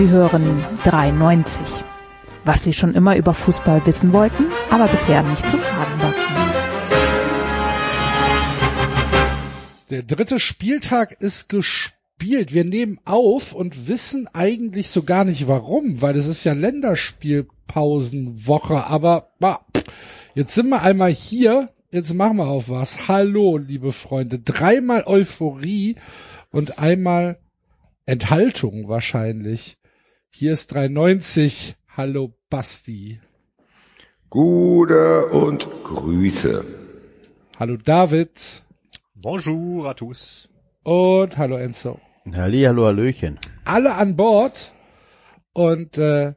Sie hören 93. Was Sie schon immer über Fußball wissen wollten, aber bisher nicht zu fragen war. Der dritte Spieltag ist gespielt. Wir nehmen auf und wissen eigentlich so gar nicht warum, weil es ist ja Länderspielpausenwoche. Aber bah, jetzt sind wir einmal hier. Jetzt machen wir auf was. Hallo, liebe Freunde. Dreimal Euphorie und einmal Enthaltung wahrscheinlich. Hier ist 390. Hallo, Basti. Gute und Grüße. Hallo, David. Bonjour à tous. Und hallo Enzo. Halli, hallo, Hallöchen. Alle an Bord. Und äh,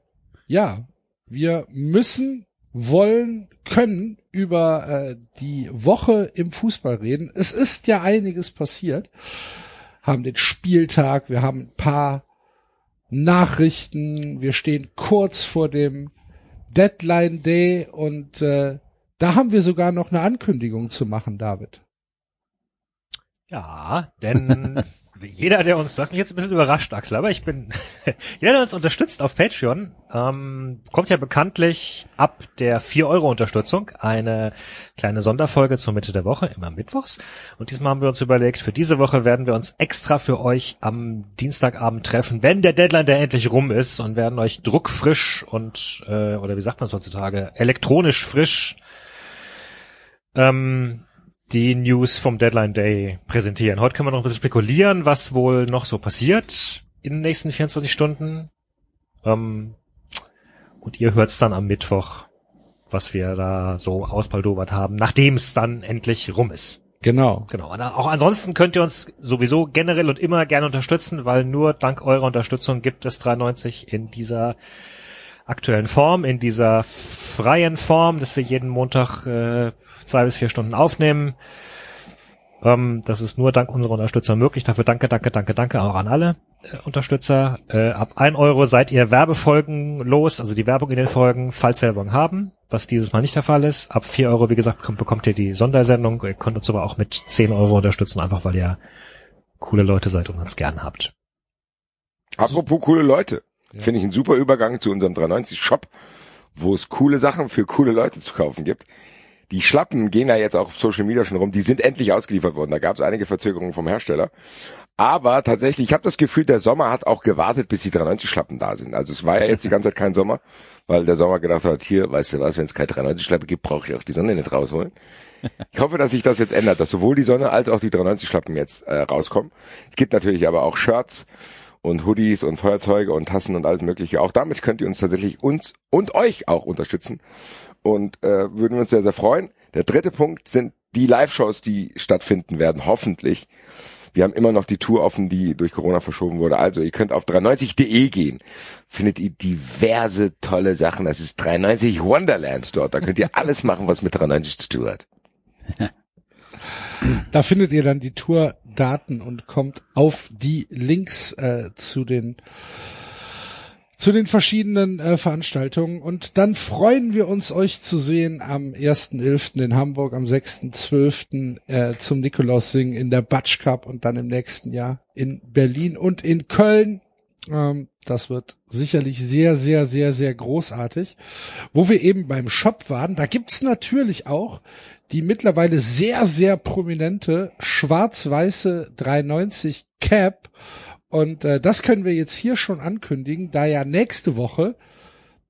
ja, wir müssen, wollen, können über äh, die Woche im Fußball reden. Es ist ja einiges passiert. Haben den Spieltag, wir haben ein paar Nachrichten, wir stehen kurz vor dem Deadline Day und äh, da haben wir sogar noch eine Ankündigung zu machen, David. Ja, denn jeder, der uns, du hast mich jetzt ein bisschen überrascht, Axel, aber ich bin, jeder, der uns unterstützt auf Patreon, ähm, bekommt ja bekanntlich ab der 4-Euro-Unterstützung eine kleine Sonderfolge zur Mitte der Woche, immer mittwochs. Und diesmal haben wir uns überlegt, für diese Woche werden wir uns extra für euch am Dienstagabend treffen, wenn der Deadline der endlich rum ist und werden euch druckfrisch und, äh, oder wie sagt man es heutzutage, elektronisch frisch ähm, die News vom Deadline Day präsentieren. Heute können wir noch ein bisschen spekulieren, was wohl noch so passiert in den nächsten 24 Stunden. Ähm, und ihr hört's dann am Mittwoch, was wir da so ausbaldowert haben, nachdem es dann endlich rum ist. Genau. Genau. Und auch ansonsten könnt ihr uns sowieso generell und immer gerne unterstützen, weil nur dank eurer Unterstützung gibt es 93 in dieser aktuellen Form, in dieser freien Form, dass wir jeden Montag äh, zwei bis vier Stunden aufnehmen. Ähm, das ist nur dank unserer Unterstützer möglich. Dafür danke, danke, danke, danke auch an alle äh, Unterstützer. Äh, ab ein Euro seid ihr Werbefolgen los, also die Werbung in den Folgen, falls wir Werbung haben, was dieses Mal nicht der Fall ist. Ab vier Euro, wie gesagt, bekommt, bekommt ihr die Sondersendung. Ihr könnt uns aber auch mit zehn Euro unterstützen, einfach weil ihr coole Leute seid und uns gern habt. Apropos coole Leute. Finde ich einen super Übergang zu unserem 390 Shop, wo es coole Sachen für coole Leute zu kaufen gibt. Die Schlappen gehen ja jetzt auch auf Social Media schon rum. Die sind endlich ausgeliefert worden. Da gab es einige Verzögerungen vom Hersteller. Aber tatsächlich, ich habe das Gefühl, der Sommer hat auch gewartet, bis die 390 Schlappen da sind. Also es war ja jetzt die ganze Zeit kein Sommer, weil der Sommer gedacht hat, hier, weißt du was, wenn es keine 390 Schlappe gibt, brauche ich auch die Sonne nicht rausholen. Ich hoffe, dass sich das jetzt ändert, dass sowohl die Sonne als auch die 390 Schlappen jetzt äh, rauskommen. Es gibt natürlich aber auch Shirts und Hoodies und Feuerzeuge und Tassen und alles mögliche. Auch damit könnt ihr uns tatsächlich uns und euch auch unterstützen und äh, würden wir uns sehr, sehr freuen. Der dritte Punkt sind die Live-Shows, die stattfinden werden, hoffentlich. Wir haben immer noch die Tour offen, die durch Corona verschoben wurde. Also ihr könnt auf 390.de gehen. Findet ihr diverse tolle Sachen. Das ist 390 Wonderland dort. Da könnt ihr alles machen, was mit 390 zu tun hat. Da findet ihr dann die Tourdaten und kommt auf die Links äh, zu den zu den verschiedenen äh, Veranstaltungen und dann freuen wir uns, euch zu sehen am 1.11. in Hamburg, am 6.12. Äh, zum Nikolaus singen in der Batsch Cup und dann im nächsten Jahr in Berlin und in Köln. Ähm, das wird sicherlich sehr, sehr, sehr, sehr großartig. Wo wir eben beim Shop waren, da gibt's natürlich auch die mittlerweile sehr, sehr prominente schwarz-weiße 390 Cap und äh, das können wir jetzt hier schon ankündigen, da ja nächste Woche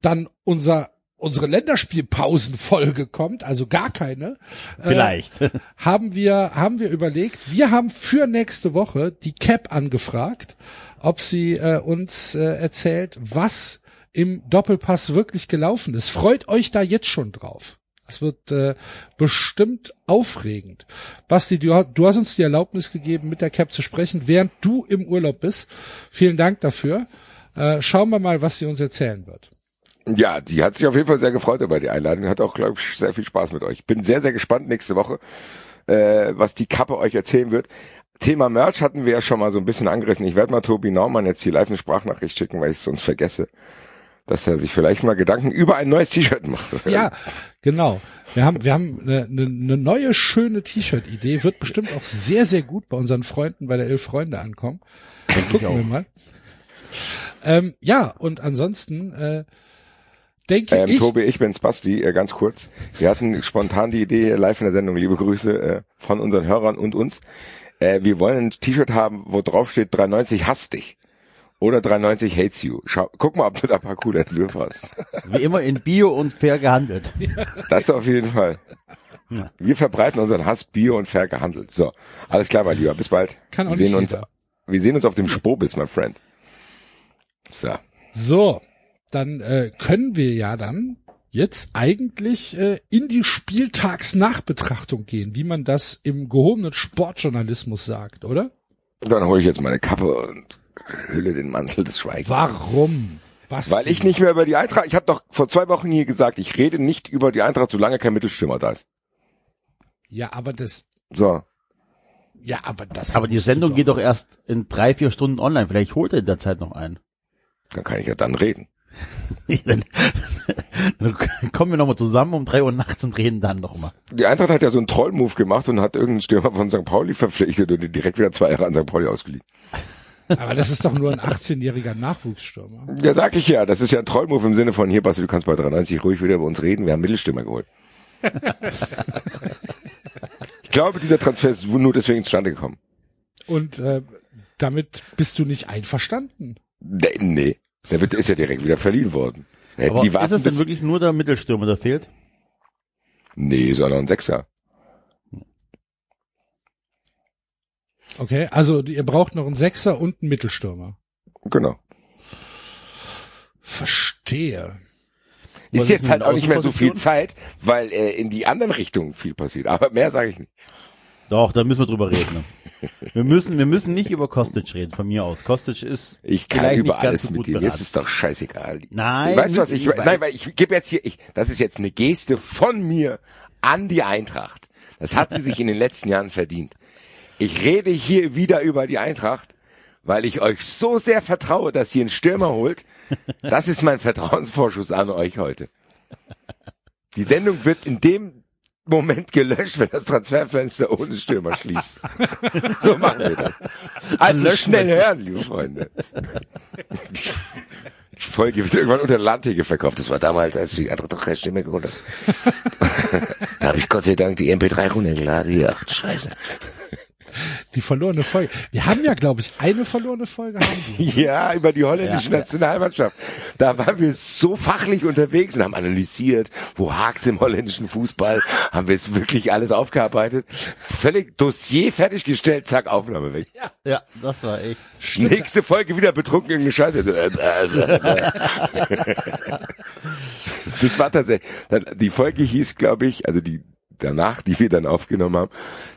dann unser unsere Länderspielpausenfolge kommt, also gar keine. Vielleicht. Äh, haben wir haben wir überlegt, wir haben für nächste Woche die Cap angefragt, ob sie äh, uns äh, erzählt, was im Doppelpass wirklich gelaufen ist. Freut euch da jetzt schon drauf. Es wird äh, bestimmt aufregend. Basti, du, du hast uns die Erlaubnis gegeben, mit der Cap zu sprechen, während du im Urlaub bist. Vielen Dank dafür. Äh, schauen wir mal, was sie uns erzählen wird. Ja, die hat sich auf jeden Fall sehr gefreut über die Einladung. Hat auch, glaube ich, sehr viel Spaß mit euch. Bin sehr, sehr gespannt nächste Woche, äh, was die Kappe euch erzählen wird. Thema Merch hatten wir ja schon mal so ein bisschen angerissen. Ich werde mal Tobi Naumann jetzt hier live eine Sprachnachricht schicken, weil ich es sonst vergesse dass er sich vielleicht mal Gedanken über ein neues T-Shirt macht. Ja, genau. Wir haben, wir haben eine, eine, neue schöne T-Shirt-Idee, wird bestimmt auch sehr, sehr gut bei unseren Freunden bei der Elf Freunde ankommen. Dann gucken wir mal. Ähm, ja, und ansonsten äh, denke Ähm, ich. Tobi, ich bin's Basti, äh, ganz kurz. Wir hatten spontan die Idee live in der Sendung, liebe Grüße äh, von unseren Hörern und uns. Äh, wir wollen ein T-Shirt haben, wo drauf steht 390 hasst dich. Oder 390 hates you. Schau, guck mal, ob du da ein paar coole Entwürfe hast. Wie immer in Bio und fair gehandelt. Das auf jeden Fall. Wir verbreiten unseren Hass bio und fair gehandelt. So, alles klar, mein Lieber. Bis bald. Kann auch wir nicht sehen uns, jeder. wir sehen uns auf dem Spobis, my friend. So. So, dann äh, können wir ja dann jetzt eigentlich äh, in die Spieltagsnachbetrachtung gehen, wie man das im gehobenen Sportjournalismus sagt, oder? Dann hole ich jetzt meine Kappe und hülle den Mantel des Schweigens. Warum? Was? Weil ich nicht mehr über die Eintracht, ich habe doch vor zwei Wochen hier gesagt, ich rede nicht über die Eintracht, solange kein Mittelstürmer da ist. Ja, aber das. So. Ja, aber das. Aber die Sendung geht doch erst in drei, vier Stunden online. Vielleicht holt er in der Zeit noch einen. Dann kann ich ja dann reden. dann, dann kommen wir nochmal zusammen um drei Uhr nachts und reden dann nochmal. Die Eintracht hat ja so einen Troll-Move gemacht und hat irgendeinen Stürmer von St. Pauli verpflichtet und den direkt wieder zwei Jahre an St. Pauli ausgeliehen. Aber das ist doch nur ein 18-jähriger Nachwuchsstürmer. Ja, sag ich ja. Das ist ja ein Troll-Move im Sinne von, hier, Basti, du kannst bei 93 ruhig wieder über uns reden. Wir haben Mittelstürmer geholt. ich glaube, dieser Transfer ist nur deswegen zustande gekommen. Und äh, damit bist du nicht einverstanden. Nee, nee. Der wird, ist ja direkt wieder verliehen worden. Hätten Aber die ist warten es denn wirklich nur der Mittelstürmer, der fehlt? nee, sondern ein Sechser. Okay, also ihr braucht noch einen Sechser und einen Mittelstürmer. Genau. Verstehe. Was Ist jetzt halt auch nicht mehr so viel? Zeit, weil äh, in die anderen Richtungen viel passiert. Aber mehr sage ich nicht. Doch, da müssen wir drüber reden. Ne? Wir müssen, wir müssen nicht über Kostic reden, von mir aus. Kostic ist Ich kann über alles so mit dir. Mir beraten. ist es doch scheißegal. Nein, weißt du was ich, nein, weil ich gebe jetzt hier, ich, das ist jetzt eine Geste von mir an die Eintracht. Das hat sie sich in den letzten Jahren verdient. Ich rede hier wieder über die Eintracht, weil ich euch so sehr vertraue, dass ihr einen Stürmer holt. Das ist mein Vertrauensvorschuss an euch heute. Die Sendung wird in dem Moment gelöscht, wenn das Transferfenster ohne Stürmer schließt. So machen wir das. Also löschen schnell hören, liebe Freunde. Die Folge wird irgendwann unter Landwege verkauft. Das war damals, als die andere doch keine Stimme geholt hat. da habe ich Gott sei Dank die MP3 runtergeladen. Ach, scheiße. Die verlorene Folge. Wir haben ja, glaube ich, eine verlorene Folge haben wir. Ja, über die holländische Nationalmannschaft. Da waren wir so fachlich unterwegs und haben analysiert, wo hakt im holländischen Fußball, haben wir jetzt wirklich alles aufgearbeitet. Völlig Dossier fertiggestellt, zack, Aufnahme weg. Ja, das war echt. Nächste Folge wieder betrunken irgendeine Scheiße. das war tatsächlich, die Folge hieß, glaube ich, also die danach, die wir dann aufgenommen haben,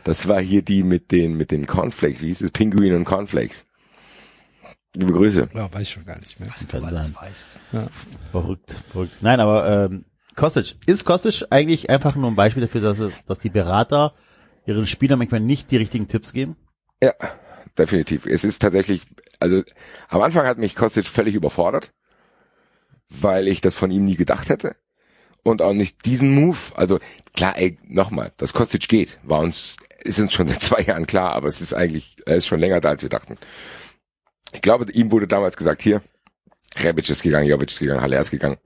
das war hier die mit den, mit den Cornflakes, wie hieß es? Pinguin und Cornflakes. Liebe Grüße. Ja, weiß ich schon gar nicht mehr. Kann sein. Verrückt, verrückt. Nein, aber ähm, Kostic, ist Kostic eigentlich einfach nur ein Beispiel dafür, dass, es, dass die Berater ihren Spielern manchmal nicht die richtigen Tipps geben? Ja, definitiv. Es ist tatsächlich, also am Anfang hat mich Kostic völlig überfordert, weil ich das von ihm nie gedacht hätte. Und auch nicht diesen Move. Also klar, ey, nochmal, dass Kostic geht, war uns, ist uns schon seit zwei Jahren klar, aber es ist eigentlich, er ist schon länger da, als wir dachten. Ich glaube, ihm wurde damals gesagt, hier, Rebic ist gegangen, Jovic ist gegangen, Haller ist gegangen.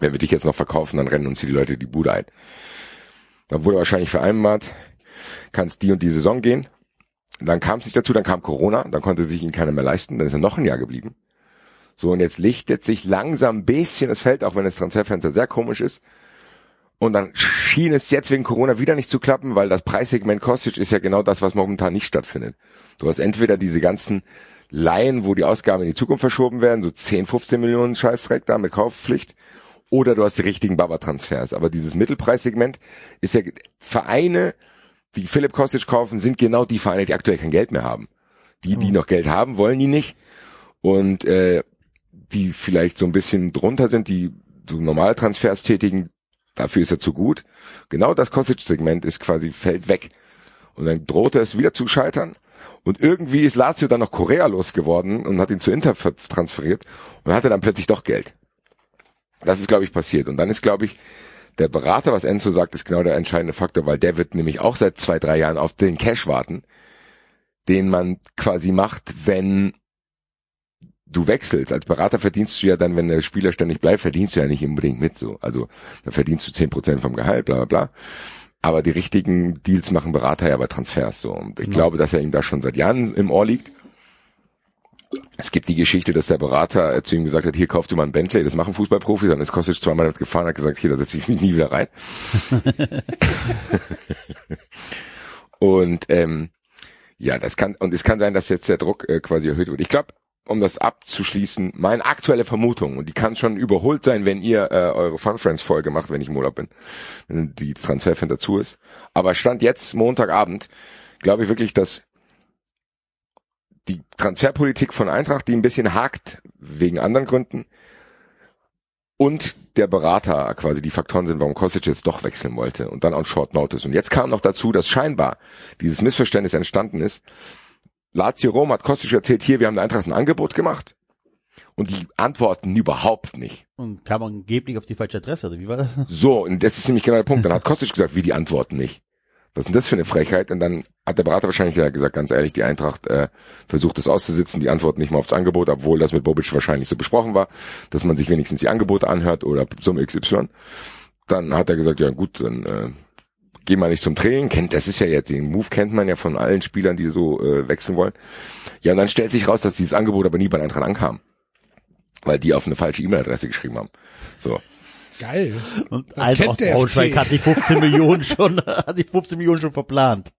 Wenn wir dich jetzt noch verkaufen, dann rennen uns hier die Leute die Bude ein. Dann wurde wahrscheinlich vereinbart, kannst die und die Saison gehen. Dann kam es nicht dazu, dann kam Corona, dann konnte sich ihn keiner mehr leisten, dann ist er noch ein Jahr geblieben. So, und jetzt lichtet sich langsam ein bisschen das Feld, auch wenn das Transferfenster sehr komisch ist. Und dann schien es jetzt wegen Corona wieder nicht zu klappen, weil das Preissegment Kostic ist ja genau das, was momentan nicht stattfindet. Du hast entweder diese ganzen Laien, wo die Ausgaben in die Zukunft verschoben werden, so 10, 15 Millionen Scheißdreck da mit Kaufpflicht, oder du hast die richtigen Baba-Transfers. Aber dieses Mittelpreissegment ist ja Vereine, die Philipp Kostic kaufen, sind genau die Vereine, die aktuell kein Geld mehr haben. Die, die noch Geld haben, wollen die nicht. Und äh, die vielleicht so ein bisschen drunter sind, die so Normaltransfers tätigen, dafür ist er zu gut. Genau das Kostic-Segment ist quasi, fällt weg. Und dann drohte es wieder zu scheitern. Und irgendwie ist Lazio dann noch Korea losgeworden und hat ihn zu Inter transferiert und hatte dann plötzlich doch Geld. Das ist, glaube ich, passiert. Und dann ist, glaube ich, der Berater, was Enzo sagt, ist genau der entscheidende Faktor, weil der wird nämlich auch seit zwei, drei Jahren auf den Cash warten, den man quasi macht, wenn du wechselst. Als Berater verdienst du ja dann, wenn der Spieler ständig bleibt, verdienst du ja nicht unbedingt mit so. Also da verdienst du zehn Prozent vom Gehalt, bla bla bla. Aber die richtigen Deals machen Berater ja bei Transfers so. Und ich glaube, dass er ihm da schon seit Jahren im Ohr liegt. Es gibt die Geschichte, dass der Berater äh, zu ihm gesagt hat, hier kauft du mal ein Bentley, das machen Fußballprofis, dann ist Kostic zweimal damit gefahren, hat gesagt, hier, da setze ich mich nie wieder rein. und ähm, ja, das kann, und es kann sein, dass jetzt der Druck äh, quasi erhöht wird. Ich glaube, um das abzuschließen, meine aktuelle Vermutung, und die kann schon überholt sein, wenn ihr äh, eure Fun Friends Folge macht, wenn ich im Urlaub bin, wenn die Transferfan dazu ist. Aber stand jetzt Montagabend, glaube ich wirklich, dass die Transferpolitik von Eintracht, die ein bisschen hakt, wegen anderen Gründen, und der Berater quasi die Faktoren sind, warum Kostic jetzt doch wechseln wollte und dann on Short Notice. Und jetzt kam noch dazu, dass scheinbar dieses Missverständnis entstanden ist, Lazio Rom hat Kostic erzählt, hier, wir haben der Eintracht ein Angebot gemacht. Und die antworten überhaupt nicht. Und kam angeblich auf die falsche Adresse, oder wie war das? So, und das ist nämlich genau der Punkt. Dann hat Kostic gesagt, wie die antworten nicht. Was ist denn das für eine Frechheit? Und dann hat der Berater wahrscheinlich ja gesagt, ganz ehrlich, die Eintracht äh, versucht es auszusitzen, die antworten nicht mal aufs Angebot, obwohl das mit Bobic wahrscheinlich so besprochen war, dass man sich wenigstens die Angebote anhört oder Summe XY. Dann hat er gesagt, ja gut, dann äh, geh mal nicht zum Training, kennt, das ist ja jetzt, den Move kennt man ja von allen Spielern, die so äh, wechseln wollen. Ja, und dann stellt sich raus, dass dieses Angebot aber nie bei Eintracht ankam. Weil die auf eine falsche E-Mail-Adresse geschrieben haben. So. Geil. Und Das als kennt auch der Braunschweig FC. hat die 15 Millionen schon, hat die 15 Millionen schon verplant.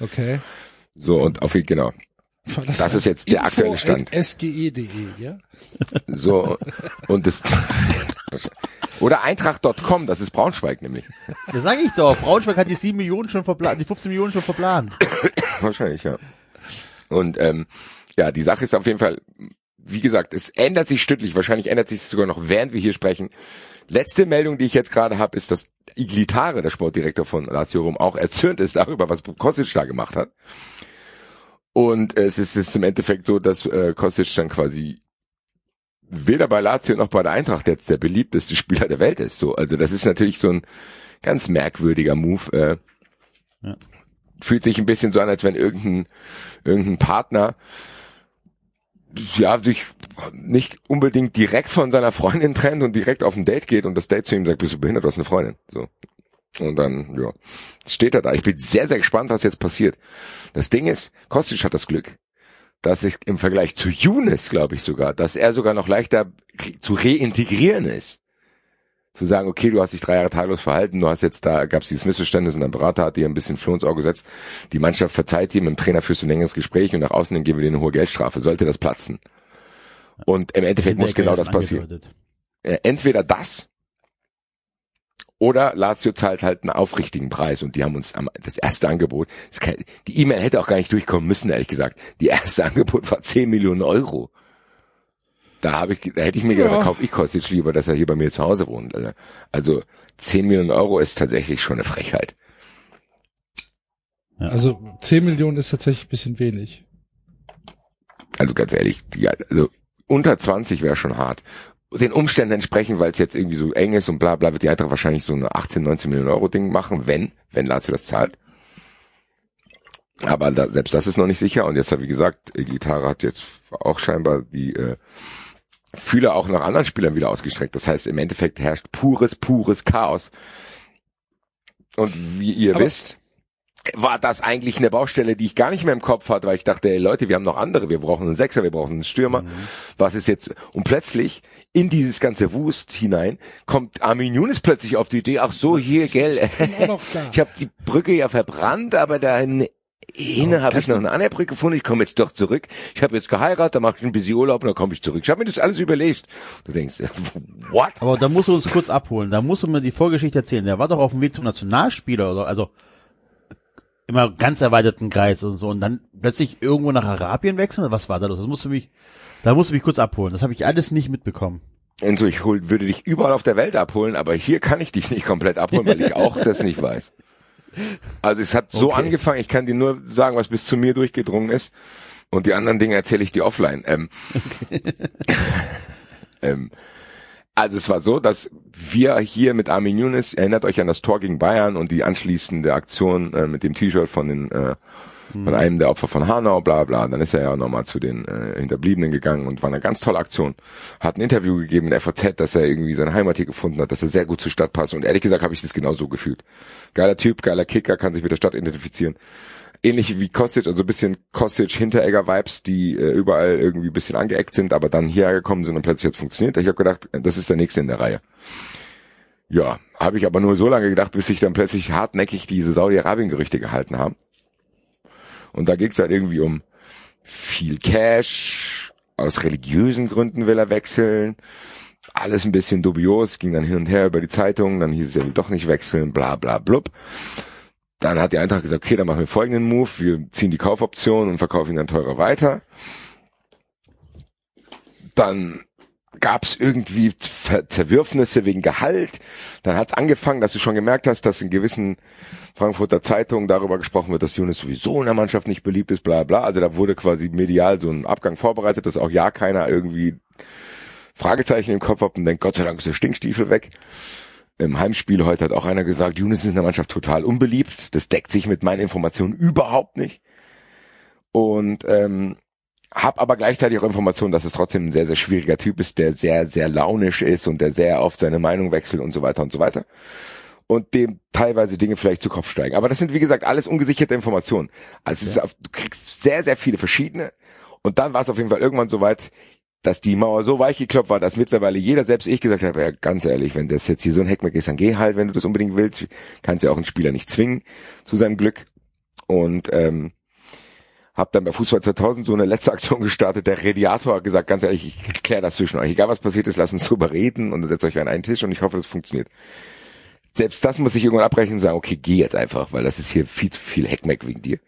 Okay. So, und auf genau. War Das ist jetzt der Info aktuelle Stand. sge.de, ja? So, und das, oder Eintracht.com, das ist Braunschweig nämlich. Das sage ich doch. Braunschweig hat die 7 Millionen schon verplant, die 15 Millionen schon verplant. Wahrscheinlich, ja. Und ähm, ja, die Sache ist auf jeden Fall, wie gesagt, es ändert sich stündlich. Wahrscheinlich ändert sich es sogar noch, während wir hier sprechen. Letzte Meldung, die ich jetzt gerade habe, ist, dass Iglitare, der Sportdirektor von Lazio Rom, auch erzürnt ist darüber, was Kostic da gemacht hat. Und es ist, es ist im Endeffekt so, dass äh, Kostic dann quasi weder bei Lazio noch bei der Eintracht jetzt der beliebteste Spieler der Welt ist. So, also das ist natürlich so ein ganz merkwürdiger Move. Äh, Ja. Fühlt sich ein bisschen so an, als wenn irgendein irgendein Partner ja sich nicht unbedingt direkt von seiner Freundin trennt und direkt auf ein Date geht und das Date zu ihm sagt, bist du behindert, du hast eine Freundin. So. Und dann, ja, steht er da. Ich bin sehr, sehr gespannt, was jetzt passiert. Das Ding ist, Kostic hat das Glück, dass ich im Vergleich zu Younes, glaube ich sogar, dass er sogar noch leichter zu reintegrieren ist. Zu sagen, okay, du hast dich drei Jahre tadellos verhalten, du hast jetzt da, gab es dieses Missverständnis und dein Berater hat dir ein bisschen Floh ins Auge gesetzt. Die Mannschaft verzeiht dir, mit dem Trainer führst du ein längeres Gespräch und nach außen hin geben wir dir eine hohe Geldstrafe. Sollte das platzen. Und im Endeffekt muss genau das passieren. Äh, entweder das oder Lazio zahlt halt einen aufrichtigen Preis und die haben uns am, das erste Angebot, das kann, die E-Mail hätte auch gar nicht durchkommen müssen, ehrlich gesagt. Die erste Angebot war 10 Millionen Euro. Da habe ich, da hätte ich mir gedacht, Ja. da kauf ich Kostic lieber, dass er hier bei mir zu Hause wohnt. Also 10 Millionen Euro ist tatsächlich schon eine Frechheit. Also 10 Millionen ist tatsächlich ein bisschen wenig. Also ganz ehrlich, ja, also unter 20 wäre schon hart. Den Umständen entsprechend, weil es jetzt irgendwie so eng ist und bla bla, wird die Eintracht wahrscheinlich so eine 18, 19 Millionen Euro Ding machen, wenn, wenn Lazio das zahlt. Aber da, selbst das ist noch nicht sicher. Und jetzt, wie gesagt, Iglitara hat jetzt auch scheinbar die äh, Fühler auch nach anderen Spielern wieder ausgestreckt. Das heißt, im Endeffekt herrscht pures, pures Chaos. Und wie ihr Aber- wisst, war das eigentlich eine Baustelle, die ich gar nicht mehr im Kopf hatte, weil ich dachte, ey Leute, wir haben noch andere, wir brauchen einen Sechser, wir brauchen einen Stürmer. Was ist jetzt? Und plötzlich in dieses ganze Wust hinein kommt Armin Younes plötzlich auf die Idee, ach so, hier, gell, da. ich habe die Brücke ja verbrannt, aber da hinten habe ich noch eine andere Brücke gefunden, ich komme jetzt doch zurück. Ich habe jetzt geheiratet, dann mache ich ein bisschen Urlaub und dann komme ich zurück. Ich habe mir das alles überlegt. Du denkst, what? Aber da musst du uns kurz abholen. Da musst du mir die Vorgeschichte erzählen. Der war doch auf dem Weg zum Nationalspieler oder also immer ganz erweiterten Kreis und so und dann plötzlich irgendwo nach Arabien wechseln oder was war da los? Das musst du mich, da musst du mich kurz abholen. Das habe ich alles nicht mitbekommen. Enzo, ich hol, würde dich überall auf der Welt abholen, aber hier kann ich dich nicht komplett abholen, weil ich auch das nicht weiß. Also es hat so Okay. angefangen, ich kann dir nur sagen, was bis zu mir durchgedrungen ist. Und die anderen Dinge erzähle ich dir offline. Ähm, ähm, Also es war so, dass wir hier mit Armin Younes, erinnert euch an das Tor gegen Bayern und die anschließende Aktion äh, mit dem T-Shirt von den äh, von einem der Opfer von Hanau, bla bla. Dann ist er ja nochmal zu den äh, Hinterbliebenen gegangen und war eine ganz tolle Aktion. Hat ein Interview gegeben in der FAZ, dass er irgendwie seine Heimat hier gefunden hat, dass er sehr gut zur Stadt passt. Und ehrlich gesagt habe ich das genau so gefühlt. Geiler Typ, geiler Kicker, kann sich mit der Stadt identifizieren. Ähnlich wie Kostic, also bisschen Kostic-Hinteregger-Vibes, die äh, überall irgendwie bisschen angeeckt sind, aber dann hierher gekommen sind und plötzlich hat funktioniert. Ich habe gedacht, das ist der Nächste in der Reihe. Ja, habe ich aber nur so lange gedacht, bis sich dann plötzlich hartnäckig diese Saudi-Arabien-Gerüchte gehalten haben. Und da ging es halt irgendwie um viel Cash, aus religiösen Gründen will er wechseln. Alles ein bisschen dubios, ging dann hin und her über die Zeitung, dann hieß es, will doch nicht wechseln, bla bla blub. Dann hat die Eintracht gesagt, okay, dann machen wir folgenden Move, wir ziehen die Kaufoption und verkaufen ihn dann teurer weiter. Dann gab es irgendwie Zerwürfnisse wegen Gehalt. Dann hat es angefangen, dass du schon gemerkt hast, dass in gewissen Frankfurter Zeitungen darüber gesprochen wird, dass Jonas sowieso in der Mannschaft nicht beliebt ist, bla bla. Also da wurde quasi medial so ein Abgang vorbereitet, dass auch ja keiner irgendwie Fragezeichen im Kopf hat und denkt, Gott sei Dank ist der Stinkstiefel weg. Im Heimspiel heute hat auch einer gesagt, Younes ist in der Mannschaft total unbeliebt. Das deckt sich mit meinen Informationen überhaupt nicht. Und ähm, hab aber gleichzeitig auch Informationen, dass es trotzdem ein sehr, sehr schwieriger Typ ist, der sehr, sehr launisch ist und der sehr oft seine Meinung wechselt und so weiter und so weiter. Und dem teilweise Dinge vielleicht zu Kopf steigen. Aber das sind, wie gesagt, alles ungesicherte Informationen. Also es ist auf, du kriegst sehr, sehr viele verschiedene. Und dann war es auf jeden Fall irgendwann so weit, dass die Mauer so weich geklopft war, dass mittlerweile jeder, selbst ich gesagt habe, ja, ganz ehrlich, wenn das jetzt hier so ein Heckmeck ist, dann geh halt, wenn du das unbedingt willst. Kannst ja auch einen Spieler nicht zwingen zu seinem Glück. Und ähm, habe dann bei Fußball 2000 so eine letzte Aktion gestartet. Der Radiator hat gesagt, ganz ehrlich, ich kläre das zwischen euch. Egal was passiert ist, lasst uns drüber reden und dann setzt euch an einen Tisch und ich hoffe, das funktioniert. Selbst das muss ich irgendwann abbrechen und sagen, okay, geh jetzt einfach, weil das ist hier viel zu viel Heckmeck wegen dir.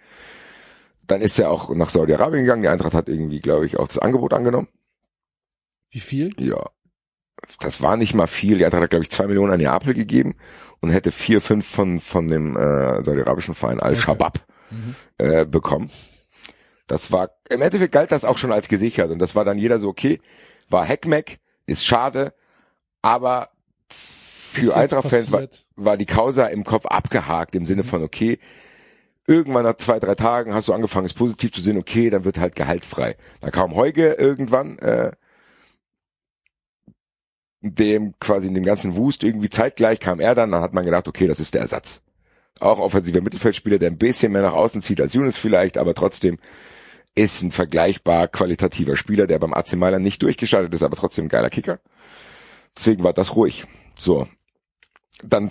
Dann ist er auch nach Saudi-Arabien gegangen. Die Eintracht hat irgendwie, glaube ich, auch das Angebot angenommen. Wie viel? Ja. Das war nicht mal viel. Die hat, glaube ich, zwei Millionen an Neapel gegeben und hätte vier, fünf von, von dem äh, saudi-arabischen Verein Al-Shabaab Mhm. äh, bekommen. Das war, im Endeffekt galt das auch schon als gesichert und das war dann jeder so, okay, war Heckmeck, ist schade, aber für Eintracht-Fans war, war die Causa im Kopf abgehakt im Sinne von, okay, irgendwann nach zwei, drei Tagen hast du angefangen, es positiv zu sehen, okay, dann wird halt gehaltfrei. Dann kam Heuge irgendwann, äh, dem quasi in dem ganzen Wust irgendwie zeitgleich kam er dann, dann hat man gedacht, okay, das ist der Ersatz. Auch offensiver Mittelfeldspieler, der ein bisschen mehr nach außen zieht als Younes vielleicht, aber trotzdem ist ein vergleichbar qualitativer Spieler, der beim AC Mailand nicht durchgestartet ist, aber trotzdem ein geiler Kicker. Deswegen war das ruhig. So. Dann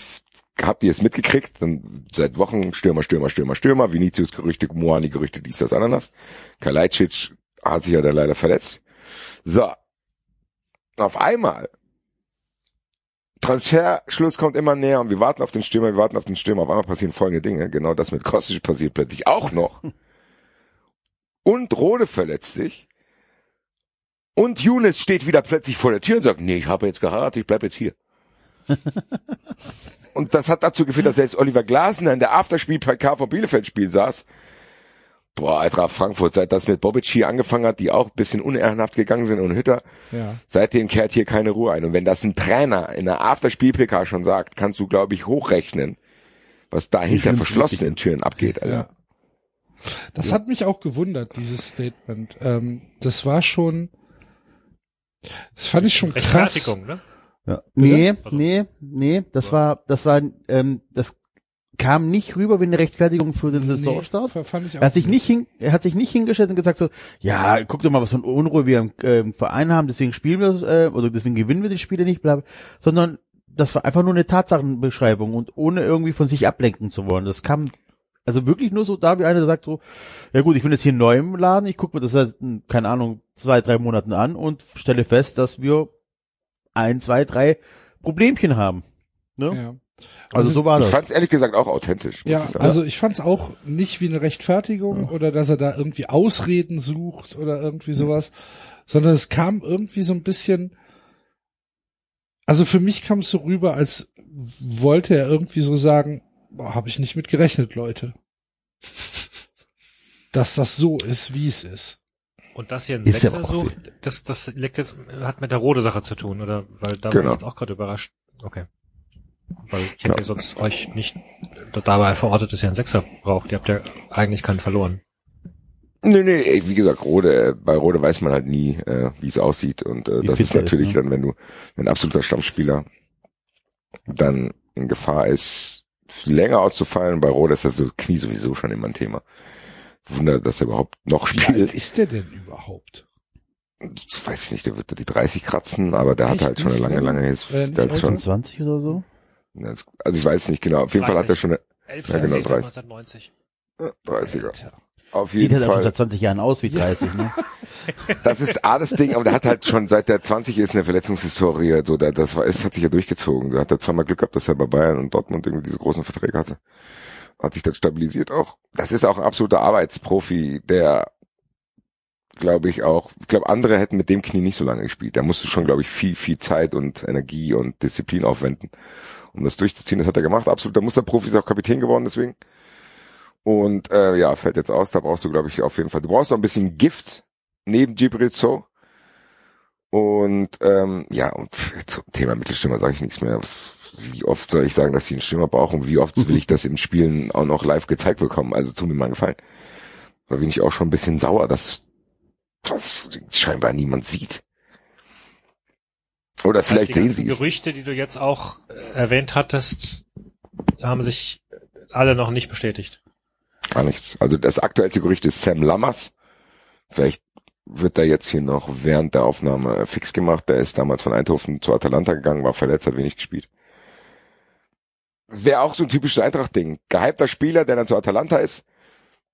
habt ihr es mitgekriegt, dann seit Wochen Stürmer, Stürmer, Stürmer, Stürmer, Vinicius Gerüchte, Moani Gerüchte, dies, das, Ananas. Kalajdzic hat sich ja da leider verletzt. So. Auf einmal Transferschluss kommt immer näher und wir warten auf den Stürmer, wir warten auf den Stürmer. Auf einmal passieren folgende Dinge. Genau das mit Kostic passiert plötzlich auch noch. Und Rode verletzt sich. Und Younes steht wieder plötzlich vor der Tür und sagt, nee, ich habe jetzt geheiratet, ich bleib jetzt hier. und das hat dazu geführt, dass selbst Oliver Glasner in der Afterspiel-PK vom Bielefeld-Spiel saß. Boah, Eintracht Frankfurt, seit das mit Bobic hier angefangen hat, die auch ein bisschen unehrenhaft gegangen sind und Hütter, Ja. Seitdem kehrt hier keine Ruhe ein. Und wenn das ein Trainer in der Afterspiel-PK schon sagt, kannst du, glaube ich, hochrechnen, was da hinter verschlossenen Türen abgeht. Alter. Ja. Das hat mich auch gewundert, dieses Statement. Ähm, das war schon, das fand ich schon krass. Ne? Ja. Nee, Also- nee, nee, das war, das war, ähm, das kam nicht rüber wie eine Rechtfertigung für den Saisonstart. Nee, fand ich auch Er hat sich nicht hin, er hat sich nicht hingestellt und gesagt so, ja, guck doch mal, was für eine Unruhe wir im, äh, im Verein haben, deswegen spielen wir, äh, oder deswegen gewinnen wir die Spiele nicht, bla, sondern das war einfach nur eine Tatsachenbeschreibung und ohne irgendwie von sich ablenken zu wollen. Das kam also wirklich nur so da, wie einer der sagt so, ja gut, ich bin jetzt hier neu im Laden, ich gucke mir das seit, hm, keine Ahnung, zwei, drei Monaten an und stelle fest, dass wir ein, zwei, drei Problemchen haben. Ne? Ja. Also, so war Ich das. fand es ehrlich gesagt auch authentisch. Ja, ich also ich fand es auch nicht wie eine Rechtfertigung oder dass er da irgendwie Ausreden sucht oder irgendwie sowas, sondern es kam irgendwie so ein bisschen, also für mich kam es so rüber, als wollte er irgendwie so sagen, habe ich nicht mit gerechnet, Leute. Dass das so ist, wie es ist. Und das hier ein Ist ja Sechser auch so, das, das liegt jetzt, hat mit der Rode-Sache zu tun, oder? Weil da war Genau. ich jetzt auch gerade überrascht. Okay. Weil ich Ja. hätte sonst euch nicht dabei verortet, dass ihr einen Sechser braucht. Ihr habt ja eigentlich keinen verloren. Nee, nee, ey, wie gesagt, Rode, äh, bei Rode weiß man halt nie, äh, wie es aussieht. Und äh, Wie das ist er ist, natürlich ne? dann, wenn du wenn ein absoluter Stammspieler dann in Gefahr ist, länger auszufallen. Bei Rode ist das so Knie sowieso schon immer ein Thema. Wunder, dass er überhaupt noch Wie alt spielt. ist der denn überhaupt? Ich weiß nicht, der wird da die 30 kratzen, aber der Echt hat halt schon eine lange, lange His- Äh, der hat schon, 20 oder so? Also ich weiß nicht genau. Auf jeden Fall hat er schon eine 11. Ja, genau, 10. 30. 1990. äh, 30er. Alter. Auf Sieht jeden halt auch schon Fall. seit 20 Jahren aus wie 30, ne? Das ist A, das Ding, aber der hat halt schon seit der 20 ist eine Verletzungshistorie, so, der, das war, es hat sich ja durchgezogen. Da hat er zweimal Glück gehabt, dass er bei Bayern und Dortmund irgendwie diese großen Verträge hatte. Hat sich dann stabilisiert auch. Das ist auch ein absoluter Arbeitsprofi, der, glaube ich auch, ich glaube, andere hätten mit dem Knie nicht so lange gespielt. Da musste schon, glaube ich, viel, viel Zeit und Energie und Disziplin aufwenden, um das durchzuziehen. Das hat er gemacht. Absoluter Musterprofi, ist auch Kapitän geworden deswegen. Und äh, ja, fällt jetzt aus, da brauchst du, glaube ich, auf jeden Fall. Du brauchst noch ein bisschen Gift neben Gibril So. Und ähm, ja, und zum Thema Mittelstürmer sage ich nichts mehr. Wie oft soll ich sagen, dass sie einen Stürmer brauchen? Und wie oft will ich das im Spielen auch noch live gezeigt bekommen? Also tu mir mal einen Gefallen. Da bin ich auch schon ein bisschen sauer, dass das scheinbar niemand sieht. Oder vielleicht die sehen sie es. Gerüchte, die du jetzt auch äh, erwähnt hattest, haben sich alle noch nicht bestätigt. Gar nichts. Also das aktuellste Gerücht ist Sam Lammers. Vielleicht wird er jetzt hier noch während der Aufnahme fix gemacht. Der ist damals von Eindhoven zu Atalanta gegangen, war verletzt, hat wenig gespielt. Wäre auch so ein typisches Eintracht-Ding. Gehypter Spieler, der dann zu Atalanta ist,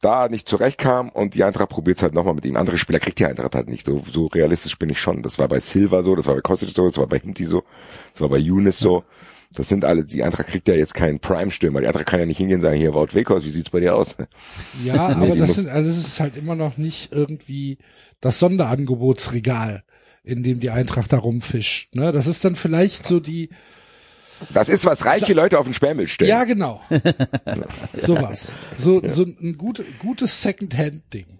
da nicht zurechtkam und die Eintracht probiert halt nochmal mit ihm. Andere Spieler kriegt die Eintracht halt nicht. So, so realistisch bin ich schon. Das war bei Silva so, das war bei Kostic so, das war bei Hinti so, das war bei Younes so. Das sind alle, die Eintracht kriegt ja jetzt keinen Prime-Stürmer. Die Eintracht kann ja nicht hingehen und sagen, hier, Wout Weghorst, wie sieht's bei dir aus? Ja, Nee, aber das sind, also es ist halt immer noch nicht irgendwie das Sonderangebotsregal, in dem die Eintracht da rumfischt. Ne? Das ist dann vielleicht so die, Das ist, was reiche Leute auf den Sperrmüll stellen. ja genau, sowas. So, so ein gut, gutes Second-Hand-Ding.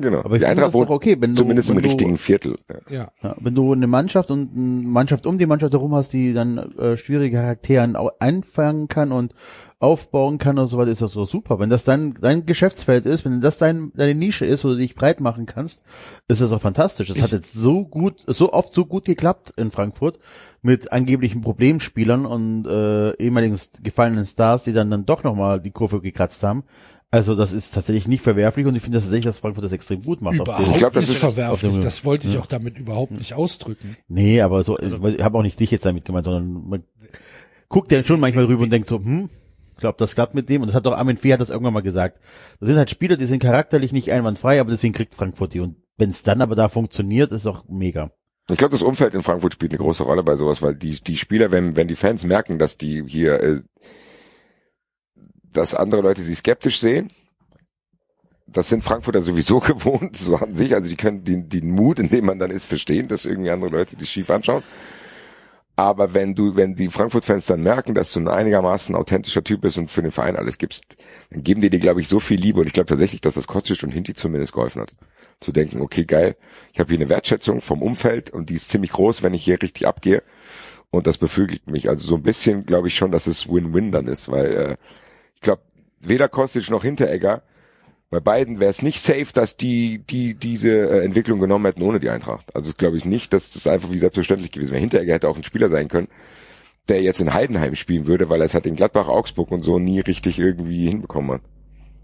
Genau. Aber ich die finde Eintracht wohnt okay, wenn du, zumindest im wenn du, richtigen Viertel. Ja. Ja, wenn du eine Mannschaft und eine Mannschaft um die Mannschaft herum hast, die dann äh, schwierige Charakteren au- einfangen kann und aufbauen kann und so weiter, ist das so super. Wenn das dein, dein Geschäftsfeld ist, wenn das dein, deine Nische ist, wo du dich breit machen kannst, ist das auch fantastisch. Das hat jetzt so gut, so oft so gut geklappt in Frankfurt mit angeblichen Problemspielern und äh, ehemaligen gefallenen Stars, die dann dann doch nochmal die Kurve gekratzt haben. Also das ist tatsächlich nicht verwerflich und ich finde das tatsächlich, dass Frankfurt das extrem gut macht. überhaupt Ich glaub, das nicht ist verwerflich. dem- Das wollte ich auch damit überhaupt nicht ausdrücken. Nee, aber so, ich habe auch nicht dich jetzt damit gemeint, sondern man guckt ja schon manchmal rüber und denkt so, hm, ich glaube, das klappt mit dem. Und das hat doch Armin Fee hat das irgendwann mal gesagt. Das sind halt Spieler, die sind charakterlich nicht einwandfrei, aber deswegen kriegt Frankfurt die. Und wenn es dann aber da funktioniert, ist auch mega. Ich glaube, das Umfeld in Frankfurt spielt eine große Rolle bei sowas, weil die, die Spieler, wenn, wenn die Fans merken, dass die hier, äh, dass andere Leute sie skeptisch sehen, das sind Frankfurter sowieso gewohnt, so an sich, also die können den, den Mut, in dem man dann ist, verstehen, dass irgendwie andere Leute die schief anschauen. Aber wenn du, wenn die Frankfurt-Fans dann merken, dass du ein einigermaßen authentischer Typ bist und für den Verein alles gibst, dann geben die dir, glaube ich, so viel Liebe. Und ich glaube tatsächlich, dass das Kostic und Hinti zumindest geholfen hat. Zu denken, okay, geil, ich habe hier eine Wertschätzung vom Umfeld und die ist ziemlich groß, wenn ich hier richtig abgehe. Und das beflügelt mich. Also so ein bisschen glaube ich schon, dass es Win-Win dann ist, weil äh, ich glaube, weder Kostic noch Hinteregger, bei beiden wäre es nicht safe, dass die, die diese äh, Entwicklung genommen hätten ohne die Eintracht. Also glaube ich nicht, dass das einfach wie selbstverständlich gewesen wäre. Hinteregger hätte auch ein Spieler sein können, der jetzt in Heidenheim spielen würde, weil er es halt in Gladbach, Augsburg und so nie richtig irgendwie hinbekommen hat.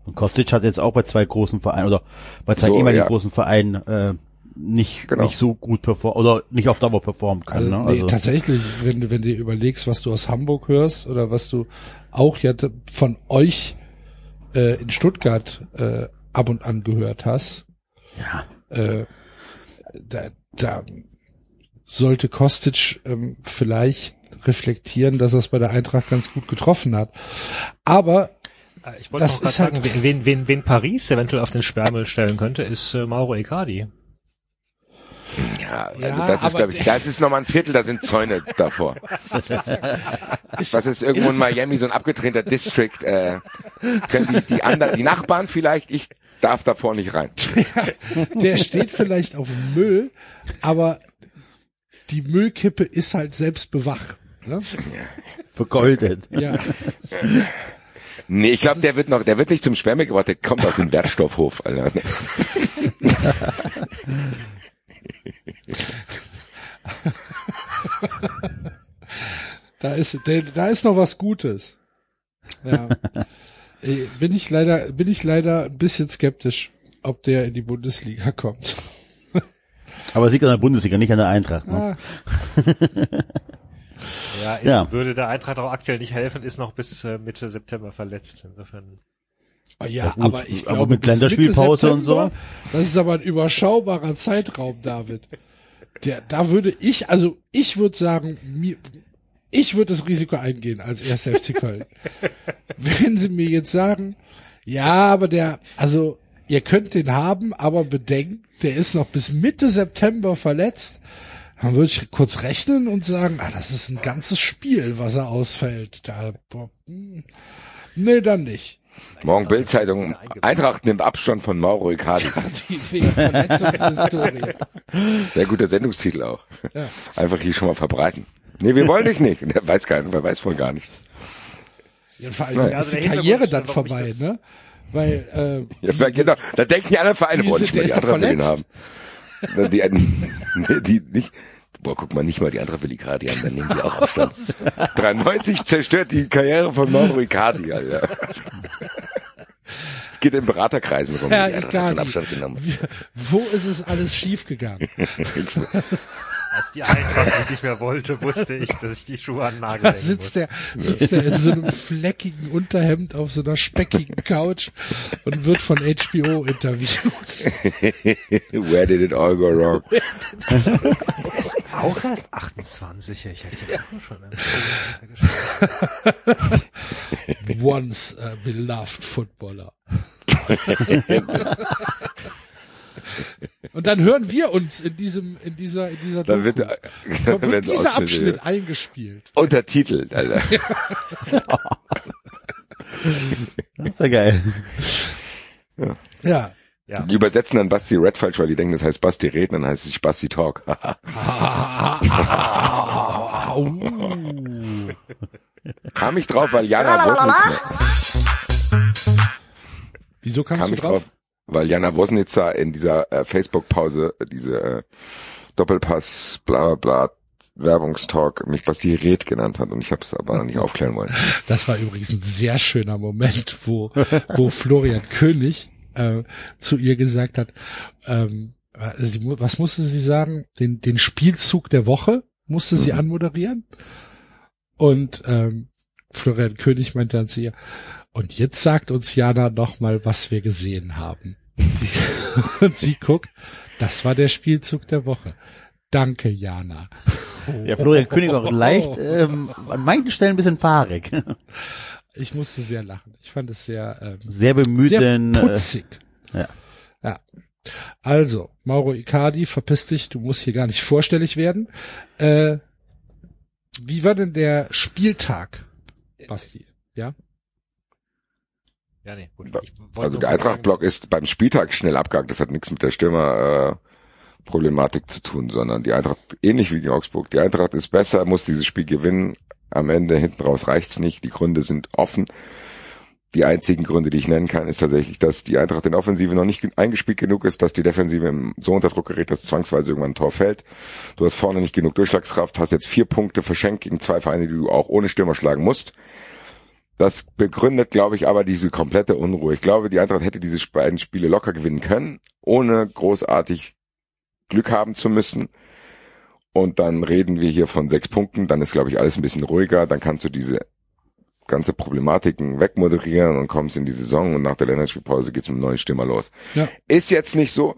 Und Kostic hat jetzt auch bei zwei großen Vereinen oder bei zwei So, ehemaligen ja. großen Vereinen äh, nicht Genau. nicht so gut performt oder nicht auf Dauer performt können. Also, ne? nee, tatsächlich, wenn du, wenn du dir überlegst, was du aus Hamburg hörst oder was du auch ja von euch äh, in Stuttgart äh, ab und an gehört hast, ja. äh, da, da sollte Kostic ähm, vielleicht reflektieren, dass er es bei der Eintracht ganz gut getroffen hat. Aber Äh, Ich wollte Das noch gerade ist halt- sagen, wen, wen, wen, wen Paris eventuell auf den Sperrmüll stellen könnte, ist äh, Mauro Icardi. Ja, also Ja, das ist, glaube ich, das ist nochmal ein Viertel, da sind Zäune davor. Was ist irgendwo in Miami so ein abgetrennter District? Äh, das können die, die anderen, die Nachbarn vielleicht, ich darf davor nicht rein. der steht vielleicht auf dem Müll, aber die Müllkippe ist halt selbst bewacht. Ne? Vergoldet. Ja. Nee, ich glaube, der wird noch, der wird nicht zum Sperrmilch gebracht, der kommt aus dem Wertstoffhof, Alter. Da ist, da, ist noch was Gutes. Ja. Bin ich leider, bin ich leider ein bisschen skeptisch, ob der in die Bundesliga kommt. Aber es liegt an der Bundesliga, nicht an der Eintracht. Ne? Ah, Ja, ist, Ja. würde der Eintracht auch aktuell nicht helfen, ist noch bis äh, Mitte September verletzt. Insofern. ah, ja, gut, aber ich aber glaube, mit bis Mitte Länderspielpause und so. Das ist aber ein überschaubarer Zeitraum, David. Der, da würde ich, also ich würde sagen, mir, ich würde das Risiko eingehen als erster FC Köln. Wenn Sie mir jetzt sagen, ja, aber der, also ihr könnt den haben, aber bedenkt, der ist noch bis Mitte September verletzt, dann würde ich kurz rechnen und sagen, ah, das ist ein ganzes Spiel, was er ausfällt. Da, boah, hm. nee, dann nicht. Morgen Bildzeitung, Eintracht nimmt Abstand von Mauro Icardi. Die. Sehr guter Sendungstitel auch. Ja. Einfach hier schon mal verbreiten. Nee, wir wollen dich nicht. Der weiß gar nicht, wer weiß von gar nichts. Ja, vor allem Nein. ist Also die der Karriere dann vorbei, ne? Weil äh, Ja, genau. Da denken die anderen Vereine, Die boah, nicht der die ist doch andere will ihn haben. verletzt. Die, die nicht, boah, guck mal, nicht mal die andere will Icardi haben, dann nehmen die auch Abstand. 93 zerstört die Karriere von Mauro Icardi, Alter. Es geht in Beraterkreisen rum. Eintracht hat schon Abstand genommen. wie- wo ist es alles schiefgegangen? Als die Eintracht mich nicht mehr wollte, wusste ich, dass ich die Schuhe an den Nagel Da sitzt muss. der, sitzt der in so einem fleckigen Unterhemd auf so einer speckigen Couch und wird von HBO interviewt. Where did it all go wrong? Er ist auch erst 28, ich hätte den auch schon. Once a beloved footballer. Und dann hören wir uns in diesem, in dieser, in dieser Dann wird, dann wird dieser Abschnitt eingespielt. untertitelt, Alter. Das ist ja geil. Ja. Ja. Die übersetzen dann Basti Red falsch, weil die denken, das heißt Basti Red, dann heißt es Basti Talk. Kam ich drauf, weil Jana Wosnitzer, Wieso kamst kam du ich drauf? drauf, weil Jana Wosnitzer in dieser äh, Facebook-Pause, diese äh, Doppelpass, bla bla bla, Werbungstalk mich Basti Red genannt hat und ich habe es aber noch nicht aufklären wollen. Das war übrigens ein sehr schöner Moment, wo, wo Florian König äh, zu ihr gesagt hat, ähm, sie, was musste sie sagen? Den, den Spielzug der Woche musste sie anmoderieren. Und ähm, Florian König meinte dann zu ihr, und jetzt sagt uns Jana noch mal, was wir gesehen haben. Und sie, und sie guckt, das war der Spielzug der Woche. Danke, Jana. Ja, Florian König auch leicht, ähm, an manchen Stellen ein bisschen fahrig. Ich musste sehr lachen. Ich fand es sehr, ähm, Sehr bemüht, sehr denn, äh, putzig. ja. Ja. Also, Mauro Icardi, verpiss dich, du musst hier gar nicht vorstellig werden. Äh, wie war denn der Spieltag, Basti? Ja? Ja, nee, gut. Also der Eintracht-Block ist beim Spieltag schnell abgehakt. Das hat nichts mit der Stürmer äh, Problematik zu tun, sondern die Eintracht, ähnlich wie in Augsburg, die Eintracht ist besser, muss dieses Spiel gewinnen. Am Ende hinten raus reicht's nicht. Die Gründe sind offen. Die einzigen Gründe, die ich nennen kann, ist tatsächlich, dass die Eintracht in der Offensive noch nicht ge- eingespielt genug ist, dass die Defensive so unter Druck gerät, dass zwangsweise irgendwann ein Tor fällt. Du hast vorne nicht genug Durchschlagskraft, hast jetzt vier Punkte verschenkt gegen zwei Vereine, die du auch ohne Stürmer schlagen musst. Das begründet, glaube ich, aber diese komplette Unruhe. Ich glaube, die Eintracht hätte diese beiden Spiele locker gewinnen können, ohne großartig Glück haben zu müssen. Und dann reden wir hier von sechs Punkten. Dann ist, glaube ich, alles ein bisschen ruhiger. Dann kannst du diese ganze Problematiken wegmoderieren und kommst in die Saison und nach der Länderspielpause geht's mit einem neuen Stürmer los. Ja. Ist jetzt nicht so.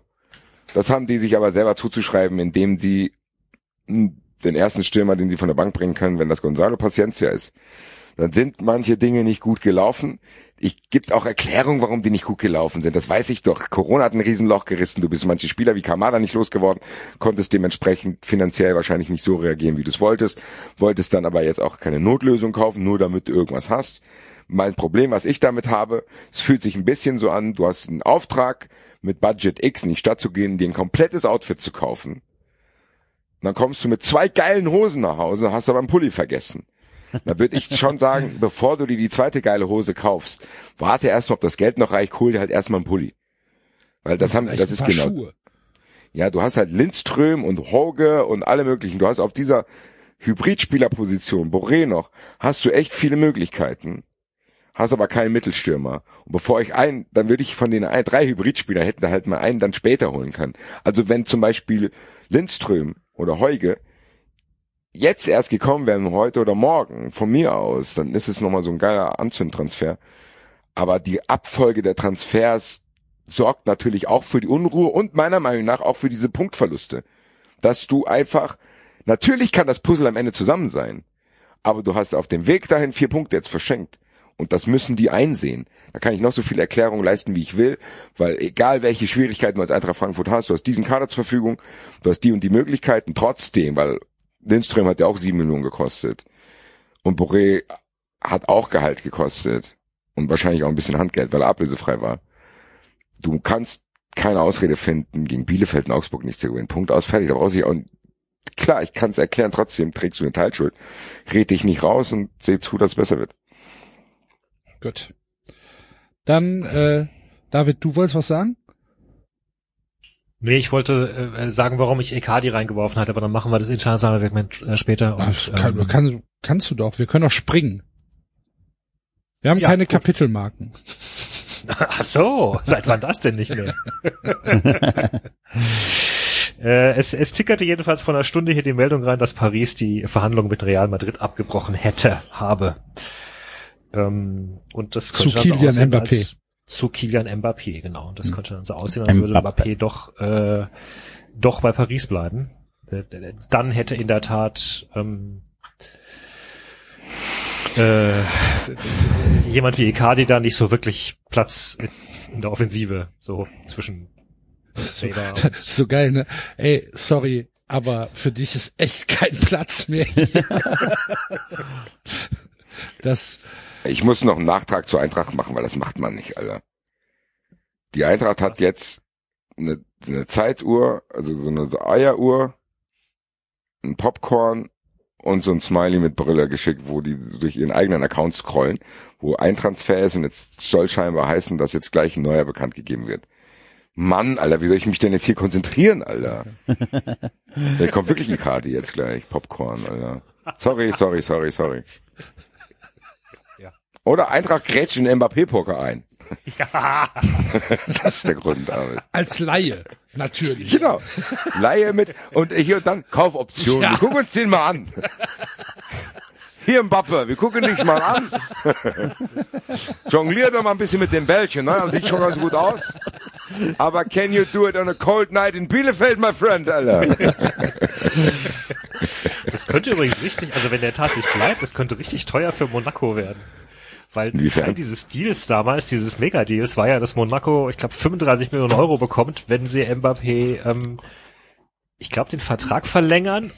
Das haben die sich aber selber zuzuschreiben, indem sie mh, den ersten Stürmer, den sie von der Bank bringen können, wenn das Gonzalo Paciencia ist, dann sind manche Dinge nicht gut gelaufen. Ich gibt auch Erklärungen, warum die nicht gut gelaufen sind. Das weiß ich doch. Corona hat ein Riesenloch gerissen. Du bist manche Spieler wie Kamada nicht losgeworden, konntest dementsprechend finanziell wahrscheinlich nicht so reagieren, wie du es wolltest. Wolltest dann aber jetzt auch keine Notlösung kaufen, nur damit du irgendwas hast. Mein Problem, was ich damit habe, es fühlt sich ein bisschen so an, du hast einen Auftrag mit Budget X in die Stadt zu gehen, dir ein komplettes Outfit zu kaufen. Und dann kommst du mit zwei geilen Hosen nach Hause, hast aber einen Pulli vergessen. Da würde ich schon sagen, bevor du dir die zweite geile Hose kaufst, warte erstmal, ob das Geld noch reicht, hol dir halt erstmal einen Pulli. Weil das haben, Vielleicht das ein ist paar genau. Schuhe. Ja, du hast halt Lindström und Hoge und alle möglichen. Du hast auf dieser Hybridspielerposition, Boré noch, hast du echt viele Möglichkeiten. Hast aber keinen Mittelstürmer. Und bevor ich einen, dann würde ich von den ein, drei Hybridspielern hätten halt mal einen dann später holen können. Also wenn zum Beispiel Lindström oder Heuge jetzt erst gekommen wären, heute oder morgen, von mir aus, dann ist es nochmal so ein geiler Anzündtransfer. Aber die Abfolge der Transfers sorgt natürlich auch für die Unruhe und meiner Meinung nach auch für diese Punktverluste. Dass du einfach, natürlich kann das Puzzle am Ende zusammen sein, aber du hast auf dem Weg dahin vier Punkte jetzt verschenkt. Und das müssen die einsehen. Da kann ich noch so viele Erklärungen leisten, wie ich will, weil egal welche Schwierigkeiten du als Eintracht Frankfurt hast, du hast diesen Kader zur Verfügung, du hast die und die Möglichkeiten, trotzdem, weil Lindström hat ja auch sieben Millionen gekostet. Und Boré hat auch Gehalt gekostet. Und wahrscheinlich auch ein bisschen Handgeld, weil er ablösefrei war. Du kannst keine Ausrede finden, gegen Bielefeld und Augsburg nicht zu gewinnen. Punkt aus, fertig. Da brauchst du auch, klar, ich kann es erklären, trotzdem trägst du eine Teilschuld. Red dich nicht raus und seh zu, dass es besser wird. Gut. Dann, äh, David, du wolltest was sagen? Nee, ich wollte äh, sagen, warum ich Ekadi reingeworfen hatte, aber dann machen wir das internationale Segment äh, später. Ach, Und, kann, ähm, kann, kannst du doch. Wir können doch springen. Wir haben Ja, keine gut. Kapitelmarken. Ach so, seit wann das denn nicht mehr? äh, es, es tickerte jedenfalls vor einer Stunde hier die Meldung rein, dass Paris die Verhandlungen mit Real Madrid abgebrochen hätte, habe. Ähm, und das Zu Kilian aussehen, Mbappé. Als, zu Kilian Mbappé, genau. Und das Hm. könnte dann so aussehen, als würde Mbappé. Doch, äh, doch bei Paris bleiben. Dann hätte in der Tat ähm, äh, jemand wie Icardi da nicht so wirklich Platz in- der Offensive, so zwischen So, so geil, ne? Ey, sorry, aber für dich ist echt kein Platz mehr. hier. das, Ich muss noch einen Nachtrag zur Eintracht machen, weil das macht man nicht, Alter. Die Eintracht hat jetzt eine, eine Zeituhr, also so eine Eieruhr, ein Popcorn und so ein Smiley mit Brille geschickt, wo die durch ihren eigenen Account scrollen, wo ein Transfer ist und jetzt soll scheinbar heißen, dass jetzt gleich ein neuer bekannt gegeben wird. Mann, Alter, wie soll ich mich denn jetzt hier konzentrieren, Alter? Da kommt wirklich ein Karte jetzt gleich, Popcorn, Alter. Sorry, sorry, sorry, sorry. Oder Eintracht grätscht in den Mbappé-Poker ein. Ja, Das ist der Grund, David. als Laie, natürlich. Genau. Laie mit und hier und dann Kaufoption. Ja. Wir gucken uns den mal an. Hier Mbappe, wir gucken dich mal an. Jonglier doch mal ein bisschen mit dem Bällchen, ne? Das sieht schon ganz gut aus. Aber can you do it on a cold night in Bielefeld, my friend, Alter? das könnte übrigens richtig, also wenn der tatsächlich bleibt, das könnte richtig teuer für Monaco werden. Weil Inwiefern? Teil dieses Deals damals, dieses Mega-Deals, war ja, dass Monaco, ich glaube, 35 Millionen Euro bekommt, wenn sie Mbappé, ähm, ich glaube, den Vertrag verlängern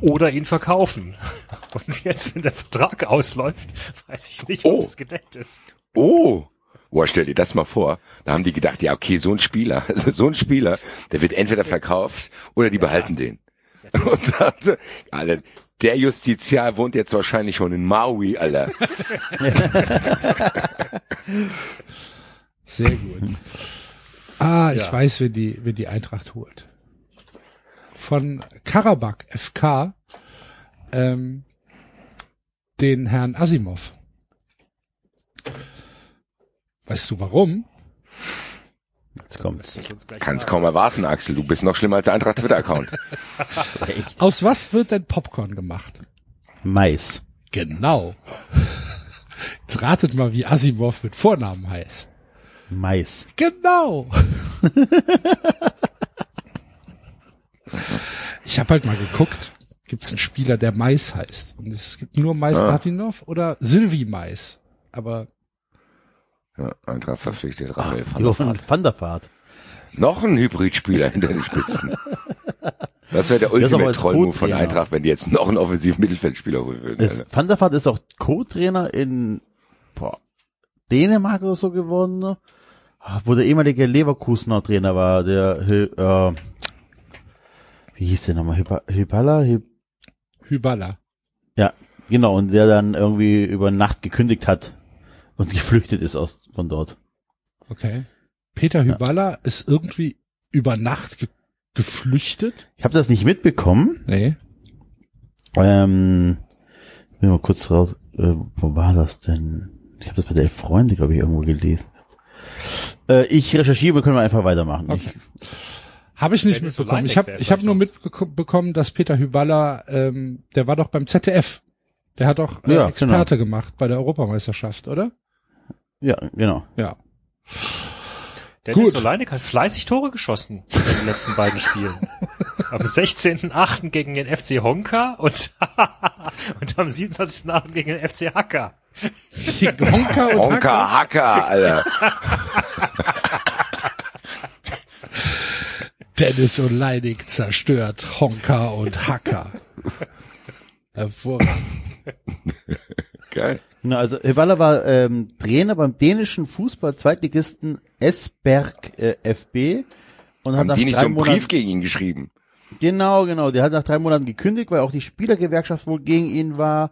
oder ihn verkaufen. Und jetzt, wenn der Vertrag ausläuft, weiß ich nicht, ob Oh. das gedeckt ist. Oh. Boah, stell dir das mal vor. Da haben die gedacht, ja, okay, so ein Spieler, also so ein Spieler, der wird entweder verkauft oder die behalten den. Und dachte, Alter, der Justiziar wohnt jetzt wahrscheinlich schon in Maui, Alter. Sehr gut. Ah, ich Ja. weiß, wen die, wen die Eintracht holt. Von Karabakh FK, ähm, den Herrn Asimov. Weißt du warum? Jetzt kommt's. Kannst kaum erwarten, Axel. Du bist noch schlimmer als der Eintracht Twitter-Account. Aus was wird denn Popcorn gemacht? Mais. Genau. Jetzt ratet mal, wie Asimov mit Vornamen heißt. Mais. Genau. ich habe halt mal geguckt. gibt es einen Spieler, der Mais heißt. Und es gibt nur Mais Ah. Latinov oder Silvi Mais. Aber Ja, Eintracht verpflichtet Raphael van der Vaart. van der Vaart. Noch ein Hybridspieler hinter den Spitzen. Das wäre der ist Ultimate Trollmove von. Eintracht, wenn die jetzt noch einen offensiven Mittelfeldspieler holen würden. Es, Van der Vaart ist auch Co-Trainer in boah, Dänemark oder so geworden? Ah, wo der ehemalige Leverkusener Trainer war, der äh, wie hieß der nochmal? Hypa- Hyballa? Hy Hyballa. ja, genau, und der dann irgendwie über Nacht gekündigt hat und geflüchtet ist aus von dort. Okay. Peter Hyballa ist irgendwie über Nacht ge geflüchtet. Ich habe das nicht mitbekommen. Nee. Ähm, ich will mal kurz raus, äh, wo war das denn? Ich habe das bei der Freunde, glaube ich, irgendwo gelesen. Äh, ich recherchiere, wir können wir einfach weitermachen. Okay. Habe ich nicht mitbekommen. Ich habe ich hab nur mitbekommen, dass Peter Hyballa, ähm, der war doch beim ZDF. Der hat doch äh, Ja, Experte gemacht bei der Europameisterschaft, oder? Ja, genau. Ja. Dennis Gut. Oleinik hat fleißig Tore geschossen in den letzten beiden Spielen. Am 16.8. gegen den FC Honka und, und am 27.8. gegen den FC Hacker. Honka und Hacker. Honka Hacker, Alter. Dennis Oleinik zerstört Honka und Hacker. Hervorragend. Geil. Genau, also Hyballa war ähm, Trainer beim dänischen Fußball-Zweitligisten Esberg äh, FB und hat Haben nach die nicht so einen Monaten, Brief gegen ihn geschrieben? Genau, genau. Der hat nach drei Monaten gekündigt, weil auch die Spielergewerkschaft wohl gegen ihn war.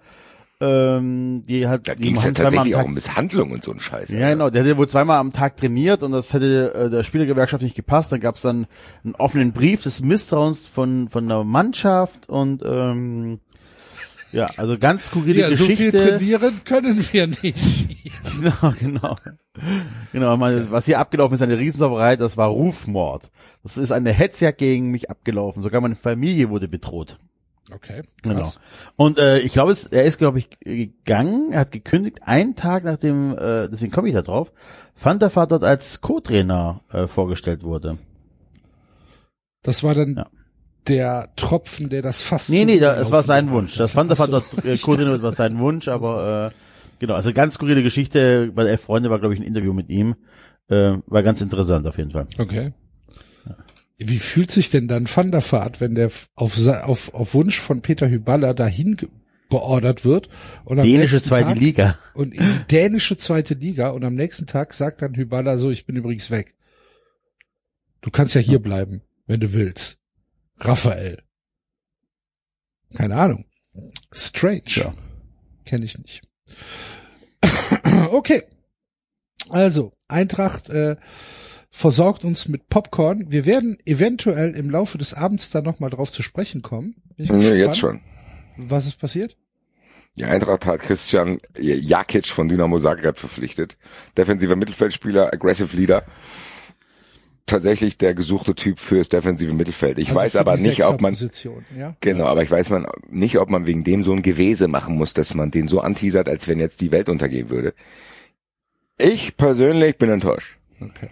Ähm, die hat, Da ging es ja tatsächlich auch um Misshandlung und so ein Scheiß. Ja, genau. Der hätte wohl zweimal am Tag trainiert und das hätte äh, der Spielergewerkschaft nicht gepasst. Dann gab es dann einen offenen Brief des Misstrauens von von der Mannschaft und ähm, ja, also ganz skurrile Ja, so viel Geschichte. trainieren können wir nicht. Genau, genau. Genau, mal, was hier abgelaufen ist, eine Riesensauerei, das war Rufmord. Das ist eine Hetzjagd gegen mich abgelaufen. Sogar meine Familie wurde bedroht. Okay. Genau. krass. Und äh, ich glaube, es- er ist, glaube ich, gegangen, er hat gekündigt, einen Tag nachdem, äh, deswegen komme ich da drauf, Vaart dort als Co-Trainer äh, vorgestellt wurde. Das war dann Ja. Der Tropfen, der das fast. Nee, nee, da, es war sein Wunsch. Das Vaart Ach so. dort äh, war sein Wunsch, aber äh, genau, also ganz skurrile Geschichte. Bei der Elf Freunde war, glaube ich, ein Interview mit ihm. Äh, war ganz interessant auf jeden Fall. Okay. Wie fühlt sich denn dann Van der Vaart, wenn der auf, auf, auf Wunsch von Peter Hyballa dahin beordert wird und am Dänische nächsten zweite Tag, Liga. und in die dänische zweite Liga und am nächsten Tag sagt dann Hyballa so, ich bin übrigens weg. Du kannst ja hier bleiben, wenn du willst. Raphael. Keine Ahnung. Strange. Ja. Kenne ich nicht. okay. Also, Eintracht äh, versorgt uns mit Popcorn. Wir werden eventuell im Laufe des Abends da nochmal drauf zu sprechen kommen. Bin ich Nee, gespannt, jetzt schon. Was ist passiert? Die Eintracht hat Christian Jakic von Dynamo Zagreb verpflichtet. Defensiver Mittelfeldspieler, aggressive Leader. Tatsächlich der gesuchte Typ fürs defensive Mittelfeld. Ich Also weiß aber nicht, ob man, ja? genau, aber ich weiß man nicht, ob man wegen dem so ein Gewese machen muss, dass man den so anteasert, als wenn jetzt die Welt untergehen würde. Ich persönlich bin enttäuscht. Okay.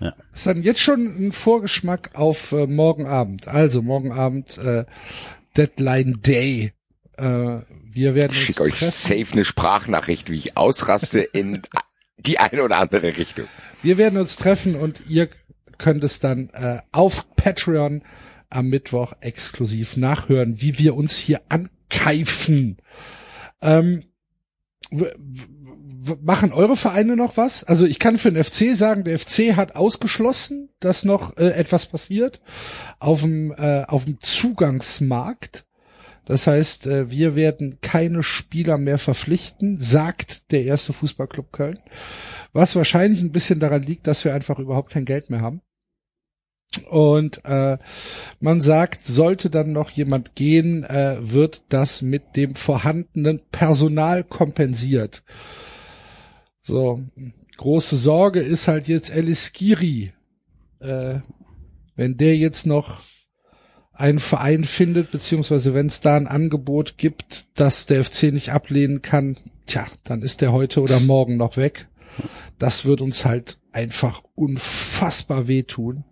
Ja. Ist dann jetzt schon ein Vorgeschmack auf äh, morgen Abend. Also morgen Abend äh, Deadline Day. Äh, wir werden Ich uns schicke euch treffen. safe eine Sprachnachricht, wie ich ausraste in die eine oder andere Richtung. Wir werden uns treffen und ihr könnt es dann äh, auf Patreon am Mittwoch exklusiv nachhören, wie wir uns hier ankeifen. Ähm, machen eure Vereine noch was? Also ich kann für den FC sagen, der FC hat ausgeschlossen, dass noch äh, etwas passiert auf dem äh, auf dem Zugangsmarkt. Das heißt, äh, wir werden keine Spieler mehr verpflichten, sagt der erste Fußballclub Köln. Was wahrscheinlich ein bisschen daran liegt, dass wir einfach überhaupt kein Geld mehr haben. Und äh, man sagt, sollte dann noch jemand gehen, äh, wird das mit dem vorhandenen Personal kompensiert. So, große Sorge ist halt jetzt Elis Giri. Äh, wenn der jetzt noch einen Verein findet, beziehungsweise wenn es da ein Angebot gibt, das der FC nicht ablehnen kann, tja, dann ist der heute oder morgen noch weg. Das wird uns halt einfach unfassbar wehtun.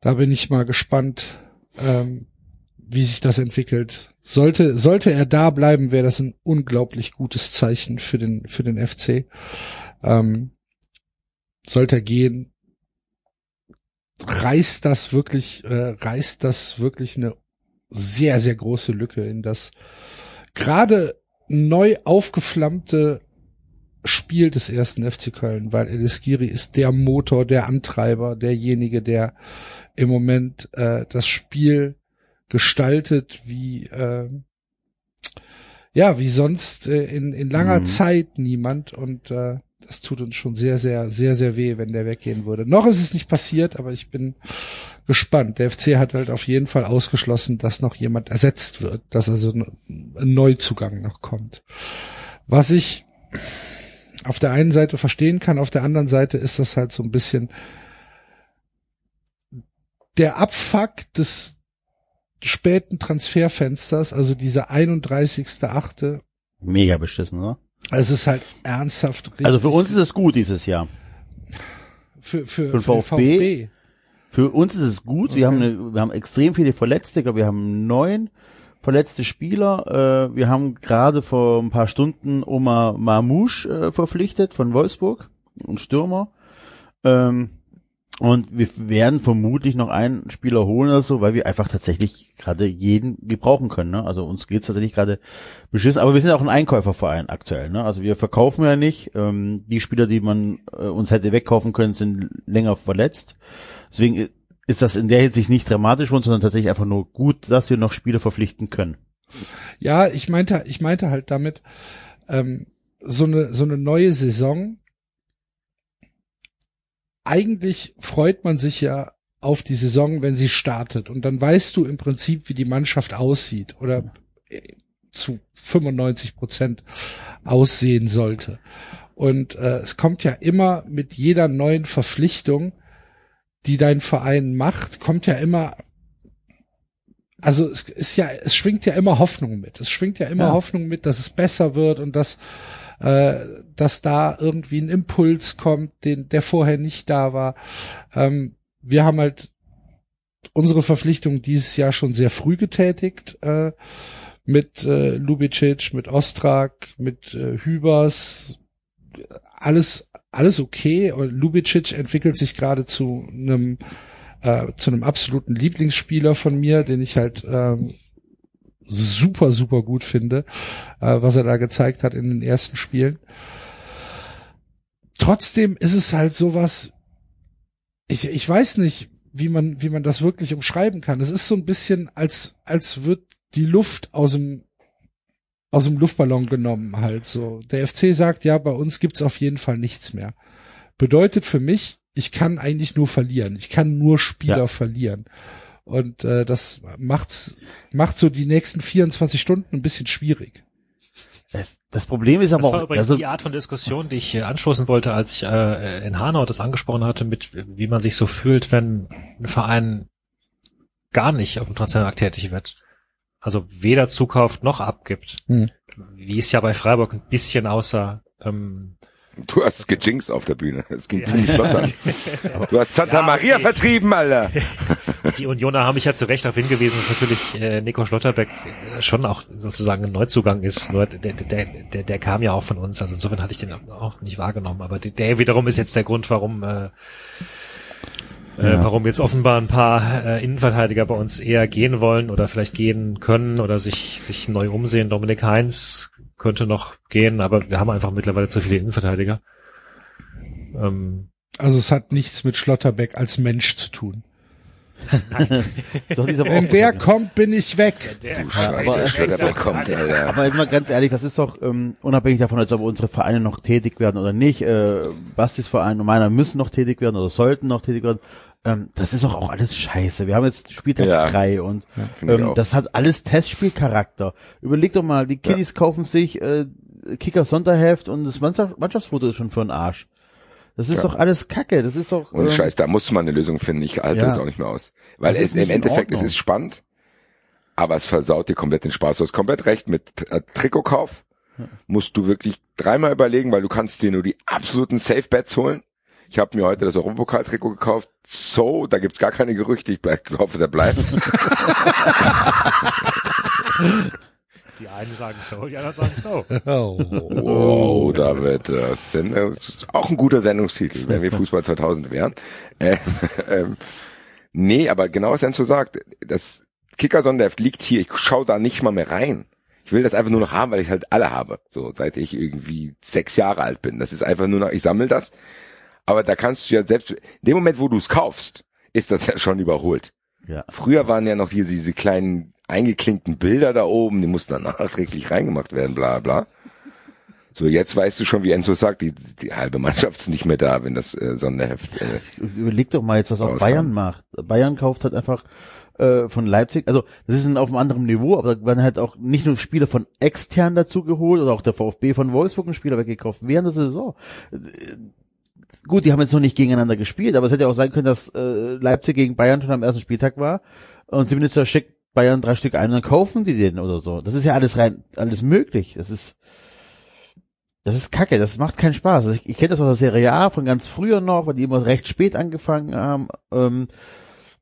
Da bin ich mal gespannt, ähm, wie sich das entwickelt. Sollte, sollte er da bleiben, wäre das ein unglaublich gutes Zeichen für den, für den FC. Ähm, sollte er gehen, reißt das wirklich, äh, reißt das wirklich eine sehr, sehr große Lücke in das gerade neu aufgeflammte Spiel des ersten FC Köln, weil Elis Giri ist der Motor, der Antreiber, derjenige, der im Moment äh, das Spiel gestaltet wie äh, ja wie sonst äh, in, in langer Mhm. Zeit niemand und äh, das tut uns schon sehr sehr sehr sehr weh, wenn der weggehen würde. Noch ist es nicht passiert, aber ich bin gespannt. Der FC hat halt auf jeden Fall ausgeschlossen, dass noch jemand ersetzt wird, dass also ein Neuzugang noch kommt. Was ich auf der einen Seite verstehen kann, auf der anderen Seite ist das halt so ein bisschen der Abfuck des späten Transferfensters, also dieser 31.8. Mega beschissen, oder? Es ist halt ernsthaft richtig. Also für uns ist es gut dieses Jahr. für, für, für für den VfB. VfB. Für uns ist es gut. Wir haben eine, wir haben extrem viele Verletzte. Wir haben neun verletzte Spieler. Äh, wir haben gerade vor ein paar Stunden Oma Mamouche äh, verpflichtet von Wolfsburg, ein Stürmer. Ähm, und wir werden vermutlich noch einen Spieler holen oder so, weil wir einfach tatsächlich gerade jeden gebrauchen können. Ne? Also uns geht's tatsächlich gerade beschissen. Aber wir sind auch ein Einkäuferverein aktuell. Ne? Also wir verkaufen ja nicht. Ähm, die Spieler, die man äh, uns hätte wegkaufen können, sind länger verletzt. Deswegen ist das in der Hinsicht nicht dramatisch für uns, sondern tatsächlich einfach nur gut, dass wir noch Spieler verpflichten können. Ja, ich meinte, ich meinte halt damit, ähm, so eine, so eine neue Saison. Eigentlich freut man sich ja auf die Saison, wenn sie startet. Und dann weißt du im Prinzip, wie die Mannschaft aussieht oder zu 95 Prozent aussehen sollte. Und äh, es kommt ja immer mit jeder neuen Verpflichtung, die dein Verein macht, kommt ja immer also es ist ja, es schwingt ja immer Hoffnung mit. Es schwingt ja immer Ja. Hoffnung mit, dass es besser wird und dass, äh, dass da irgendwie ein Impuls kommt, den, der vorher nicht da war. Ähm, wir haben halt unsere Verpflichtung dieses Jahr schon sehr früh getätigt, äh, mit äh, Lubicic, mit Ostrak, mit äh, Hübers, alles, alles okay. Und Lubicic entwickelt sich gerade zu einem äh, zu einem absoluten Lieblingsspieler von mir, den ich halt ähm, super, super gut finde, äh, was er da gezeigt hat in den ersten Spielen. Trotzdem ist es halt sowas, ich, ich weiß nicht, wie man, wie man das wirklich umschreiben kann. Es ist so ein bisschen, als, als wird die Luft aus dem, aus dem Luftballon genommen halt so. Der FC sagt, ja, bei uns gibt's auf jeden Fall nichts mehr. Bedeutet für mich, ich kann eigentlich nur verlieren. Ich kann nur Spieler Ja. verlieren. Und äh, das macht's, macht so die nächsten 24 Stunden ein bisschen schwierig. Das, das Problem ist Das aber war auch, übrigens also, die Art von Diskussion, die ich äh, anstoßen wollte, als ich äh, in Hanau das angesprochen hatte, mit wie man sich so fühlt, wenn ein Verein gar nicht auf dem Transfermarkt tätig wird. Also weder zukauft noch abgibt. Hm. Wie es ja bei Freiburg ein bisschen aussah. Ähm, Du hast gejinxt auf der Bühne. Es ging Ja. ziemlich flott an. Du hast Santa Ja, Maria okay. vertrieben, Alter. die Unioner haben mich ja zu Recht darauf hingewiesen, dass natürlich äh, Nico Schlotterbeck äh, schon auch sozusagen ein Neuzugang ist. Nur der, der, der, der kam ja auch von uns. Also insofern hatte ich den auch nicht wahrgenommen. Aber der, der wiederum ist jetzt der Grund, warum äh, äh, Ja. warum jetzt offenbar ein paar äh, Innenverteidiger bei uns eher gehen wollen oder vielleicht gehen können oder sich sich neu umsehen. Dominik Heinz könnte noch gehen, aber wir haben einfach mittlerweile zu viele Innenverteidiger. Ähm, Also es hat nichts mit Schlotterbeck als Mensch zu tun. so Wenn der kommt, bin ich weg. Du Scheiße, Schlotterbeck kommt, Alter. Aber jetzt mal ganz ehrlich, das ist doch ähm, unabhängig davon, als ob unsere Vereine noch tätig werden oder nicht. Äh, Bastis Verein und meiner müssen noch tätig werden oder sollten noch tätig werden. Ähm, das ist doch auch alles scheiße. Wir haben jetzt Spieltag Ja. drei und ich ähm, das hat alles Testspielcharakter. Überleg doch mal, die Kiddies kaufen sich äh, Kicker Sonderheft und das Mannschaft Mannschaftsfoto ist schon für den Arsch. Das ist Ja. doch alles Kacke. Das ist doch. Ohne ähm, Scheiß, da muss man eine Lösung finden. Ich halte Ja. das auch nicht mehr aus. Weil es im Endeffekt, es ist spannend, aber es versaut dir komplett den Spaß. Du hast komplett recht mit äh, Trikotkauf. Musst du wirklich dreimal überlegen, weil du kannst dir nur die absoluten Safe Bets holen. Ich habe mir heute das Europapokal-Trikot gekauft. So, da gibt's gar keine Gerüchte. Ich bleib, hoffe, der bleibt. Die einen sagen so, die anderen sagen so. Oh. Wow, da wird das, ist auch ein guter Sendungstitel, wenn wir Fußball 2000 wären. Äh, ähm, nee, aber genau was Enzo sagt, das Kicker-Sonderheft liegt hier. Ich schaue da nicht mal mehr rein. Ich will das einfach nur noch haben, weil ich halt alle habe. So, seit ich irgendwie sechs Jahre alt bin. Das ist einfach nur noch, ich sammle das. Aber da kannst du ja selbst, in dem Moment, wo du es kaufst, ist das ja schon überholt. Ja. Früher waren ja noch hier diese kleinen eingeklinkten Bilder da oben, die mussten dann nachträglich reingemacht werden, bla bla. So, jetzt weißt du schon, wie Enzo sagt, die, die halbe Mannschaft ist nicht mehr da, wenn das äh, Sonderheft. Äh, Überleg doch mal jetzt, was auch Rauskam. Bayern macht. Bayern kauft halt einfach äh, von Leipzig, also das ist ein auf einem anderen Niveau, aber da werden halt auch nicht nur Spieler von extern dazu geholt oder auch der VfB von Wolfsburg einen Spieler weggekauft während der Saison. Gut, die haben jetzt noch nicht gegeneinander gespielt, aber es hätte auch sein können, dass äh, Leipzig gegen Bayern schon am ersten Spieltag war und Minister schickt Bayern drei Stück ein und dann kaufen die den oder so. Das ist ja alles rein, alles möglich. Das ist das ist kacke, das macht keinen Spaß. Also ich, ich kenne das aus der Serie A von ganz früher noch, weil die immer recht spät angefangen haben. Ähm,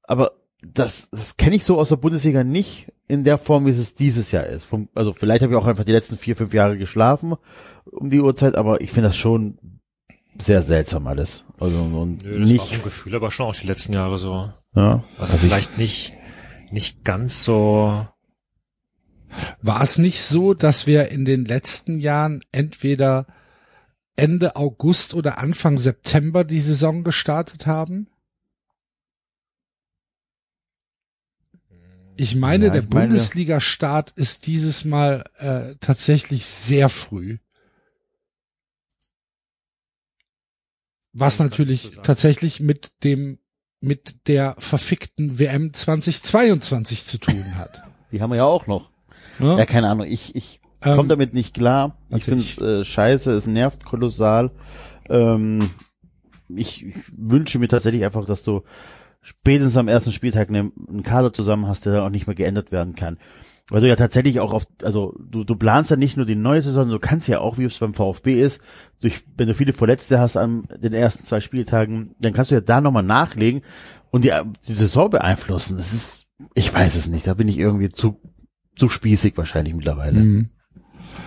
aber das, das kenne ich so aus der Bundesliga nicht in der Form, wie es dieses Jahr ist. Vom, also vielleicht habe ich auch einfach die letzten vier, fünf Jahre geschlafen um die Uhrzeit, aber ich finde das schon sehr seltsam alles. Also und Nö, das war nicht, vom Gefühl aber schon auch die letzten Jahre so. ja. Also, Also ich- vielleicht nicht, nicht ganz so, War es nicht so, dass wir in den letzten Jahren entweder Ende August oder Anfang September die Saison gestartet haben? Ich meine, Ja, der ich meine- Bundesliga-Start ist dieses Mal äh, tatsächlich sehr früh. Was natürlich tatsächlich mit dem mit der verfickten WM 2022 zu tun hat. die haben wir ja auch noch. Ne? Ja, keine Ahnung. Ich, ich Ähm, komme damit nicht klar. Ich finde äh, scheiße, es nervt kolossal. Ähm, ich, ich wünsche mir tatsächlich einfach, dass du spätestens am ersten Spieltag einen, einen Kader zusammen hast, der dann auch nicht mehr geändert werden kann. Weil du ja tatsächlich auch auf, also du, du planst ja nicht nur die neue Saison, du kannst ja auch, wie es beim VfB ist, durch, wenn du viele Verletzte hast an den ersten zwei Spieltagen, dann kannst du ja da nochmal nachlegen und die, die Saison beeinflussen. Das ist, ich weiß es nicht, da bin ich irgendwie zu, zu spießig wahrscheinlich mittlerweile. Mhm.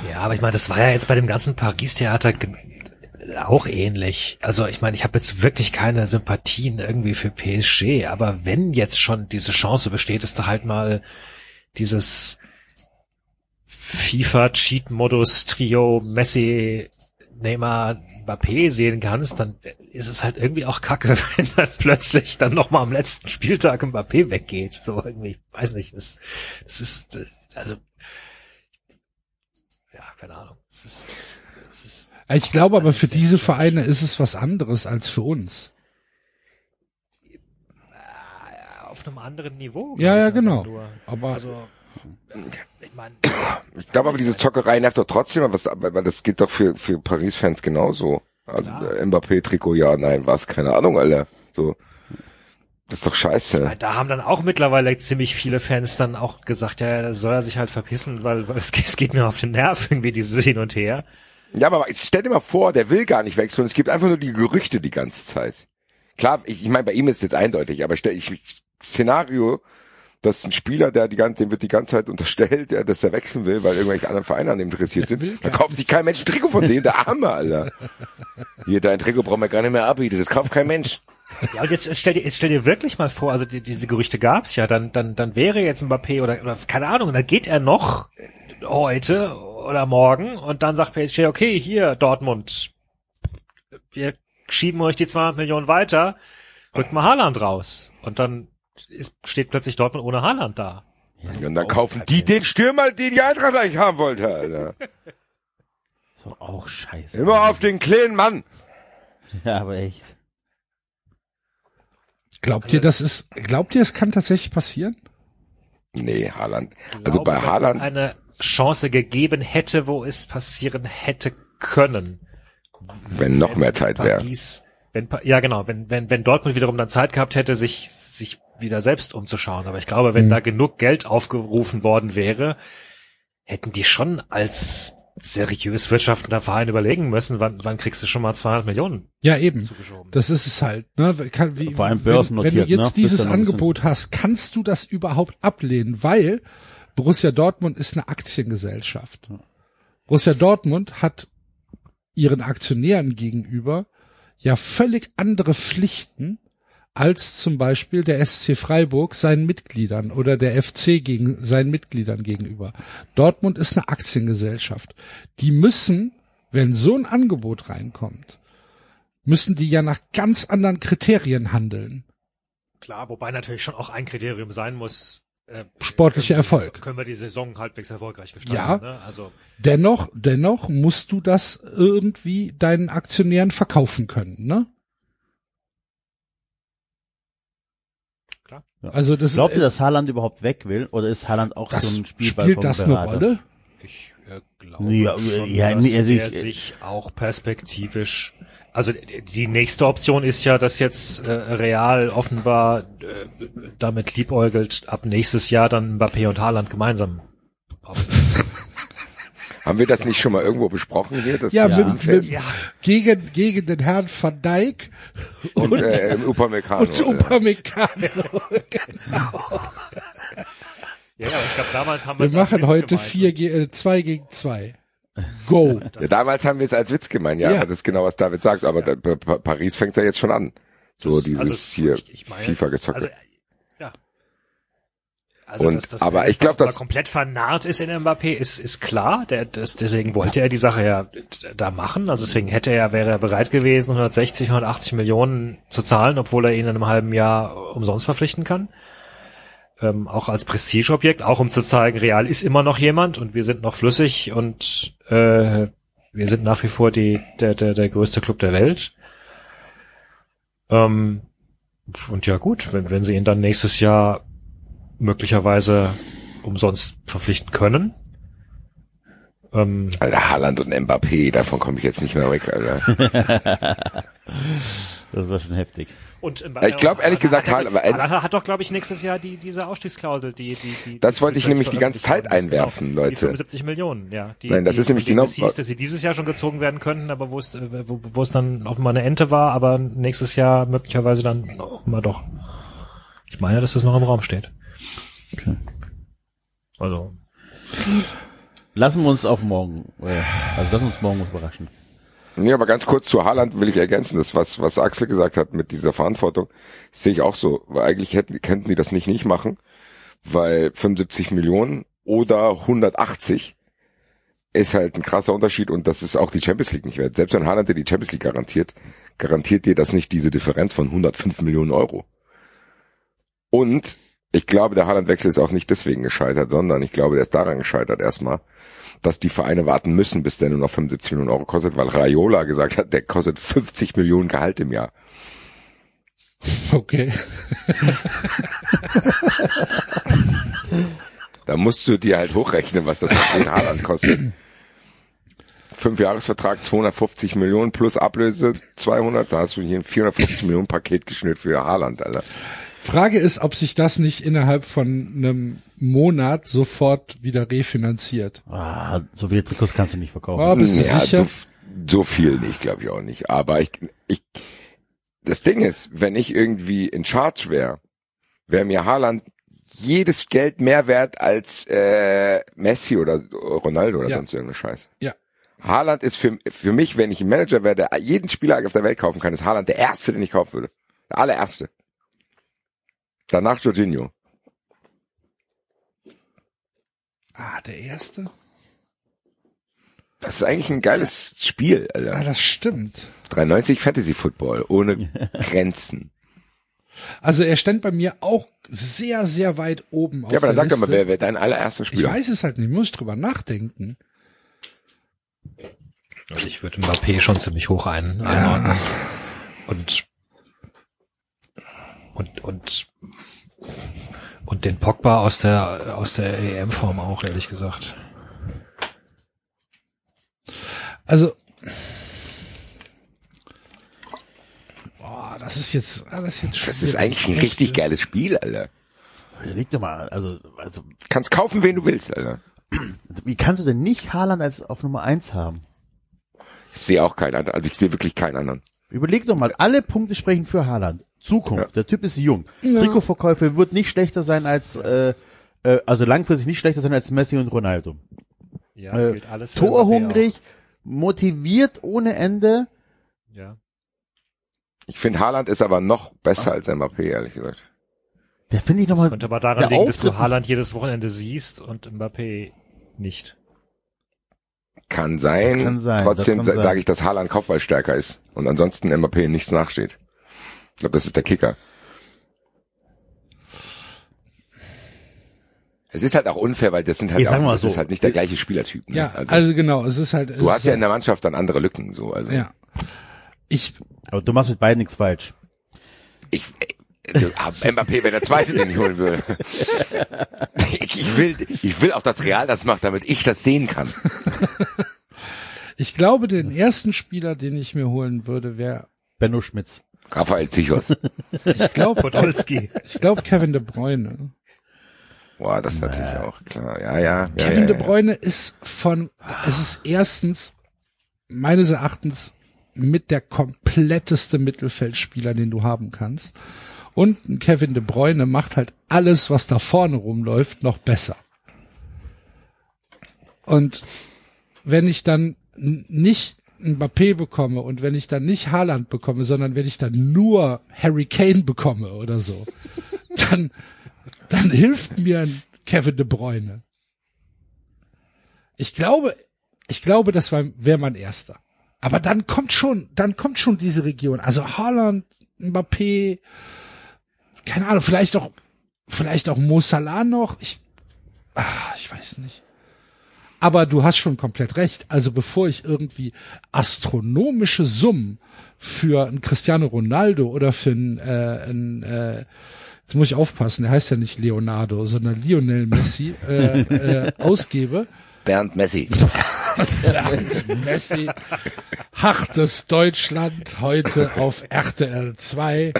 ja, aber ich meine, das war ja jetzt bei dem ganzen Paris-Theater auch ähnlich. Also ich meine, ich habe jetzt wirklich keine Sympathien irgendwie für PSG, aber wenn jetzt schon diese Chance besteht, dass du halt mal dieses FIFA-Cheat-Modus-Trio Messi, Neymar, Mbappé sehen kannst, dann ist es halt irgendwie auch kacke, wenn dann plötzlich dann nochmal am letzten Spieltag Mbappé weggeht. So irgendwie, ich weiß nicht, das, das ist, das, also, ja, keine Ahnung. Ist, das ist, Ich glaube aber für diese. Vereine ist es was anderes als für uns. auf einem anderen Niveau. Ja, ja, ich, genau. Nur. Aber Also, ich meine, ich glaube aber, diese Zockerei nervt doch trotzdem, aber das geht doch für, für Paris-Fans genauso. Also Klar. äh, Mbappé-Trikot, ja, nein, was, keine Ahnung, Alter. So. Das ist doch scheiße. da haben dann auch mittlerweile ziemlich viele Fans dann auch gesagt, ja, da soll er sich halt verpissen, weil, weil es, es geht mir auf den Nerv irgendwie dieses Hin und Her. Ja, aber stell dir mal vor, der will gar nicht wechseln. Es gibt einfach nur die Gerüchte die ganze Zeit. Klar, ich, ich meine, bei ihm ist es jetzt eindeutig, aber stell, ich, Szenario, dass ein Spieler, der die ganze, dem wird die ganze Zeit unterstellt, ja, dass er wechseln will, weil irgendwelche anderen Vereine an dem interessiert sind, dann kauft sich kein Mensch ein Trikot von dem, der Arme, Alter. Hier, dein Trikot braucht man gar nicht mehr abbieten, das kauft kein Mensch. Ja, und jetzt stell dir, jetzt stell dir wirklich mal vor, also die, diese Gerüchte gab's ja, dann, dann, dann wäre jetzt Mbappé oder, oder keine Ahnung, dann geht er noch heute oder morgen und dann sagt PSG, okay, hier, Dortmund, wir schieben euch die 200 Millionen weiter, rückt mal Haaland raus. Und dann ist, steht plötzlich Dortmund ohne Haaland da. Und dann kaufen die den Stürmer, den die Eintracht eigentlich haben wollte, Alter. So auch scheiße. Immer auf den kleinen Mann. Ja, aber echt. glaubt ihr, das ist, glaubt ihr, es kann tatsächlich passieren? Nee, Haaland. Also bei dass es Haaland, eine Chance gegeben hätte, wo es passieren hätte können. wenn noch mehr Zeit wäre. Wenn, ja genau, wenn, wenn, wenn Dortmund wiederum dann Zeit gehabt hätte, sich, sich wieder selbst umzuschauen. Aber ich glaube, wenn Mhm. da genug Geld aufgerufen worden wäre, hätten die schon als seriös wirtschaftender Verein überlegen müssen, wann, wann kriegst du schon mal 200 Millionen Ja, eben. zugeschoben. Das ist es halt. Ne? Kann, wie, Vor allem wenn, wenn du jetzt ne? dieses Angebot hast, kannst du das überhaupt ablehnen? Weil Borussia Dortmund ist eine Aktiengesellschaft. Borussia Dortmund hat ihren Aktionären gegenüber ja völlig andere Pflichten als zum Beispiel der SC Freiburg seinen Mitgliedern oder der FC gegen seinen Mitgliedern gegenüber. Dortmund ist eine Aktiengesellschaft. Die müssen, wenn so ein Angebot reinkommt, müssen die ja nach ganz anderen Kriterien handeln. Klar, wobei natürlich schon auch ein Kriterium sein muss. Äh, Sportlicher Erfolg. Können wir die Saison halbwegs erfolgreich gestalten? Ja. Ne? Also Dennoch, dennoch musst du das irgendwie deinen Aktionären verkaufen können, ne? Klar. Ja. Also das Glaubt ihr, äh, dass Haaland überhaupt weg will? Oder ist Haaland auch das so ein Spielball spielt das eine? Rolle? ich äh, glaube Ja, schon, ja, dass nee, also er ich- sich auch perspektivisch also die nächste Option ist ja, dass jetzt äh, Real offenbar äh, damit liebäugelt, ab nächstes Jahr dann Mbappé und Haaland gemeinsam. Haben wir das nicht schon mal irgendwo besprochen hier? Das Ja, ist mit, mit, gegen, gegen den Herrn Van Dijk und, äh, im Upamecano. und Upamecano. genau. Ja, ja, ich glaube damals haben Wir als machen heute vier, äh, zwei gegen zwei. Go. ja, damals haben wir es als Witz gemeint, ja, Ja. das ist genau, was David sagt. Aber da, Pa- Pa- Paris fängt ja jetzt schon an. So Das- dieses also, hier FIFA-Gezocke. Also, ja. Also, Und- dass, dass aber ich glaub, da dass- komplett vernarrt ist in Mbappé, ist, ist klar. Der, das, deswegen wollte er die Sache ja da machen. Also deswegen hätte er, wäre er bereit gewesen, 160, 180 Millionen zu zahlen, obwohl er ihn in einem halben Jahr umsonst verpflichten kann. Ähm, auch als Prestigeobjekt, auch um zu zeigen, Real ist immer noch jemand und wir sind noch flüssig und äh, wir sind nach wie vor die, der, der, der größte Club der Welt. Ähm, und ja gut, wenn, wenn sie ihn dann nächstes Jahr möglicherweise umsonst verpflichten können. Ähm, Alter, Haaland und Mbappé, davon komme ich jetzt nicht mehr weg, Alter. Das war schon heftig. Und Ich glaub, ehrlich gesagt, hat, Haaland- aber- Haaland hat doch, glaube ich, nächstes Jahr die, diese Ausstiegsklausel, die, die, die Das die wollte ich nämlich die ganze Zeit ist. einwerfen, genau, Leute. Die 75 Millionen, ja. Die, Nein, das die, ist nämlich genau- Es hieß, dass sie dieses Jahr schon gezogen werden könnten, aber wo es, äh, wo, wo es dann offenbar eine Ente war, aber nächstes Jahr möglicherweise dann offenbar doch. Ich meine, dass das noch im Raum steht. Okay. Also, Lassen wir uns auf morgen, äh, also lassen wir uns morgen überraschen. Nee, aber ganz kurz zu Haaland will ich ergänzen, das was, was Axel gesagt hat mit dieser Verantwortung, sehe ich auch so, weil eigentlich hätten, könnten die das nicht nicht machen, weil 75 Millionen oder 180 ist halt ein krasser Unterschied und das ist auch die Champions League nicht wert. Selbst wenn Haaland dir die Champions League garantiert, garantiert dir das nicht diese Differenz von 105 Millionen Euro. Und ich glaube, der Haaland-Wechsel ist auch nicht deswegen gescheitert, sondern ich glaube, der ist daran gescheitert erstmal, dass die Vereine warten müssen, bis der nur noch 75 Millionen Euro kostet, weil Raiola gesagt hat, der kostet 50 Millionen Gehalt im Jahr. Okay. Da musst du dir halt hochrechnen, was das für den Haaland kostet. Fünf Jahresvertrag, 250 Millionen plus Ablöse 200, da hast du hier ein 450 Millionen Paket geschnürt für Haaland, Alter. Frage ist, ob sich das nicht innerhalb von einem Monat sofort wieder refinanziert. Ah, so viele Trikots kannst du nicht verkaufen. Ah, bist du Ja, sicher? so, so viel nicht, glaube ich auch nicht. Aber ich, ich, das Ding ist, wenn ich irgendwie in Charge wäre, wäre mir Haaland jedes Geld mehr wert als äh, Messi oder Ronaldo oder Ja. sonst irgendeine Scheiß. Ja. Haaland ist für, für mich, wenn ich ein Manager wäre, der jeden Spieler auf der Welt kaufen kann, ist Haaland der erste, den ich kaufen würde. Der allererste. Danach Jorginho. Ah, der erste? Das ist eigentlich ein geiles Spiel, Ah, Alter. das stimmt. 93 Fantasy Football ohne Grenzen. Also er stand bei mir auch sehr, sehr weit oben auf Ja, aber dann der sag doch mal, wer wäre dein allererster Ich Spieler? weiß es halt nicht, muss ich drüber nachdenken. Also ich würde Mbappé schon ziemlich hoch ein, einordnen. Und, und, und, und den Pogba aus der, aus der EM-Form auch, ehrlich gesagt. Also, boah, das ist jetzt, ah, das ist jetzt Das ist eigentlich ein richtig geiles Spiel, Alter. Leg doch mal, also, also, Kannst kaufen, wen du willst, Alter. Wie kannst du denn nicht Haaland als auf Nummer eins haben? Ich sehe auch keinen anderen. Also ich sehe wirklich keinen anderen. Überleg doch mal, alle Punkte sprechen für Haaland. Zukunft, der Typ ist jung. Trikotverkäufe wird nicht schlechter sein als, äh, äh, also langfristig nicht schlechter sein als Messi und Ronaldo. Ja, Äh, alles Torhungrig, motiviert ohne Ende. Ja. Ich finde Haaland ist aber noch besser als Mbappé, ehrlich gesagt. Der finde ich Das nochmal. könnte aber daran liegen, dass du Haaland jedes Wochenende siehst und Mbappé nicht. Kann sein. Kann sein, Trotzdem das sage ich, dass Haaland Kopfballstärker ist und ansonsten Mbappé nichts nachsteht. Ich glaube, das ist der Kicker. Es ist halt auch unfair, weil das sind halt auch, das so. ist halt nicht der gleiche Spielertyp. Ne? Ja, also, genau, es ist halt. Es du hast ja halt, in der Mannschaft dann andere Lücken, so, also. ja. Ich, Aber du machst mit beiden nichts falsch. Ich, äh, Mbappé wäre der Zweite, den ich holen würde. Ich, ich will, ich will auch, dass Real das macht, damit ich das sehen kann. ich glaube, den ersten Spieler, den ich mir holen würde, wäre, Benno Schmitz. Rafael Zichos. ich glaube, Podolski. ich glaube Kevin De Bruyne. Boah, das ist natürlich auch klar. Ja, ja. ja Kevin ja, De ja. Bruyne ist von, es ist erstens meines Erachtens mit der kompletteste Mittelfeldspieler, den du haben kannst. Und Kevin De Bruyne macht halt alles, was da vorne rumläuft, noch besser. Und wenn ich dann nicht Mbappé bekomme und wenn ich dann nicht Haaland bekomme, sondern wenn ich dann nur Harry Kane bekomme oder so, dann, dann hilft mir ein Kevin De Bruyne. Ich glaube, ich glaube, das wäre mein erster. Aber dann kommt schon, dann kommt schon diese Region. Also Haaland, Mbappé, keine Ahnung, vielleicht auch, vielleicht auch Mo Salah noch. Ich, ah, ich weiß nicht. Aber du hast schon komplett recht. Also bevor ich irgendwie astronomische Summen für einen Cristiano Ronaldo oder für einen, äh, einen äh, jetzt muss ich aufpassen, der heißt ja nicht Leonardo, sondern Lionel Messi äh, äh, ausgebe, Bernd Messi. Bernd Messi, hartes Deutschland heute auf RTL 2.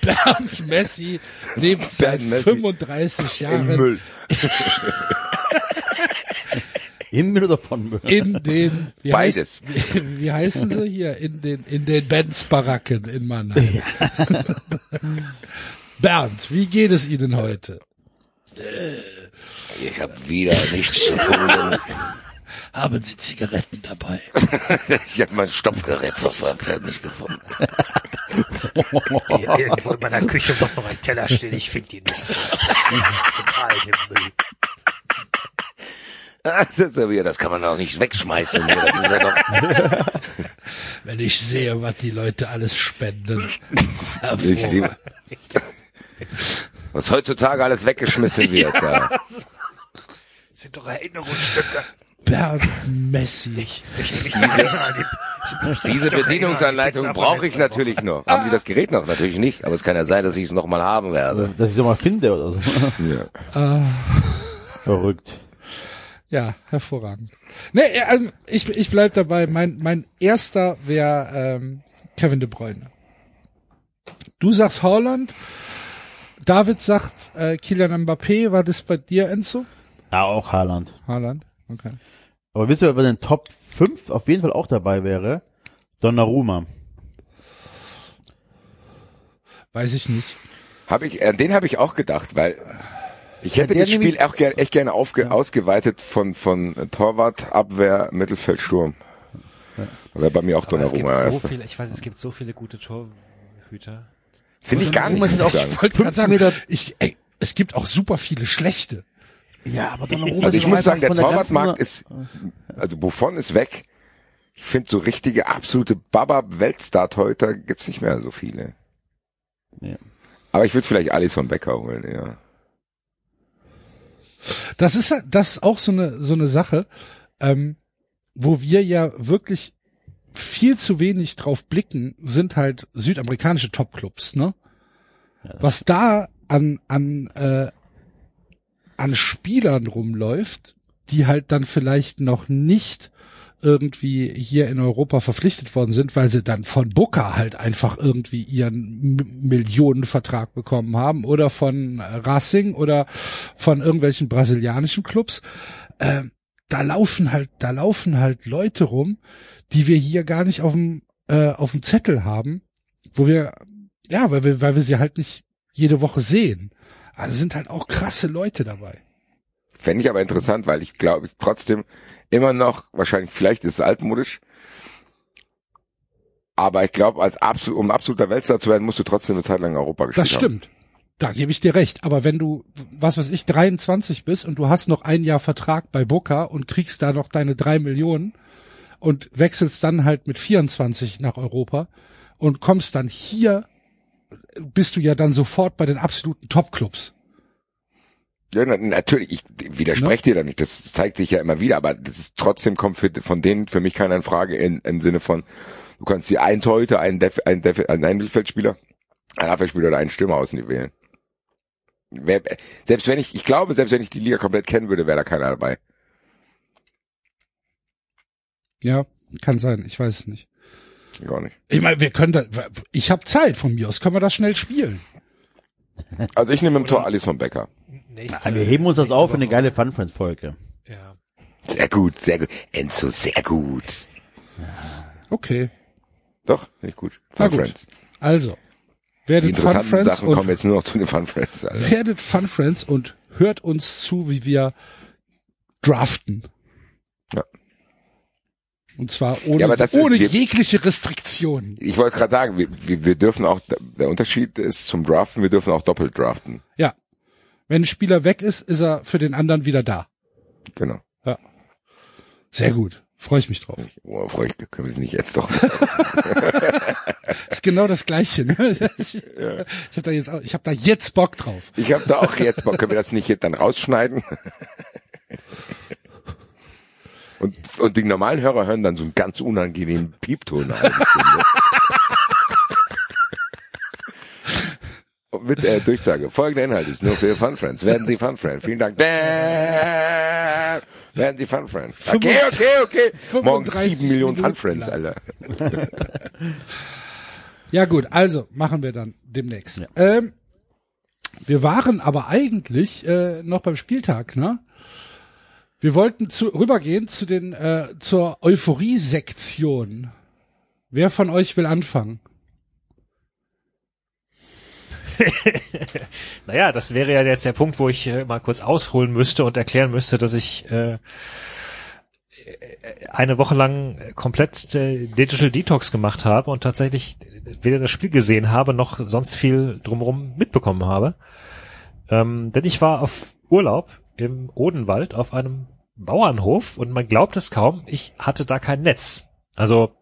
Bernd Messi lebt seit Bernd Messi 35 Im Jahren Müll. Im Müll oder von Müll? in den, wie Beides. Heißt, wie, wie heißen sie hier? In den, in den Benz-Baracken in Mannheim. Bernd, wie geht es Ihnen heute? Ich habe wieder nichts gefunden. Haben Sie Zigaretten dabei? Ich habe mein Stopfgerät nicht gefunden. Hier irgendwo in meiner Küche muss noch ein Teller stehen, ich finde ihn nicht. Total im Müll. Das ist ja wieder, das kann man auch nicht wegschmeißen. Hier. Das ist ja doch, Wenn ich sehe, was die Leute alles spenden. ich liebe, was heutzutage alles weggeschmissen wird. Ja. Das sind doch Erinnerungsstücke. Bernd Messi. Ich Diese Bedienungsanleitung brauche ich natürlich noch. Haben Sie das Gerät noch? Natürlich nicht, aber es kann ja sein, dass ich es noch mal haben werde. Dass ich so mal finde oder so. Ja. Verrückt. Ja, hervorragend. Nee, äh, ähm, ich, ich bleib dabei. Mein, mein erster wäre ähm, Kevin De Bruyne. Du sagst Holland. David sagt äh, Kylian Mbappé. War das bei dir, Enzo? Ja, auch Haaland. Haaland. Okay. Aber wisst ihr, wer bei den Top 5 auf jeden Fall auch dabei wäre? Donnarumma. Weiß ich nicht. Hab ich, äh, den habe ich auch gedacht, weil ich hätte das Spiel auch gern, echt gerne aufge, ausgeweitet von, von Torwart, Abwehr, Mittelfeld, Sturm. Wäre bei mir auch Aber es gibt Donnarumma. so viele, ich weiß, es gibt so viele gute Torhüter. Finde ich gar nicht. Muss auch ich. Ich wollte gerade sagen, Meter- ich, ey, es gibt auch super viele schlechte. Ja, aber Donnarumma Also ich ist muss sagen, der Torwartmarkt ist, also Buffon ist weg. Ich finde so richtige, absolute Baba-Weltstar-Torhüter gibt's nicht mehr so viele. Ja. Aber ich würde vielleicht Alisson Becker holen, ja. Das ist das ist auch so eine so eine Sache, ähm, wo wir ja wirklich viel zu wenig drauf blicken, sind halt südamerikanische Topclubs, ne? Was da an an äh, an Spielern rumläuft, die halt dann vielleicht noch nicht irgendwie hier in Europa verpflichtet worden sind, weil sie dann von Booker halt einfach irgendwie ihren Millionenvertrag bekommen haben oder von Racing oder von irgendwelchen brasilianischen Clubs. Äh, da laufen halt, da laufen halt Leute rum, die wir hier gar nicht auf dem äh, auf dem Zettel haben, wo wir ja, weil wir weil wir sie halt nicht jede Woche sehen. Also sind halt auch krasse Leute dabei. Fände ich aber interessant, weil ich glaube, ich trotzdem immer noch, wahrscheinlich, vielleicht ist es altmodisch, aber ich glaube, als absolut, um absoluter Weltstar zu werden, musst du trotzdem eine Zeit lang in Europa gespielt Das stimmt. Da gebe ich dir recht. Aber wenn du, was weiß ich, 23 bist und du hast noch ein Jahr Vertrag bei Boca und kriegst da noch deine drei Millionen und wechselst dann halt mit 24 nach Europa und kommst dann hier, bist du ja dann sofort bei den absoluten Topclubs. Ja, na, natürlich, ich widerspreche dir da nicht, das zeigt sich ja immer wieder, aber das ist trotzdem kommt für, von denen für mich keine Frage in, im Sinne von, du kannst dir einen Torhüter, einen, Def, einen, Def, einen Mittelfeldspieler, einen Abwehrspieler oder einen Stürmer auswählen. Wer, selbst wenn ich, ich glaube, selbst wenn ich die Liga komplett kennen würde, wäre da keiner dabei. Ja, kann sein, ich weiß es nicht. Gar nicht. Ich meine, wir können da, ich habe Zeit von mir aus, können wir das schnell spielen. Also ich nehme im Tor Alice von Becker. Ja, wir heben uns das auf für eine geile Fun Friends Folge. Ja. Sehr gut, sehr gut. Enzo, sehr gut. Okay. Doch, nicht gut. Na Fun gut. Friends. Also, Die werdet Fun Friends Sachen und kommen jetzt nur noch zu den Fun Friends. Alter. werdet Fun Friends und hört uns zu, wie wir draften. Ja. Und zwar ohne, Ja, aber das ist- ohne wir- jegliche Restriktionen. Ich wollte gerade sagen, wir, wir, wir dürfen auch, der Unterschied ist zum Draften, wir dürfen auch doppelt draften. Ja. Wenn ein Spieler weg ist, ist er für den anderen wieder da. Genau. Ja. Sehr gut. Freue ich mich drauf. Oh, freu ich, können wir es nicht jetzt doch. Ist genau das Gleiche. Ne? Ich, ich habe da jetzt, auch- ich habe da jetzt Bock drauf. Ich habe da auch jetzt Bock, können wir das nicht jetzt dann rausschneiden? Und, und die normalen Hörer hören dann so einen ganz unangenehmen Piepton eine halbe Stunde. Und mit der Durchsage. Folgender Inhalt ist nur für Fun Friends. Werden Sie Fun Friends. Vielen Dank. Werden Sie Fun Friends. Okay, okay, okay. Morgen 35 sieben Millionen Fun Friends. Alter. Ja gut, also machen wir dann demnächst. Ähm, wir waren aber eigentlich äh, noch beim Spieltag, ne? Wir wollten zu, rübergehen zu den äh, zur Euphorie-Sektion. Wer von euch will anfangen? Naja, das wäre ja jetzt der Punkt, wo ich äh, mal kurz ausholen müsste und erklären müsste, dass ich äh, eine Woche lang komplett äh, Digital Detox gemacht habe und tatsächlich weder das Spiel gesehen habe, noch sonst viel drumherum mitbekommen habe. Ähm, denn ich war auf Urlaub im Odenwald auf einem Bauernhof und man glaubt es kaum, ich hatte da kein Netz. Also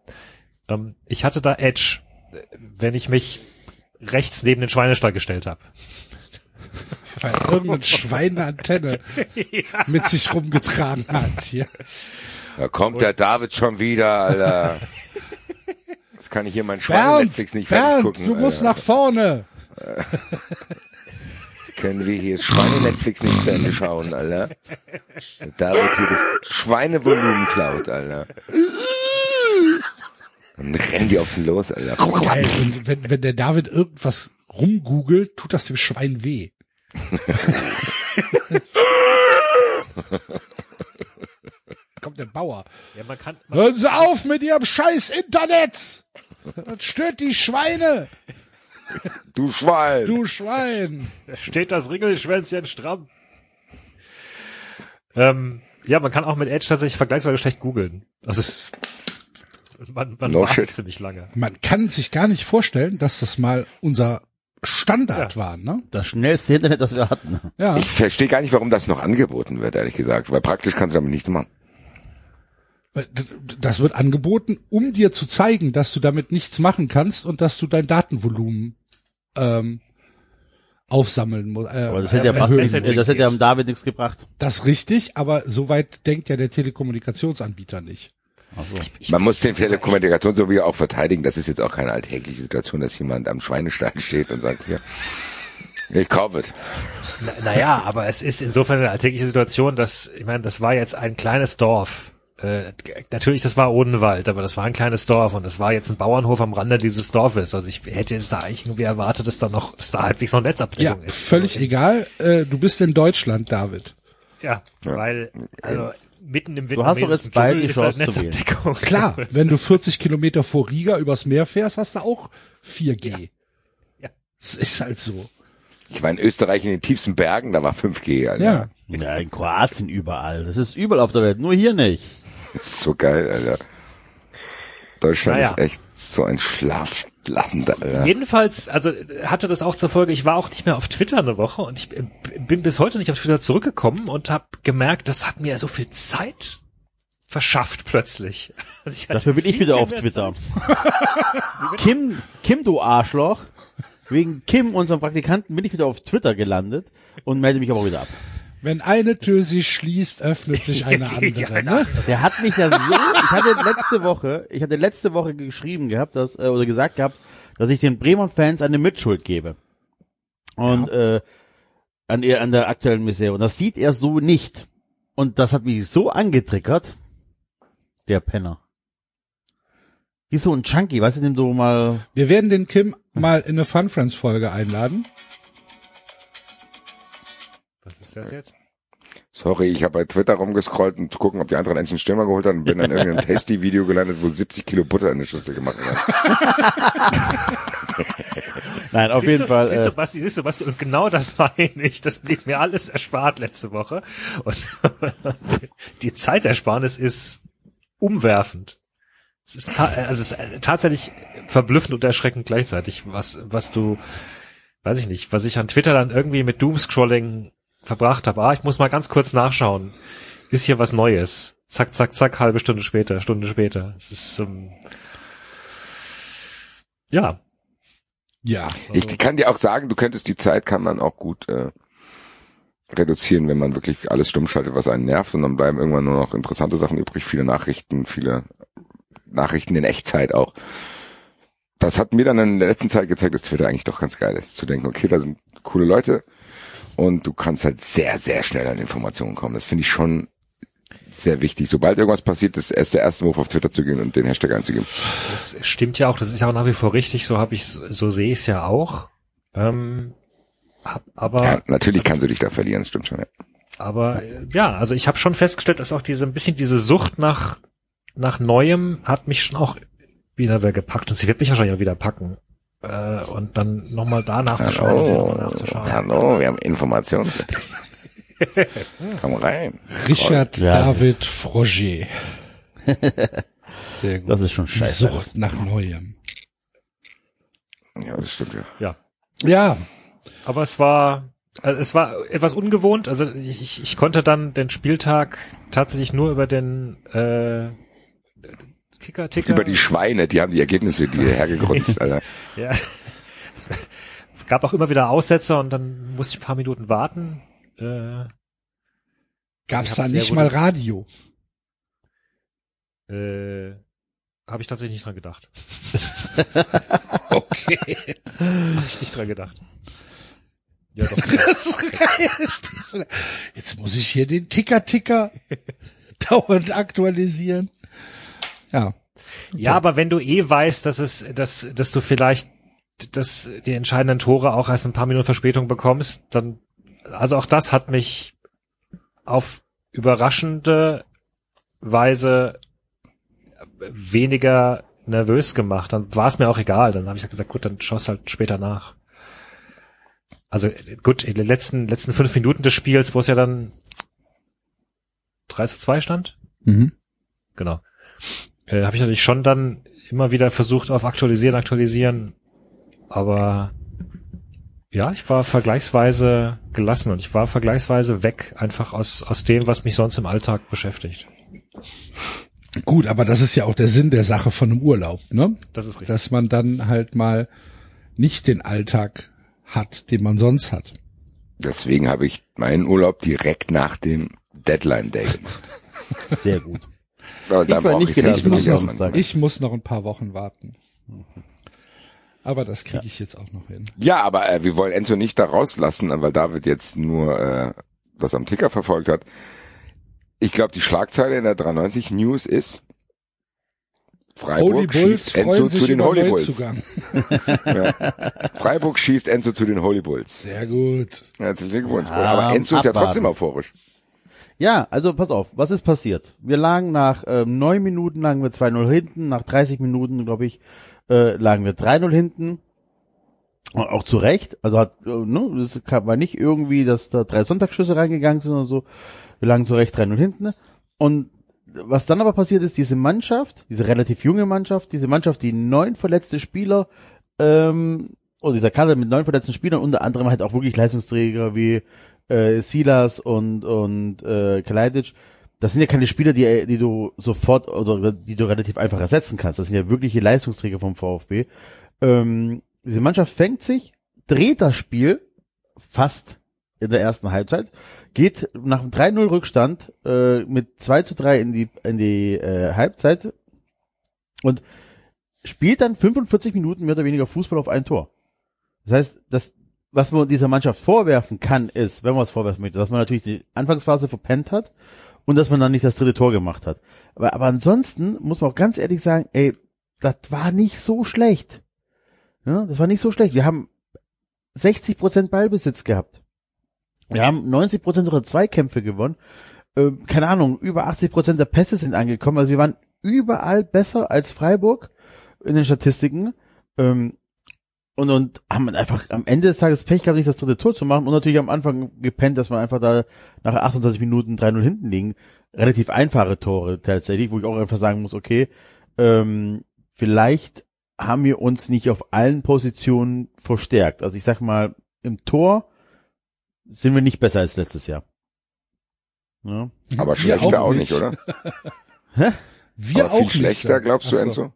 ähm, ich hatte da Edge, äh, wenn ich mich rechts neben den Schweinestall gestellt habe. Weil irgendein Schwein eine Antenne mit sich rumgetragen hat. Hier. Da kommt der David schon wieder, Alter. Das kann ich hier mein Schwein Netflix nicht fertig Bernd, gucken. du musst Alter. nach vorne. Können wir hier Schweine Netflix nicht zu Ende schauen, Alter. Der David hier das Schweinevolumen klaut, Alter. Dann rennen die auf ihn los, Alter. Geil, und wenn, wenn der David irgendwas rumgoogelt, tut das dem Schwein weh. Kommt der Bauer. Ja, man kann, man, Hören Sie auf mit Ihrem scheiß Internet! Das stört die Schweine, Du Schwein. du Schwein. steht das Ringelschwänzchen stramm. Ähm, ja, man kann auch mit Edge tatsächlich vergleichsweise schlecht googeln. Also es, man, man No wartet ziemlich lange. Man kann sich gar nicht vorstellen, dass das mal unser Standard Ja. war, ne? Das schnellste Internet, das wir hatten. Ja. Ich verstehe gar nicht, warum das noch angeboten wird, ehrlich gesagt. Weil praktisch kannst du damit nichts machen. Das wird angeboten, um dir zu zeigen, dass du damit nichts machen kannst und dass du dein Datenvolumen ähm, aufsammeln musst. Äh, Aber das hätte ja, fast, musst. das hätte ja am David nichts gebracht. Das ist richtig, aber soweit denkt ja der Telekommunikationsanbieter nicht. Man muss den Telekommunikation so wie auch verteidigen. Das ist jetzt auch keine alltägliche Situation, dass jemand am Schweinestall steht und sagt, hier, ich kaufe es. Na, naja, aber es ist insofern eine alltägliche Situation, dass, ich meine, das war jetzt ein kleines Dorf. Äh, natürlich, das war Odenwald, aber das war ein kleines Dorf und das war jetzt ein Bauernhof am Rande dieses Dorfes. Also ich hätte jetzt da eigentlich irgendwie erwartet, dass da noch, dass da halbwegs noch Ja, Netzabdeckung ist. völlig egal. Äh, du bist in Deutschland, David. Ja, weil, also, mitten im Du hast doch jetzt Dschungel die halt Chance zu wählen. Netzabdeckung. Klar, wenn du 40 Kilometer vor Riga übers Meer fährst, hast du auch 4G. Ja. Es ist halt so. Ich war in Österreich in den tiefsten Bergen, da war 5G, Alter. Ja. Ja, in Kroatien überall. Das ist überall auf der Welt, nur hier nicht. Das ist so geil, Alter. Deutschland Naja. ist echt so ein Schlafland, Alter. Jedenfalls, also hatte das auch zur Folge, ich war auch nicht mehr auf Twitter eine Woche und ich bin bis heute nicht auf Twitter zurückgekommen und habe gemerkt, das hat mir so viel Zeit verschafft plötzlich. Also Dafür bin ich wieder auf Twitter. Kim, Kim, du Arschloch. Wegen Kim, unserem Praktikanten, bin ich wieder auf Twitter gelandet und melde mich aber auch wieder ab. Wenn eine Tür sich schließt, öffnet sich eine andere. Ne? Der hat mich ja so, ich hatte letzte Woche, ich hatte letzte Woche geschrieben gehabt, dass, äh, oder gesagt gehabt, dass ich den Bremer-Fans eine Mitschuld gebe. Und, äh, an, ihr, an der aktuellen Misere. Und das sieht er so nicht. Und das hat mich so angetriggert. Der Penner. Wie so ein Chunky, weißt du, dem du mal, Wir werden den Kim mal in eine Fun Friends Folge einladen. Ist das jetzt? Sorry, ich habe bei Twitter rumgescrollt und zu gucken, ob die anderen endlich einen Stürmer geholt haben und bin dann in irgendeinem Tasty-Video gelandet, wo 70 Kilo Butter in der Schüssel gemacht werden. nein, auf Siehst jeden du, Fall, Siehst äh, du, Basti, siehst du, Basti, und genau das meine ich. Das blieb mir alles erspart letzte Woche. Und die Zeitersparnis ist umwerfend. Es ist, ta also es ist äh, tatsächlich verblüffend und erschreckend gleichzeitig, was, was du, weiß ich nicht, was ich an Twitter dann irgendwie mit Doomscrolling verbracht habe. Ah, ich muss mal ganz kurz nachschauen. Ist hier was Neues? Zack, zack, zack, halbe Stunde später, Stunde später. Es ist, ähm, ja, Ja. Ich kann dir auch sagen, du könntest die Zeit kann man auch gut äh, reduzieren, wenn man wirklich alles stumm schaltet, was einen nervt und dann bleiben irgendwann nur noch interessante Sachen übrig, viele Nachrichten, viele Nachrichten in Echtzeit auch. Das hat mir dann in der letzten Zeit gezeigt, dass Twitter eigentlich doch ganz geil ist, zu denken, okay, da sind coole Leute und du kannst halt sehr, sehr schnell an Informationen kommen. Das finde ich schon sehr wichtig. Sobald irgendwas passiert, ist erst der erste Move auf Twitter zu gehen und den Hashtag einzugeben. Das stimmt ja auch, das ist ja auch nach wie vor richtig, so habe ich so sehe ich es ja auch. Ähm, aber Ja, natürlich kannst du dich da verlieren, das stimmt schon. Ja. aber äh, ja, also ich habe schon festgestellt, dass auch diese ein bisschen diese Sucht nach nach Neuem hat mich schon auch wieder gepackt und sie wird mich wahrscheinlich auch wieder packen. Äh, und dann nochmal da nachzuschauen nochmal nachzuschauen. hallo, wir haben Informationen für dich. Komm rein. Richard Ja. David Froger. Sehr gut. das ist schon scheiße. Sucht nach Neuem. Ja, das stimmt ja. Ja, Ja, aber es war also es war etwas ungewohnt. Also ich, ich, ich konnte dann den Spieltag tatsächlich nur über den äh, Kicker Ticker Über die Schweine, die haben die Ergebnisse, die hergegrunzt, Alter. Ja. Es gab auch immer wieder Aussetzer und dann musste ich ein paar Minuten warten. Äh, gab's Ich da nicht mal Radio? äh, Habe ich tatsächlich nicht dran gedacht. Okay. Habe ich nicht dran gedacht. Ja, doch. Das ist geil. Jetzt muss ich hier den Kicker-Ticker dauernd aktualisieren. Ja. Ja, aber wenn du eh weißt, dass es, dass, dass du vielleicht, dass die entscheidenden Tore auch erst ein paar Minuten Verspätung bekommst, dann, also auch das hat mich auf überraschende Weise weniger nervös gemacht. Dann war es mir auch egal. Dann habe ich gesagt, gut, dann schaust halt später nach. Also gut, in den letzten, letzten fünf Minuten des Spiels, wo es ja dann 3 zu 2 stand, Mhm. genau. Äh, habe ich natürlich schon dann immer wieder versucht auf aktualisieren, aktualisieren. Aber ja, ich war vergleichsweise gelassen und ich war vergleichsweise weg einfach aus, aus dem, was mich sonst im Alltag beschäftigt. Gut, aber das ist ja auch der Sinn der Sache von einem Urlaub, ne? Das ist richtig. Dass man dann halt mal nicht den Alltag hat, den man sonst hat. Deswegen habe ich meinen Urlaub direkt nach dem Deadline Day gemacht. Sehr gut. Da Ich war nicht ich muss, noch, ich muss noch ein paar Wochen warten. Aber das kriege ich jetzt auch noch hin. Ja, aber äh, wir wollen Enzo nicht da rauslassen, weil David jetzt nur äh, was am Ticker verfolgt hat. Ich glaube, die Schlagzeile in der 93 News ist, Holy Freiburg Bulls schießt Enzo freuen zu den über Holy Bulls. Neuzugang. Freiburg schießt Enzo zu den Holy Bulls. Sehr gut. Herzlichen Glückwunsch. Ja, Aber Enzo ist ja abwarten. trotzdem euphorisch. Ja, also pass auf, was ist passiert? Wir lagen nach ähm, neun Minuten lagen wir 2-0 hinten, nach 30 Minuten, glaube ich, äh, lagen wir 3-0 hinten. Und auch zu Recht. Also hat, äh, ne, das war nicht irgendwie, dass da drei Sonntagsschüsse reingegangen sind oder so. Wir lagen zu Recht 3-0 hinten. Und was dann aber passiert ist, diese Mannschaft, diese relativ junge Mannschaft, diese Mannschaft, die neun verletzte Spieler, ähm, oder dieser Kader mit neun verletzten Spielern, unter anderem halt auch wirklich Leistungsträger wie äh, Silas und und äh, Kalajdzic, das sind ja keine Spieler, die die du sofort oder die du relativ einfach ersetzen kannst. Das sind ja wirkliche Leistungsträger vom VfB. Ähm, diese Mannschaft fängt sich, dreht das Spiel fast in der ersten Halbzeit, geht nach einem 3-0 Rückstand äh, mit 2 zu 3 in die in die äh, Halbzeit und spielt dann 45 Minuten mehr oder weniger Fußball auf ein Tor. Das heißt, das was man dieser Mannschaft vorwerfen kann, ist, wenn man es vorwerfen möchte, dass man natürlich die Anfangsphase verpennt hat und dass man dann nicht das dritte Tor gemacht hat. Aber, aber ansonsten muss man auch ganz ehrlich sagen, ey, das war nicht so schlecht. Ja, das war nicht so schlecht. Wir haben 60 Prozent Ballbesitz gehabt. Wir haben 90 Prozent unserer Zweikämpfe gewonnen. Ähm, keine Ahnung, über 80 Prozent der Pässe sind angekommen. Also wir waren überall besser als Freiburg in den Statistiken. Ähm, und, und haben einfach am Ende des Tages Pech gehabt, nicht das dritte Tor zu machen und natürlich am Anfang gepennt, dass man einfach da nach 28 Minuten 3-0 hinten liegen. Relativ einfache Tore tatsächlich, wo ich auch einfach sagen muss, okay, ähm, vielleicht haben wir uns nicht auf allen Positionen verstärkt. Also ich sag mal, im Tor sind wir nicht besser als letztes Jahr. Ja. Aber Wir schlechter auch nicht, oder? Wir Aber auch viel nicht, schlechter, glaubst du, so. Enzo?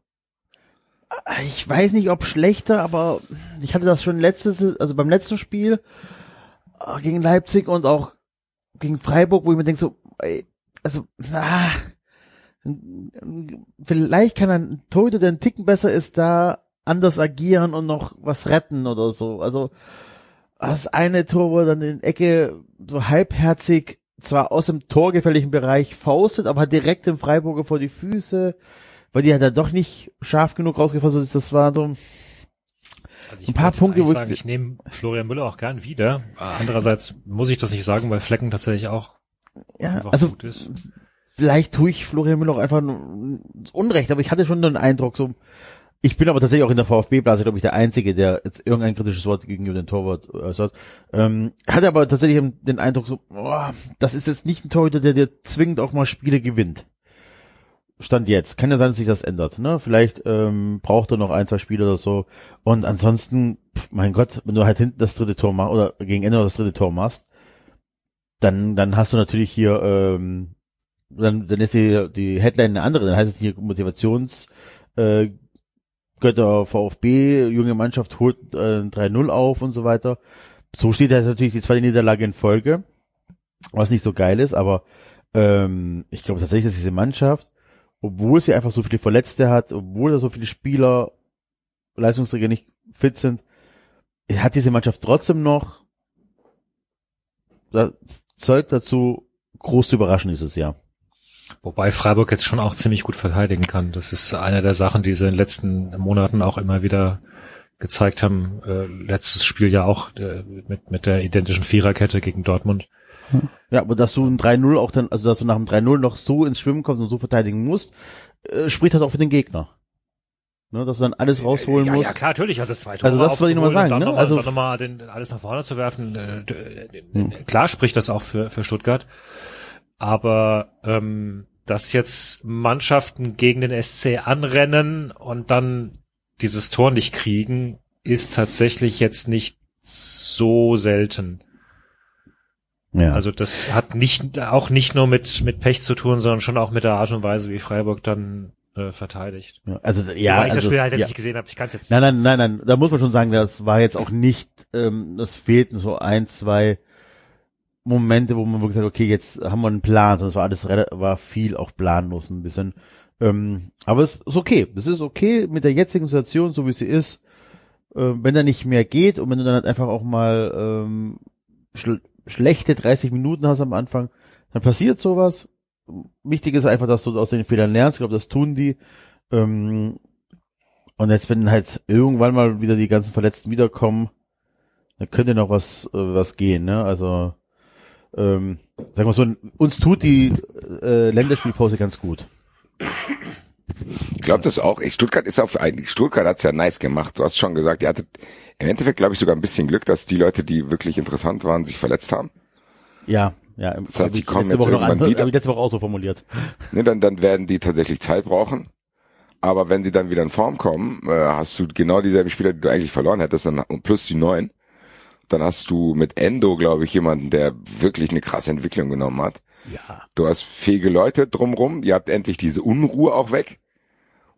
Ich weiß nicht, ob schlechter, aber ich hatte das schon letztes, also beim letzten Spiel äh, gegen Leipzig und auch gegen Freiburg, wo ich mir denke so, ey, also, ah, vielleicht kann ein Torhüter, der einen Ticken besser ist, da anders agieren und noch was retten oder so. Also das eine Tor, wo dann in Ecke so halbherzig zwar aus dem torgefährlichen Bereich faustet, aber direkt dem Freiburger vor die Füße, weil die hat er doch nicht scharf genug rausgefasst ist. Das war so, Also ich Ein paar Punkte, wo- sagen, ich nehme Florian Müller auch gern wieder. Andererseits muss ich das nicht sagen, weil Flecken tatsächlich auch ja, also gut ist. vielleicht tue ich Florian Müller auch einfach Unrecht, aber ich hatte schon den Eindruck, so, ich bin aber tatsächlich auch in der VfB-Blase, glaube ich, der Einzige, der jetzt irgendein kritisches Wort gegenüber dem Torwart äußert. Ähm, hatte aber tatsächlich den Eindruck, so, oh, das ist jetzt nicht ein Torhüter, der dir zwingend auch mal Spiele gewinnt. Stand jetzt. Kann ja sein, dass sich das ändert. Ne? Vielleicht ähm, braucht er noch ein, zwei Spiele oder so. Und ansonsten, pff, mein Gott, wenn du halt hinten das dritte Tor machst oder gegen Ende das dritte Tor machst, dann, dann hast du natürlich hier, ähm, dann, dann ist die, die Headline eine andere. Dann heißt es hier Motivations äh, Götter VfB, junge Mannschaft holt äh, 3-0 auf und so weiter. So steht jetzt natürlich die zweite Niederlage in Folge, was nicht so geil ist, aber ähm, ich glaube tatsächlich, dass diese Mannschaft, obwohl sie einfach so viele Verletzte hat, obwohl da so viele Spieler, Leistungsträger nicht fit sind, hat diese Mannschaft trotzdem noch das Zeug dazu, groß zu überraschen dieses Jahr. Wobei Freiburg jetzt schon auch ziemlich gut verteidigen kann. Das ist eine der Sachen, die sie in den letzten Monaten auch immer wieder gezeigt haben. Äh, letztes Spiel ja auch äh, mit, mit der identischen Viererkette gegen Dortmund. Ja, aber dass du ein 3-0 auch dann, also dass du nach dem 3-0 noch so ins Schwimmen kommst und so verteidigen musst, äh, spricht halt auch für den Gegner. Ne, dass du dann alles rausholen ja, musst. ja, klar, natürlich. Also zwei Tore Also das wollte ich noch mal aufzuholen sagen, ne? Dann nochmal, Also- dann nochmal den, alles nach vorne zu werfen. Äh, äh, Hm. Klar spricht das auch für, für Stuttgart. Aber ähm, dass jetzt Mannschaften gegen den SC anrennen und dann dieses Tor nicht kriegen, ist tatsächlich jetzt nicht so selten. Ja. Also das hat nicht auch nicht nur mit mit Pech zu tun, sondern schon auch mit der Art und Weise, wie Freiburg dann äh, verteidigt. ja, also ja, Wobei ich das also, Spiel halt jetzt ja. nicht gesehen habe, ich kann es jetzt Nein, nein, nein, nein, da muss man schon sagen, das war jetzt auch nicht, ähm, das fehlten so ein, zwei Momente, wo man wirklich sagt, okay, jetzt haben wir einen Plan, es war alles, war viel auch planlos ein bisschen. Ähm, aber es ist okay, es ist okay mit der jetzigen Situation, so wie sie ist, äh, wenn da nicht mehr geht und wenn du dann halt einfach auch mal ähm, schlechte 30 Minuten hast am Anfang, dann passiert sowas. wichtig ist einfach, dass du aus den Fehlern lernst. Ich glaube, das tun die. Ähm, und jetzt, wenn halt irgendwann mal wieder die ganzen Verletzten wiederkommen, dann könnte noch was, äh, was gehen, ne? Also, ähm, sagen wir so, uns tut die äh, Länderspielpause ganz gut. Ich glaube das auch. Stuttgart ist auf eigentlich Stuttgart hat's ja nice gemacht. Du hast schon gesagt, ihr hattet im Endeffekt glaube ich sogar ein bisschen Glück, dass die Leute, die wirklich interessant waren, sich verletzt haben. Ja, ja. Im, Das heißt, ich kommen jetzt Woche irgendwann an, wieder. hab ich letzte Woche auch so formuliert. Ne, dann, dann werden die tatsächlich Zeit brauchen. Aber wenn die dann wieder in Form kommen, äh, hast du genau dieselben Spieler, die du eigentlich verloren hättest, und plus die neuen. Dann hast du mit Endo, glaube ich, jemanden, der wirklich eine krasse Entwicklung genommen hat. Ja. Du hast fähige Leute drumrum. Ihr habt endlich diese Unruhe auch weg.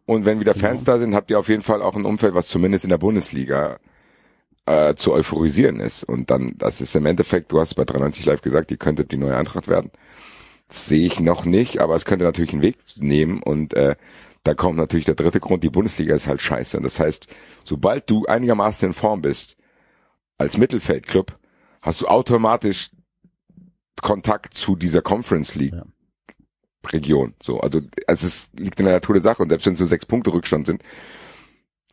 Und wenn wieder Fans da sind, habt ihr auf jeden Fall auch ein Umfeld, was zumindest in der Bundesliga äh, zu euphorisieren ist. Und dann, das ist im Endeffekt, du hast bei 93 Live gesagt, ihr könntet die neue Eintracht werden. Das sehe ich noch nicht, aber es könnte natürlich einen Weg nehmen. Und äh, da kommt natürlich der dritte Grund, die Bundesliga ist halt scheiße. Und das heißt, sobald du einigermaßen in Form bist, als Mittelfeldclub, hast du automatisch Kontakt zu dieser Conference League. Ja. Region. So, also, also es liegt in der Natur der Sache und selbst wenn es nur sechs Punkte Rückstand sind,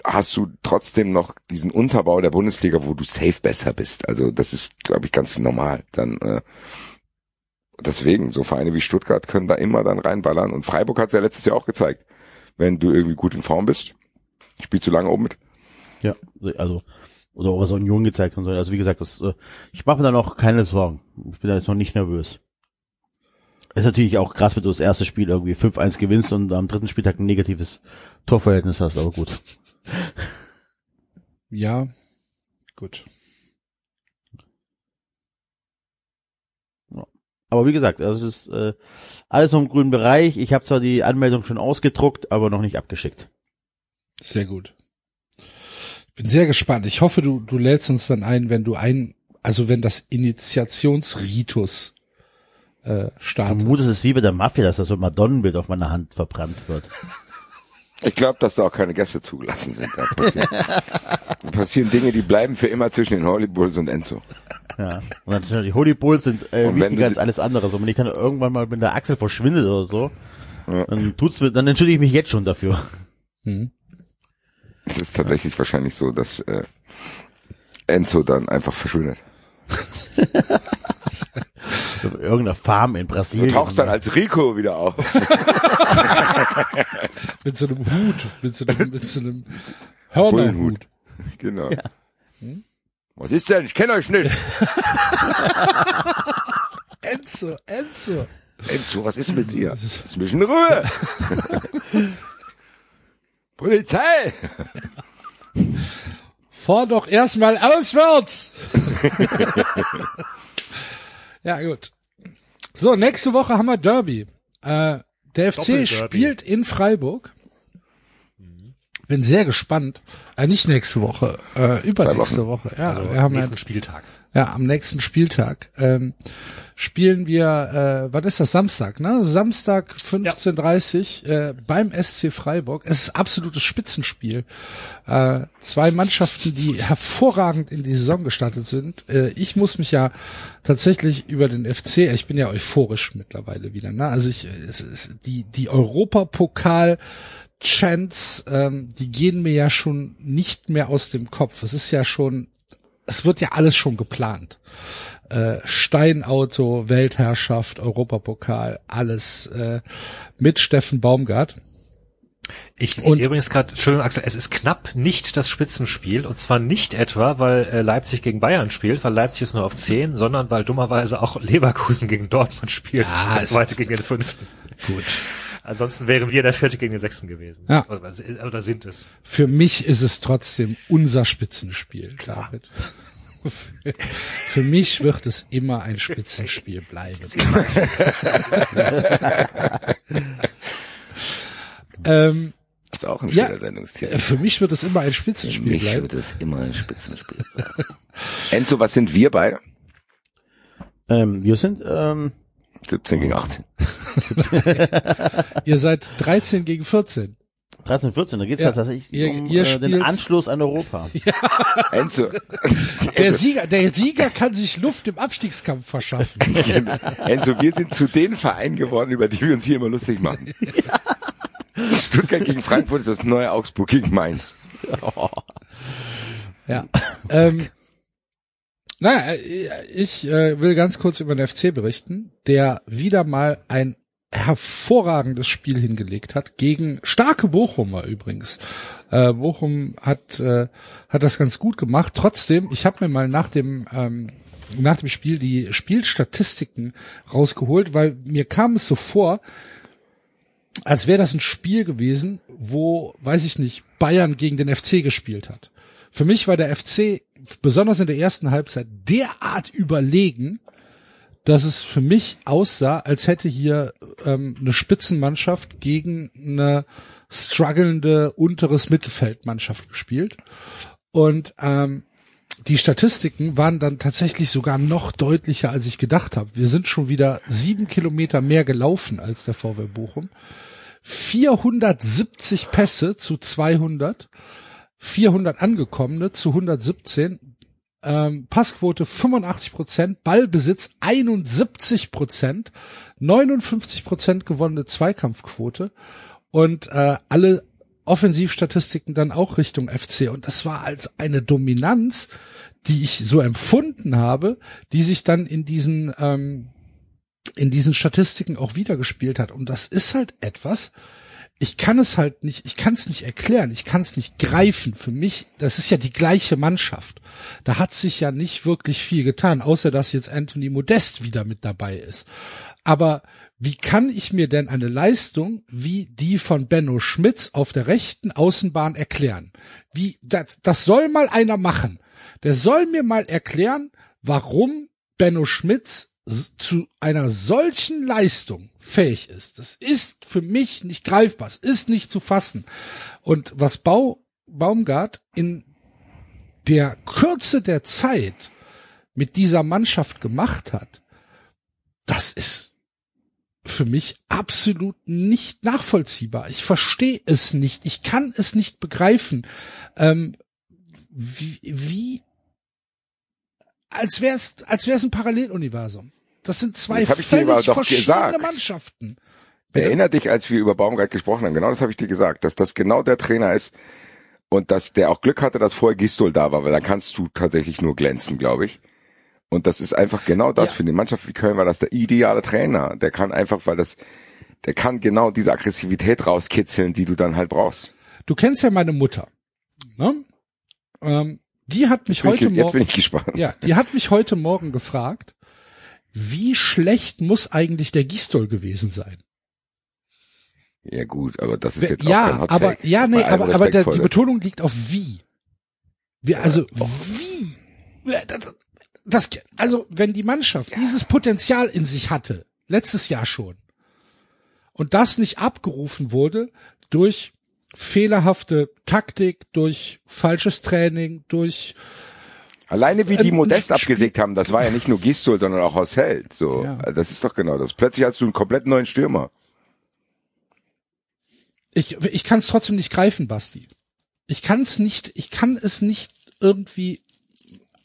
hast du trotzdem noch diesen Unterbau der Bundesliga, wo du safe besser bist. Also das ist, glaube ich, ganz normal. Dann äh, deswegen, so Vereine wie Stuttgart können da immer dann reinballern. Und Freiburg hat es ja letztes Jahr auch gezeigt. Wenn du irgendwie gut in Form bist, spielst du lange oben mit. Ja, also oder was Union gezeigt und so. Also wie gesagt, das, äh, ich mache mir da noch keine Sorgen. Ich bin da jetzt noch nicht nervös. Ist natürlich auch krass, wenn du das erste Spiel irgendwie 5-1 gewinnst und am dritten Spieltag ein negatives Torverhältnis hast, aber gut. Ja, gut. Aber wie gesagt, also das ist äh, alles im grünen Bereich. Ich habe zwar die Anmeldung schon ausgedruckt, aber noch nicht abgeschickt. Sehr gut. Ich bin sehr gespannt. Ich hoffe, du, du lädst uns dann ein, wenn du ein, also wenn das Initiationsritus äh, startet. Es ist wie bei der Mafia, dass da so ein Madonnenbild auf meiner Hand verbrannt wird. Ich glaube, dass da auch keine Gäste zugelassen sind. Da passieren, da passieren Dinge, die bleiben für immer zwischen den Holy Bulls und Enzo. Ja. Und natürlich, die Holy Bulls sind äh, Und wichtiger als alles andere. So, wenn ich dann irgendwann mal mit der Achsel verschwindet oder so, dann tut's mir, dann entschuldige ich mich jetzt schon dafür. Hm. Es ist tatsächlich wahrscheinlich so, dass äh, Enzo dann einfach verschwindet. Irgendeiner Farm in Du Brasilien. tauchst dann als Rico wieder auf. Mit so einem Hut, mit so einem, mit so einem Hörnerhut. Genau. Was ist denn? Ich kenne euch nicht. Enzo, Enzo. Enzo, was ist mit dir? Ist ein bisschen Ruhe. Polizei! Fahr doch erstmal auswärts. ja, gut. So, nächste Woche haben wir Derby. Äh, der FC spielt in Freiburg. Bin sehr gespannt. Äh, nicht nächste Woche, äh, übernächste Woche. Ja, Also wir haben ja, nächsten Spieltag. Ja am nächsten Spieltag ähm, spielen wir. Äh, wann ist das? Samstag, ne? Samstag 15:30 äh, beim SC Freiburg. Es ist absolutes Spitzenspiel. Äh, zwei Mannschaften, die hervorragend in die Saison gestartet sind. Äh, ich muss mich ja tatsächlich über den FC, ich bin ja euphorisch mittlerweile wieder, ne? Also ich, es ist die, die Europapokal Chants, ähm, die gehen mir ja schon nicht mehr aus dem Kopf. Es ist ja schon, es wird ja alles schon geplant. Äh, Steinauto, Weltherrschaft, Europapokal, alles äh, mit Steffen Baumgart. Ich, ich Und- sehe übrigens gerade, Entschuldigung Axel, es ist knapp nicht das Spitzenspiel und zwar nicht etwa, weil äh, Leipzig gegen Bayern spielt, weil Leipzig ist nur auf 10, sondern weil dummerweise auch Leverkusen gegen Dortmund spielt. Ja, das der es- zweite gegen den fünften. Gut. Ansonsten wären wir der vierte gegen den sechsten gewesen. Ja. Oder, oder sind es. Für mich ist es trotzdem unser Spitzenspiel, Klar. David. Für, für mich wird es immer ein Spitzenspiel bleiben. ähm, Das ist auch ein Ja. Sendungstitel. für mich wird es immer ein Für Spitzenspiel mich bleiben. wird es immer ein Spitzenspiel. Enzo, was sind wir beide? Ähm, wir sind, ähm, 17 gegen 18. Ihr seid 13 gegen 14. 13, 14, da geht's Ja. ja. tatsächlich Ihr- um ihr äh, den Anschluss an Europa. Enzo, Der Sieger, der Sieger kann sich Luft im Abstiegskampf verschaffen. Enzo, wir sind zu den Vereinen geworden, über die wir uns hier immer lustig machen. Stuttgart gegen Frankfurt ist das neue Augsburg gegen Mainz. Ja. ähm, naja, ich äh, will ganz kurz über den FC berichten, der wieder mal ein hervorragendes Spiel hingelegt hat gegen starke Bochumer übrigens. Äh, Bochum hat äh, hat das ganz gut gemacht. Trotzdem, ich habe mir mal nach dem ähm, nach dem Spiel die Spielstatistiken rausgeholt, weil mir kam es so vor, als wäre das ein Spiel gewesen, wo, weiß ich nicht, Bayern gegen den FC gespielt hat. Für mich war der FC besonders in der ersten Halbzeit derart überlegen, dass es für mich aussah, als hätte hier ähm, eine Spitzenmannschaft gegen eine strugglende unteres Mittelfeldmannschaft gespielt. Und ähm, die Statistiken waren dann tatsächlich sogar noch deutlicher, als ich gedacht habe. Wir sind schon wieder sieben Kilometer mehr gelaufen als der VW Bochum. 470 Pässe zu 200, 400 angekommene zu 117, ähm, Passquote 85 Prozent, Ballbesitz 71 Prozent, 59 Prozent gewonnene Zweikampfquote und äh, alle Offensivstatistiken dann auch Richtung FC. Und das war als eine Dominanz, die ich so empfunden habe, die sich dann in diesen ähm, in diesen Statistiken auch wiedergespielt hat. Und das ist halt etwas, ich kann es halt nicht, ich kann es nicht erklären, ich kann es nicht greifen. Für mich, das ist ja die gleiche Mannschaft. Da hat sich ja nicht wirklich viel getan, außer dass jetzt Anthony Modest wieder mit dabei ist. Aber wie kann ich mir denn eine Leistung wie die von Benno Schmitz auf der rechten Außenbahn erklären? Wie, das, das soll mal einer machen. Der soll mir mal erklären, warum Benno Schmitz zu einer solchen Leistung fähig ist. Das ist für mich nicht greifbar, es ist nicht zu fassen. Und was Bau, Baumgart in der Kürze der Zeit mit dieser Mannschaft gemacht hat, das ist für mich absolut nicht nachvollziehbar. Ich verstehe es nicht. Ich kann es nicht begreifen. Ähm, wie, wie als wäre es als wäre es ein Paralleluniversum. Das sind zwei Das völlig verschiedene gesagt. Mannschaften. Erinner dich, als wir über Baumgart gesprochen haben, genau das habe ich dir gesagt, dass das genau der Trainer ist und dass der auch Glück hatte, dass vorher Gistol da war, weil dann kannst du tatsächlich nur glänzen, glaube ich. Und das ist einfach genau das. Ja. Für eine Mannschaft wie Köln war das der ideale Trainer. Der kann einfach, weil das, der kann genau diese Aggressivität rauskitzeln, die du dann halt brauchst. Du kennst ja meine Mutter. Ne? Ähm, die hat mich heute ich, jetzt bin Morgen, ich gespannt. ja, die hat mich heute Morgen gefragt, wie schlecht muss eigentlich der Gistol gewesen sein? Ja gut, aber das ist jetzt auch kein ja, Hot aber ja, nee, aber aber der, die Betonung liegt auf wie. Wir, also wie? Das, das, also wenn die Mannschaft dieses Potenzial in sich hatte, letztes Jahr schon, und das nicht abgerufen wurde durch fehlerhafte Taktik, durch falsches Training, durch Alleine wie die ein Modest abgesägt haben, das war ja nicht nur Gistol, sondern auch Horst Held. So, Ja. Also das ist doch genau das. Plötzlich hast du einen komplett neuen Stürmer. ich, ich kann es trotzdem nicht greifen, Basti. Ich kann es nicht, ich kann es nicht irgendwie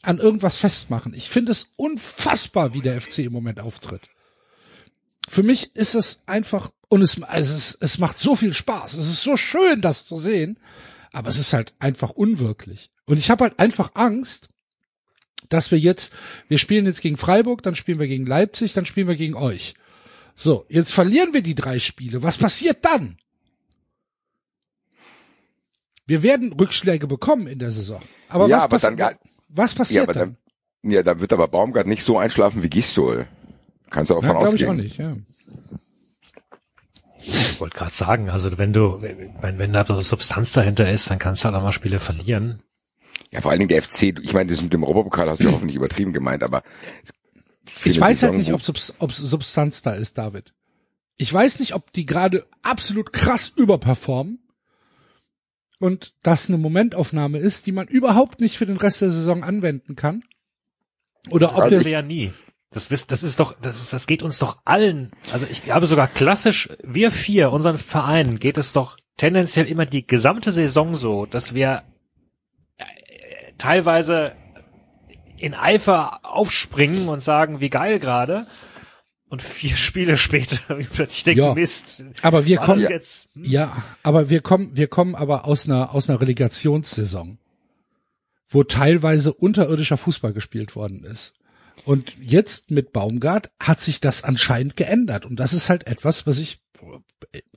an irgendwas festmachen. Ich finde es unfassbar, wie der FC im Moment auftritt. Für mich ist es einfach, und es, also es, es macht so viel Spaß. Es ist so schön, das zu sehen, aber es ist halt einfach unwirklich. Und ich habe halt einfach Angst, dass wir jetzt, wir spielen jetzt gegen Freiburg, dann spielen wir gegen Leipzig, dann spielen wir gegen euch. So, jetzt verlieren wir die drei Spiele. Was passiert dann? Wir werden Rückschläge bekommen in der Saison. Aber Ja, was, aber passi- dann gar- was Ja, passiert aber dann? dann, ja, dann wird aber Baumgart nicht so einschlafen wie Gistol. Kannst du auch Ja, von glaube ich ausgehen. auch nicht, ja. Ich wollte gerade sagen, also wenn du, wenn, wenn da so Substanz dahinter ist, dann kannst du halt auch mal Spiele verlieren. Ja, vor allen Dingen der FC, ich meine, das mit dem Europapokal hast du ja hoffentlich übertrieben gemeint, aber Ich weiß halt Saison, nicht, wo- ob, Subs ob Substanz da ist, David. Ich weiß nicht, ob die gerade absolut krass überperformen und das eine Momentaufnahme ist, die man überhaupt nicht für den Rest der Saison anwenden kann. Oder ob Also wir, ja nie. Das wisst, das ist doch, das ist, das geht uns doch allen. Also ich glaube sogar klassisch, wir vier, unseren Vereinen, geht es doch tendenziell immer die gesamte Saison so, dass wir teilweise in Eifer aufspringen und sagen, wie geil gerade. Und vier Spiele später plötzlich denken, Ja. Mist. Aber wir kommen, jetzt, hm? ja, aber wir kommen, wir kommen aber aus einer, aus einer Relegationssaison, wo teilweise unterirdischer Fußball gespielt worden ist. Und jetzt mit Baumgart hat sich das anscheinend geändert. Und das ist halt etwas, was ich,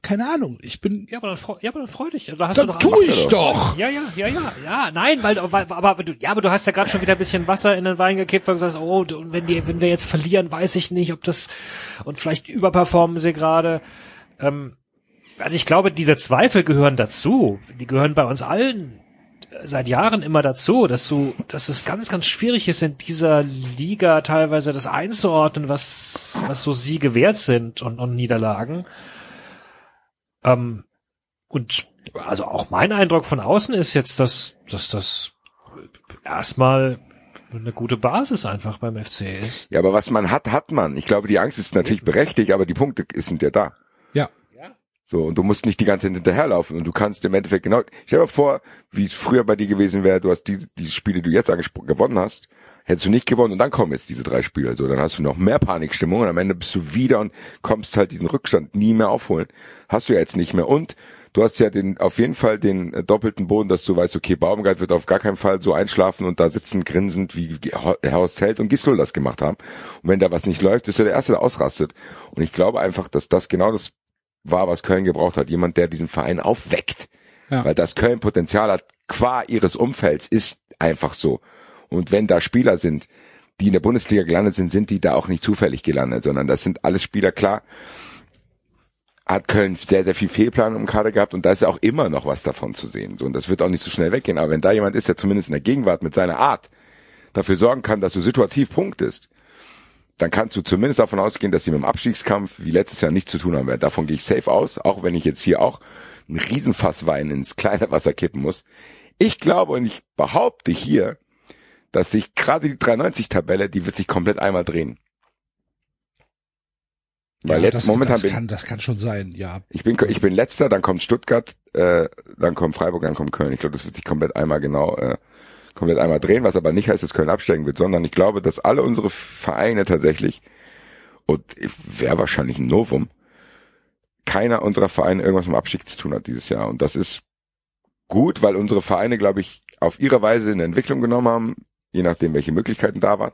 keine Ahnung, ich bin, Ja, aber dann, freu, ja, aber dann freu dich. Da hast dann du doch tu ich doch. Ja, ja, ja, ja, ja, nein, weil, weil aber, du, ja, aber du hast ja gerade schon wieder ein bisschen Wasser in den Wein gekippt und gesagt, oh, und wenn die, wenn wir jetzt verlieren, weiß ich nicht, ob das und vielleicht überperformen sie gerade. Ähm, also ich glaube, diese Zweifel gehören dazu. Die gehören bei uns allen seit Jahren immer dazu, dass du, dass es ganz, ganz schwierig ist, in dieser Liga teilweise das einzuordnen, was, was so Siege wert sind und, und Niederlagen. Ähm, und also auch mein Eindruck von außen ist jetzt, dass, dass das erstmal eine gute Basis einfach beim FC ist. Ja, aber was man hat, hat man. Ich glaube, die Angst ist natürlich berechtigt, aber die Punkte sind ja da. Ja, So, und du musst nicht die ganze Zeit hinterherlaufen und du kannst im Endeffekt genau, stell dir vor, wie es früher bei dir gewesen wäre, du hast die, die Spiele, die du jetzt gewonnen hast, hättest du nicht gewonnen und dann kommen jetzt diese drei Spiele, so, dann hast du noch mehr Panikstimmung und am Ende bist du wieder und kommst halt diesen Rückstand nie mehr aufholen. Hast du ja jetzt nicht mehr und du hast ja den, auf jeden Fall den äh, doppelten Boden, dass du weißt, okay, Baumgart wird auf gar keinen Fall so einschlafen und da sitzen grinsend, wie Horst Held und Gisdol das gemacht haben. Und wenn da was nicht läuft, ist er der Erste, der ausrastet. Und ich glaube einfach, dass das genau das war, was Köln gebraucht hat. Jemand, der diesen Verein aufweckt. Ja. Weil das Köln Potenzial hat, qua ihres Umfelds, ist einfach so. Und wenn da Spieler sind, die in der Bundesliga gelandet sind, sind die da auch nicht zufällig gelandet, sondern das sind alles Spieler, klar, hat Köln sehr, sehr viel Fehlplan im Kader gehabt und da ist ja auch immer noch was davon zu sehen. Und das wird auch nicht so schnell weggehen. Aber wenn da jemand ist, der zumindest in der Gegenwart mit seiner Art dafür sorgen kann, dass du situativ punktest, dann kannst du zumindest davon ausgehen, dass sie mit dem Abstiegskampf wie letztes Jahr nichts zu tun haben werden. Davon gehe ich safe aus, auch wenn ich jetzt hier auch einen Riesenfass Wein ins kleine Wasser kippen muss. Ich glaube und ich behaupte hier, dass sich gerade die 390-Tabelle, die wird sich komplett einmal drehen. Weil ja jetzt das, momentan das bin, kann, das kann schon sein, ja. ich bin ich bin letzter, dann kommt Stuttgart, äh, dann kommt Freiburg, dann kommt Köln. Ich glaube, das wird sich komplett einmal genau äh, komplett einmal drehen, was aber nicht heißt, dass Köln absteigen wird, sondern ich glaube, dass alle unsere Vereine tatsächlich und wäre wahrscheinlich ein Novum, keiner unserer Vereine irgendwas mit Abstieg zu tun hat dieses Jahr und das ist gut, weil unsere Vereine, glaube ich, auf ihre Weise eine Entwicklung genommen haben, je nachdem, welche Möglichkeiten da waren.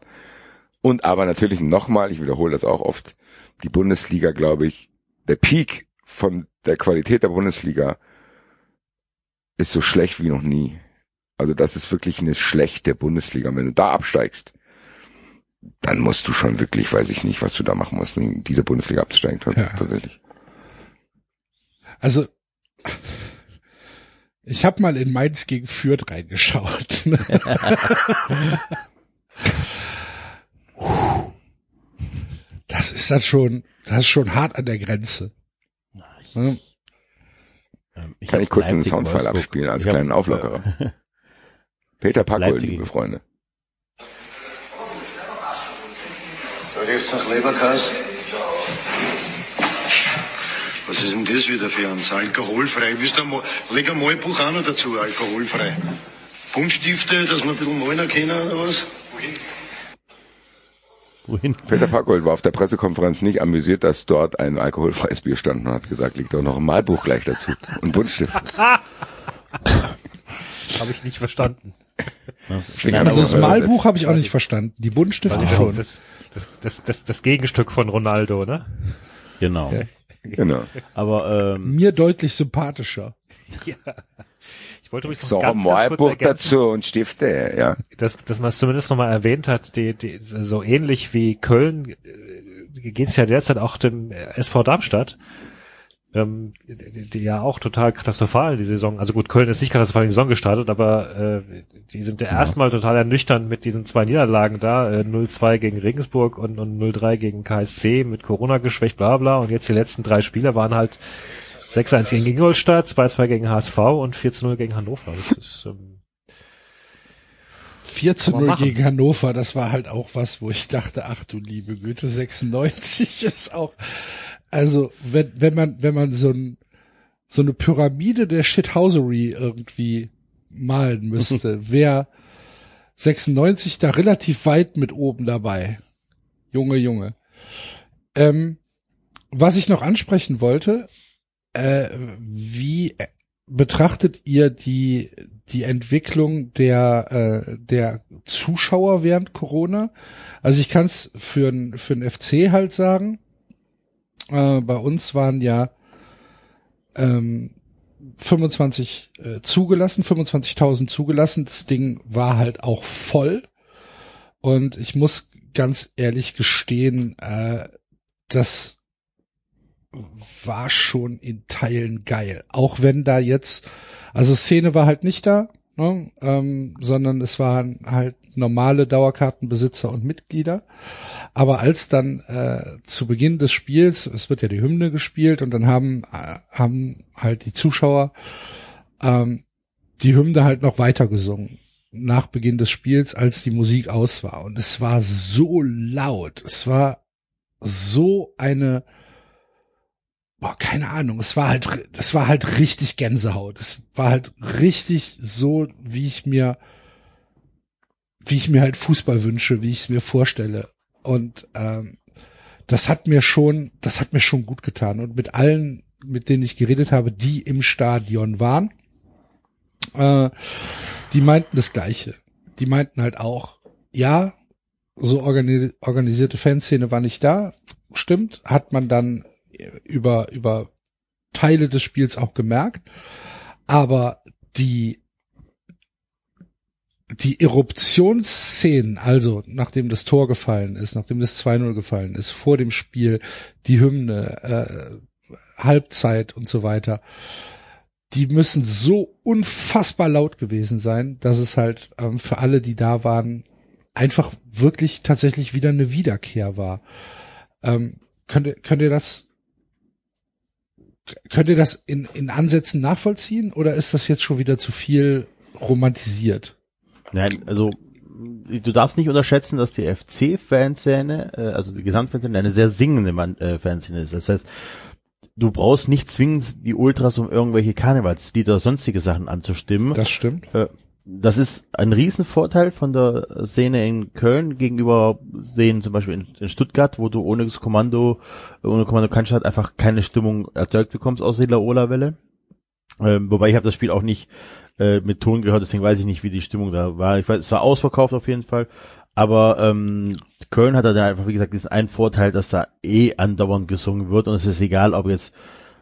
Und aber natürlich nochmal, ich wiederhole das auch oft, die Bundesliga, glaube ich, der Peak von der Qualität der Bundesliga ist so schlecht wie noch nie. Also das ist wirklich eine schlechte Bundesliga. Und wenn du da absteigst, dann musst du schon wirklich, weiß ich nicht, was du da machen musst, um in diese Bundesliga abzusteigen. Ja. Tatsächlich. Also ich habe mal in Mainz gegen Fürth reingeschaut. Das ist dann schon, das ist schon hart an der Grenze. Ja. Ähm, Kann hab ich kurz einen Wolfsburg. abspielen als Ich kleinen Auflockerer? Peter Packold, Leipzig. liebe Freunde. Da riecht's nach Leberkas. Was ist denn das wieder für uns? Alkoholfrei. Willst du mal, leg ein Malbuch auch noch dazu, alkoholfrei. Buntstifte, dass wir ein bisschen malen können oder was? Wohin? Peter Packold war auf der Pressekonferenz nicht amüsiert, dass dort ein alkoholfreies Bier stand und hat gesagt, liegt doch noch ein Malbuch gleich dazu und Buntstift. Habe ich nicht verstanden. Ja, haben Also das mal Malbuch habe ich auch nicht verstanden. Die Buntstifte Das, schon. das, das, das, das, das Gegenstück von Ronaldo, ne? Genau. Genau. Aber ähm, Mir deutlich sympathischer. Ja. Ich wollte übrigens noch So, ganz, ein ganz kurz Malbuch ergänzen, dazu und Stifte, ja. dass, dass man es zumindest nochmal erwähnt hat, die, die, so ähnlich wie Köln äh, geht's ja derzeit auch dem SV Darmstadt, ähm, die, die ja auch total katastrophal die Saison, also gut, Köln ist nicht katastrophal in die Saison gestartet, aber äh, die sind ja erstmal total ernüchternd mit diesen zwei Niederlagen da, äh, 0-2 gegen Regensburg und, und 0-3 gegen KSC mit Corona geschwächt, bla bla, und jetzt die letzten drei Spiele waren halt 6-1 gegen Ingolstadt, 2-2 gegen HSV und 4-0 gegen Hannover. Das ist ähm, 14-0 machen. gegen Hannover, das war halt auch was, wo ich dachte, ach du liebe Güte, 96 ist auch, also wenn, wenn man, wenn man so ein, so eine Pyramide der Shithousery irgendwie malen müsste, wäre 96 da relativ weit mit oben dabei. Junge, Junge. Ähm, was ich noch ansprechen wollte, äh, wie betrachtet ihr die die Entwicklung der äh, der Zuschauer während Corona? Also ich kann es für für ein FC halt sagen. Äh, bei uns waren ja ähm, 25 äh, zugelassen, 25.000 zugelassen. Das Ding war halt auch voll. Und ich muss ganz ehrlich gestehen, äh, das war schon in Teilen geil. Auch wenn da jetzt, also Szene war halt nicht da, ne, ähm, sondern es waren halt normale Dauerkartenbesitzer und Mitglieder. Aber als dann äh, zu Beginn des Spiels, es wird ja die Hymne gespielt und dann haben, äh, haben halt die Zuschauer ähm, die Hymne halt noch weiter gesungen nach Beginn des Spiels, als die Musik aus war. Und es war so laut. Es war so eine boah, keine Ahnung, es war halt, es war halt richtig Gänsehaut. Es war halt richtig so, wie ich mir, wie ich mir halt Fußball wünsche, wie ich es mir vorstelle. Und ähm, das hat mir schon, das hat mir schon gut getan. Und mit allen, mit denen ich geredet habe, die im Stadion waren, äh, die meinten das Gleiche. Die meinten halt auch, ja, so organisierte Fanszene war nicht da, stimmt, hat man dann über, über Teile des Spiels auch gemerkt. Aber die, die Eruptionsszenen, also nachdem das Tor gefallen ist, nachdem das 2-0 gefallen ist, vor dem Spiel, die Hymne, äh, Halbzeit und so weiter, die müssen so unfassbar laut gewesen sein, dass es halt ähm, für alle, die da waren, einfach wirklich tatsächlich wieder eine Wiederkehr war. Ähm, könnt, ihr, könnt ihr das könnt ihr das in, in Ansätzen nachvollziehen oder ist das jetzt schon wieder zu viel romantisiert? Nein, also du darfst nicht unterschätzen, dass die FC-Fanszene, äh, also die Gesamtfanszene, eine sehr singende äh, Fanszene ist. Das heißt, du brauchst nicht zwingend die Ultras, um irgendwelche Karnevalslieder oder sonstige Sachen anzustimmen. Das stimmt. Äh, das ist ein Riesenvorteil von der Szene in Köln gegenüber Szenen zum Beispiel in, in, Stuttgart, wo du ohne das Kommando, ohne Kommando kannst halt einfach keine Stimmung erzeugt bekommst aus der Laola-Welle. Ähm, wobei ich habe das Spiel auch nicht äh, mit Ton gehört, deswegen weiß ich nicht, wie die Stimmung da war. Ich weiß, es war ausverkauft auf jeden Fall. Aber ähm, Köln hat da einfach, wie gesagt, diesen einen Vorteil, dass da eh andauernd gesungen wird und es ist egal, ob jetzt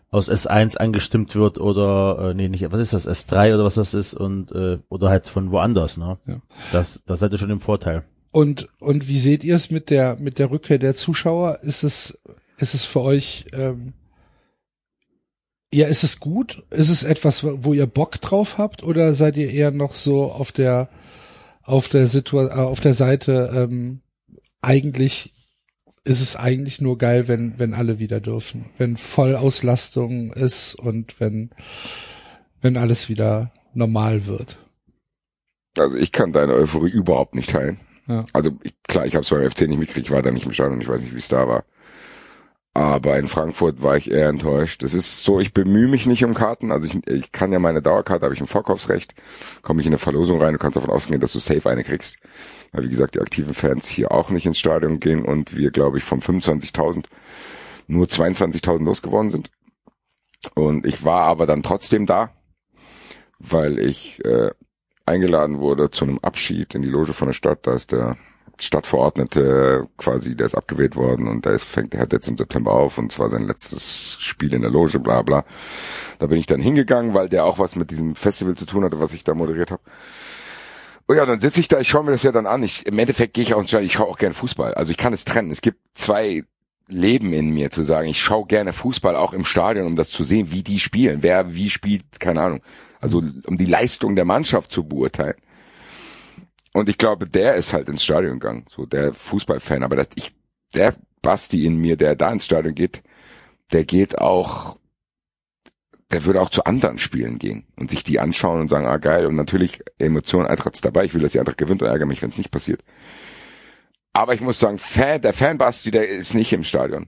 aus S1 angestimmt wird oder äh, nee nicht was ist das? S3 oder was das ist und äh, oder halt von woanders ne? Ja. das das seid ihr schon im Vorteil. Und und wie seht ihr es mit der mit der Rückkehr der Zuschauer? Ist es ist es für euch ähm, ja ist es gut? Ist es etwas wo ihr Bock drauf habt? Oder seid ihr eher noch so auf der auf der Situation auf der Seite ähm, eigentlich ist es eigentlich nur geil, wenn, wenn alle wieder dürfen. Wenn Vollauslastung ist und wenn, wenn alles wieder normal wird. Also ich kann deine Euphorie überhaupt nicht teilen. Ja. Also ich, klar, ich habe es beim FC nicht mitgekriegt, ich war da nicht im Stadion, ich weiß nicht, wie es da war. Aber in Frankfurt war ich eher enttäuscht. Es ist so, ich bemühe mich nicht um Karten. Also ich, ich kann ja meine Dauerkarte, habe ich ein Vorkaufsrecht, komme ich in eine Verlosung rein, du kannst davon ausgehen, dass du safe eine kriegst weil wie gesagt die aktiven Fans hier auch nicht ins Stadion gehen und wir, glaube ich, von 25.000 nur 22.000 losgeworden sind. Und ich war aber dann trotzdem da, weil ich äh, eingeladen wurde zu einem Abschied in die Loge von der Stadt. Da ist der Stadtverordnete quasi, der ist abgewählt worden und der fängt, der hat jetzt im September auf und zwar sein letztes Spiel in der Loge, bla bla. Da bin ich dann hingegangen, weil der auch was mit diesem Festival zu tun hatte, was ich da moderiert habe. Oh ja, dann sitze ich da, ich schaue mir das ja dann an. Ich, Im Endeffekt gehe ich auch ins Stadion, ich schaue auch gerne Fußball. Also ich kann es trennen. Es gibt zwei Leben in mir zu sagen, ich schaue gerne Fußball auch im Stadion, um das zu sehen, wie die spielen, wer wie spielt, keine Ahnung. Also um die Leistung der Mannschaft zu beurteilen. Und ich glaube, der ist halt ins Stadion gegangen, so der Fußballfan. Aber das, ich, der Basti in mir, der da ins Stadion geht, der geht auch der würde auch zu anderen Spielen gehen und sich die anschauen und sagen, ah geil, und natürlich Emotionen Eintracht dabei, ich will, dass die Eintracht gewinnt und ärgere mich, wenn es nicht passiert. Aber ich muss sagen, Fan, der Fanbasti, der ist nicht im Stadion,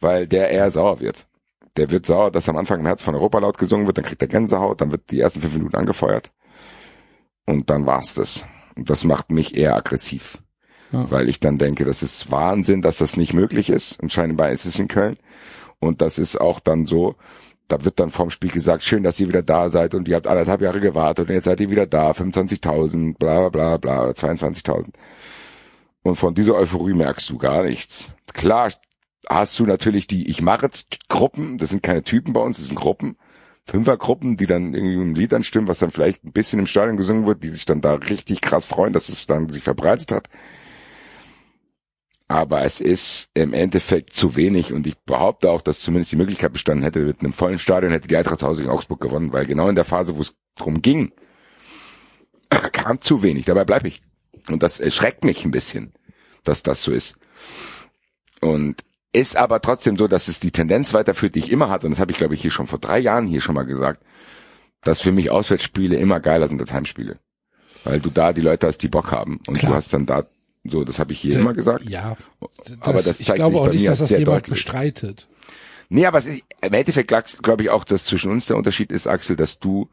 weil der eher sauer wird. der wird sauer, dass am Anfang im Herz von Europa laut gesungen wird, dann kriegt er Gänsehaut, dann wird die ersten fünf Minuten angefeuert. Und dann war's das. Und das macht mich eher aggressiv. Ja. Weil ich dann denke, das ist Wahnsinn, dass das nicht möglich ist. Und scheinbar ist es in Köln. Und das ist auch dann so, da wird dann vorm Spiel gesagt, schön, dass ihr wieder da seid und ihr habt anderthalb Jahre gewartet und jetzt seid ihr wieder da, 25.000, bla bla bla, oder 22.000. Und von dieser Euphorie merkst du gar nichts. Klar hast du natürlich die Ich mache Gruppen, das sind keine Typen bei uns, das sind Gruppen, Fünfergruppen, die dann irgendwie ein Lied anstimmen, was dann vielleicht ein bisschen im Stadion gesungen wird, die sich dann da richtig krass freuen, dass es dann sich verbreitet hat. Aber es ist im Endeffekt zu wenig und ich behaupte auch, dass zumindest die Möglichkeit bestanden hätte, mit einem vollen Stadion hätte die Eintracht zu Hause in Augsburg gewonnen, weil genau in der Phase, wo es drum ging, kam zu wenig. Dabei bleibe ich. Und das erschreckt mich ein bisschen, dass das so ist. Und ist aber trotzdem so, dass es die Tendenz weiterführt, die ich immer hatte, und das habe ich, glaube ich, hier schon vor drei Jahren hier schon mal gesagt, dass für mich Auswärtsspiele immer geiler sind als Heimspiele. Weil du da die Leute hast, die Bock haben. Und Klar. du hast dann da, so, das habe ich hier immer gesagt. Ja. Aber das ich zeigt glaube sich auch nicht, dass das jemand deutlich. bestreitet. Nee, aber es ist, im Endeffekt glaube ich auch, dass zwischen uns der Unterschied ist, Axel, dass du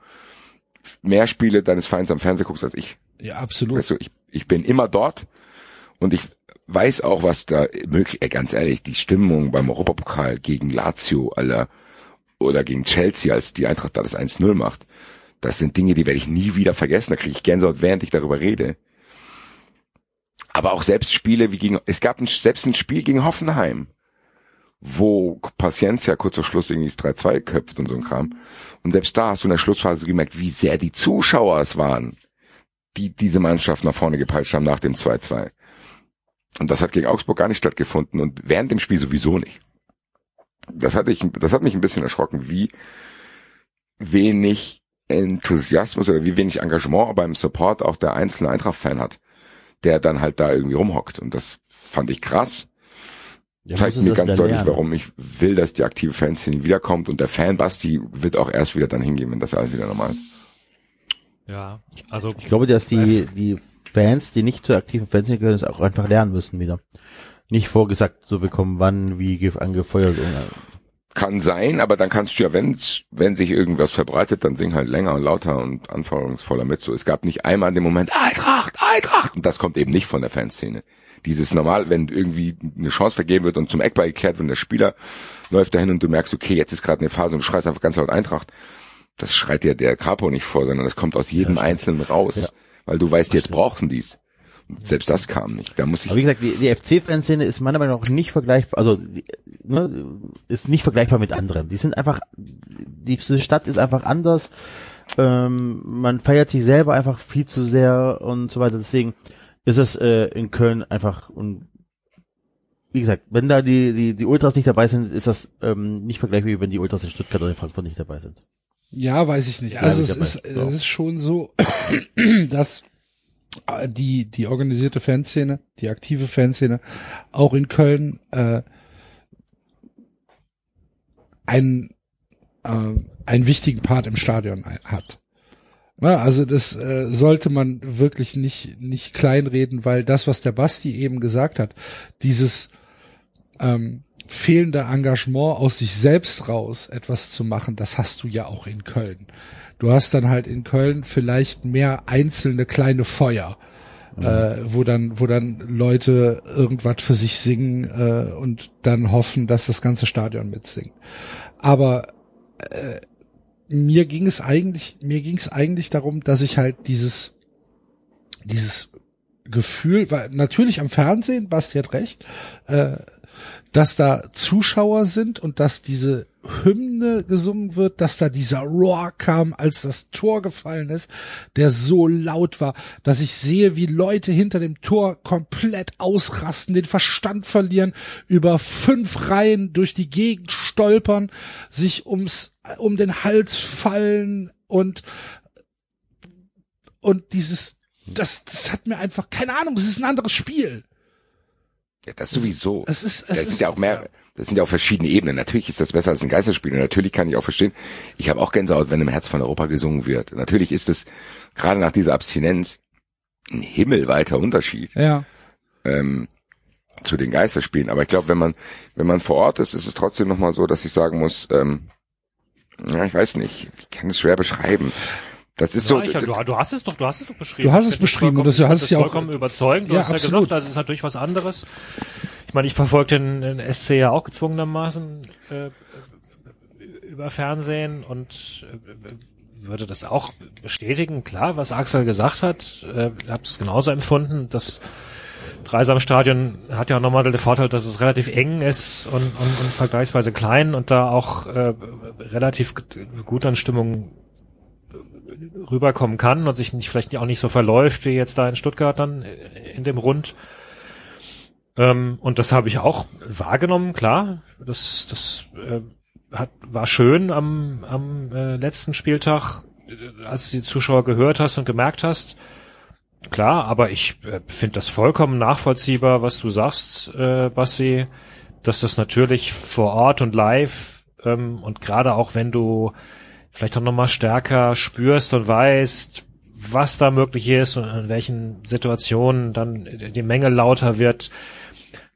mehr Spiele deines Vereins am Fernseher guckst als ich. Ja, absolut. Weißt du, ich, ich bin immer dort und ich weiß auch, was da möglich, äh, ganz ehrlich, die Stimmung beim Europapokal gegen Lazio, aller, oder gegen Chelsea, als die Eintracht da das 1-0 macht. Das sind Dinge, die werde ich nie wieder vergessen. Da kriege ich Gänsehaut, während ich darüber rede. Aber auch selbst Spiele wie gegen, es gab ein, selbst ein Spiel gegen Hoffenheim, wo Paciencia kurz vor Schluss irgendwie das 3-2 köpft und so ein Kram. Und selbst da hast du in der Schlussphase gemerkt, wie sehr die Zuschauer es waren, die diese Mannschaft nach vorne gepeitscht haben nach dem 2-2. Und das hat gegen Augsburg gar nicht stattgefunden und während dem Spiel sowieso nicht. Das hatte ich, das hat mich ein bisschen erschrocken, wie wenig Enthusiasmus oder wie wenig Engagement beim Support auch der einzelne Eintracht-Fan hat, der dann halt da irgendwie rumhockt. Und das fand ich krass. Ja, Zeigt mir ganz deutlich, lernen. warum ich will, dass die aktive Fanszene wiederkommt und der Fan Basti wird auch erst wieder dann hingehen, wenn das alles wieder normal ist. Ja, also Ich glaube, dass die, die Fans, die nicht zur aktiven Fanszene gehören, es auch einfach lernen müssen wieder. Nicht vorgesagt zu bekommen, wann, wie ge- angefeuert. und- Kann sein, aber dann kannst du ja, wenn wenn sich irgendwas verbreitet, dann sing halt länger und lauter und anforderungsvoller mit. So, es gab nicht einmal in dem Moment Eintracht, Eintracht, und das kommt eben nicht von der Fanszene. Dieses normal, wenn irgendwie eine Chance vergeben wird und zum Eckball geklärt wird, und der Spieler läuft dahin und du merkst, okay, jetzt ist gerade eine Phase und du schreist einfach ganz laut Eintracht. Das schreit dir der Capo nicht vor, sondern das kommt aus jedem Einzelnen raus, Ja. Weil du weißt, jetzt brauchen die's. Selbst das kam nicht. Da muss ich Aber wie gesagt, die, die FC-Fanszene ist meiner Meinung nach nicht vergleichbar, also die, ne, ist nicht vergleichbar mit anderen. Die sind einfach, die Stadt ist einfach anders. Ähm, man feiert sich selber einfach viel zu sehr und so weiter. Deswegen ist es äh, in Köln einfach und wie gesagt, wenn da die, die, die Ultras nicht dabei sind, ist das ähm, nicht vergleichbar, wie wenn die Ultras in Stuttgart oder in Frankfurt nicht dabei sind. Ja, weiß ich nicht. Ja, Also es ist, es ist schon so, dass äh, die, die organisierte Fanszene, die aktive Fanszene, auch in Köln äh, einen, äh, einen wichtigen Part im Stadion hat. Na, also das äh, sollte man wirklich nicht, nicht kleinreden, weil das, was der Basti eben gesagt hat, dieses ähm, fehlende Engagement aus sich selbst raus etwas zu machen, das hast du ja auch in Köln. Du hast dann halt in Köln vielleicht mehr einzelne kleine Feuer, äh, wo dann, wo dann Leute irgendwas für sich singen äh, und dann hoffen, dass das ganze Stadion mitsingt. Aber äh, mir ging es eigentlich, mir ging es eigentlich darum, dass ich halt dieses, dieses Gefühl, weil natürlich am Fernsehen, Basti hat recht, äh, dass da Zuschauer sind und dass diese Hymne gesungen wird, dass da dieser Roar kam, als das Tor gefallen ist, der so laut war, dass ich sehe, wie Leute hinter dem Tor komplett ausrasten, den Verstand verlieren, über fünf Reihen durch die Gegend stolpern, sich ums, um den Hals fallen und, und dieses, das, das hat mir einfach, keine Ahnung, es ist ein anderes Spiel. Ja, das sowieso. Es ist, es das ist, sind ja auch mehr, das sind ja auch verschiedene Ebenen. Natürlich ist das besser als ein Geisterspiel. Und natürlich kann ich auch verstehen, ich habe auch Gänsehaut, wenn im Herz von Europa gesungen wird. Natürlich ist es gerade nach dieser Abstinenz ein himmelweiter Unterschied. ja. Ähm, zu den Geisterspielen. Aber ich glaube, wenn man, wenn man vor Ort ist, ist es trotzdem nochmal so, dass ich sagen muss, ähm, ja, ich weiß nicht, ich kann es schwer beschreiben. Das ist so. Ja, ich, du, du hast es doch, du hast es doch beschrieben. Du hast es beschrieben und das- du hast ich es ja auch- vollkommen überzeugend. Du Ja, hast ja absolut. gesagt, das ist natürlich was anderes. Ich meine, ich verfolge den, den SC ja auch gezwungenermaßen äh, über Fernsehen und äh, würde das auch bestätigen. Klar, was Axel gesagt hat, äh, habe es genauso empfunden. Das Dreisamstadion hat ja nochmal den Vorteil, dass es relativ eng ist und, und, und vergleichsweise klein und da auch äh, relativ gut an Stimmung rüberkommen kann und sich nicht vielleicht auch nicht so verläuft wie jetzt da in Stuttgart dann äh, in dem Rund. Ähm, und das habe ich auch wahrgenommen, klar. Das, das äh, hat, war schön am, am äh, letzten Spieltag, äh, als die Zuschauer gehört hast und gemerkt hast. Klar, aber ich äh, finde das vollkommen nachvollziehbar, was du sagst, äh, Bassi, dass das natürlich vor Ort und live ähm, und gerade auch wenn du vielleicht auch nochmal stärker spürst und weißt, was da möglich ist und in welchen Situationen dann die Menge lauter wird,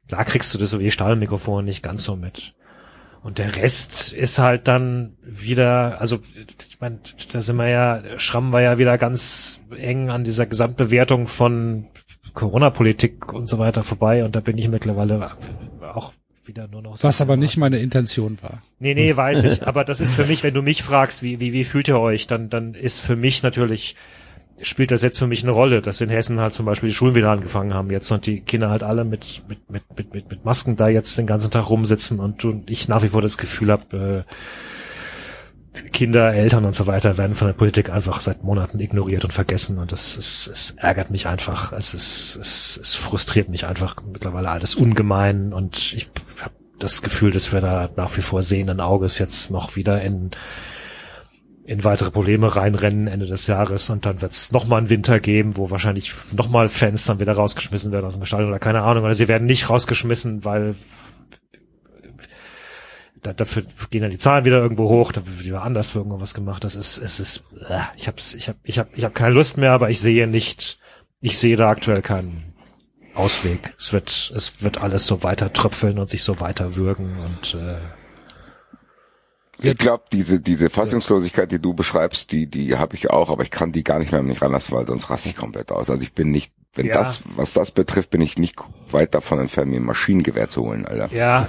klar kriegst du das so wie Stahlmikrofon nicht ganz so mit. Und der Rest ist halt dann wieder, also ich meine, da sind wir ja, schrammen wir ja wieder ganz eng an dieser Gesamtbewertung von Corona-Politik und so weiter vorbei und da bin ich mittlerweile auch wieder nur noch so Was aber nicht meine Intention war. Nee, nee, weiß ich. Aber das ist für mich, wenn du mich fragst, wie, wie, wie fühlt ihr euch, dann, dann ist für mich natürlich, spielt das jetzt für mich eine Rolle, dass in Hessen halt zum Beispiel die Schulen wieder angefangen haben jetzt und die Kinder halt alle mit, mit, mit, mit, mit, mit Masken da jetzt den ganzen Tag rumsitzen und, und ich nach wie vor das Gefühl habe, äh, Kinder, Eltern und so weiter werden von der Politik einfach seit Monaten ignoriert und vergessen und das ist, es ärgert mich einfach. Es ist, es, es frustriert mich einfach mittlerweile alles ungemein und ich habe das Gefühl, dass wir da nach wie vor sehenden Auges jetzt noch wieder in in weitere Probleme reinrennen Ende des Jahres und dann wird es nochmal einen Winter geben, wo wahrscheinlich nochmal Fans dann wieder rausgeschmissen werden aus dem Stadion oder keine Ahnung. Oder sie werden nicht rausgeschmissen, weil da, dafür gehen dann die Zahlen wieder irgendwo hoch, da wird wieder anders für irgendwas gemacht. Das ist, es ist, äh, ich hab's, ich hab, ich hab, ich hab keine Lust mehr, aber ich sehe nicht, ich sehe da aktuell keinen Ausweg. Es wird, es wird alles so weiter tröpfeln und sich so weiter würgen und äh, Ich glaube, diese, diese Fassungslosigkeit, die du beschreibst, die, die habe ich auch, aber ich kann die gar nicht mehr an mich ranlassen, weil sonst raste ich komplett aus. Also ich bin nicht, wenn Ja. das, was das betrifft, bin ich nicht weit davon entfernt, mir ein Maschinengewehr zu holen, Alter. Ja,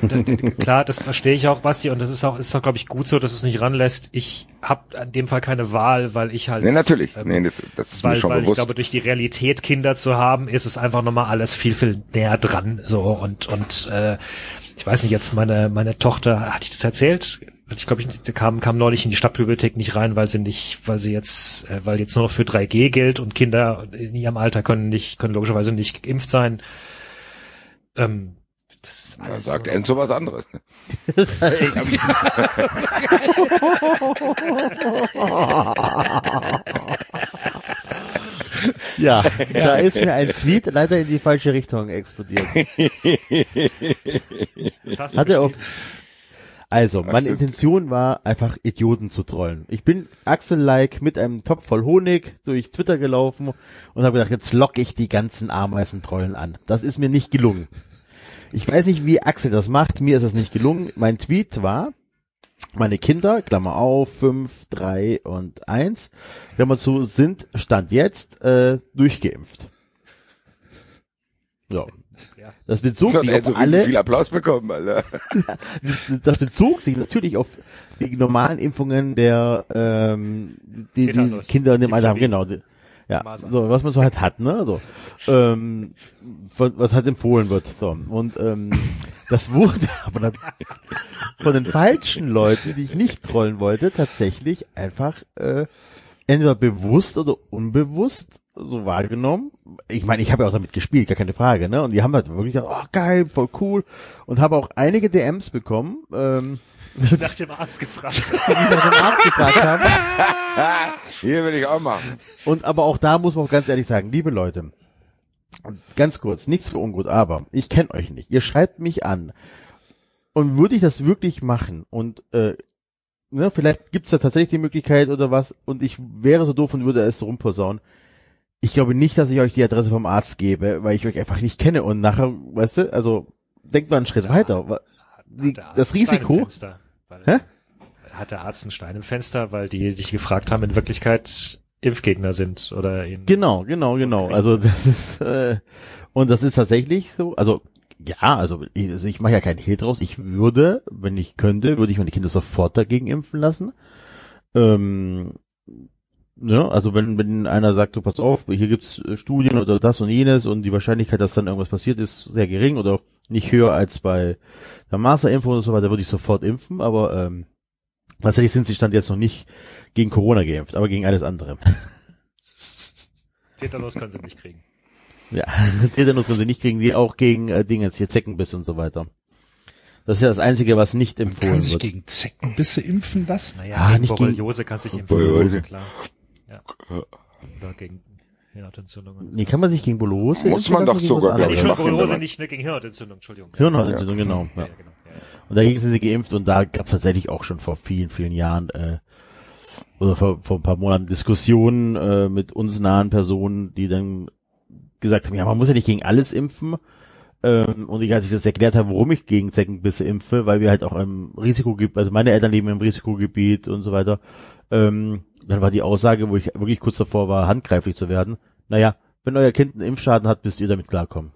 klar, das verstehe ich auch, Basti, und das ist auch, ist auch, glaube ich, gut so, dass es nicht ranlässt. Ich habe in dem Fall keine Wahl, weil ich halt. Nee, natürlich. ähm, nee, das, das ist mir weil, schon weil ich bewusst. glaube, durch die Realität Kinder zu haben, ist es einfach nochmal alles viel, viel näher dran. So und und äh, ich weiß nicht, jetzt meine meine Tochter, hatte ich das erzählt? Ich glaube, ich kam kam neulich in die Stadtbibliothek nicht rein, weil sie nicht, weil sie jetzt, äh, weil jetzt nur noch für 3G gilt und Kinder in ihrem Alter können nicht, können logischerweise nicht geimpft sein. Ähm, das ist Da alles sagt so- Enzo was anderes. Ja, da ist mir ein Tweet leider in die falsche Richtung explodiert. Das hast du Hat er auf, also, meine stimmt. Intention war einfach Idioten zu trollen. Ich bin Axel-like mit einem Topf voll Honig durch Twitter gelaufen und habe gedacht, jetzt lock ich die ganzen Ameisentrollen an. Das ist mir nicht gelungen. Ich weiß nicht, wie Axel das macht. Mir ist es nicht gelungen. Mein Tweet war, meine Kinder, Klammer auf, fünf, drei und eins, Klammer zu, sind Stand jetzt äh, durchgeimpft. So. Ja. Das bezog sich auf riesig alle, viel Applaus bekommen, Alter. das bezog sich natürlich auf die normalen Impfungen der ähm, die, die. Kinder in dem Alter haben, genau. Die, ja, Masern. so was man so halt hat, ne? So, ähm, was, was halt empfohlen wird. So und ähm, das wurde aber dann von den falschen Leuten, die ich nicht trollen wollte, tatsächlich einfach äh, entweder bewusst oder unbewusst so wahrgenommen. Ich meine, ich habe ja auch damit gespielt, gar keine Frage, ne? Und die haben halt wirklich gedacht, oh geil, voll cool. Und habe auch einige DMs bekommen, ähm, nach dem Arzt gefragt. die mich nach dem Arzt gefragt haben. Hier will ich auch machen. Und aber auch da muss man auch ganz ehrlich sagen, liebe Leute, ganz kurz, nichts für ungut, aber ich kenne euch nicht. Ihr schreibt mich an. Und würde ich das wirklich machen und äh, ne, vielleicht gibt's da tatsächlich die Möglichkeit oder was und ich wäre so doof und würde es so rumposaunen. Ich glaube nicht, dass ich euch die Adresse vom Arzt gebe, weil ich euch einfach nicht kenne und nachher, weißt du, also denkt mal einen Schritt weiter. Wa- Die, das Risiko, Hä? Hat der Arzt einen Stein im Fenster, weil die dich gefragt haben, in Wirklichkeit Impfgegner sind oder ihn. genau, genau, genau. Also das ist äh, und das ist tatsächlich so. Also ja, also ich, also ich mache ja keinen Hehl draus. Ich würde, wenn ich könnte, würde ich meine Kinder sofort dagegen impfen lassen. Ähm, ne, also wenn, wenn einer sagt, du pass auf, hier gibt's äh, Studien oder das und jenes und die Wahrscheinlichkeit, dass dann irgendwas passiert, ist sehr gering oder nicht höher als bei der Maserimpfung und so weiter, würde ich sofort impfen, aber ähm, tatsächlich sind sie stand jetzt noch nicht gegen Corona geimpft, aber gegen alles andere. Tetanus können sie nicht kriegen. Ja, Tetanus können sie nicht kriegen, die auch gegen äh, Dinge jetzt hier Zeckenbiss und so weiter. Das ist ja das Einzige, was nicht Kann empfohlen sich wird. gegen Zeckenbisse impfen lassen? Naja, Ah, gegen nicht gegen- Borreliose kannst du dich impfen lassen, klar. Ja. Oder gegen Hirnhautentzündungen. Nee, kann man sich gegen Bolose Muss man doch gegen sogar, Nee, ich, machen, man- nicht ne, gegen Hirnentzündung, Entschuldigung. Ja. Hirnhautentzündung, genau. Ja, Ja. ja, genau. Ja, ja. Und dagegen sind sie geimpft und da gab es tatsächlich auch schon vor vielen, vielen Jahren äh, oder vor, vor ein paar Monaten Diskussionen äh, mit uns nahen Personen, die dann gesagt haben, ja, man muss ja nicht gegen alles impfen. Ähm, und ich, als ich das erklärt habe, warum ich gegen Zeckenbisse impfe, weil wir halt auch im Risikogebiet, also meine Eltern leben im Risikogebiet und so weiter, ähm, dann war die Aussage, wo ich wirklich kurz davor war, handgreiflich zu werden, naja, wenn euer Kind einen Impfschaden hat, müsst ihr damit klarkommen.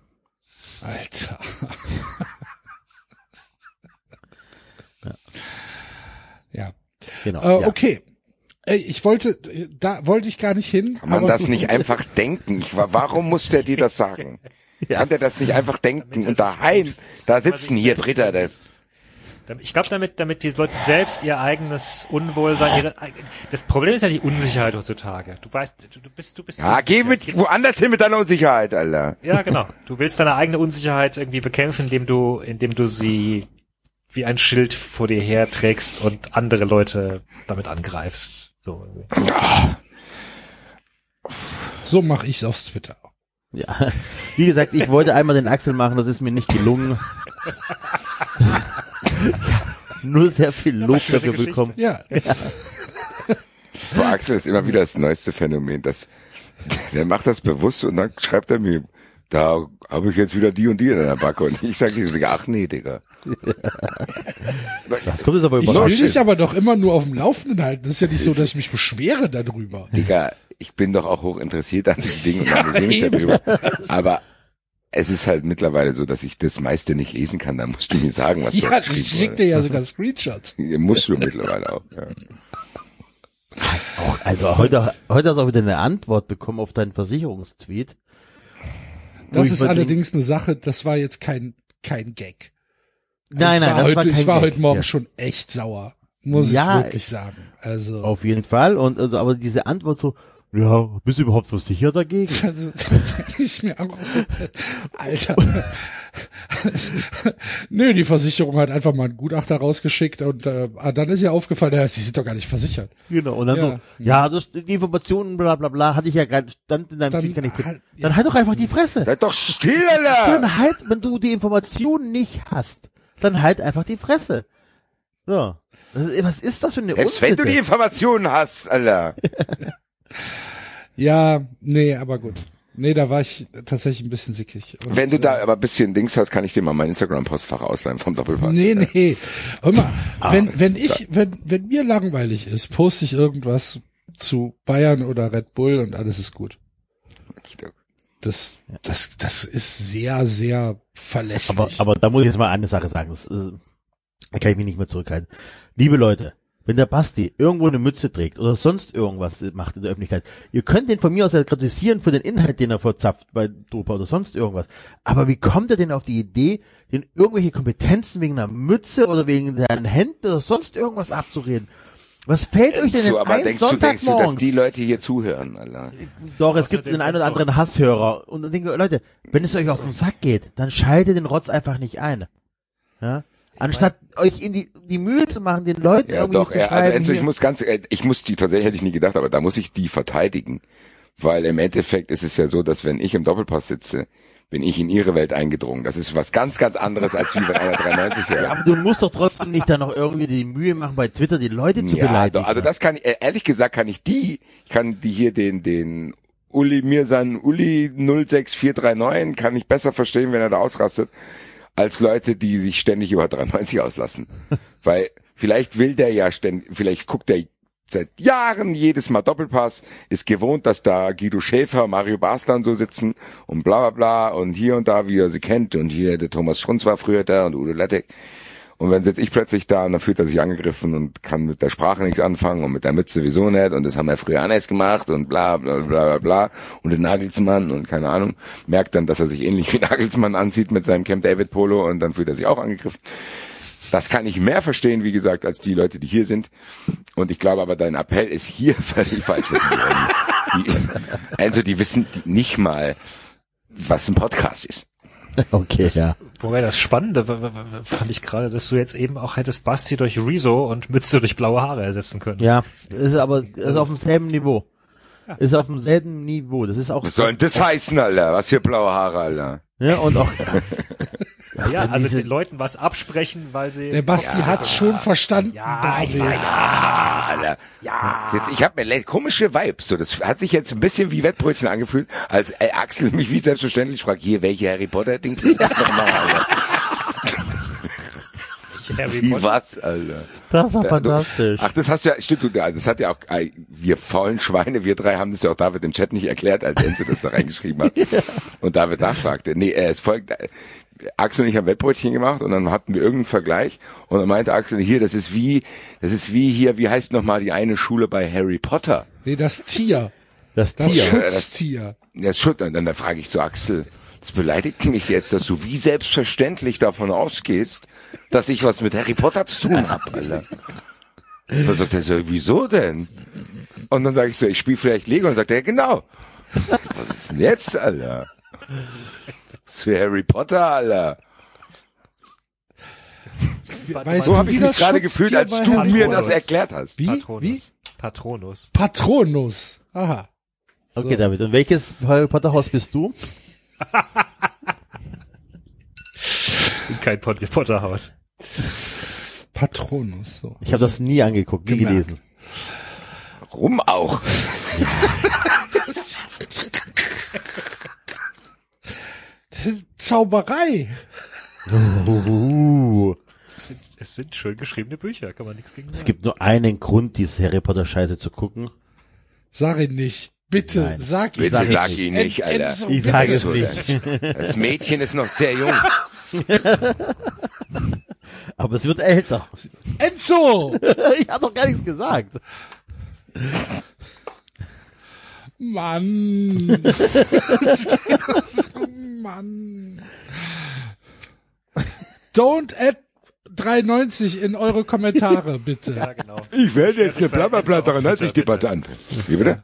Alter. ja. Genau. Äh, ja. Okay. Ey, Ich wollte, da wollte ich gar nicht hin. Kann man aber das nicht einfach denken? Ich, wa- warum muss der dir das sagen? Kann der das nicht einfach denken? Und daheim, da sitzen hier Britta, das, Ich glaube, damit, damit die Leute selbst ihr eigenes Unwohlsein, ihre, das Problem ist ja die Unsicherheit heutzutage. Du weißt, du, du bist, du bist. ja, geh mit woanders hin mit deiner Unsicherheit, Alter. Ja, genau. Du willst deine eigene Unsicherheit irgendwie bekämpfen, indem du, indem du sie wie ein Schild vor dir herträgst und andere Leute damit angreifst. So. irgendwie. So mache ich's aufs Twitter. Ja, wie gesagt, ich wollte einmal den Axel machen, das ist mir nicht gelungen. ja, nur sehr viel Lob dafür Geschichte. bekommen. Ja, Boah, Axel ist immer wieder das neueste Phänomen. Das, der macht das bewusst und dann schreibt er mir, da habe ich jetzt wieder die und die in der Backe. Und ich sage, ach nee, Digga. Das kommt jetzt aber ich will dich aber doch immer nur auf dem Laufenden halten. Das ist ja nicht so, dass ich mich beschwere darüber. Digga, ich bin doch auch hoch interessiert an diesen Dingen und amüsiere mich darüber. Aber es ist halt mittlerweile so, dass ich das meiste nicht lesen kann. Da musst du mir sagen, was Ja, dort ich geschrieben schick wurde. dir ja sogar Screenshots. Musst du mittlerweile auch. Ja. Auch, also heute, heute hast du auch wieder eine Antwort bekommen auf deinen Versicherungstweet. Das ich ist allerdings eine Sache, das war jetzt kein, kein Gag. Nein, ich nein, war das heute, war kein ich war Gag. heute Morgen Ja. schon echt sauer. Muss Ja, ich wirklich sagen. Also, Auf jeden Fall. Und also, aber diese Antwort so, ja, bist du überhaupt versichert dagegen? also denke ich mir auch so, Alter. Nö, die Versicherung hat einfach mal einen Gutachter rausgeschickt und äh, ah, dann ist ihr aufgefallen, ja, sie sind doch gar nicht versichert. Genau. Und dann Ja. so, ja, das, die Informationen, bla bla bla, hatte ich ja gerade, stand in deinem Dann gar nicht drin. halt- Dann halt doch einfach die Fresse. Seid doch still, Alter! Dann halt, wenn du die Informationen nicht hast, dann halt einfach die Fresse. So. Was ist, das für eine Selbst wenn du die Unsitte? Informationen hast, Alter. Ja, nee, aber gut. Nee, da war ich tatsächlich ein bisschen sickig. Und, Wenn du äh, da aber ein bisschen Dings hast, kann ich dir mal mein Instagram-Postfach ausleihen vom Doppelpass. Nee, nee. Hör mal, wenn, das wenn ist ich, wenn, wenn mir langweilig ist, poste ich irgendwas zu Bayern oder Red Bull und alles ist gut. Das, das, das ist sehr, sehr verlässlich. Aber, aber da muss ich jetzt mal eine Sache sagen. Das, äh, da kann ich mich nicht mehr zurückhalten. Liebe Leute, wenn der Basti irgendwo eine Mütze trägt oder sonst irgendwas macht in der Öffentlichkeit, ihr könnt den von mir aus ja kritisieren für den Inhalt, den er verzapft bei Dopa oder sonst irgendwas. Aber wie kommt er denn auf die Idee, den irgendwelche Kompetenzen wegen einer Mütze oder wegen seinen Händen oder sonst irgendwas abzureden? Was fällt euch denn So, aber ein denkst du, denkst du, dass die Leute hier zuhören, Alter? Doch, es gibt den einen oder anderen Hasshörer. Und dann denken wir, Leute, wenn es euch auf den Sack geht, dann schaltet den Rotz einfach nicht ein. Ja? Anstatt euch in die, die Mühe zu machen, den Leuten Ja, irgendwie doch, zu ja, also Enzo, ich hier- muss ganz, äh, ich muss die tatsächlich hätte ich nie gedacht, aber da muss ich die verteidigen. Weil im Endeffekt ist es ja so, dass wenn ich im Doppelpass sitze, bin ich in ihre Welt eingedrungen. Das ist was ganz, ganz anderes, als wie wenn einer 93 aber wäre. du musst doch trotzdem nicht da noch irgendwie die Mühe machen, bei Twitter die Leute zu Ja, beleidigen. also das kann ich, äh, ehrlich gesagt kann ich die, ich kann die hier den, den Uli Mirsan Uli 06439 kann ich besser verstehen, wenn er da ausrastet, als Leute, die sich ständig über 93 auslassen. Weil vielleicht will der ja ständig, vielleicht guckt er seit Jahren jedes Mal Doppelpass, ist gewohnt, dass da Guido Schäfer, Mario Basler und so sitzen und bla bla bla und hier und da, wie er sie kennt und hier der Thomas Schrunz war früher da und Udo Lettek. Und dann sitze ich plötzlich da und dann fühlt er sich angegriffen und kann mit der Sprache nichts anfangen und mit der Mütze sowieso nicht und das haben wir früher anders gemacht und bla bla bla bla bla und den Nagelsmann und keine Ahnung. Merkt dann, dass er sich ähnlich wie Nagelsmann anzieht mit seinem Camp David Polo und dann fühlt er sich auch angegriffen. Das kann ich mehr verstehen, wie gesagt, als die Leute, die hier sind. Und ich glaube aber, dein Appell ist hier völlig falsch. Die, also die wissen nicht mal, was ein Podcast ist. Okay, ja. Wobei das Spannende fand ich gerade, dass du jetzt eben auch hättest Basti durch Rezo und Mütze durch blaue Haare ersetzen können. Ja, ist aber ist auf demselben Niveau. Ist auf demselben Niveau. Das ist auch Was soll denn das heißen, Alter? Was für blaue Haare, Alter? ja und auch Ja, also diese- den Leuten was absprechen, weil sie Der Basti hat's schon verstanden, David. Ah, Alter. Ja. Jetzt, ich habe mir komische Vibes. So, das hat sich jetzt ein bisschen wie Wettbrötchen angefühlt, als äh, Axel mich wie selbstverständlich fragt, hier, welche Harry Potter Dings ist das nochmal, Alter? Harry Wie Potter. was, Alter? das war Ja, fantastisch. Ach, das hast du ja, stimmt, das hat ja auch, äh, wir faulen Schweine, wir drei haben das ja auch David im Chat nicht erklärt, als Enzo das da reingeschrieben hat. Und David nachfragte. Nee, äh, es folgt, äh, Axel und ich haben Wettbrötchen gemacht und dann hatten wir irgendeinen Vergleich und dann meinte Axel, hier, das ist wie, das ist wie hier, wie heißt nochmal die eine Schule bei Harry Potter? Nee, das Tier. Das Das Tier. Schutztier. Das Schutt, und dann da frage ich zu Axel, das beleidigt mich jetzt, dass du wie selbstverständlich davon ausgehst, dass ich was mit Harry Potter zu tun habe, Alter. Und dann sagt er so, wieso denn? Und dann sage ich so, ich spiele vielleicht Lego. Und dann sagt er, genau. Was ist denn jetzt, Alter? Was für Harry Potter, Alter. Weißt So du, habe wie ich mich das gerade gefühlt, als du Harry mir Potter das erklärt hast. Wie? Patronus. Wie? Patronus. Patronus. Aha. Okay, David. Und welches Harry Potter Haus bist du? Kein Pot Potterhaus. Patronus. So. Ich habe das nie angeguckt, nie Gemerkt. gelesen. Rum auch. Zauberei. Uh, Es sind, es sind schön geschriebene Bücher, kann man nichts gegen es sagen. gibt nur einen Grund, diese Harry Potter Scheiße zu gucken. Sag ihn nicht. Bitte, Nein. sag ihn Bitte Sag ich sag nicht. ihn nicht, Alter. Enzo, Ich bitte. sage es nicht. Das, das Mädchen ist noch sehr jung. Aber es wird älter. Enzo! ich habe doch gar nichts gesagt. Mann. Mann. Don't add 93 in eure Kommentare, bitte. Ja, genau. Ich werde jetzt eine bei Enzo Blablabla auf Twitter, 93 Debattant. Wie bitte?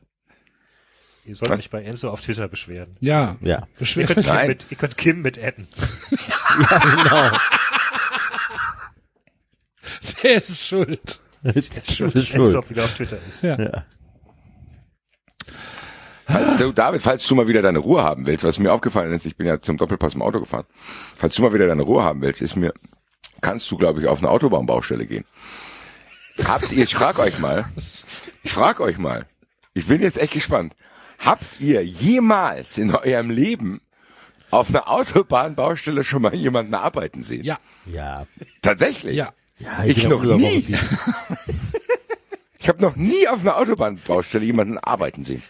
Ihr sollt euch bei Enzo auf Twitter beschweren. Ja. Ja. Ihr Beschwert könnt, Kim mit, ihr könnt Kim mit adden. Genau. Der ist schuld. Schuld, ist Enzo schuld. wieder auf Twitter ist. Ja. Falls du, David, falls du mal wieder deine Ruhe haben willst, was mir aufgefallen ist, ich bin ja zum Doppelpass im Auto gefahren. Falls du mal wieder deine Ruhe haben willst, ist mir, kannst du, glaube ich, auf eine Autobahnbaustelle gehen. Habt ihr, ich frag euch mal, ich frag euch mal, ich bin jetzt echt gespannt. Habt ihr jemals in eurem Leben auf einer Autobahnbaustelle schon mal jemanden arbeiten sehen? Ja, Ja. Tatsächlich? ja. Ja, Ich bin noch nie. Ich habe noch nie auf einer Autobahnbaustelle jemanden arbeiten sehen.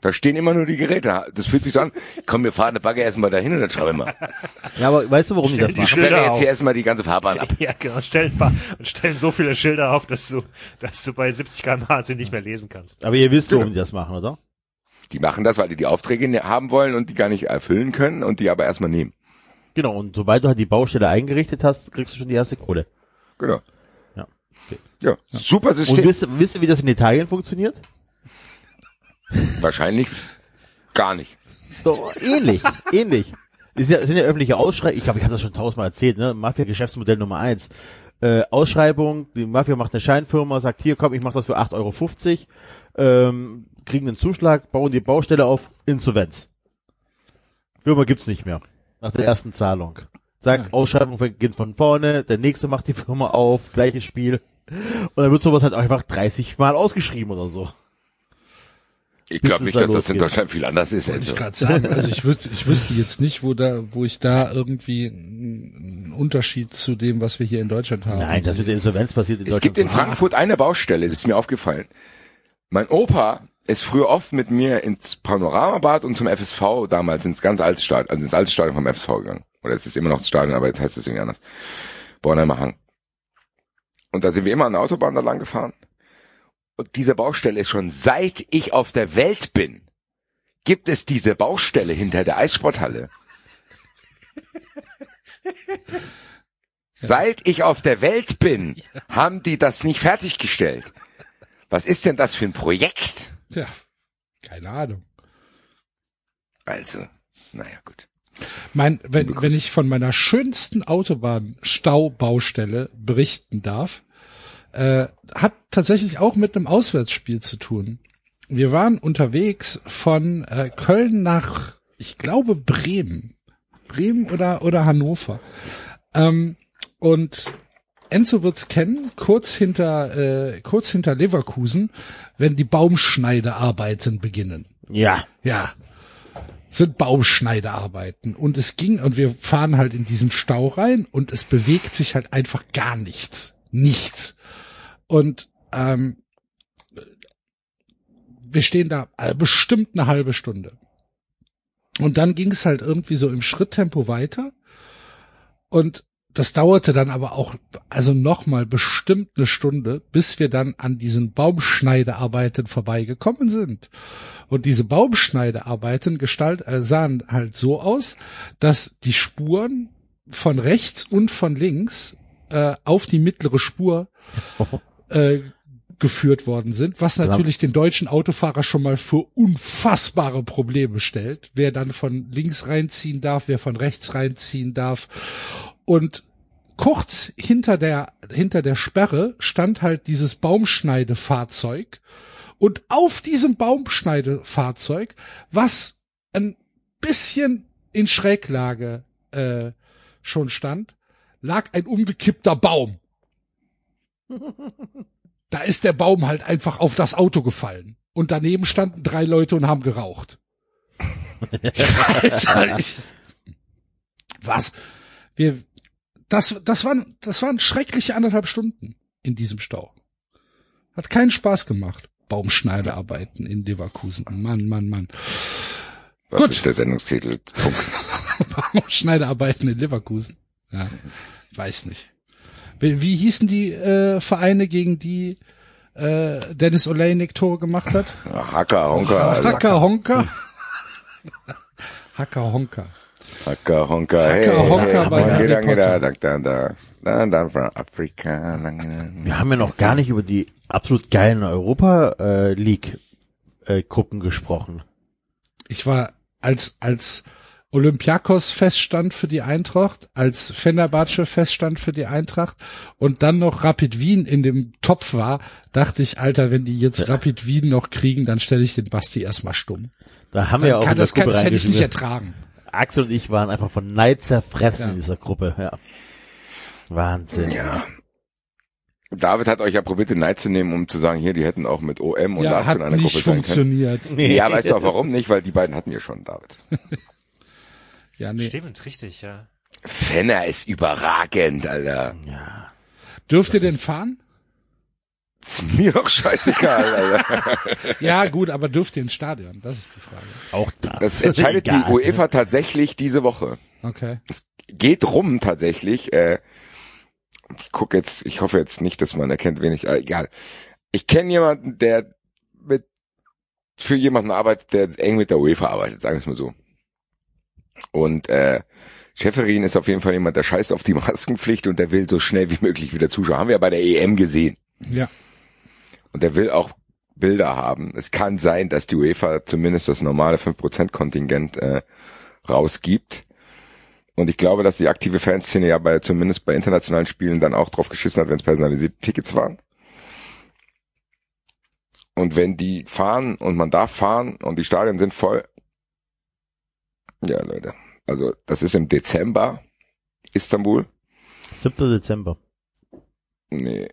Da stehen immer nur die Geräte. Das fühlt sich so an. Komm, wir fahren eine Bagger erstmal dahin und dann schauen wir mal. Ja, aber weißt du, warum die Stell das die machen? Schilder Sperre jetzt auf. hier erstmal die ganze Fahrbahn ab. Ja, genau. Stellen, ein paar, und stellen so viele Schilder auf, dass du, dass du bei 70 km/h sie nicht mehr lesen kannst. Aber ihr wisst, warum die das machen, oder? Die machen das, weil die die Aufträge ne- haben wollen und die gar nicht erfüllen können und die aber erstmal nehmen. Genau, und sobald du halt die Baustelle eingerichtet hast, kriegst du schon die erste Kohle. Genau. Ja. Okay. Ja, super Und System. wisst, wisst ihr, wie das in Italien funktioniert? Wahrscheinlich gar nicht. So, ähnlich, ähnlich. Ja, sind ja öffentliche Ausschreibungen, ich glaube, ich habe das schon tausendmal erzählt, ne? Mafia-Geschäftsmodell Nummer eins. Äh, Ausschreibung, die Mafia macht eine Scheinfirma, sagt, hier komm, ich mache das für 8,50 Euro, ähm, kriegen einen Zuschlag, bauen die Baustelle auf, Insolvenz. Firma gibt's nicht mehr. Nach der ersten Zahlung. Sagt, Ausschreibung beginnt von vorne, der nächste macht die Firma auf, gleiches Spiel. Und dann wird sowas halt einfach 30 Mal ausgeschrieben oder so. Ich glaube es nicht, da dass das in. Deutschland viel anders ist. Wollte ich Also. gerade sagen. Also ich wüsste, ich wüsste jetzt nicht, wo da, wo ich da irgendwie einen Unterschied zu dem, was wir hier in Deutschland haben. Nein, das mit der Insolvenz passiert in Es Deutschland. gibt in. Frankfurt eine Baustelle, das ist mir aufgefallen. Mein Opa ist früher oft mit mir ins Panoramabad und zum FSV damals ins ganz alte Stadion, also ins alte Stadion vom FSV gegangen. Oder es ist immer noch das Stadion, aber jetzt heißt es irgendwie anders. Bornheimer Hang. Und da sind wir immer an der Autobahn da lang gefahren. Und diese Baustelle ist schon seit ich auf der Welt bin, gibt es diese Baustelle hinter der Eissporthalle. Seit ich auf der Welt bin, haben die das nicht fertiggestellt. Was ist denn das für ein Projekt? Ja, keine Ahnung. Also, naja, gut. Mein, wenn, wenn ich von meiner schönsten Autobahn-Staubaustelle berichten darf, äh, hat tatsächlich auch mit einem Auswärtsspiel zu tun. Wir waren unterwegs von äh, Köln nach, ich glaube, Bremen. Bremen oder, oder Hannover. Ähm, und Enzo wird's kennen, kurz hinter, äh, kurz hinter Leverkusen, wenn die Baumschneidearbeiten beginnen. Ja. Ja. Sind Baumschneidearbeiten. Und es ging, und wir fahren halt in diesen Stau rein und es bewegt sich halt einfach gar nichts. Nichts. Und ähm, wir stehen da äh, bestimmt eine halbe Stunde. Und dann ging es halt irgendwie so im Schritttempo weiter. Und das dauerte dann aber auch, also nochmal bestimmt eine Stunde, bis wir dann an diesen Baumschneidearbeiten vorbeigekommen sind. Und diese Baumschneidearbeiten gestalt, äh, sahen halt so aus, dass die Spuren von rechts und von links äh, auf die mittlere Spur äh, geführt worden sind, was natürlich den deutschen Autofahrer schon mal für unfassbare Probleme stellt, wer dann von links reinziehen darf, wer von rechts reinziehen darf. Und kurz hinter der, hinter der Sperre stand halt dieses Baumschneidefahrzeug und auf diesem Baumschneidefahrzeug, was ein bisschen in Schräglage äh, schon stand, lag ein umgekippter Baum. Da ist der Baum halt einfach auf das Auto gefallen. Und daneben standen drei Leute und haben geraucht. Alter, ich, was? Wir, das, das waren, das waren schreckliche anderthalb Stunden in diesem Stau. Hat keinen Spaß gemacht. Baumschneidearbeiten in Leverkusen. Mann, Mann, Mann. Was Gut. ist der Sendungstitel? Baumschneidearbeiten in Leverkusen. Ja, weiß nicht. Wie, wie hießen die äh, Vereine, gegen die äh, Dennis Olejnik Tore gemacht hat? Hacker, Honker, Hacker Honker. Hacker Honker. Hacker, Honker, hey, Hacker, Honker hey, bei hey, Harry danke, Potter. danke, danke, danke, dann, dann von Afrika. Wir haben ja noch gar nicht über die absolut geilen Europa äh, League äh, Gruppen gesprochen. Ich war als als Olympiakos feststand für die Eintracht, als Fenerbahce feststand für die Eintracht und dann noch Rapid Wien in dem Topf war, dachte ich, Alter, wenn die jetzt Rapid Wien noch kriegen, dann stelle ich den Basti erstmal stumm. Da haben wir ja auch kann, in der das kann, das hätte ich nicht ertragen. Axel und ich waren einfach von Neid zerfressen Ja. in dieser Gruppe. Ja. Wahnsinn. Ja. David hat euch ja probiert, den Neid zu nehmen, um zu sagen, hier, die hätten auch mit OM und Ja, Lazio in einer Gruppe sein können. funktioniert. Ja, weißt du auch warum nicht? Weil die beiden hatten wir schon, David. Ja, nee. Stimmt, richtig, ja. Fenner ist überragend, Alter. Ja. Dürft ihr denn fahren? Ist mir doch scheißegal, Alter. Ja, gut, aber dürft ihr ins Stadion? Das ist die Frage. Auch das. Das entscheidet die Egal. UEFA tatsächlich diese Woche. Okay. Geht rum tatsächlich. Äh, ich guck jetzt, ich hoffe jetzt nicht, dass man erkennt, wen ich, äh, egal. Ich kenne jemanden, der mit für jemanden arbeitet, der eng mit der UEFA arbeitet, sagen wir es mal so. Und äh, Schäferin ist auf jeden Fall jemand, der scheißt auf die Maskenpflicht und der will so schnell wie möglich wieder Zuschauer. Haben wir ja bei der EM gesehen. Ja. Und der will auch Bilder haben. Es kann sein, dass die UEFA zumindest das normale 5% Kontingent äh, rausgibt. Und ich glaube, dass die aktive Fanszene ja bei zumindest bei internationalen Spielen dann auch drauf geschissen hat, wenn es personalisierte Tickets waren. Und wenn die fahren und man darf fahren und die Stadien sind voll. Ja, Leute. Also das ist im Dezember. Istanbul. 7. Dezember. Nee.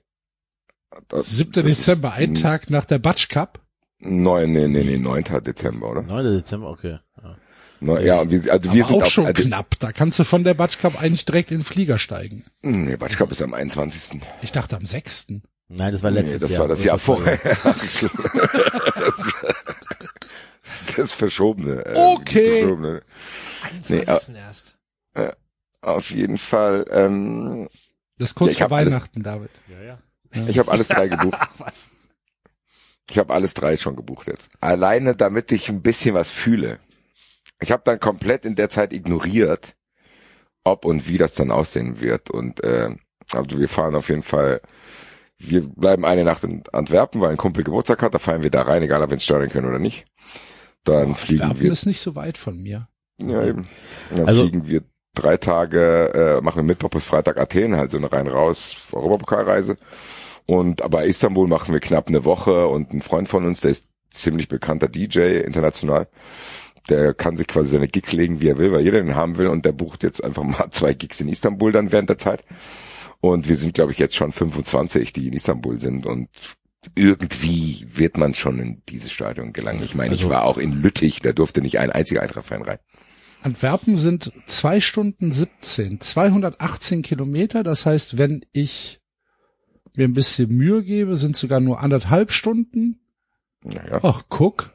Das- 7. das Dezember, ein Tag nach der Batsch Cup. Neun, nee, nee, nee, 9. Dezember, oder? 9. Dezember, okay. Ja. Neun, ja, also wir Aber sind auch auf, schon also, knapp. Da kannst du von der Batsch Cup eigentlich direkt in den Flieger steigen. Nee, Batsch Cup ist am 21. Ich dachte am 6. Nein, das war Nee, letztes das Jahr. war das Jahr vorher. das, Verschobene. äh, Okay. Verschobene. 21. erst. Auf jeden Fall, ähm, Das ist kurz Ja, ich vor hab alles- Weihnachten, David. Ja, ja. ich habe alles drei gebucht. Ach was. Ich habe alles drei schon gebucht jetzt. Alleine, damit ich ein bisschen was fühle. Ich habe dann komplett in der Zeit ignoriert, ob und wie das dann aussehen wird. Und äh, also wir fahren auf jeden Fall. Wir bleiben eine Nacht in Antwerpen, weil ein Kumpel Geburtstag hat. Da fahren wir da rein, egal ob wir ins Stadion können oder nicht. Dann fliegen Werpen wir. ist nicht so weit von mir. Ja, eben. Dann Also- fliegen wir drei Tage, äh, machen wir Mittwoch bis Freitag Athen, halt so eine rein-raus Europapokalreise. Und aber Istanbul machen wir knapp eine Woche und ein Freund von uns, der ist ziemlich bekannter DJ international, der kann sich quasi seine Gigs legen, wie er will, weil jeder den haben will und der bucht jetzt einfach mal zwei Gigs in Istanbul dann während der Zeit. Und wir sind, glaube ich, jetzt schon 25, die in Istanbul sind und irgendwie wird man schon in dieses Stadion gelangen. Ich meine, ich Also- war auch in Lüttich, da durfte nicht ein einziger Eintracht-Fan rein. Antwerpen sind zwei Stunden 17, 218 Kilometer. Das heißt, wenn ich mir ein bisschen Mühe gebe, sind sogar nur anderthalb Stunden. Naja. Ach, guck.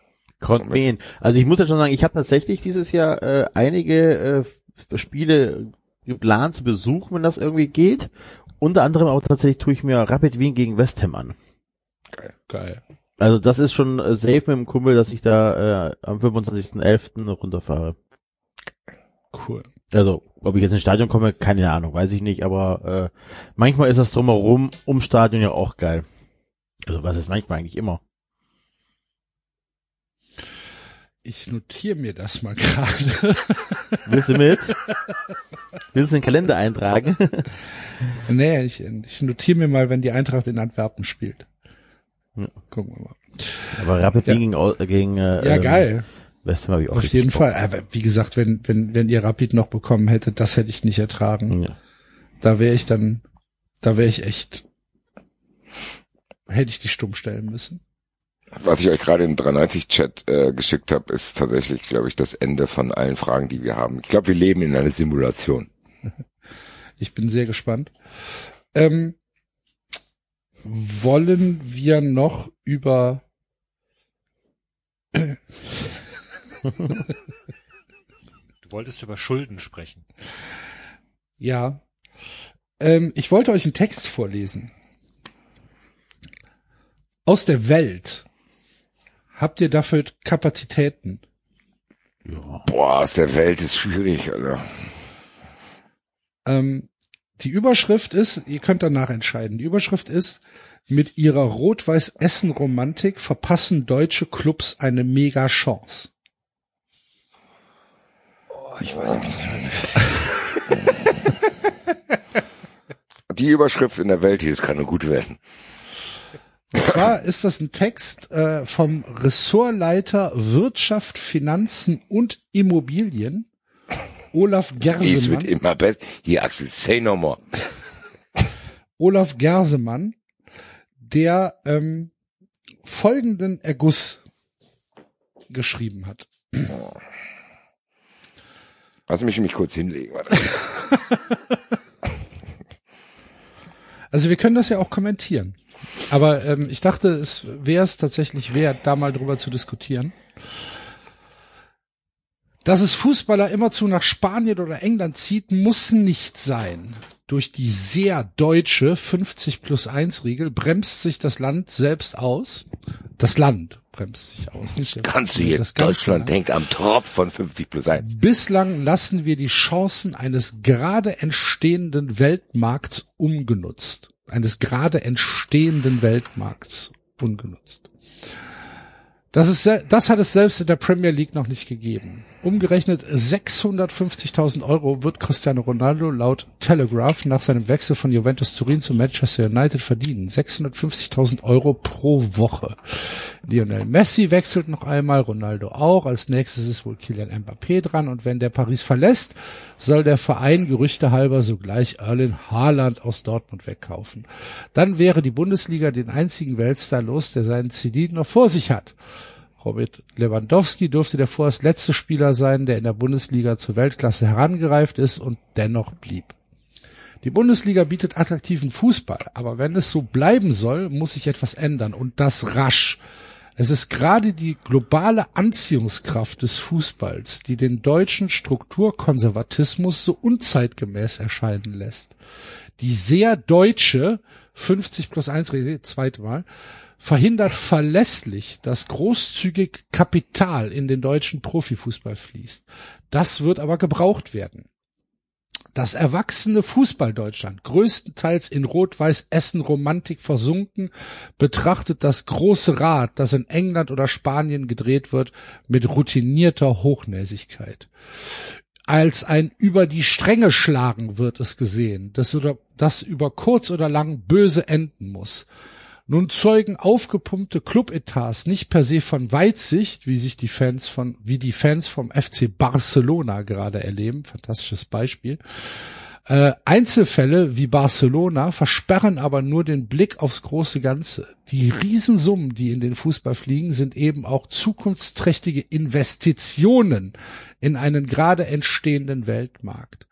Ihn. Also ich muss ja schon sagen, ich habe tatsächlich dieses Jahr äh, einige äh, Spiele geplant zu besuchen, wenn das irgendwie geht. Unter anderem auch tatsächlich tue ich mir Rapid Wien gegen West Ham an. Geil. Also das ist schon äh, safe mit dem Kumpel, dass ich da äh, am 25.11. runterfahre. Cool. Also, ob ich jetzt ins Stadion komme, keine Ahnung, weiß ich nicht, aber äh, manchmal ist das drumherum ums Stadion ja auch geil. Also was ist manchmal eigentlich immer. Ich notiere mir das mal gerade. Willst du mit? Willst du den Kalender eintragen? nee, ich, ich notiere mir mal, wenn die Eintracht in Antwerpen spielt. Ja. Gucken wir mal. Aber Rapid Ja. Gegen, gegen äh, Ja, geil. West Ham habe ich auch Auf jeden Bock. Fall. Aber wie gesagt, wenn, wenn, wenn ihr Rapid noch bekommen hättet, das hätte ich nicht ertragen. Ja. Da wäre ich dann, da wäre ich echt, hätte ich die stumm stellen müssen. Was ich euch gerade in 93-Chat äh, geschickt habe, ist tatsächlich, glaube ich, das Ende von allen Fragen, die wir haben. Ich glaube, wir leben in einer Simulation. Ich bin sehr gespannt. Ähm, wollen wir noch über Du wolltest über Schulden sprechen. Ja. Ähm, ich wollte euch einen Text vorlesen. Aus der Welt. Habt ihr dafür Kapazitäten? Ja. Boah, aus der Welt ist schwierig, Alter. Ähm, die Überschrift ist, ihr könnt danach entscheiden, die Überschrift ist, mit ihrer Rot-Weiß-Essen-Romantik verpassen deutsche Clubs eine mega Chance. Ich weiß nicht. Die Überschrift in der Welt hier ist keine gut werden. Und zwar ist das ein Text äh, vom Ressortleiter Wirtschaft, Finanzen und Immobilien, Olaf Es wird Gersemann. immer besser. Hier, Axel, say no more. Olaf Gersemann, der ähm, folgenden Erguss geschrieben hat. Lass mich mich kurz hinlegen. Warte. Also wir können das ja auch kommentieren. Aber ähm, ich dachte, es wäre es tatsächlich wert, da mal drüber zu diskutieren. Dass es Fußballer immerzu nach Spanien oder England zieht, muss nicht sein. Durch die sehr deutsche 50 plus 1 Regel bremst sich das Land selbst aus. Das Land bremst sich aus. Nicht Kannst du hier, das ganze Deutschland Land. hängt am Tropf von 50 plus 1. Bislang lassen wir die Chancen eines gerade entstehenden Weltmarkts ungenutzt. Eines gerade entstehenden Weltmarkts ungenutzt. Das, ist, das hat es selbst in der Premier League noch nicht gegeben. Umgerechnet 650.000 Euro wird Cristiano Ronaldo laut Telegraph nach seinem Wechsel von Juventus Turin zu Manchester United verdienen. 650.000 Euro pro Woche. Lionel Messi wechselt noch einmal, Ronaldo auch. Als nächstes ist wohl Kylian Mbappé dran. Und wenn der Paris verlässt, soll der Verein Gerüchte halber sogleich Erling Haaland aus Dortmund wegkaufen. Dann wäre die Bundesliga den einzigen Weltstar los, der seinen CD noch vor sich hat. Robert Lewandowski dürfte der vorerst letzte Spieler sein, der in der Bundesliga zur Weltklasse herangereift ist und dennoch blieb. Die Bundesliga bietet attraktiven Fußball, aber wenn es so bleiben soll, muss sich etwas ändern und das rasch. Es ist gerade die globale Anziehungskraft des Fußballs, die den deutschen Strukturkonservatismus so unzeitgemäß erscheinen lässt. Die sehr deutsche 50 plus 1 Regel, zweite Mal, verhindert verlässlich, dass großzügig Kapital in den deutschen Profifußball fließt. Das wird aber gebraucht werden. Das erwachsene Fußball-Deutschland, größtenteils in Rot-Weiß-Essen-Romantik versunken, betrachtet das große Rad, das in England oder Spanien gedreht wird, mit routinierter Hochnäsigkeit. Als ein über die Stränge schlagen wird es gesehen, das, das über kurz oder lang böse enden muss. Nun zeugen aufgepumpte Clubetats nicht per se von Weitsicht, wie sich die Fans von, wie die Fans vom FC Barcelona gerade erleben. Fantastisches Beispiel. Äh, Einzelfälle wie Barcelona versperren aber nur den Blick aufs große Ganze. Die Riesensummen, die in den Fußball fliegen, sind eben auch zukunftsträchtige Investitionen in einen gerade entstehenden Weltmarkt.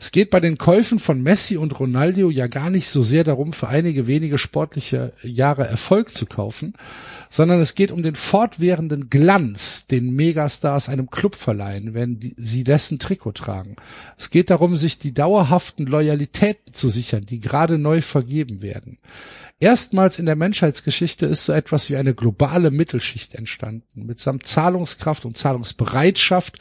Es geht bei den Käufen von Messi und Ronaldo ja gar nicht so sehr darum, für einige wenige sportliche Jahre Erfolg zu kaufen, sondern es geht um den fortwährenden Glanz, den Megastars einem Club verleihen, wenn sie dessen Trikot tragen. Es geht darum, sich die dauerhaften Loyalitäten zu sichern, die gerade neu vergeben werden. Erstmals in der Menschheitsgeschichte ist so etwas wie eine globale Mittelschicht entstanden, mitsamt Zahlungskraft und Zahlungsbereitschaft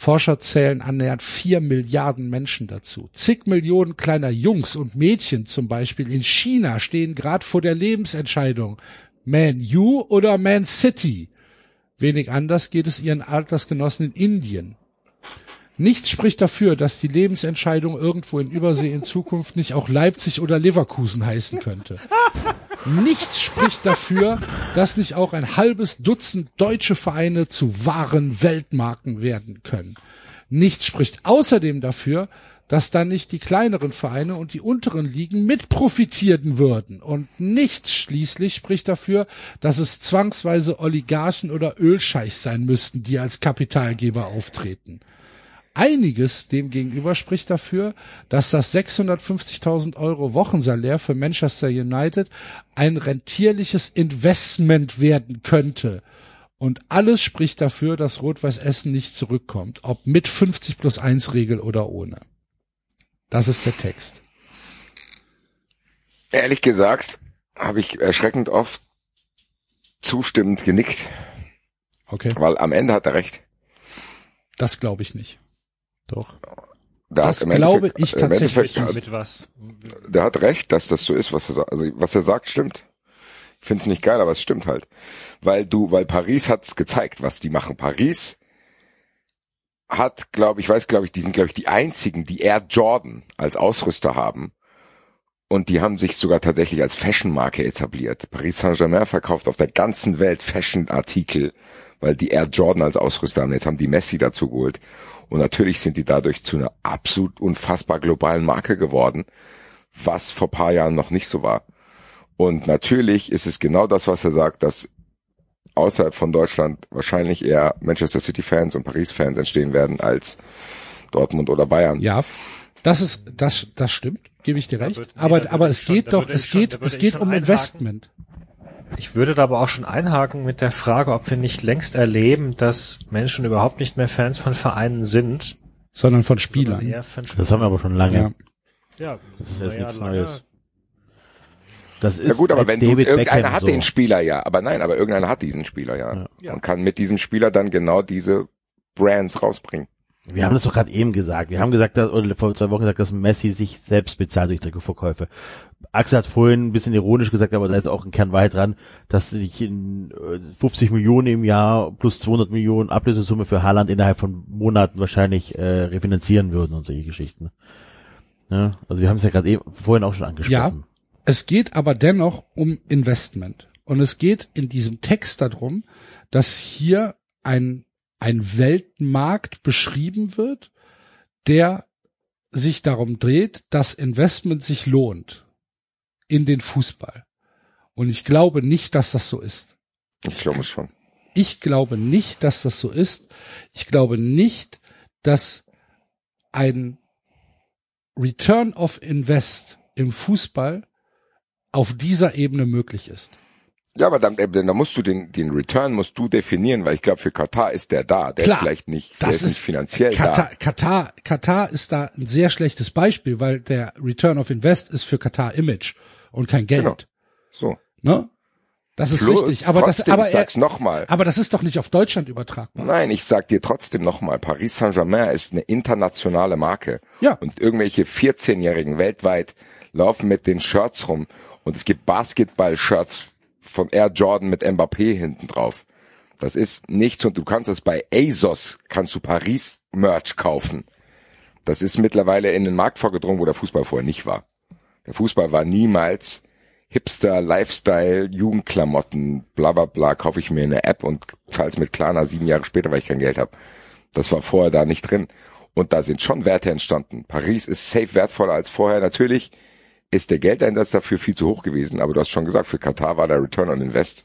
Forscher zählen annähernd vier Milliarden Menschen dazu. Zig Millionen kleiner Jungs und Mädchen zum Beispiel in China stehen gerade vor der Lebensentscheidung. Man U oder Man City? Wenig anders geht es ihren Altersgenossen in Indien. Nichts spricht dafür, dass die Lebensentscheidung irgendwo in Übersee in Zukunft nicht auch Leipzig oder Leverkusen heißen könnte. Nichts spricht dafür, dass nicht auch ein halbes Dutzend deutsche Vereine zu wahren Weltmarken werden können. Nichts spricht außerdem dafür, dass dann nicht die kleineren Vereine und die unteren Ligen mit profitieren würden. Und nichts schließlich spricht dafür, dass es zwangsweise Oligarchen oder Ölscheichs sein müssten, die als Kapitalgeber auftreten. Einiges demgegenüber spricht dafür, dass das 650.000 Euro Wochensalär für Manchester United ein rentierliches Investment werden könnte. Und alles spricht dafür, dass Rot-Weiß Essen nicht zurückkommt, ob mit 50 plus 1 Regel oder ohne. Das ist der Text. Ehrlich gesagt habe ich erschreckend oft zustimmend genickt, Okay, weil am Ende hat er recht. das glaube ich nicht. Doch. Da Das hat glaube Endeffekt- ich tatsächlich Endeffekt- Mit was? Der hat recht, dass das so ist, was er sagt. Also was er sagt, stimmt. Ich find's nicht geil, aber es stimmt halt. Weil du, weil Paris hat's gezeigt, was die machen. Paris hat, glaube ich, weiß, glaube ich, die sind, glaube ich, die einzigen, die Air Jordan als Ausrüster haben. Und die haben sich sogar tatsächlich als Fashion-Marke etabliert. Paris Saint-Germain verkauft auf der ganzen Welt Fashion-Artikel, weil die Air Jordan als Ausrüster haben. Jetzt haben die Messi dazu geholt. Und natürlich sind die dadurch zu einer absolut unfassbar globalen Marke geworden, was vor paar Jahren noch nicht so war. Und natürlich ist es genau das, was er sagt, dass außerhalb von Deutschland wahrscheinlich eher Manchester City Fans und Paris Fans entstehen werden als Dortmund oder Bayern. Ja, das ist, das, das stimmt, gebe ich dir recht. aber, aber es geht doch, es geht, es geht um einhaken. Ich würde da aber auch schon einhaken mit der Frage, ob wir nicht längst erleben, dass Menschen überhaupt nicht mehr Fans von Vereinen sind, sondern von sondern Spielern. eher von Das haben wir aber schon lange. Ja. Ja, Das ist jetzt naja, nichts lange- Neues. Das ist Ja gut, aber wenn du, David irgendeiner Beckham hat so. den Spieler ja, aber nein, aber irgendeiner hat diesen Spieler ja, Ja. und kann mit diesem Spieler dann genau diese Brands rausbringen. Wir haben das doch gerade eben gesagt. Wir haben gesagt, dass, oder vor zwei Wochen gesagt, dass Messi sich selbst bezahlt durch Trikotverkäufe. Axel hat vorhin ein bisschen ironisch gesagt, aber da ist auch ein Kern Wahrheit dran, dass sich in äh, 50 Millionen im Jahr plus 200 Millionen Ablösesumme für Haaland innerhalb von Monaten wahrscheinlich äh, refinanzieren würden und solche Geschichten. Ja, also wir haben es ja gerade eben vorhin auch schon angesprochen. Es geht aber dennoch um Investment. Und es geht in diesem Text darum, dass hier ein, ein Weltmarkt beschrieben wird, der sich darum dreht, dass Investment sich lohnt in den Fußball. Und ich glaube nicht, dass das so ist. Ich glaube schon. ich glaube nicht, dass das so ist. Ich glaube nicht, dass ein Return of Invest im Fußball auf dieser Ebene möglich ist. Ja, aber dann, äh, dann musst du den, den Return musst du definieren, weil ich glaube, für Katar ist der da. Der Klar, ist vielleicht nicht, der das ist nicht ist finanziell Katar, da. Katar, Katar ist da ein sehr schlechtes Beispiel, weil der Return of Invest ist für Katar Image und kein Geld. Genau. So. Ne? Das ist Plus, richtig. Aber das, trotzdem, aber, ich sag's nochmal. aber das ist doch nicht auf Deutschland übertragbar. Nein, ich sag dir trotzdem nochmal, Paris Saint-Germain ist eine internationale Marke. Ja. Und irgendwelche 14-Jährigen weltweit laufen mit den Shirts rum und es gibt Basketball-Shirts von Air Jordan mit Mbappé hinten drauf. Das ist nichts und du kannst das bei ASOS, kannst du Paris-Merch kaufen. Das ist mittlerweile in den Markt vorgedrungen, wo der Fußball vorher nicht war. Der Fußball war niemals Hipster, Lifestyle, Jugendklamotten, bla bla bla, kaufe ich mir eine App und zahl's mit Klarna sieben Jahre später, weil ich kein Geld habe. Das war vorher da nicht drin. Und da sind schon Werte entstanden. Paris ist safe wertvoller als vorher. Natürlich ist der Geldeinsatz dafür viel zu hoch gewesen, aber du hast schon gesagt, für Katar war der Return on Invest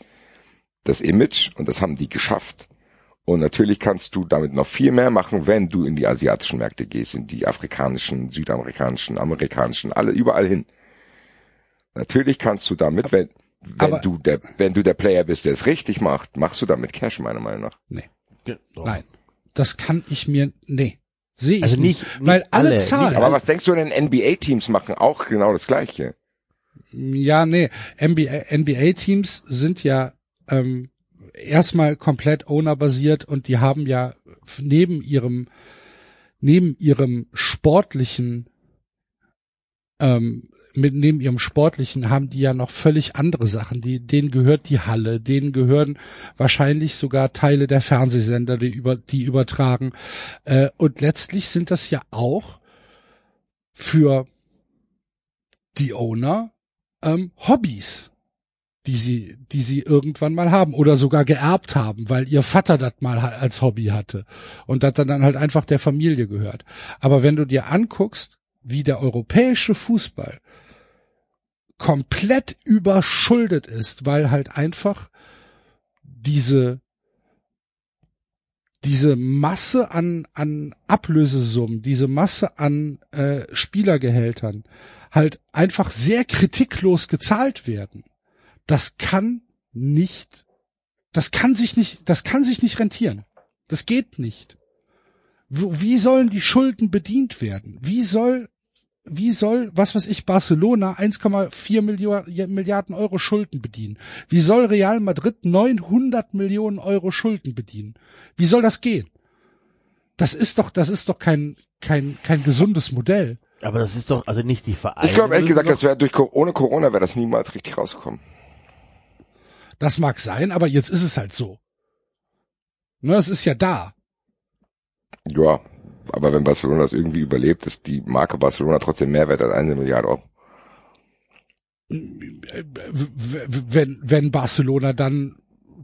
das Image und das haben die geschafft. Und natürlich kannst du damit noch viel mehr machen, wenn du in die asiatischen Märkte gehst, in die afrikanischen, südamerikanischen, amerikanischen, alle überall hin. Natürlich kannst du damit, wenn, wenn Aber- du der, wenn du der Player bist, der es richtig macht, machst du damit Cash, meiner Meinung nach. Nee, doch. nein. Das kann ich mir, nee. Sehe ich Also nicht, nicht- Weil nicht alle alle, Zahlen, nicht Aber was denkst du denn, NBA-Teams machen auch genau das Gleiche? Ja, nee, NBA, NBA-Teams sind ja ähm, erstmal komplett owner-basiert und die haben ja neben ihrem neben ihrem sportlichen ähm, mit neben ihrem sportlichen haben die ja noch völlig andere Sachen. Die, denen gehört die Halle, denen gehören wahrscheinlich sogar Teile der Fernsehsender, die über die übertragen. Äh, und letztlich sind das ja auch für die Owner ähm, Hobbys, die sie, die sie irgendwann mal haben oder sogar geerbt haben, weil ihr Vater das mal als Hobby hatte und das dann halt einfach der Familie gehört. Aber wenn du dir anguckst, wie der europäische Fußball komplett überschuldet ist, weil halt einfach diese diese Masse an an Ablösesummen, diese Masse an äh, Spielergehältern halt einfach sehr kritiklos gezahlt werden. Das kann nicht, das kann sich nicht, das kann sich nicht rentieren. Das geht nicht. Wie sollen die Schulden bedient werden? Wie soll, wie soll, was weiß ich, Barcelona 1,4 Milliarden, Milliarden Euro Schulden bedienen? Wie soll Real Madrid 900 Millionen Euro Schulden bedienen? Wie soll das gehen? Das ist doch, das ist doch kein, kein, kein gesundes Modell. Aber das ist doch also nicht die Vereine. Ich glaube ehrlich gesagt, das wäre durch ohne Corona wäre das niemals richtig rausgekommen. Das mag sein, aber jetzt ist es halt so. Ne, es ist ja da. Ja, aber wenn Barcelona das irgendwie überlebt, ist die Marke Barcelona trotzdem mehr wert als eine Milliarde Euro. Wenn, wenn Barcelona dann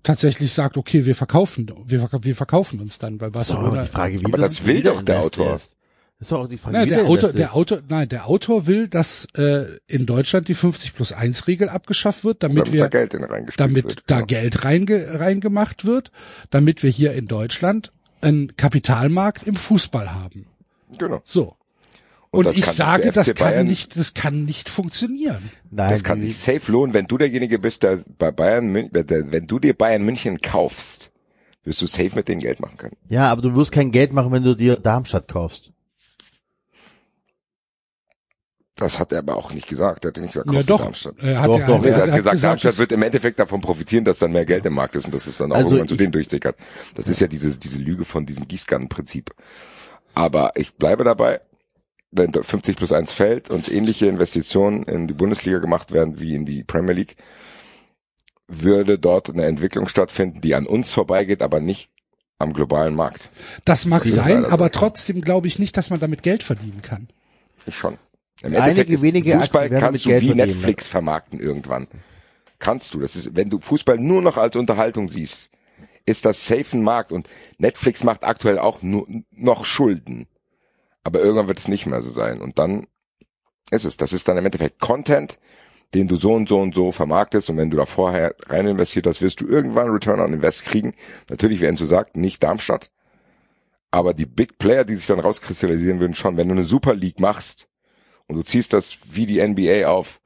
tatsächlich sagt, okay, wir verkaufen, wir, verk- wir verkaufen uns dann, weil Barcelona, die Frage, wie Aber das will doch der Autor. Ist. Das ist doch auch die Frage, Nein, wie der Autor, der ist. Autor, nein, der Autor will, dass äh, in Deutschland die 50 plus 1 Regel abgeschafft wird, damit, Damit wir da Geld damit wird. da genau. Geld reinge, reingemacht wird, damit wir hier in Deutschland einen Kapitalmarkt im Fußball haben. Genau. So. Und Und, ich sage, das FC kann Bayern- nicht, das kann nicht funktionieren. Nein, Das kann sich safe lohnen, wenn du derjenige bist, der bei Bayern, Mün- der- wenn du dir Bayern München kaufst, wirst du safe mit denen Geld machen können. Ja, aber du wirst kein Geld machen, wenn du dir Darmstadt kaufst. Das hat er aber auch nicht gesagt. Er hat nicht gesagt, Ja doch. Darmstadt. Er hat Doch, ja, doch. Nee, er, er hat gesagt, Darmstadt dass- wird im Endeffekt davon profitieren, dass dann mehr Geld im Markt ist und das ist dann auch Also irgendwann zu denen durchsickert. Das ist ja diese, diese Lüge von diesem Gießkannenprinzip. Aber ich bleibe dabei, wenn 50 plus 1 fällt und ähnliche Investitionen in die Bundesliga gemacht werden wie in die Premier League, würde dort eine Entwicklung stattfinden, die an uns vorbeigeht, aber nicht am globalen Markt. das mag Das sein, aber trotzdem glaube ich nicht, dass man damit Geld verdienen kann. Ich schon. Im Einige Endeffekt wenige Fußball kannst du Geld wie verdienen, Netflix vermarkten irgendwann. Kannst du. Das ist, wenn du Fußball nur noch als Unterhaltung siehst, ist das safe ein Markt und Netflix macht aktuell auch nur noch Schulden. Aber irgendwann wird es nicht mehr so sein und dann ist es. Das ist dann im Endeffekt Content, den du so und so und so vermarktest und wenn du da vorher rein investiert hast, wirst du irgendwann Return on Invest kriegen. Natürlich, wie Enzo sagt, nicht Darmstadt. Aber die Big Player, die sich dann rauskristallisieren würden, schon, wenn du eine Super League machst und du ziehst das wie die NBA auf,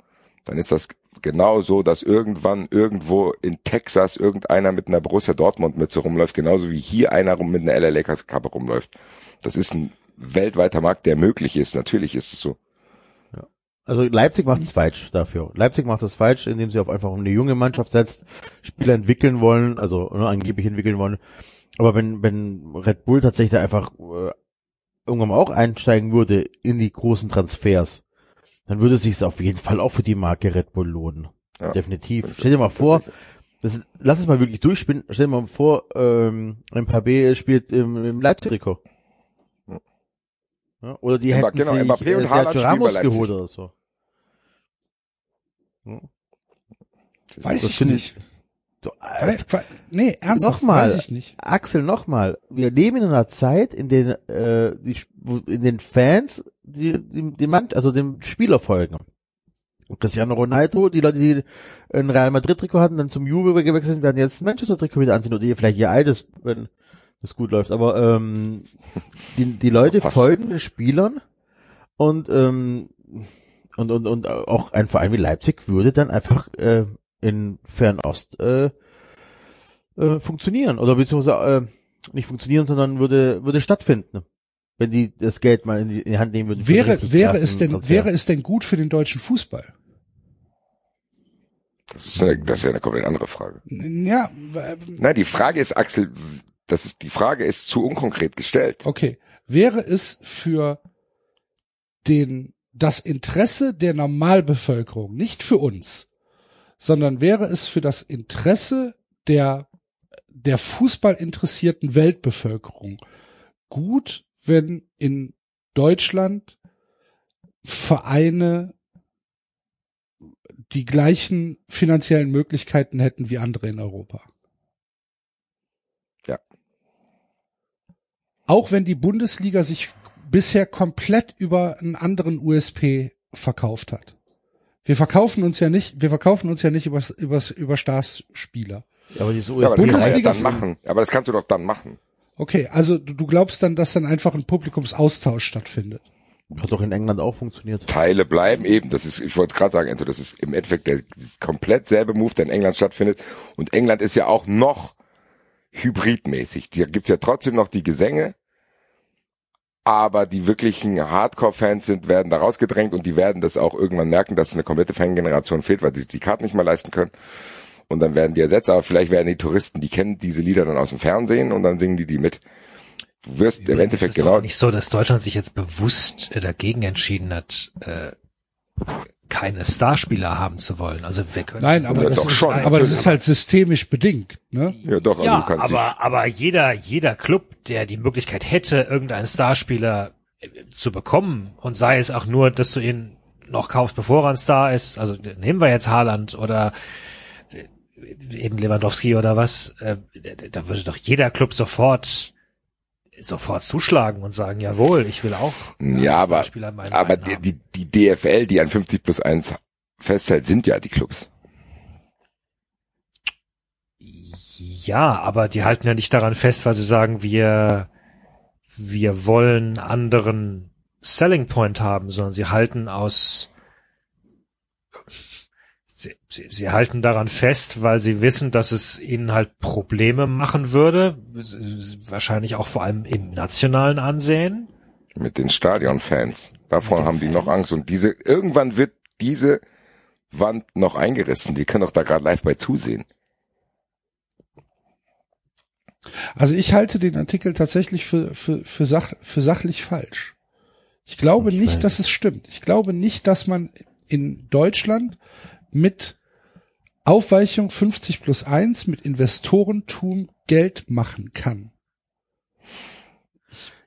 dann ist das genau so, dass irgendwann irgendwo in Texas irgendeiner mit einer Borussia Dortmund Mütze rumläuft, genauso wie hier einer mit einer LA Lakers Kappe rumläuft. Das ist ein weltweiter Markt, der möglich ist. Natürlich ist es so. Also Leipzig macht es falsch dafür. Leipzig macht es falsch, indem sie auf einfach eine junge Mannschaft setzt, Spieler entwickeln wollen, also ne, angeblich entwickeln wollen. Aber wenn, wenn Red Bull tatsächlich einfach äh, irgendwann auch einsteigen würde in die großen Transfers, dann würde es sich auf jeden Fall auch für die Marke Red Bull lohnen. Ja, Definitiv. Stell dir mal vor, das, lass es mal wirklich durchspinnen. Stell dir mal vor, ähm, ein Mbappé spielt im, im Leipzig-Trikot. Ja, oder die Mba- hätten genau, sich Mbappé und äh, Haaland Ramos geholt oder so. Weiß Das ich finde nicht. Du, wei- nee, ernsthaft, Nochmal. weiß ich nicht. Axel, nochmal. Wir leben in einer Zeit, in den, äh, die, wo- in den Fans, die, die, die Mann, also dem Spieler folgen. Und Cristiano Ronaldo, die Leute, die ein Real Madrid Trikot hatten, dann zum Juve gewechselt sind, werden jetzt ein Manchester Trikot wieder anziehen oder ihr vielleicht ihr altes, wenn das gut läuft. Aber ähm, die, die Leute folgen den Spielern und ähm, und und und auch ein Verein wie Leipzig würde dann einfach äh, in Fernost äh, äh, funktionieren oder beziehungsweise äh, nicht funktionieren, sondern würde würde stattfinden, wenn die das Geld mal in die, in die Hand nehmen würden. Wäre, wäre es denn, Transfer. wäre es denn gut für den deutschen Fußball? Das ist, eine, das ist ja eine komplett andere Frage. Ja, Nein, die Frage ist, Axel, das ist, die Frage ist zu unkonkret gestellt. okay. Wäre es für den, das Interesse der Normalbevölkerung, nicht für uns, sondern wäre es für das Interesse der, der fußballinteressierten Weltbevölkerung gut, wenn in Deutschland Vereine die gleichen finanziellen Möglichkeiten hätten wie andere in Europa. Ja. Auch wenn die Bundesliga sich bisher komplett über einen anderen USP verkauft hat. Wir verkaufen uns ja nicht, wir verkaufen uns ja nicht übers, übers, über Starspieler. Ja, aber diese Ja, aber das kannst du ja Bundesliga dann machen. Aber das kannst du doch dann machen. Okay, also du, glaubst dann, dass dann einfach ein Publikumsaustausch stattfindet. hat doch in England auch funktioniert. Teile bleiben eben. Das ist, ich wollte gerade sagen, Enzo, das ist im Endeffekt der das komplett selbe Move, der in England stattfindet. Und England ist ja auch noch hybridmäßig. Da gibt's ja trotzdem noch die Gesänge, aber die wirklichen Hardcore-Fans sind, werden da rausgedrängt und die werden das auch irgendwann merken, dass eine komplette Fangeneration fehlt, weil sie sich die Karten nicht mehr leisten können. Und dann werden die ersetzt, aber vielleicht werden die Touristen, die kennen diese Lieder dann aus dem Fernsehen und dann singen die die mit. Du wirst im Es Endeffekt ist doch genau nicht so, dass Deutschland sich jetzt bewusst dagegen entschieden hat, äh, keine Starspieler haben zu wollen. Also wir können Nein, aber Ja, das doch ist, schon. aber das ist halt systemisch bedingt, ne? Ja, doch, also ja, du kannst aber, aber jeder, jeder Club, der die Möglichkeit hätte, irgendeinen Starspieler äh, zu bekommen, und sei es auch nur, dass du ihn noch kaufst, bevor er ein Star ist, also nehmen wir jetzt Haaland oder äh, eben Lewandowski oder was, äh, da- da würde doch jeder Club sofort sofort zuschlagen und sagen, jawohl, ich will auch einen Ja, aber, meinem aber Verein die, die, die DFL, die an 50 plus 1 festhält, sind ja die Clubs. Ja, aber die halten ja nicht daran fest, weil sie sagen, wir, wir wollen anderen Selling Point haben, sondern sie halten aus, sie, sie, sie halten daran fest, weil sie wissen, dass es ihnen halt Probleme machen würde, wahrscheinlich auch vor allem im nationalen Ansehen. Mit den Stadionfans. Davon den haben die noch Fans. Angst. Und diese, irgendwann wird diese Wand noch eingerissen. Wir können doch da gerade live bei zusehen. Also ich halte den Artikel tatsächlich für, für, für, sach, für sachlich falsch. Ich glaube Ich nicht, weiß. dass es stimmt. Ich glaube nicht, dass man in Deutschland mit Aufweichung 50 plus 1 mit Investorentum Geld machen kann.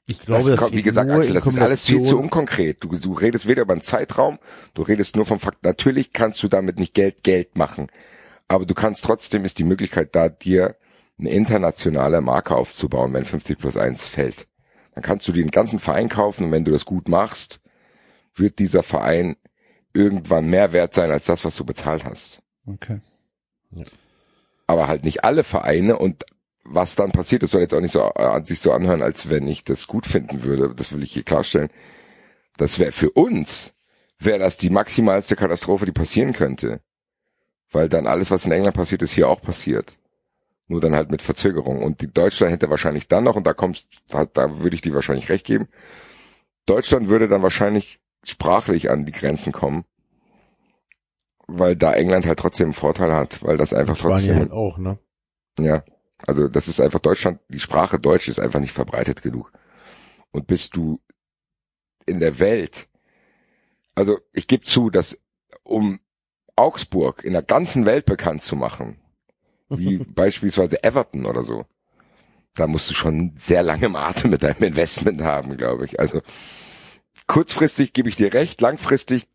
Ich glaube, das kommt, wie gesagt, Axel, das ist alles viel zu unkonkret. Du, du redest weder über einen Zeitraum, du redest nur vom Fakt, natürlich kannst du damit nicht Geld Geld machen. Aber du kannst trotzdem, ist die Möglichkeit da, dir eine internationale Marke aufzubauen, wenn 50 plus 1 fällt. Dann kannst du den ganzen Verein kaufen und wenn du das gut machst, wird dieser Verein irgendwann mehr wert sein als das, was du bezahlt hast. Okay. Aber halt nicht alle Vereine und was dann passiert, das soll jetzt auch nicht so an sich so anhören, als wenn ich das gut finden würde. Das will ich hier klarstellen. Das wäre für uns, wäre das die maximalste Katastrophe, die passieren könnte. Weil dann alles, was in England passiert ist, hier auch passiert. Nur dann halt mit Verzögerung. Und die Deutschland hätte wahrscheinlich dann noch, und da kommt, da, da würde ich dir wahrscheinlich recht geben, Deutschland würde dann wahrscheinlich sprachlich an die Grenzen kommen. Weil da England halt trotzdem einen Vorteil hat, weil das einfach Spanien trotzdem, halt auch, ne? ja, also das ist einfach Deutschland, die Sprache Deutsch ist einfach nicht verbreitet genug. Und bist du in der Welt, also ich gebe zu, dass um Augsburg in der ganzen Welt bekannt zu machen, wie beispielsweise Everton oder so, da musst du schon sehr lange Atem mit deinem Investment haben, glaube ich. Also kurzfristig gebe ich dir recht, langfristig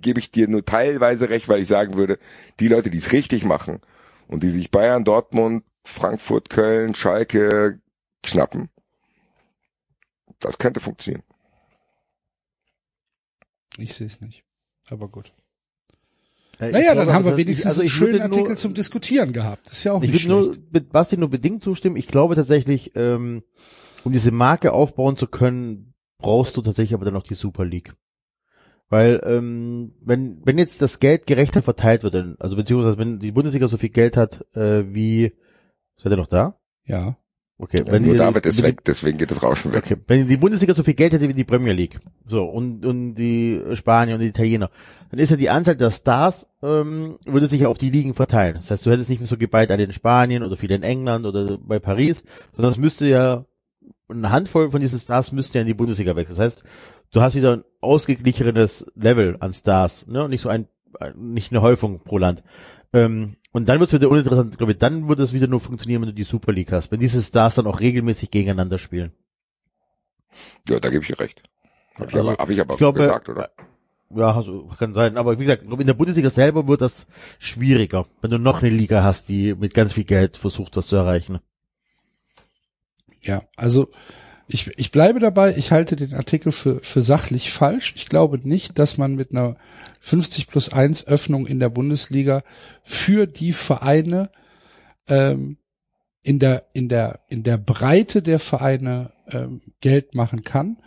gebe ich dir nur teilweise recht, weil ich sagen würde, die Leute, die es richtig machen und die sich Bayern, Dortmund, Frankfurt, Köln, Schalke schnappen, das könnte funktionieren. Ich sehe es nicht. Aber gut. Ja, ich Naja, glaube, dann haben wir also, wenigstens ich- also einen ich würde schönen Artikel nur, zum Diskutieren gehabt. ist ja auch Ich nicht würde schlecht. nur mit Basti nur bedingt zustimmen. Ich glaube tatsächlich, ähm, um diese Marke aufbauen zu können, brauchst du tatsächlich aber dann noch die Super League. Weil ähm, wenn wenn jetzt das Geld gerechter verteilt wird, dann- also beziehungsweise wenn die Bundesliga so viel Geld hat äh, wie seid ihr noch da? ja. Okay, Ja, wenn nur die, David ist wenn die- weg, deswegen geht das Rauschen weg. Okay, wenn die Bundesliga so viel Geld hätte wie die Premier League, so und und die Spanier und die Italiener, dann ist ja die Anzahl der Stars ähm, würde sich ja auf die Ligen verteilen. Das heißt, du hättest nicht mehr so geballt alle in Spanien oder viele in England oder bei Paris, sondern es müsste ja eine Handvoll von diesen Stars müsste ja in die Bundesliga wechseln. Das heißt, du hast wieder ein ausgeglichenes Level an Stars, ne, und nicht so ein nicht eine Häufung pro Land. Ähm, und dann wird es wieder uninteressant, glaube ich, dann wird es wieder nur funktionieren, wenn du die Super League hast, wenn diese Stars dann auch regelmäßig gegeneinander spielen. Ja, da gebe ich dir recht. Habe ich, Also, aber, hab ich aber ich glaube, gesagt, oder? Ja, also, kann sein. Aber wie gesagt, in der Bundesliga selber wird das schwieriger, wenn du noch eine Liga hast, die mit ganz viel Geld versucht, das zu erreichen. Ja, also ich, ich bleibe dabei, ich halte den Artikel für, für sachlich falsch. Ich glaube nicht, dass man mit einer 50 plus 1 Öffnung in der Bundesliga für die Vereine ähm, in der in der in der Breite der Vereine ähm, Geld machen kann.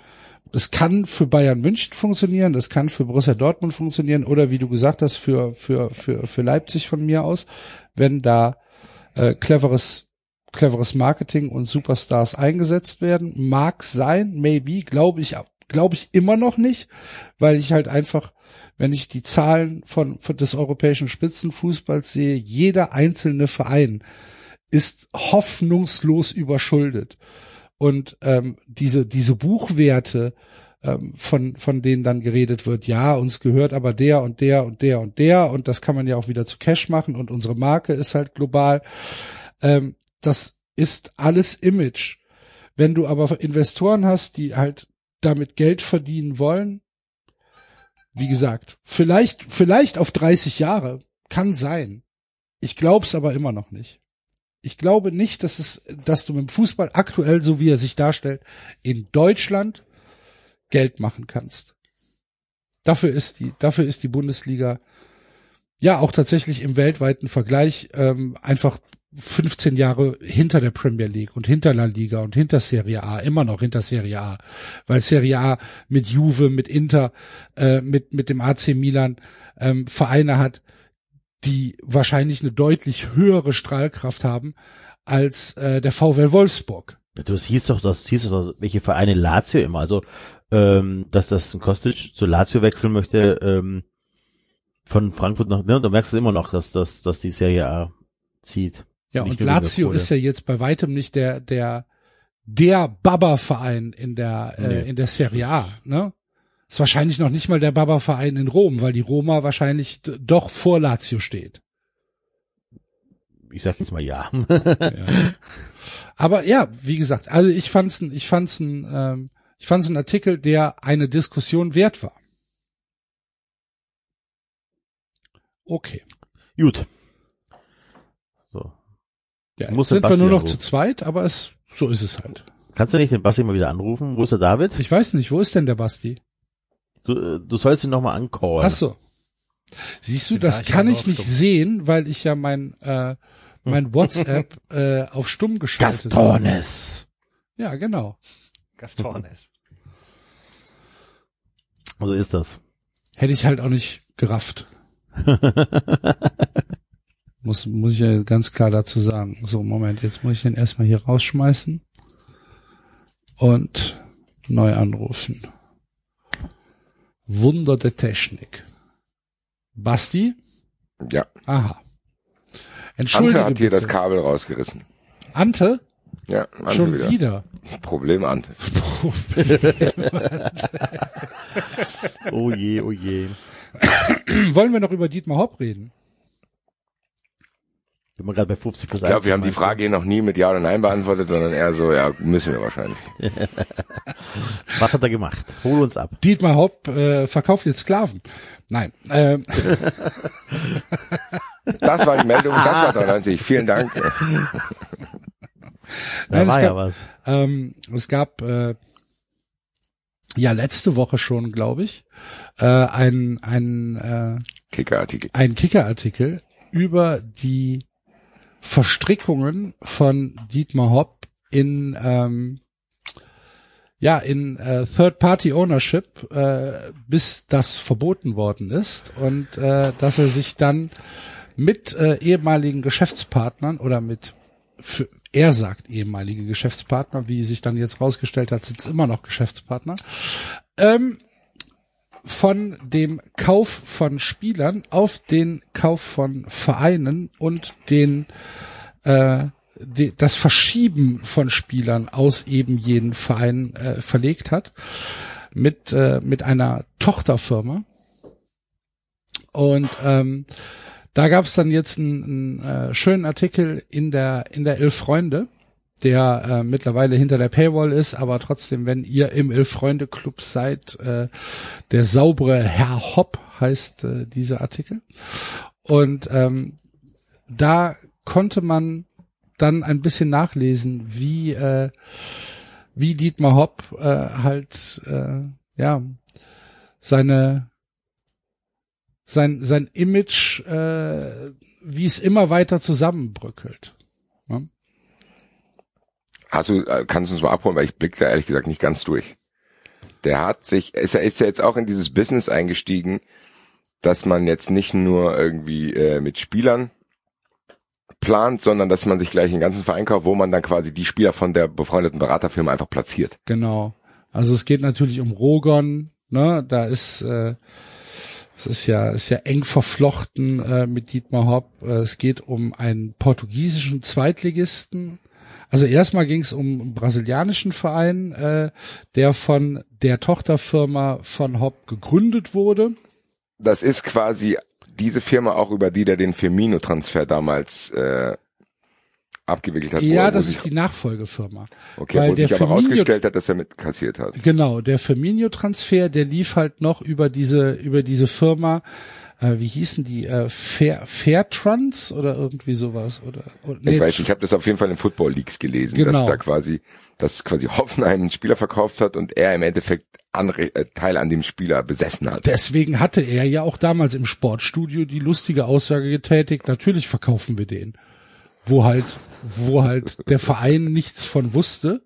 Das kann für Bayern München funktionieren, das kann für Borussia Dortmund funktionieren oder wie du gesagt hast für für für für Leipzig von mir aus, wenn da äh, cleveres cleveres Marketing und Superstars eingesetzt werden. Mag sein, maybe, glaube ich, glaube ich immer noch nicht, weil ich halt einfach, wenn ich die Zahlen von, von des europäischen Spitzenfußballs sehe, jeder einzelne Verein ist hoffnungslos überschuldet. Und ähm, diese, diese Buchwerte, ähm, von, von denen dann geredet wird, ja, uns gehört aber der und der und der und der und das kann man ja auch wieder zu Cash machen und unsere Marke ist halt global. Ähm, das ist alles Image. Wenn du aber Investoren hast, die halt damit Geld verdienen wollen, wie gesagt, vielleicht, vielleicht auf 30 Jahre, kann sein. Ich glaube es aber immer noch nicht. Ich glaube nicht, dass es, dass du mit dem Fußball aktuell, so wie er sich darstellt, in Deutschland Geld machen kannst. Dafür ist die, dafür ist die Bundesliga ja auch tatsächlich im weltweiten Vergleich ähm, einfach 15 Jahre hinter der Premier League und hinter La Liga und hinter Serie A, immer noch hinter Serie A, weil Serie A mit Juve, mit Inter, äh, mit, mit dem AC Milan ähm, Vereine hat, die wahrscheinlich eine deutlich höhere Strahlkraft haben als äh, der VW Wolfsburg. Du siehst doch, das siehst doch, welche Vereine Lazio immer, also ähm, dass das ein Kostic zu Lazio wechseln möchte, ähm, von Frankfurt nach, ne, da merkst du immer noch, dass, dass, dass die Serie A zieht. Ja, Nicht und Lazio ist ja jetzt bei weitem nicht der, der, der Baba-Verein in der, Nee. äh, in der Serie A, ne? Ist wahrscheinlich noch nicht mal der Baba-Verein in Rom, weil die Roma wahrscheinlich doch vor Lazio steht. Ich sag jetzt mal ja. Ja. Aber ja, wie gesagt, also ich fand's, ein- ich fand's ein, ähm, ich fand's ein Artikel, der eine Diskussion wert war. Okay. Gut. Ja, Muss jetzt sind wir nur noch anrufen. zu zweit, aber es, so ist es halt. Kannst du nicht den Basti mal wieder anrufen? Wo ist der David? Ich weiß nicht, wo ist denn der Basti? Du, du sollst ihn nochmal ancallen. Ach so. Siehst du, das gleich kann ich nicht Stumm. sehen, weil ich ja mein äh, mein WhatsApp äh, auf stumm geschaltet habe. Gastones. Ja, genau. Gastornes. So ist das. Hätte ich halt auch nicht gerafft. muss, muss ich ja ganz klar dazu sagen. So, Moment, jetzt muss ich den erstmal hier rausschmeißen und neu anrufen. Wunder der Technik. Basti? Ja. Aha. Entschuldige Ante hat hier bitte. das Kabel rausgerissen. Ante? Ja, Ante Schon wieder. wieder. Problem Ante. Oh je, oh je. Wollen wir noch über Dietmar Hopp reden? Bin mal gerade bei 50 plus Ich glaube, wir haben die Frage hier noch nie mit Ja oder Nein beantwortet, sondern eher so, ja, müssen wir wahrscheinlich. Was hat er gemacht? Hol uns ab. Dietmar Hopp äh, verkauft jetzt Sklaven. Nein. Ähm, Das war die Meldung, das war 93. Vielen Dank. Da Nein, war es ja gab- was. Ähm, es gab äh, ja letzte Woche schon, glaube ich, äh, ein ein äh, Kickerartikel. ein Kicker-Artikel über die Verstrickungen von Dietmar Hopp in ähm, ja in äh, Third-Party-Ownership, äh, bis das verboten worden ist und äh, dass er sich dann mit äh, ehemaligen Geschäftspartnern oder mit für, er sagt ehemalige Geschäftspartner, wie sich dann jetzt rausgestellt hat, sind es immer noch Geschäftspartner, ähm, von dem Kauf von Spielern auf den Kauf von Vereinen und den äh, die, das Verschieben von Spielern aus eben jenen Verein äh, verlegt hat mit äh, mit einer Tochterfirma. Und ähm, da gab es dann jetzt einen, einen äh, schönen Artikel in der in der Elf Freunde der äh, mittlerweile hinter der Paywall ist, aber trotzdem, wenn ihr im Elf-Freunde-Club seid, äh, der saubere Herr Hopp heißt äh, dieser Artikel. Und ähm, da konnte man dann ein bisschen nachlesen, wie äh, wie Dietmar Hopp äh, halt äh, ja seine sein sein Image äh, wie es immer weiter zusammenbröckelt. Ja? Hast du, äh, kannst du uns mal abholen, weil ich blick da ehrlich gesagt nicht ganz durch. Der hat sich, ist er ist ja jetzt auch in dieses Business eingestiegen, dass man jetzt nicht nur irgendwie äh, mit Spielern plant, sondern dass man sich gleich einen ganzen Verein kauft, wo man dann quasi die Spieler von der befreundeten Beraterfirma einfach platziert. Genau. Also es geht natürlich um Rogon, ne? Da ist äh, es ist ja ist ja eng verflochten äh, mit Dietmar Hopp. Äh, es geht um einen portugiesischen Zweitligisten. Also erstmal ging es um einen brasilianischen Verein, äh, der von der Tochterfirma von Hopp gegründet wurde. Das ist quasi diese Firma auch, über die der den Firmino-Transfer damals äh, abgewickelt hat. ja, das ist die Nachfolgefirma. Okay, weil wo der sich aber Firmino- rausgestellt hat, dass er mit kassiert hat. Genau, der Firmino-Transfer, der lief halt noch über diese über diese Firma. Äh, wie hießen die? Äh, Fair Fairtrans oder irgendwie sowas oder? oder nee, ich weiß, ich habe das auf jeden Fall in Football Leagues gelesen, dass Genau. da quasi, dass quasi Hoffenheim einen Spieler verkauft hat und er im Endeffekt Anre äh, Teil an dem Spieler besessen hat. Deswegen hatte er ja auch damals im Sportstudio die lustige Aussage getätigt, natürlich verkaufen wir den. Wo halt, wo halt der Verein nichts von wusste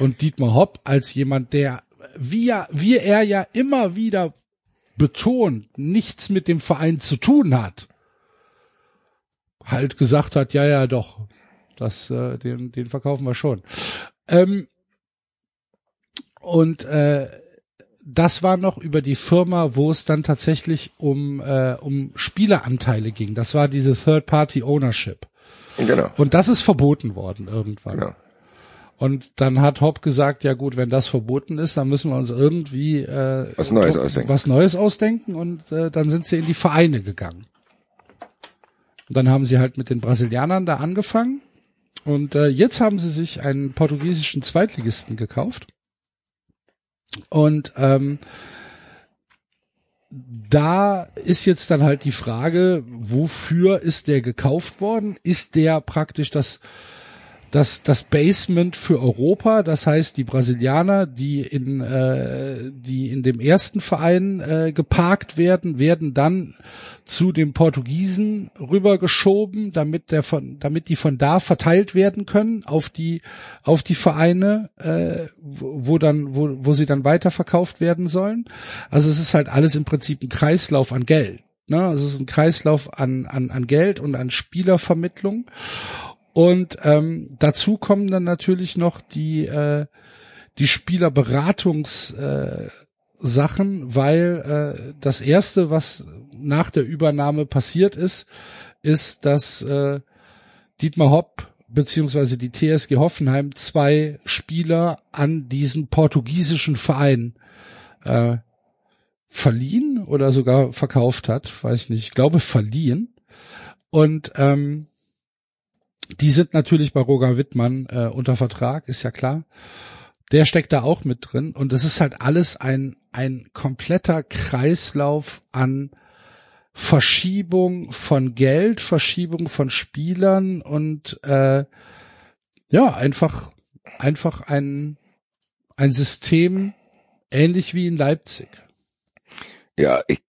und Dietmar Hopp als jemand, der, wie, ja, wie er ja immer wieder betont, nichts mit dem Verein zu tun hat, halt gesagt hat, ja, ja, doch, das, äh, den, den verkaufen wir schon. Ähm, und äh, das war noch über die Firma, wo es dann tatsächlich um, äh, um Spieleranteile ging. Das war diese Third-Party-Ownership. Genau. Und das ist verboten worden irgendwann. genau. Und dann hat Hopp gesagt, ja gut, wenn das verboten ist, dann müssen wir uns irgendwie äh, Was Neues ausdenken. was Neues ausdenken und äh, dann sind sie in die Vereine gegangen. Und dann haben sie halt mit den Brasilianern da angefangen und äh, jetzt haben sie sich einen portugiesischen Zweitligisten gekauft. Und ähm, da ist jetzt dann halt die Frage, wofür ist der gekauft worden? Ist der praktisch das das, das Basement für Europa, das heißt die Brasilianer, die in, äh, die in dem ersten Verein äh, geparkt werden, werden dann zu den Portugiesen rübergeschoben, damit der von, damit die von da verteilt werden können auf die, auf die Vereine, äh, wo, dann, wo, wo sie dann weiterverkauft werden sollen. Also es ist halt alles im Prinzip ein Kreislauf an Geld. Ne? Es ist ein Kreislauf an, an, an Geld und an Spielervermittlung. Und ähm, dazu kommen dann natürlich noch die äh, die Spielerberatungssachen, äh, weil äh, das erste, was nach der Übernahme passiert ist, ist, dass äh, Dietmar Hopp beziehungsweise die TSG Hoffenheim zwei Spieler an diesen portugiesischen Verein äh, verliehen oder sogar verkauft hat, weiß ich nicht, ich glaube verliehen. Und ähm, die sind natürlich bei Roger Wittmann äh, unter Vertrag, ist ja klar. Der steckt da auch mit drin und es ist halt alles ein ein kompletter Kreislauf an Verschiebung von Geld, Verschiebung von Spielern und äh, ja einfach einfach ein ein System ähnlich wie in Leipzig. Ja, ich,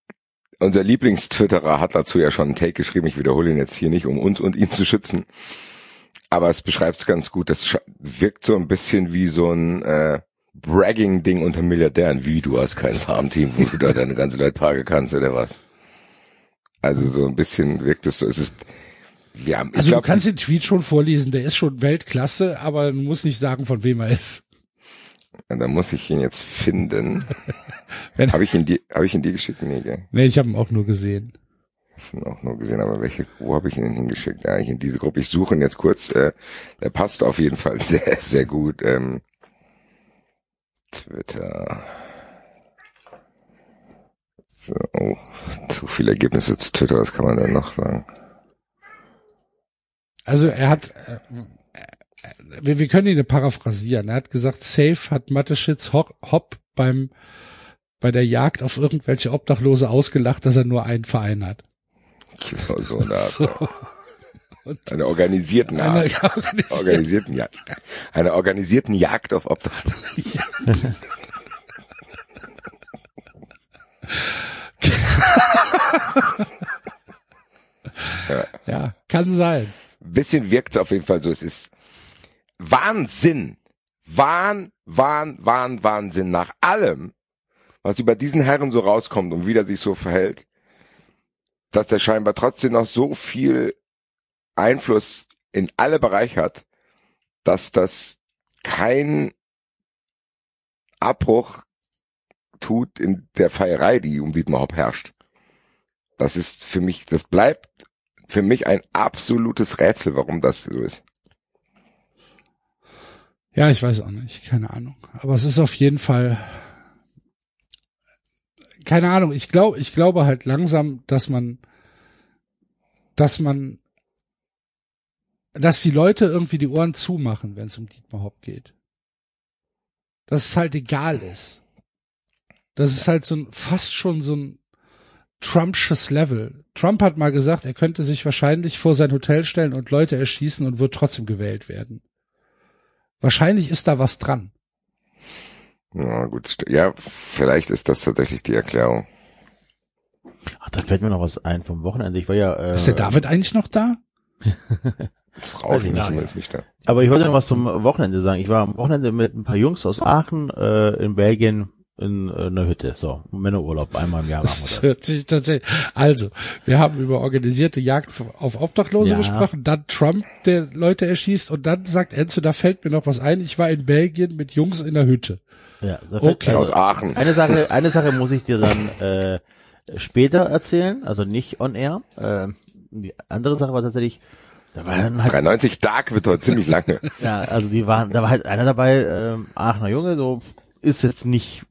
unser Lieblingstwitterer hat dazu ja schon einen Take geschrieben. Ich wiederhole ihn jetzt hier nicht, um uns und ihn zu schützen. Aber es beschreibt es ganz gut. Das wirkt so ein bisschen wie so ein äh, Bragging-Ding unter Milliardären. Wie, du hast kein Farmteam, wo du da deine ganze Leute parken kannst oder was? Also so ein bisschen wirkt es so. Es ist, wir haben, Also glaub, du kannst den Tweet schon vorlesen, der ist schon Weltklasse, aber du musst nicht sagen, von wem er ist. da muss ich ihn jetzt finden. Habe ich ihn dir, habe ich ihn dir geschickt? Nee, gell? nee, ich habe ihn auch nur gesehen. Ich ihn auch nur gesehen, aber welche, wo habe ich ihn denn hingeschickt? Ja, ich in diese Gruppe. Ich suche ihn jetzt kurz. Äh, der passt auf jeden Fall sehr, sehr gut. Ähm, Twitter. So, oh, zu viele Ergebnisse zu Twitter, was kann man denn noch sagen? Also er hat, äh, äh, wir, wir können ihn paraphrasieren. Er hat gesagt, safe hat Mateschitz Ho- Hopp beim bei der Jagd auf irgendwelche Obdachlose ausgelacht, dass er nur einen Verein hat. Genau so eine Art. So. Eine organisierten Art. Eine organisierte- organisierten Jagd. Eine organisierten Jagd auf Obdachlose. Ja, kann sein. bisschen wirkt es auf jeden Fall so. Es ist Wahnsinn. Wahn, Wahn, Wahn, Wahnsinn. Nach allem, was über diesen Herren so rauskommt und wie der sich so verhält, dass er scheinbar trotzdem noch so viel Einfluss in alle Bereiche hat, dass das kein Abbruch tut in der Feierei, die um Dietmar herrscht. Das ist für mich, das bleibt für mich ein absolutes Rätsel, warum das so ist. Ja, ich weiß auch nicht, keine Ahnung. Aber es ist auf jeden Fall, keine Ahnung. Ich glaube, ich glaube halt langsam, dass man, dass man, dass die Leute irgendwie die Ohren zumachen, wenn es um Dietmar Hopp geht. Dass es halt egal ist. Das ist halt so ein, fast schon so ein Trumpsches Level. Trump hat mal gesagt, er könnte sich wahrscheinlich vor sein Hotel stellen und Leute erschießen und wird trotzdem gewählt werden. Wahrscheinlich ist da was dran. Ja, gut. Ja, vielleicht ist das tatsächlich die Erklärung. Ach, da fällt mir noch was ein vom Wochenende. Ich war ja. Äh, Ist der David eigentlich noch da? Das Rauschen ist zumindest nicht da. Aber ich wollte noch was zum Wochenende sagen. Ich war am Wochenende mit ein paar Jungs aus Aachen äh, in Belgien in, äh, einer Hütte. So, Männerurlaub, einmal im Jahr machen wir Das das. hört sich tatsächlich. Also, wir haben über organisierte Jagd auf Obdachlose Ja. gesprochen, dann Trump, der Leute erschießt und dann sagt Enzo, da fällt mir noch was ein. Ich war in Belgien mit Jungs in der Hütte. Ja, da fällt- Okay. Aus Aachen. Eine Sache, eine Sache muss ich dir dann äh, später erzählen, also nicht on air. Äh, die andere Sache war tatsächlich, da waren halt 93 Dark wird heute ziemlich lange. Ja, also die waren, da war halt einer dabei, ähm, Aachener Junge, so ist jetzt nicht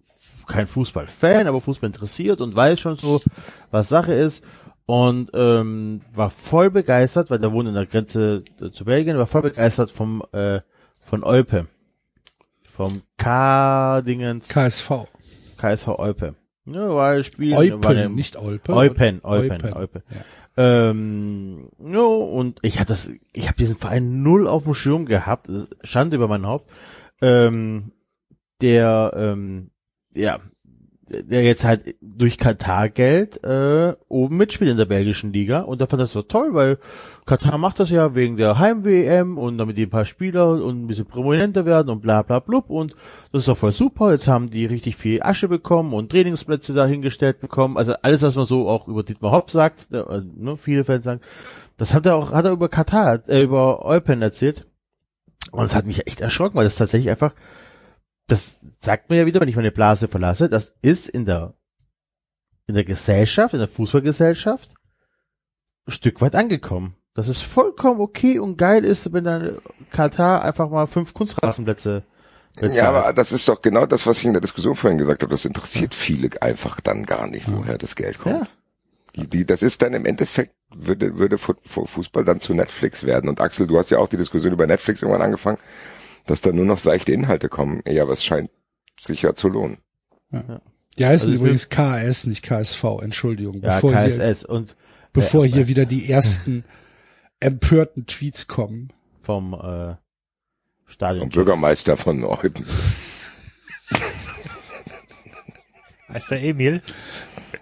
kein Fußballfan, aber Fußball interessiert und weiß schon so, was Sache ist und ähm, war voll begeistert, weil der wohnt in der Grenze äh, zu Belgien, war voll begeistert vom äh, von Eupe, vom K-Dingens KSV. KSV Eupe. Ja, war Spiel. Eupen, war eine- nicht Olpe. Eupen, Eupen, Eupen. Eupen. Ja. Ähm, ja, und ich habe das, ich habe diesen Verein null auf dem Schirm gehabt, Schande über mein Haupt. Ähm, der, ähm, ja, der jetzt halt durch Katar-Geld äh, oben mitspielt in der belgischen Liga und da fand das so toll, weil Katar macht das ja wegen der Heim-WM und damit die ein paar Spieler und ein bisschen prominenter werden und bla bla blub und das ist doch voll super. Jetzt haben die richtig viel Asche bekommen und Trainingsplätze dahingestellt bekommen. Also alles, was man so auch über Dietmar Hopp sagt, äh, ne, viele Fans sagen, das hat er auch, hat er über Katar, äh, über Eupen erzählt. Und es hat mich echt erschrocken, weil das tatsächlich einfach, das sagt mir ja wieder, wenn ich meine Blase verlasse, das ist in der, in der Gesellschaft, in der Fußballgesellschaft, ein Stück weit angekommen. Dass es vollkommen okay und geil ist, wenn dann Katar einfach mal fünf Kunstrasenplätze. Ja, aber das ist doch genau das, was ich in der Diskussion vorhin gesagt habe. Das interessiert viele einfach dann gar nicht, woher das Geld kommt. Ja. Die, die, das ist dann im Endeffekt, würde, würde Fu- Fu- Fußball dann zu Netflix werden. Und Axel, du hast ja auch die Diskussion über Netflix irgendwann angefangen, dass da nur noch seichte Inhalte kommen. Ja, aber es scheint sich ja zu lohnen. Die heißen Also übrigens KS, nicht KSV, Entschuldigung. ja, bevor hier, KSS und bevor äh, hier wieder die ersten empörten Tweets kommen. vom äh, Stadion. Und Bürgermeister von Eupen. Heißt der Emil?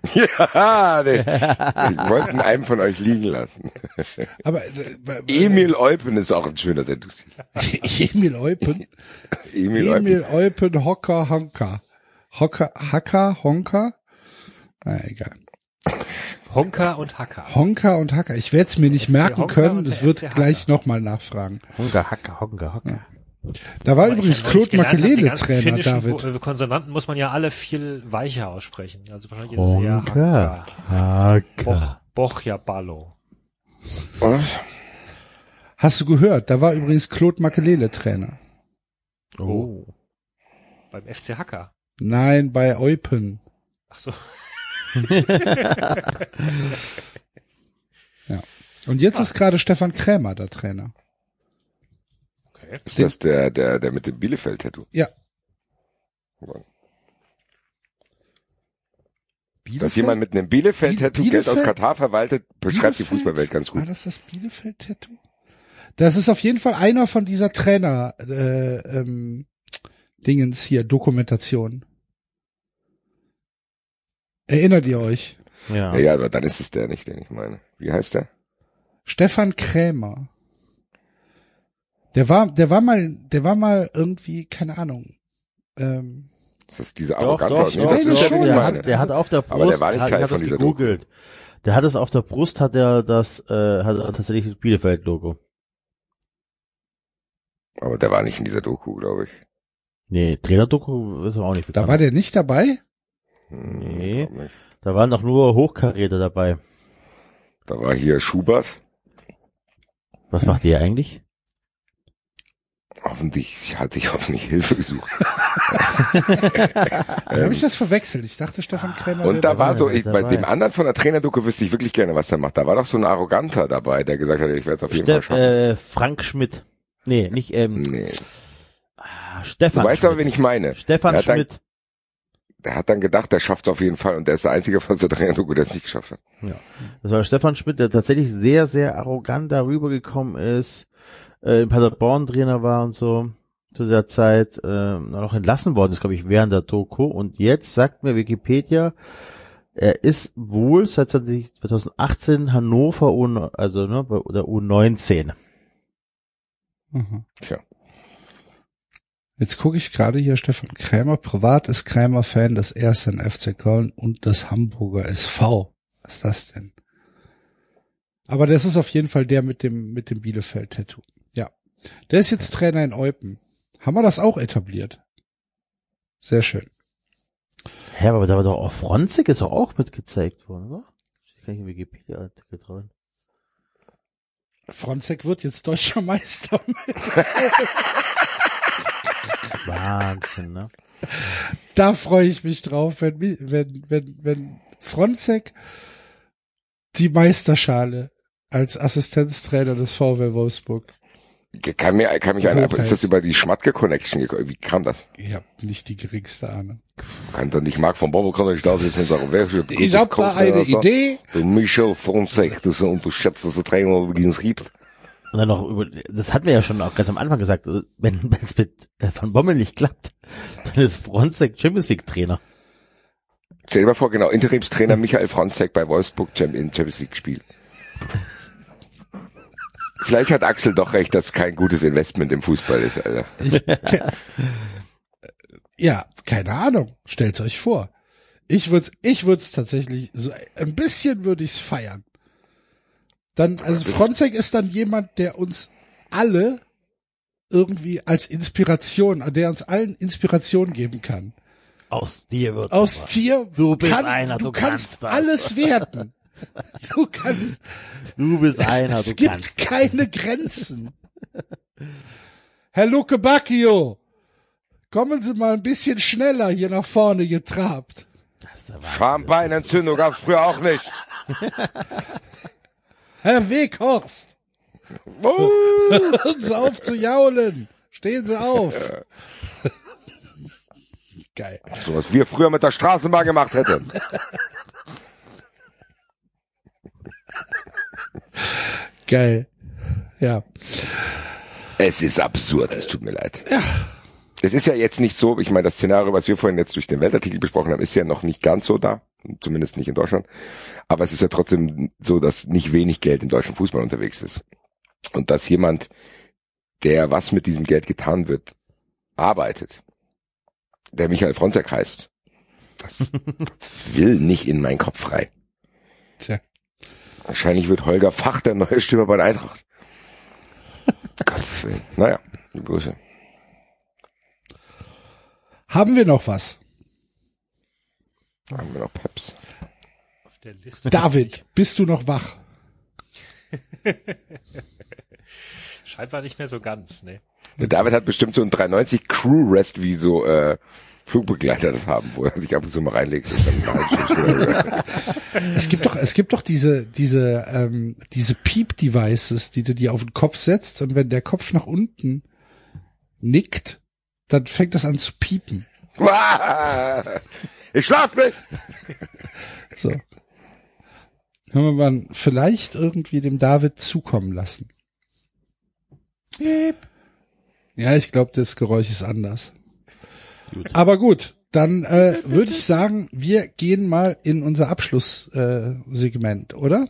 ja, nee. Wir wollten einen von euch liegen lassen. Aber äh, Emil Eupen ist auch ein schöner Sendungstitel. Emil Eupen. Emil, Eupen. Emil Eupen Hocker Honka. Hocker, Hacker, Honka? Na, egal. Honka und Hacker. Honka und Hacker. Ich werde es mir nicht merken können. und Das wird gleich nochmal nachfragen. Honka, Hacker, Honka, Hocker. Da war Weil übrigens ja Claude Makelele Trainer, David. Äh, Konsonanten muss man ja alle viel weicher aussprechen. Also wahrscheinlich ist es eher Honka, Hacker. Boch, Hacker. Bochja Ballo. Was? Hast du gehört? Da war übrigens Claude Makelele Trainer. Oh. Beim FC Hacker. Nein, bei Eupen. Ach so. Und jetzt ist gerade Stefan Krämer der Trainer. Okay. Ist das der, der, der mit dem Bielefeld-Tattoo? Ja. Dass jemand mit einem Bielefeld-Tattoo Bi- Geld aus Bielefeld? Katar verwaltet, beschreibt die Bielefeld? Fußballwelt ganz War gut. das das Bielefeld-Tattoo? Das ist auf jeden Fall einer von dieser Trainer äh, ähm, Dingens hier, Dokumentation. Erinnert ihr euch? Ja. Ja, ja, aber dann ist es der nicht, den ich meine. Wie heißt der? Stefan Krämer. Der war, der war mal, der war mal irgendwie, keine Ahnung. Ähm, Ist das dieser Doch, Arrogante? doch, nee, das ist der, schon, der, hat, der hat auf der Brust, Aber der war nicht hat, Teil hab von das dieser gegoogelt. Der hat es auf der Brust, hat er das, äh, hat er tatsächlich das Bielefeld-Logo. Aber der war nicht in dieser Doku, glaube ich. Nee, Trainer-Doku ist aber auch nicht da bekannt. war der nicht dabei? Hm, Nee. nicht. da waren doch nur Hochkaräter dabei. Da war hier Schubert. Was macht ihr eigentlich? Hoffentlich, sie hat sich hoffentlich Hilfe gesucht. Da habe ich das verwechselt. Ich dachte, Stefan Krämer. Ähm. Und da war so, ich, bei dem anderen von der Trainerdoku wüsste ich wirklich gerne, was der macht. Da war doch so ein Arroganter dabei, der gesagt hat, ich werde es auf jeden Fall Ste schaffen. äh, Frank Schmidt. Nee, nicht, ähm, nee. ah, Du Stefan weißt Schmidt. aber, wen ich meine. Stefan der hat dann, Schmidt. Der hat dann gedacht, der schafft es auf jeden Fall und der ist der Einzige von der Trainerdoku, der es nicht geschafft hat. Das war Stefan Schmidt, der tatsächlich sehr, sehr arrogant darüber gekommen ist, äh, in Paderborn Trainer war und so zu der Zeit äh, noch entlassen worden ist, glaube ich, während der Doku. Und jetzt sagt mir Wikipedia, er ist wohl seit 20, 2018 Hannover U, also ne, bei der U19. Mhm. Tja. Jetzt gucke ich gerade hier Stefan Krämer. Privat ist Krämer Fan des ersten FC Köln und des Hamburger SV. Was ist das denn? Aber das ist auf jeden Fall der mit dem, mit dem Bielefeld-Tattoo. Der ist jetzt Trainer in Eupen. Haben wir das auch etabliert? Sehr schön. Hä, aber da war doch auch Fronzig ist doch auch mitgezeigt worden, oder? Ich kann nicht in Wikipedia-Artikel dran. Fronzek wird jetzt deutscher Meister. Wahnsinn, ne? Da freue ich mich drauf, wenn, wenn, wenn, wenn Fronzek die Meisterschale als Assistenztrainer des VW Wolfsburg Kann mir, kann mich einer, ist das über die Schmatke Connection gekommen? Wie kam das? Ich habe nicht die geringste Ahnung. Kann doch nicht Marc von Bommel kann nicht da sitzen und sagen, wer hier Ich habe da eine Idee. Michel Fonseca, das ist ein unterschätzter Trainer, wie es gibt. Und dann noch über, das hatten wir ja schon auch ganz am Anfang gesagt, wenn es mit äh, Van Bommel nicht klappt, dann ist Fronzek Champions League Trainer. Stell dir mal vor, genau, Interimstrainer Michael Franzek bei Wolfsburg in Champions League spielt. Vielleicht hat Axel doch recht, dass kein gutes Investment im Fußball ist, Alter. Ich ja, keine Ahnung. Stellt's euch vor. Ich würde ich würd's tatsächlich so ein bisschen würde ich's feiern. Dann also Fronzek ist dann jemand, der uns alle irgendwie als Inspiration, der uns allen Inspiration geben kann. Aus dir wird Aus dir Du bist kann, einer, du du kannst kannst alles werden. Du kannst Du bist einer, es du gibt kannst. keine Grenzen. Herr Luke Bacchio, kommen Sie mal ein bisschen schneller hier nach vorne getrabt. Schambeinentzündung gab's früher auch nicht. Herr Weghorst, Oh, hören Sie auf zu jaulen. Stehen Sie auf. Geil. so was wir früher mit der Straßenbahn gemacht hätten. Geil. Ja. Es ist absurd, es tut mir leid. Es ist ja jetzt nicht so, ich meine, das Szenario, was wir vorhin jetzt durch den Weltartikel besprochen haben, ist ja noch nicht ganz so da, zumindest nicht in Deutschland. Aber es ist ja trotzdem so, dass nicht wenig Geld im deutschen Fußball unterwegs ist. Und dass jemand, der was mit diesem Geld getan wird, arbeitet, der Michael Fronzek heißt, das, das will nicht in meinen Kopf rein. Tja. Wahrscheinlich wird Holger Fach der neue Stürmer bei der Eintracht. Gottes Willen. Naja, die Grüße. Haben wir noch was? Haben wir noch Peps. Auf der Liste. David, bist du noch wach? Scheinbar nicht mehr so ganz, ne? Der David hat bestimmt so ein 390 Crew Rest wie so äh, Flugbegleiter das haben, wo er sich ab und zu mal reinlegt. Es gibt doch, es gibt doch diese, diese, ähm, diese Piep-Devices, die du dir auf den Kopf setzt und wenn der Kopf nach unten nickt, dann fängt das an zu piepen. ich schlaf nicht! So. Können wir mal vielleicht irgendwie dem David zukommen lassen. Ja, ich glaube, das Geräusch ist anders. Aber gut, dann äh, würde ich sagen, wir gehen mal in unser Abschlusssegment, äh, oder?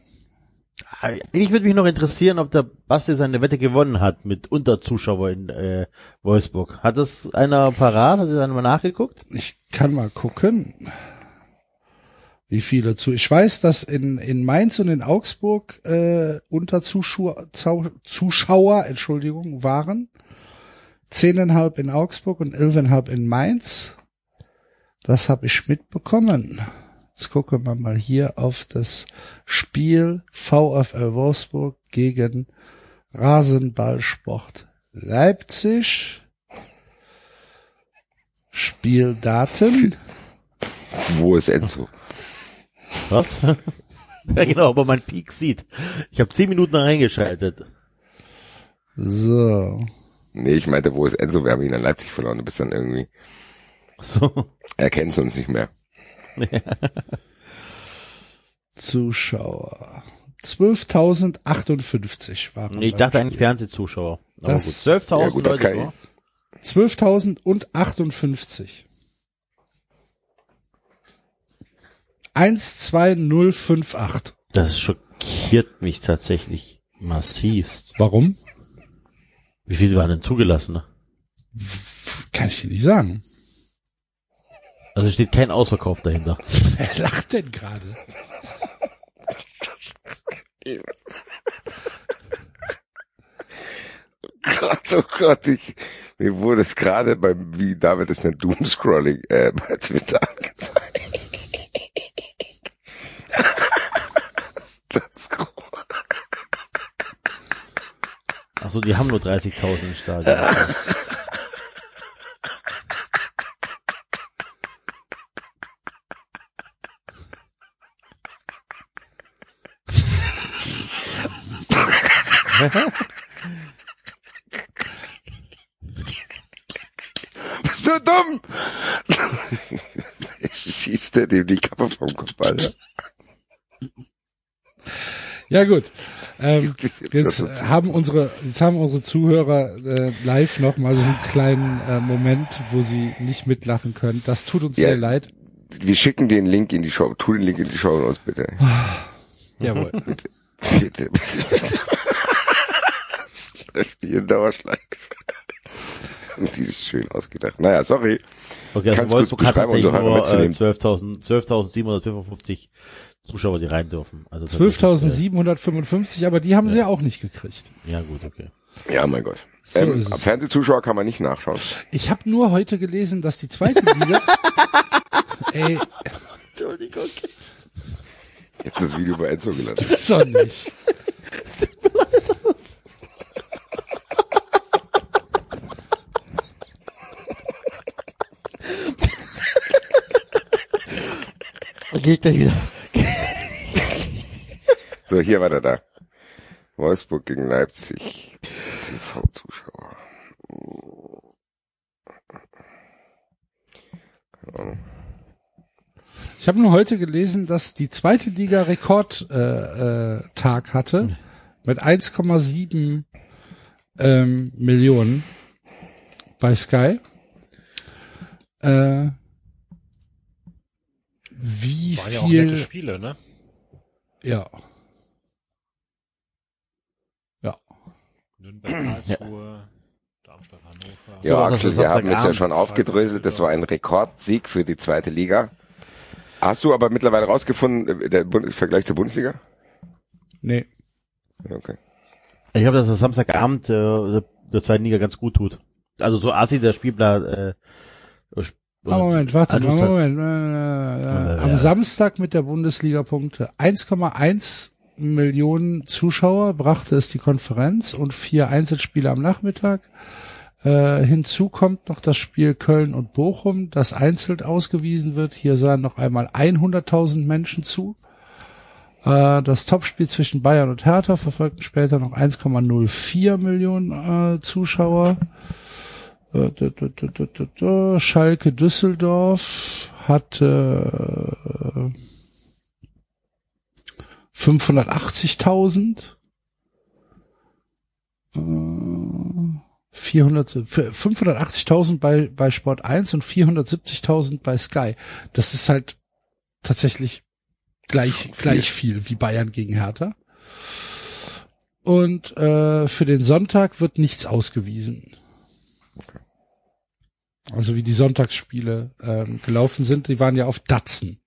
Eigentlich würde mich noch interessieren, ob der Basti seine Wette gewonnen hat mit Unterzuschauer in äh, Wolfsburg. Hat das einer parat? Hat er dann mal nachgeguckt? Ich kann mal gucken, wie viele zu. Ich weiß, dass in, in Mainz und in Augsburg äh, unter Zuschauer, Zau- Zuschauer, Entschuldigung, waren. Zehneinhalb in Augsburg und elfeinhalb in Mainz. Das habe ich mitbekommen. Jetzt gucken wir mal hier auf das Spiel VfL Wolfsburg gegen Rasenballsport Leipzig. Spieldaten. Wo ist Enzo? Was? ja genau, ob er meinen Peak sieht. Ich habe zehn Minuten reingeschaltet. So. Nee, ich meinte, wo ist Enzo? Wir haben ihn in Leipzig verloren. Du bist dann irgendwie, So. er kennt uns nicht mehr. Zuschauer. 12.058 waren. Ich beim dachte eigentlich. Fernsehzuschauer. Aber Das- gut, 12.000 Ja, gut, das Leute. kann ich- nur. 12.058. 12058. Das schockiert mich tatsächlich massivst. Warum? Wie viele waren denn zugelassen? ne? Kann ich dir nicht sagen. Also steht kein Ausverkauf dahinter. Wer lacht denn gerade? Gott, oh Gott, ich, mir wurde es gerade beim, wie David es nennt, Doomscrolling, äh, bei Twitter angezeigt. Achso, die haben nur 30.000 im Stadion. Bist du dumm? Schießt er dem die Kappe vom Kopf, Alter. Ja gut. Ähm, jetzt zu- haben unsere, jetzt haben unsere Zuhörer äh, live noch mal so einen kleinen äh, Moment, wo sie nicht mitlachen können. Das tut uns Ja. sehr leid. Wir schicken den Link in die Show. Tu den Link in die Show uns bitte. Jawohl. Bitte. Das läuft hier in Dauerschleife. Die ist schön ausgedacht. Naja, sorry. Okay, also Kannst Wolfsburg gut hat tatsächlich Hörer nur äh, mitzunehmen. 12.000 12.755 Zuschauer, die rein dürfen. Also tatsächlich, 12.755, aber die haben sie ja auch nicht gekriegt. Äh, ja gut, okay. Ja, mein Gott. So ähm, ist es. Fernsehzuschauer kann man nicht nachschauen. Ich habe nur heute gelesen, dass die zweite Liga Ey, Entschuldigung. Jetzt das Video bei Enzo gelandet. ist doch nicht. Geht gleich wieder. So, hier war der da. Wolfsburg gegen Leipzig. TV-Zuschauer. Ich habe nur heute gelesen, dass die zweite Liga Rekordtag äh, äh, hatte mit 1,7 ähm, Millionen bei Sky. Äh, wie Waren ja auch nette viel? Spiele, ne? Ja. Ja. Nürnberg, Karlsruhe, Darmstadt, Hannover. Ja, Ja, das Axel, ist wir haben es ja schon aufgedröselt. Das war ein Rekordsieg für die zweite Liga. Hast du aber mittlerweile rausgefunden, äh, der Bund Vergleich zur Bundesliga? Nee. Okay. Ich glaube, dass das Samstagabend äh, der, zweiten Liga ganz gut tut. Also so assi der Spielplan. Äh, Ah, Moment, warte, Also, Moment. Äh, äh, am Samstag mit der Bundesliga Punkte. 1,1 Millionen Zuschauer brachte es die Konferenz und vier Einzelspiele am Nachmittag. Äh, hinzu kommt noch das Spiel Köln und Bochum, das einzeln ausgewiesen wird. Hier sahen noch einmal 100.000 Menschen zu. Äh, das Topspiel zwischen Bayern und Hertha verfolgten später noch 1,04 Millionen äh, Zuschauer. Schalke Düsseldorf hatte äh, 580.000. Äh, 400, für 580.000 bei, bei Sport 1 und 470.000 bei Sky. Das ist halt tatsächlich gleich, gleich viel wie Bayern gegen Hertha. Und äh, für den Sonntag wird nichts ausgewiesen. Also wie die Sonntagsspiele ähm, gelaufen sind, die waren ja auf Datsen.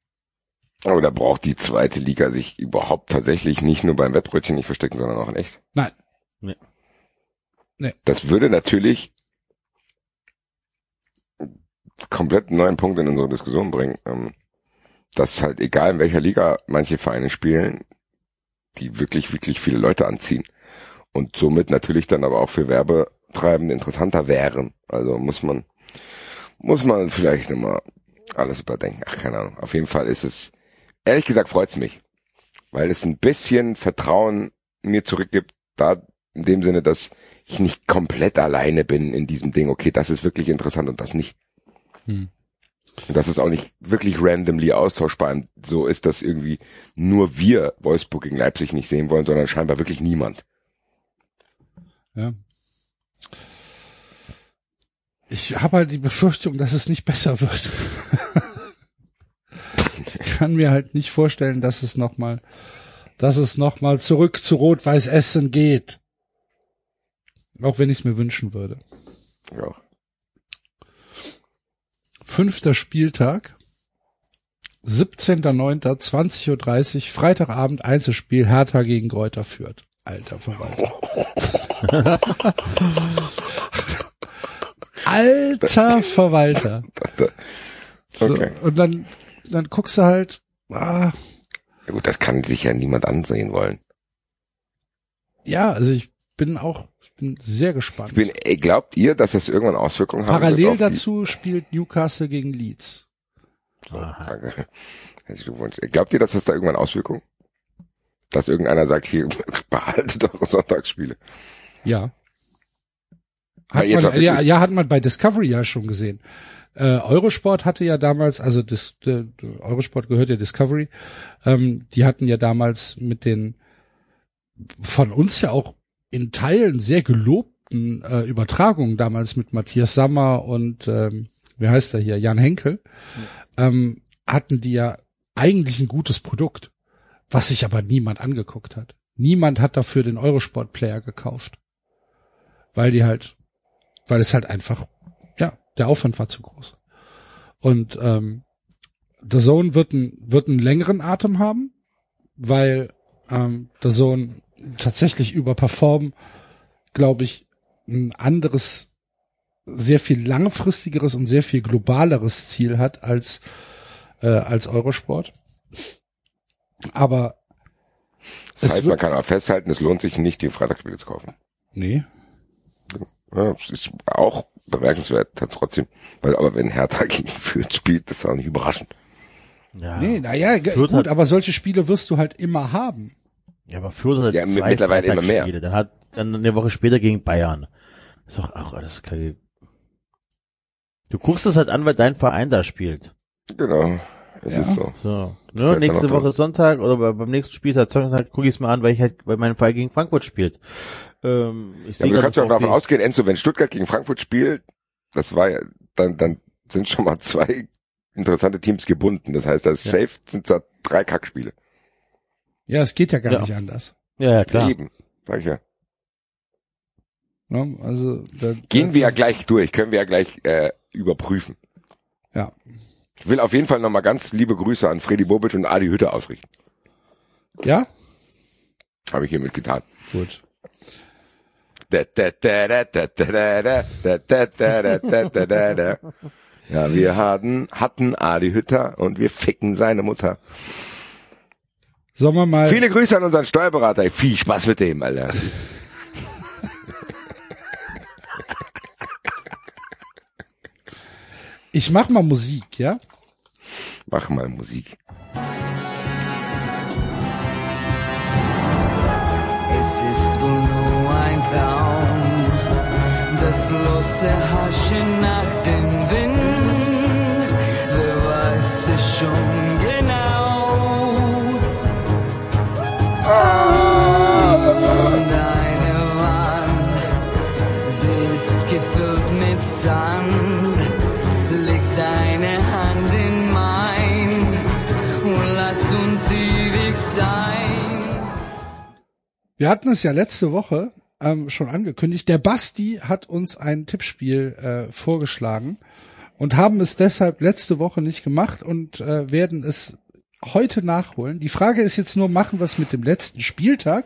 Aber da braucht die zweite Liga sich überhaupt tatsächlich nicht nur beim Wettbrötchen nicht verstecken, sondern auch in echt. Nein. Das würde natürlich komplett einen neuen Punkt in unsere Diskussion bringen, ähm, dass halt egal in welcher Liga manche Vereine spielen, die wirklich, wirklich viele Leute anziehen und somit natürlich dann aber auch für Werbetreibende interessanter wären. Also muss man, muss man vielleicht nochmal alles überdenken. Ach, keine Ahnung. Auf jeden Fall ist es, ehrlich gesagt freut's mich, weil es ein bisschen Vertrauen mir zurückgibt, da in dem Sinne, dass ich nicht komplett alleine bin in diesem Ding. Okay, das ist wirklich interessant und das nicht. Hm. Und das ist auch nicht wirklich randomly austauschbar. Und so ist, dass irgendwie nur wir Wolfsburg gegen Leipzig nicht sehen wollen, sondern scheinbar wirklich niemand. Ja. Ich habe halt die Befürchtung, dass es nicht besser wird. ich kann mir halt nicht vorstellen, dass es noch mal, dass es noch mal zurück zu Rot-Weiß Essen geht. Auch wenn ich es mir wünschen würde. Ja. Fünfter Spieltag. 17.09.20.30 Uhr, Freitagabend Einzelspiel, Hertha gegen Kräuter führt. Alter Verwalter. Alter Verwalter. So, Okay. Und dann, dann guckst du halt, ah, Ja gut, das kann sich ja niemand ansehen wollen. ja, also ich bin auch, ich bin sehr gespannt. Ich bin, ey, glaubt ihr, dass das irgendwann Auswirkungen haben Parallel dazu spielt Newcastle gegen Leeds. Danke. Herzlichen Glückwunsch. Glaubt ihr, dass das da irgendwann Auswirkungen? Dass irgendeiner sagt, hier, behalte doch Sonntagsspiele. Ja. Hat man, ja, wirklich. ja, hat man bei Discovery ja schon gesehen. Äh, Eurosport hatte ja damals, also das, der Eurosport gehört ja Discovery, ähm, die hatten ja damals mit den von uns ja auch in Teilen sehr gelobten äh, Übertragungen damals mit Matthias Sammer und ähm, wie heißt er hier, Jan Henkel, ähm, hatten die ja eigentlich ein gutes Produkt, was sich aber niemand angeguckt hat. Niemand hat dafür den Eurosport-Player gekauft. Weil die halt, weil es halt einfach, ja, der Aufwand war zu groß. Und ähm, The Zone wird, ein, wird einen längeren Atem haben, weil ähm, The Zone tatsächlich über Perform, glaube ich, ein anderes, sehr viel langfristigeres und sehr viel globaleres Ziel hat als äh, als Eurosport. Aber Das es heißt, man kann aber festhalten, es lohnt sich nicht, die Freitagsspiele zu kaufen. nee, Ja, das ist auch bemerkenswert, trotzdem. Weil, aber wenn Hertha gegen Fürth spielt, das ist auch nicht überraschend. Ja. nee, naja, Fürth gut, hat- aber solche Spiele wirst du halt immer haben. Ja, aber Fürth hat Ja, zwei mittlerweile immer mehr. Freitagsspiele. Dann hat dann eine Woche später gegen Bayern. ist doch auch alles keine. Du guckst es halt an, weil dein Verein da spielt. Genau. Es Ja. ist so. So. Ist Ne, halt nächste Woche Sonntag oder bei- beim nächsten Spieltag Sonntag gucke ich es mal an, weil ich halt, weil mein Verein gegen Frankfurt spielt. Ähm, ich Ja, aber du kannst ja auch davon ausgehen, Enzo, wenn Stuttgart gegen Frankfurt spielt, das war ja, dann, dann sind schon mal zwei interessante Teams gebunden. Das heißt, das Ja. safe sind da drei Kackspiele. Ja, es geht ja gar Ja. nicht anders. Ja, ja, klar. Eben. Sag ich ja. Ne? Also da, Gehen da, wir ja gleich durch, können wir ja gleich äh, überprüfen. Ja. Ich will auf jeden Fall nochmal ganz liebe Grüße an Freddy Bobic und Adi Hütte ausrichten. Ja, Habe ich hiermit getan. gut. Ja, wir hatten, hatten Adi Hütter und wir ficken seine Mutter. Sollen wir mal, Viele Grüße an unseren Steuerberater. Ey, Viel Spaß mit dem, Alter. ich mach mal Musik, ja? Mach mal Musik. Traum, das bloße Haschen nach dem Wind. Wer weiß es schon genau? Und eine Wand, sie ist gefüllt mit Sand. Leg deine Hand in mein und lass uns ewig sein. Wir hatten es ja letzte Woche ähm, schon angekündigt. Der Basti hat uns ein Tippspiel äh, vorgeschlagen und haben es deshalb letzte Woche nicht gemacht und äh, werden es heute nachholen. Die Frage ist jetzt nur, machen wir es mit dem letzten Spieltag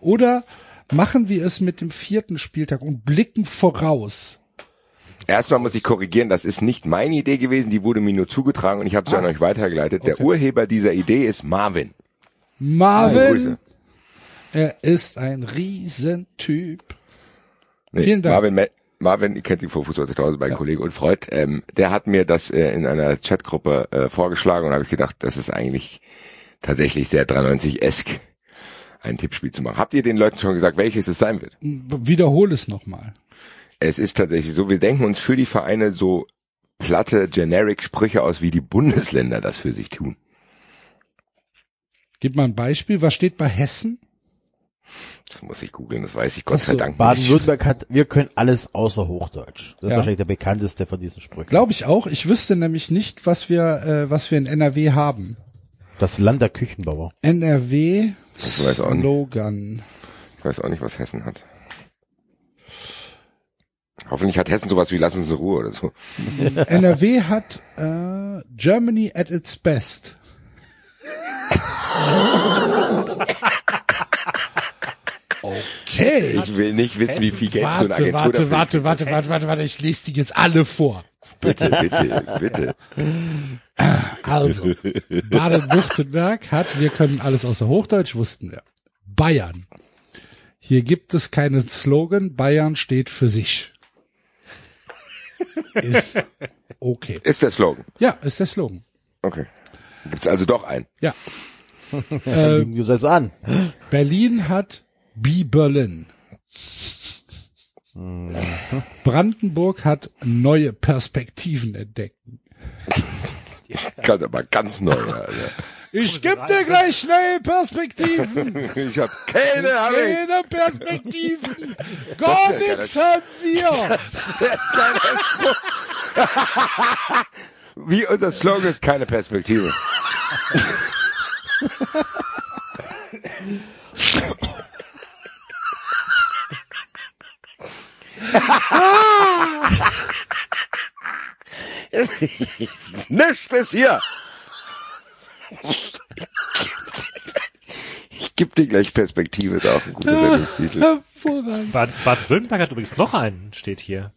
oder machen wir es mit dem vierten Spieltag und blicken voraus? Erstmal muss ich korrigieren, das ist nicht meine Idee gewesen, die wurde mir nur zugetragen und ich habe sie an euch weitergeleitet. Der Okay. Urheber dieser Idee ist Marvin. Marvin. Er ist ein Riesentyp. Nee, Vielen Dank. Marvin, Marvin, ihr kennt ihn vor Fußball 2000, mein Kollege und Freund, ähm, der hat mir das äh, in einer Chatgruppe äh, vorgeschlagen und habe ich gedacht, das ist eigentlich tatsächlich sehr 93-esk, ein Tippspiel zu machen. Habt ihr den Leuten schon gesagt, welches es sein wird? Wiederhole es nochmal. Es ist tatsächlich so, wir denken uns für die Vereine so platte, generic Sprüche aus, wie die Bundesländer das für sich tun. Gib mal ein Beispiel. Was steht bei Hessen? Das muss ich googeln, das weiß ich Gott sei Dank nicht. Baden-Württemberg hat, wir können alles außer Hochdeutsch. Das ist Ja. wahrscheinlich der bekannteste von diesen Sprüchen. Glaube ich auch. Ich wüsste nämlich nicht, was wir, äh, was wir in NRW haben. Das Land der Küchenbauer. NRW Ich weiß auch nicht. Slogan. Ich weiß auch nicht, was Hessen hat. Hoffentlich hat Hessen sowas wie Lass uns in Ruhe oder so. NRW hat äh, Germany at its best. Okay. Ich will nicht wissen, wie viel Geld so eine Warte, Agentur warte, dafür warte, warte, warte, warte, warte, ich lese die jetzt alle vor. Bitte, bitte, bitte. Also, Baden-Württemberg hat, wir können alles außer Hochdeutsch, wussten wir. Bayern. Hier gibt es keinen Slogan, Bayern steht für sich. Ist okay. Ist der Slogan. Ja, ist der Slogan. Okay. Gibt's also doch einen. Ja. Äh, an. Berlin hat Be Berlin. Brandenburg hat neue Perspektiven entdeckt. Ganz, aber ganz neu, Alter. Ich geb dir gleich neue Perspektiven. Ich hab keine. Keine Perspektiven. Gar nichts haben wir. Wie unser Slogan ist keine Perspektive. Nichts ist hier. Ich geb dir gleich Perspektive, ist auch ein guter Sendungstitel. Hervorragend. Bad, Bad Württemberg hat übrigens noch einen, steht hier.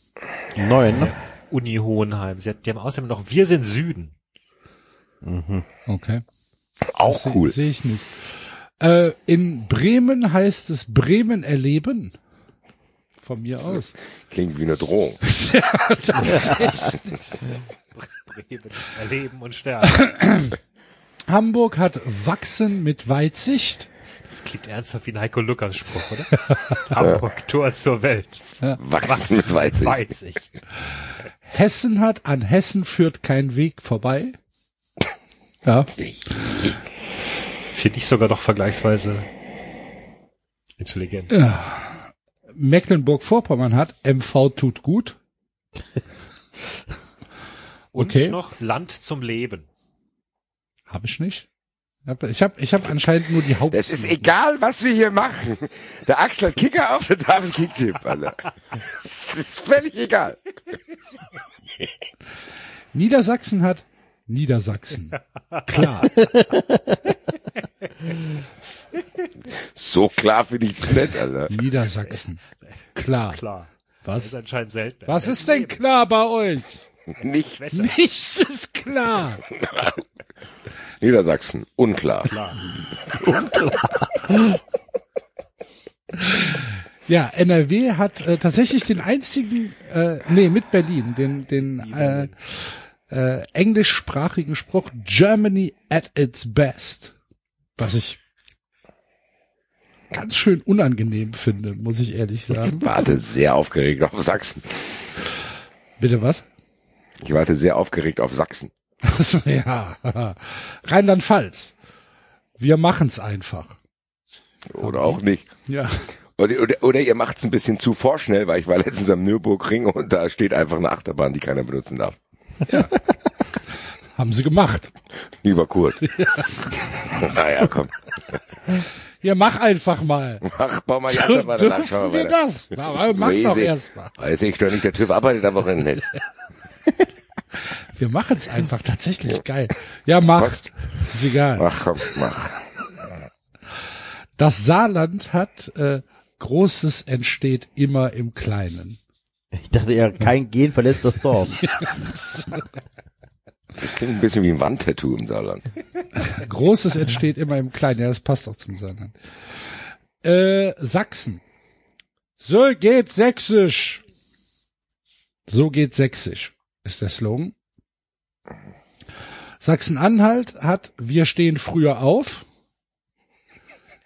Neun, ne? Uni Hohenheim. Sie hat, die haben außerdem noch Wir sind Süden. Okay. Auch cool. Sehe ich nicht. Äh, in Bremen heißt es Bremen erleben. Von mir aus. Klingt wie eine Drohung. Bremen, Erleben und Sterben. Hamburg hat Wachsen mit Weitsicht. Das klingt ernsthaft wie ein Heiko Lukas Spruch, oder? Hamburg, Tor zur Welt. Wachsen mit Weitsicht. Weitsicht. Hessen hat an Hessen führt kein Weg vorbei. Ja. Finde ich sogar doch vergleichsweise intelligent. Mecklenburg-Vorpommern hat MV tut gut. Und okay. noch Land zum Leben. Habe ich nicht. Ich habe ich hab anscheinend nur die Haupt. Das ist egal, was wir hier machen. Der Axel hat Kicker auf, der David Kicktipp, Alter. Das ist völlig egal. Niedersachsen hat Niedersachsen. Klar. So klar finde ich es nicht, Alter. Niedersachsen. Klar. Klar. Das Was? ist anscheinend selten. Was ist denn klar bei euch? Nichts. Nichts ist klar. Niedersachsen, unklar. Ja, NRW hat äh, tatsächlich den einzigen, äh, nee, mit Berlin, den, den äh, äh, englischsprachigen Spruch Germany at its best. Was ich ganz schön unangenehm finde, muss ich ehrlich sagen. Warte sehr aufgeregt auf Sachsen. Bitte was? Ich warte sehr aufgeregt auf Sachsen. Ja, Rheinland-Pfalz. Wir machen's einfach. Oder auch nicht. Ja. Oder, oder, oder ihr macht's ein bisschen zu vorschnell, weil ich war letztens am Nürburgring und da steht einfach eine Achterbahn, die keiner benutzen darf. Haben sie gemacht. Lieber Kurt. naja, komm. Ja, mach einfach mal. Mach, bau mal die Achterbahn, danach Dürfen schauen wir das? Aber mach doch Weiß ich- erst mal. Weiß ich doch nicht, der TÜV arbeitet am Wochenende nicht. Wir machen's einfach tatsächlich geil. Ja, mach. passt. Ist egal. Ach komm, mach. Das Saarland hat äh, Großes entsteht immer im Kleinen. Ich dachte ja, kein Gen verlässt das Dorf. Das klingt ein bisschen wie ein Wandtattoo im Saarland. Großes entsteht immer im Kleinen. Ja, das passt auch zum Saarland. Äh, Sachsen. So geht Sächsisch. So geht Sächsisch ist der Slogan. Sachsen-Anhalt hat Wir stehen früher auf.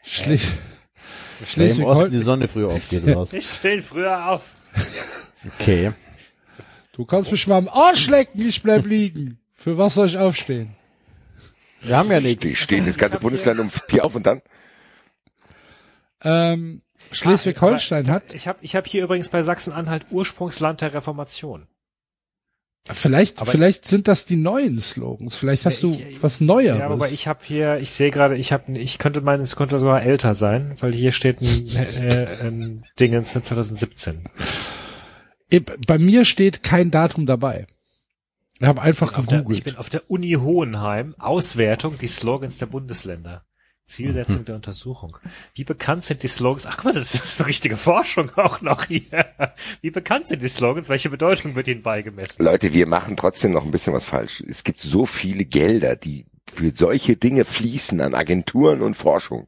Schli Weil im Osten Schleswig-Holstein. die Sonne früher aufgeht was? Ich stehe früher auf. Okay. Du kannst mich mal am Arsch lecken, ich bleib liegen. Für was soll ich aufstehen? Wir haben ja nichts. Die steht das ganze Bundesland um vier auf und dann? Ähm, Schleswig-Holstein hat, Ich habe ich hab hier übrigens bei Sachsen-Anhalt Ursprungsland der Reformation. vielleicht, vielleicht sind das die neuen Slogans. Vielleicht hast du ich- was Neueres. Ja, aber ich habe hier, ich sehe gerade, ich habe, ich könnte meinen, es könnte sogar älter sein, weil hier steht ein, äh, ein Dingens mit 2017. Eh, Bei mir steht kein Datum dabei. Ich habe einfach Auf der, ich gegoogelt. bin auf der Uni Hohenheim, Auswertung, die Slogans der Bundesländer. Zielsetzung der Untersuchung. Wie bekannt sind die Slogans? Ach guck mal, das ist eine richtige Forschung auch noch hier. Wie bekannt sind die Slogans? Welche Bedeutung wird ihnen beigemessen? Leute, wir machen trotzdem noch ein bisschen was falsch. Es gibt so viele Gelder, die für solche Dinge fließen an Agenturen und Forschung,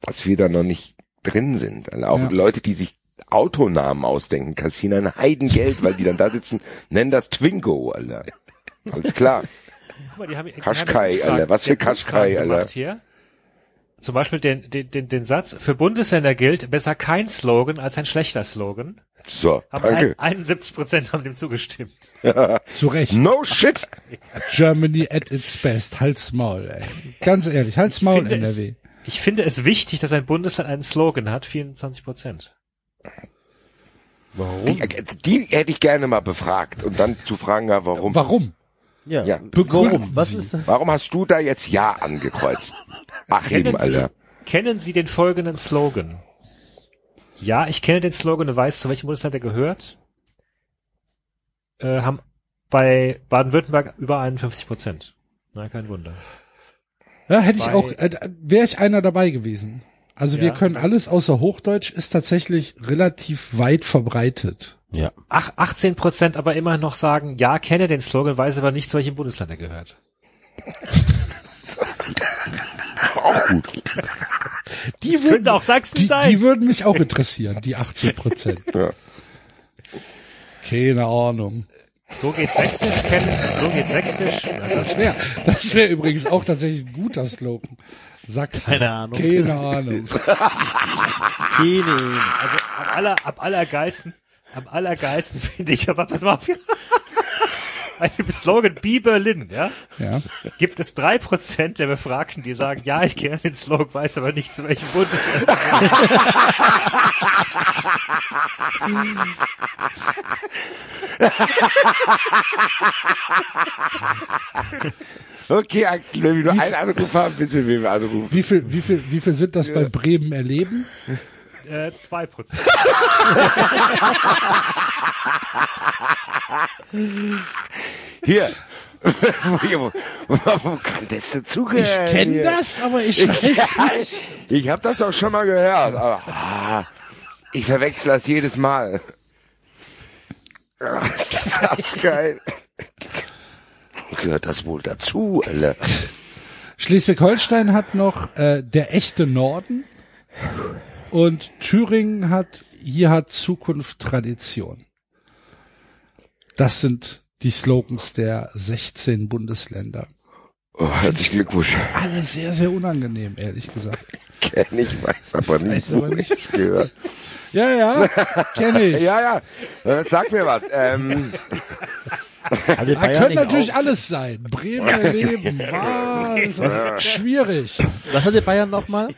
dass wir da noch nicht drin sind. Also auch Ja. Leute, die sich Autonamen ausdenken, kassieren ein Heidengeld, weil die dann da sitzen, nennen das Twingo, Alter. Alles klar. Guck mal, die haben, die Qashqai, haben Umfragen- Alter. Was für gemacht Alter. Hier. zum Beispiel den, den, den, den Satz, für Bundesländer gilt besser kein Slogan als ein schlechter Slogan. So, Haben danke. ein, 71 Prozent haben dem zugestimmt. Zu Recht. No shit. Germany at its best. Halt's Maul, ey. Ganz ehrlich, halt's Maul, finde es- NRW. Ich finde es wichtig, dass ein Bundesland einen Slogan hat, 24 Prozent. Die, die hätte ich gerne mal befragt und dann zu fragen, ja, warum? Warum? Ja. Ja. Begründen Was Sie. ist das? Warum hast du da jetzt Ja angekreuzt? Ach eben, Kennen Sie, Alter. kennen Sie den folgenden Slogan? Ja, ich kenne den Slogan und weiß, zu welchem Bundesland er gehört. Äh, haben bei Baden-Württemberg über 51 Prozent. Na, kein Wunder. Ja, hätte ich Bei- auch, äh, wäre ich einer dabei gewesen. Also wir Ja. können alles außer Hochdeutsch ist tatsächlich relativ weit verbreitet. Ja. Ach, 18 Prozent aber immer noch sagen, ja, kenne den Slogan, weiß aber nicht, zu welchem Bundesland er gehört. Auch gut. Die würden, Könnte auch Sachsen die, sein. die würden mich auch interessieren, die 18 Prozent. Ja. Keine Ahnung. So geht Sächsisch, kennen, so geht Sächsisch. Das- Das wäre das wär übrigens auch tatsächlich ein guter Slogan. Sachsen. Keine Ahnung. Keine Ahnung. Keine. Also am aller, am allergeilsten, am allergeilsten finde ich, aber pass mal auf. Bei dem Slogan Be Berlin, ja, Ja. gibt es drei Prozent der Befragten, die sagen, ja, ich kenne den Slogan, weiß aber nicht, zu welchem Bundesland. Okay, Axel, wenn wir nur einen Anruf haben, bis wir wen wir anrufen. Wie viel, wie viel, wie viel sind das bei Bremen erleben? Äh, zwei Prozent. Hier. wo, wo, wo kanntest du zugehört? Ich kenne das, aber ich weiß nicht. Ich habe das auch schon mal gehört, aber ah, ich verwechsel das jedes Mal. Ah, Ist das geil. Gehört das wohl dazu, Alter? Schleswig-Holstein hat noch äh, der echte Norden und Thüringen hat hier hat Zukunft Tradition. Das sind die Slogans der 16 Bundesländer. Oh, herzlichen Glückwunsch. Alle sehr, sehr unangenehm, ehrlich gesagt. Kenn ich, weiß aber nicht, weiß aber nicht. es gehört. Ja, ja, kenne ich. Ja, ja, äh, sag mir was. Ähm, Also Da könnte natürlich auch, alles sein. Bremen erleben, was? Schwierig. Was hatte Bayern nochmal?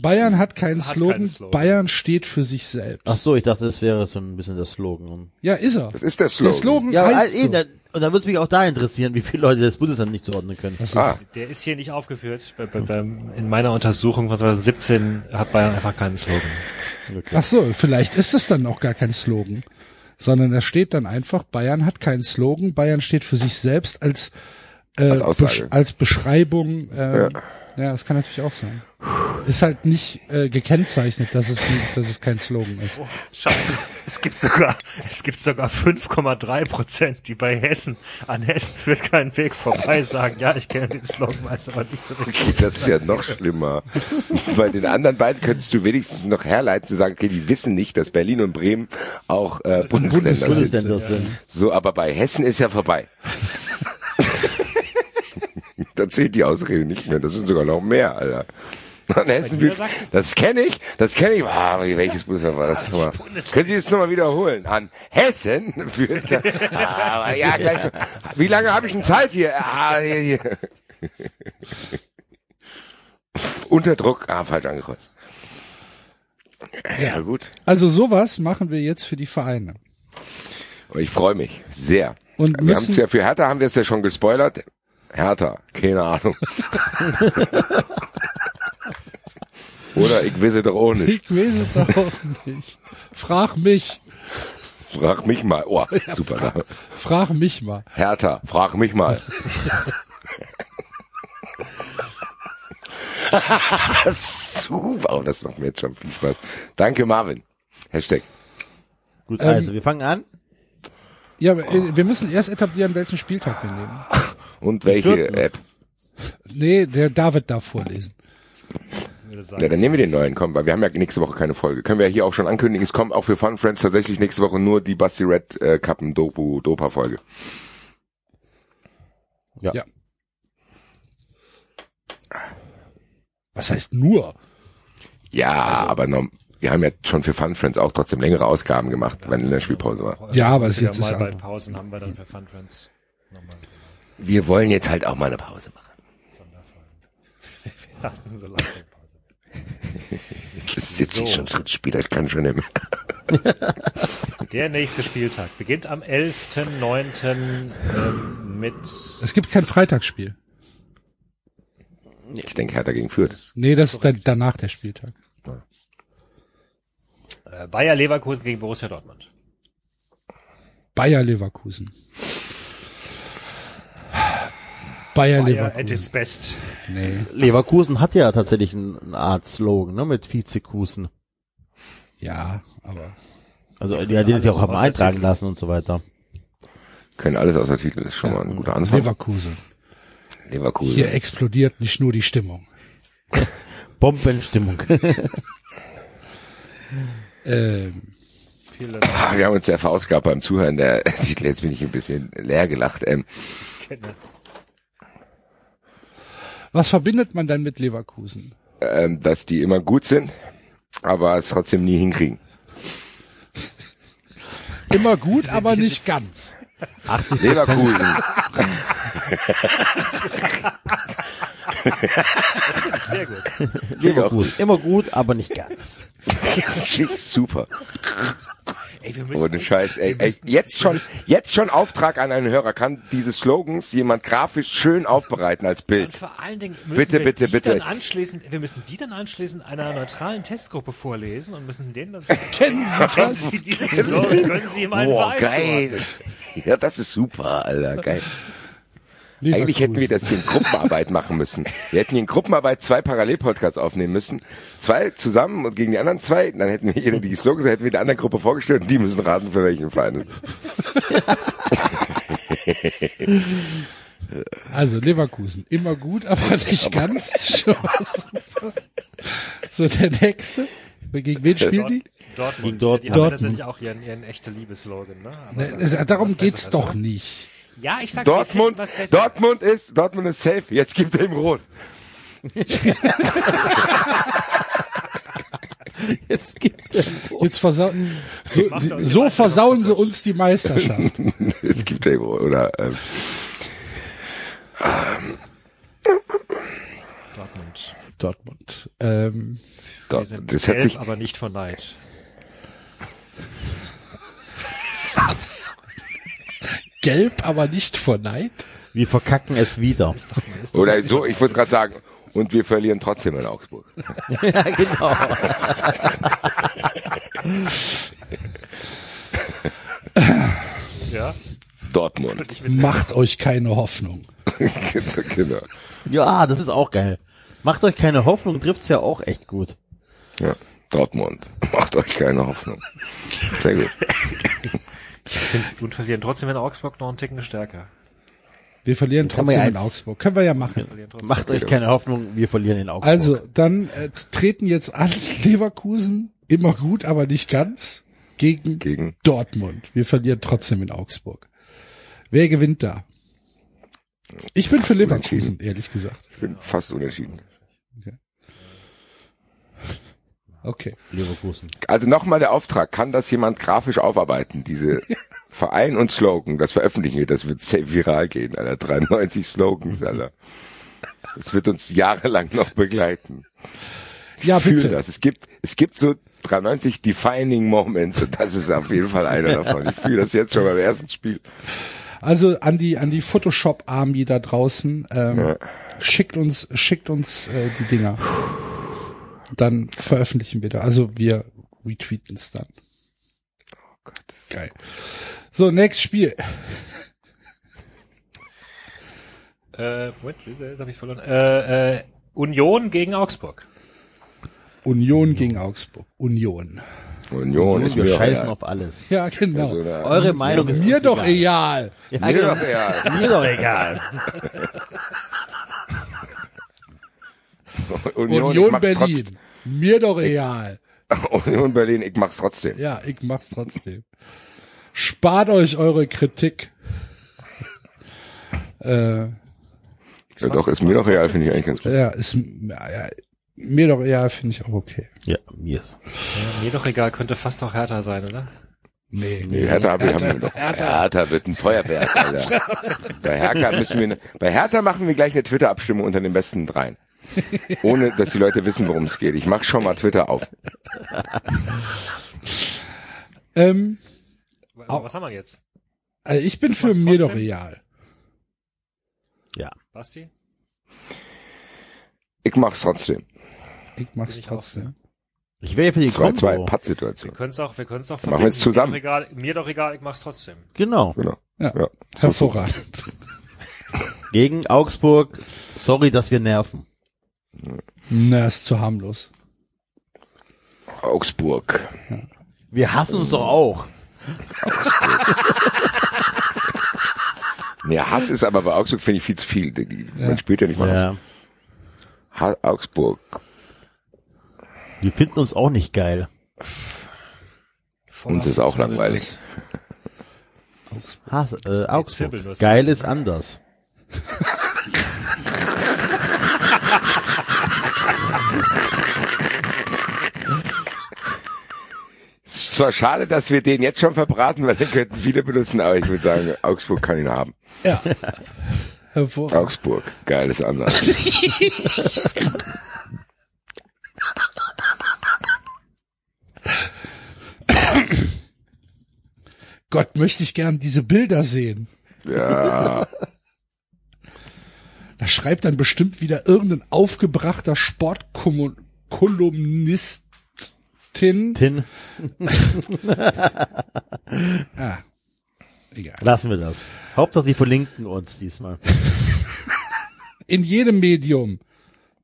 Bayern hat keinen Hat Slogan. keinen Slogan. Bayern steht für sich selbst. Ach so, ich dachte, das wäre so ein bisschen das Slogan. Ja, ist er. was ist der Der Slogan? Slogan Ja, heißt also, eben, so. dann, und dann würde es mich auch da interessieren, wie viele Leute das Bundesland nicht zuordnen können. Ah, Der ist hier nicht aufgeführt. Bei, bei, beim, in meiner Untersuchung von 2017 hat Bayern einfach keinen Slogan. Ach so, vielleicht ist es dann auch gar kein Slogan, sondern da steht dann einfach, Bayern hat keinen Slogan, Bayern steht für sich selbst als äh, Als Aussage. Besch als Beschreibung. Äh, ja. das kann natürlich auch sein. Ist halt nicht äh, gekennzeichnet, dass es, dass es kein Slogan ist. Scheiße. Es gibt sogar, es gibt sogar 5,3 Prozent, die bei Hessen, an Hessen führt kein Weg vorbei, sagen, ja, ich kenne den Slogan, weiß aber nicht so richtig. das ist ja noch schlimmer. Bei den anderen beiden könntest du wenigstens noch herleiten, zu sagen, okay, die wissen nicht, dass Berlin und Bremen auch äh, Bundesländer sind. Bundesländer sind. So, aber bei Hessen ist ja vorbei. da zählt die Ausrede nicht mehr. Das sind sogar noch mehr, Alter. Und Hessen Niedersachsen? das kenne ich, das kenne ich. Ah, welches Bundesland war das? Mal. Können Sie das nochmal wiederholen? An Hessen führt, ah, aber ja, gleich. Wie lange habe ich denn Zeit hier? Ah, hier, hier. Unter Druck. Ah, falsch angekreuzt. Ja, gut. Also sowas machen wir jetzt für die Vereine. Aber ich freue mich sehr. Und wir müssen- haben es ja für Hertha haben wir es ja schon gespoilert. Hertha, keine Ahnung. Oder ich wisse doch auch nicht. Ich weiß es doch auch nicht. Frag mich. Frag mich mal. Oh, super. Frag mich mal. Hertha, frag mich mal. super. Oh, das macht mir jetzt schon viel Spaß. Danke, Marvin. Hashtag. Gut, Ähm, also wir fangen an. Ja, aber, äh, wir müssen erst etablieren, welchen Spieltag wir nehmen. Und welche. App? Nee, der David darf vorlesen. Ja, dann nehmen wir den neuen, komm, weil wir haben ja nächste Woche keine Folge. Können wir ja hier auch schon ankündigen, es kommt auch für Fun Friends tatsächlich nächste Woche nur die Basti Red äh, Kappen Dopu Dopa Folge. Ja. Ja. Was heißt nur? Ja, Also aber noch, wir haben ja schon für Fun Friends auch trotzdem längere Ausgaben gemacht, wenn in der Spielpause war. Ja, aber es Wieder jetzt ist mal bei anders. Pausen haben wir dann für Fun Friends nochmal Wir wollen jetzt halt auch mal eine Pause machen. wir hatten so lange Pause. Das ist jetzt schon das dritte Spiel, das kann schon nicht mehr. Der nächste Spieltag beginnt am 11.9. Ähm, mit Es gibt kein Freitagsspiel. Ich denke, Hertha gegen Fürth. Nee, das ist dann danach der Spieltag. äh, Bayer Leverkusen gegen Borussia Dortmund. Bayer Leverkusen. Bayer, Bayer at Leverkusen. its best. Nee. Leverkusen hat ja tatsächlich ein- eine Art Slogan, ne, mit Vizekusen. Ja, aber Also, die hat den sich auch haben eintragen Titel. lassen und so weiter. Können alles außer Titel, ist schon mal ein guter Anfang. Leverkusen. Leverkusen. Hier explodiert nicht nur die Stimmung. Bombenstimmung. Ähm, Viele Ah, Wir haben uns sehr verausgabt beim Zuhören. Der sieht jetzt bin ich ein bisschen leer gelacht. Ähm, Kenne. Was verbindet man dann mit Leverkusen? ähm, dass die immer gut sind, aber es trotzdem nie hinkriegen. Immer gut, aber nicht ganz. Leverkusen. Sehr gut. Leverkusen. Immer gut, aber nicht ganz. Super. Ey, wir müssen, Ohne Scheiß, ey, ey, jetzt schon, jetzt schon Auftrag an einen Hörer. Kann diese Slogans jemand grafisch schön aufbereiten als Und Bild? vor allen Dingen müssen Bitte, wir bitte, die bitte. dann anschließend, wir müssen die dann anschließend einer neutralen Testgruppe vorlesen und müssen denen dann Kennen Sie das? Sie diese Slogan? Können Sie ihm einen Boah, geil. Ja, das ist super, Alter, geil. Leverkusen. Eigentlich hätten wir das hier in Gruppenarbeit machen müssen. Wir hätten hier in Gruppenarbeit zwei Parallelpodcasts aufnehmen müssen. Zwei zusammen und gegen die anderen zwei. Dann hätten wir jeder die Slogans, hätten wir der anderen Gruppe vorgestellt und die müssen raten, für welchen Verein es ist. Also Leverkusen, immer gut, aber nicht ganz. Schon mal super. So, der nächste. Gegen wen spielen die? Dortmund. Gegen Dort- Die haben Dortmund. tatsächlich auch ihren, ihren echte Liebeslogan, ne? Aber Ne, Darum geht's doch oder? nicht. Ja, ich sag Dortmund. Dortmund ist, Dortmund ist safe. Jetzt gibt er ihm rot. Jetzt gibt er Jetzt versauen, so, so versauen sie uns die Meisterschaft. Es gibt er ihm rot, oder, ähm, Dortmund. Dortmund. Ähm, Wir Dort, sind das gelb, sich, aber nicht von Neid. was? Gelb, aber nicht vor Neid? Wir verkacken es wieder. oder so, ich würde gerade sagen, und wir verlieren trotzdem in Augsburg. ja, genau. Ja? Dortmund. Macht euch keine Hoffnung. genau. Ja, das ist auch geil. Macht euch keine Hoffnung, trifft's ja auch echt gut. Ja, Dortmund. Macht euch keine Hoffnung. Sehr gut. Und verlieren trotzdem in Augsburg noch einen Ticken stärker. Wir verlieren trotzdem ja in Augsburg. Können wir ja machen. Trotzdem. Macht euch keine Hoffnung, wir verlieren in Augsburg. Also, dann äh, treten jetzt alle Leverkusen, immer gut, aber nicht ganz, gegen, Gegen Dortmund. Wir verlieren trotzdem in Augsburg. Wer gewinnt da? Ich bin für Leverkusen, ehrlich gesagt. Ich bin fast unentschieden. Okay. Leverkusen. Also nochmal der Auftrag, kann das jemand grafisch aufarbeiten, diese Verein und Slogan, das veröffentlichen wir, das wird safe viral gehen, Alter, 93 Slogans, Alter. Das wird uns jahrelang noch begleiten. Ja, Fühl bitte. das. Es gibt, es gibt so 93 defining Moments und das ist auf jeden Fall einer davon. Ich fühle das jetzt schon beim ersten Spiel. Also an die an die Photoshop Army da draußen ähm, schickt uns schickt uns äh, die Dinger. Dann veröffentlichen wir da. Also wir retweeten es dann. Geil. So, nächstes Spiel. Äh, Moment, jetzt habe ich verloren. Äh, äh, Union gegen Augsburg. Union gegen Augsburg. Union. Union ist wir mir scheißen egal. auf alles. Ja, genau. Also, Eure Meinung ist Mir doch egal. egal. Ja, Mir genau. doch egal. Mir doch egal. Union, Union Berlin. Mir doch egal. Union Berlin, ich mach's trotzdem. Ja, ich mach's trotzdem. Spart euch eure Kritik. äh, Ja, doch, ist mir doch egal, finde ich eigentlich ganz gut. ja, ist, ja, Mir doch, ja, finde ich auch okay. Ja, mir ist. Ja, mir doch egal, könnte fast auch härter sein, oder? Nee, Nee, Hertha, Hertha, haben wir noch. Hertha wird ein Feuerwerk, Alter. bei Hertha müssen wir, bei Hertha machen wir gleich eine Twitter-Abstimmung unter den besten dreien. Ohne, dass die Leute wissen, worum es geht. Ich mach schon mal Twitter auf. Ähm, Also, was haben wir jetzt? also ich bin für mir doch real. Ja. Basti? Ich mach's trotzdem. Ich mach's ich auch trotzdem. Ich wäre ja für die 2-2, Kombo. Wir Patt-Situation. können es auch, wir können es auch machen wir jetzt zusammen. Mir doch egal, mir doch egal ich mach's trotzdem. Genau. Genau. Ja, Ja. hervorragend. Gegen Augsburg. Sorry, dass wir nerven. Na, ist zu harmlos. Augsburg. Wir hassen uns doch auch. Nee, Hass ist aber bei Augsburg, finde ich, viel zu viel. Man spielt ja nicht mal Ja. Hass. Ha Augsburg. Wir finden uns auch nicht geil. Uns ist auch langweilig. Hass, äh, Augsburg. Geil ist anders. Zwar schade, dass wir den jetzt schon verbraten, weil den könnten viele benutzen, aber ich würde sagen, Augsburg kann ihn haben. Ja. Hervorragend. Augsburg. Geil ist anders. Gott, möchte ich gern diese Bilder sehen. Ja. Da schreibt dann bestimmt wieder irgendein aufgebrachter Sportkolumnistin. Tin, Ah, egal. lassen wir das. Hauptsache, die verlinken uns diesmal. In jedem Medium.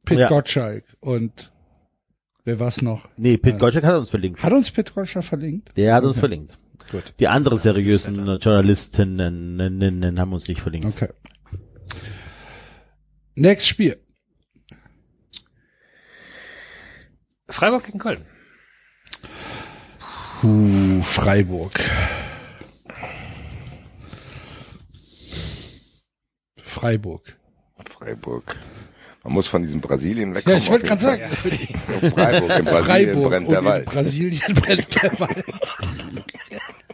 Pit Ja. Gottschalk und wer war's noch? Nee, Pit Gottschalk hat uns verlinkt. Hat uns Pit Gottschalk verlinkt? Der hat uns verlinkt. Gut. Die anderen seriösen Journalistinnen nen- nen- nen haben uns nicht verlinkt. Okay. Nächstes Spiel. Freiburg gegen Köln. Uh, Freiburg. Freiburg. Freiburg. Man muss von diesem Brasilien Ja, wegkommen. ich wollte gerade sagen. Freiburg. In Brasilien Freiburg brennt der in Wald. Brasilien brennt der Wald.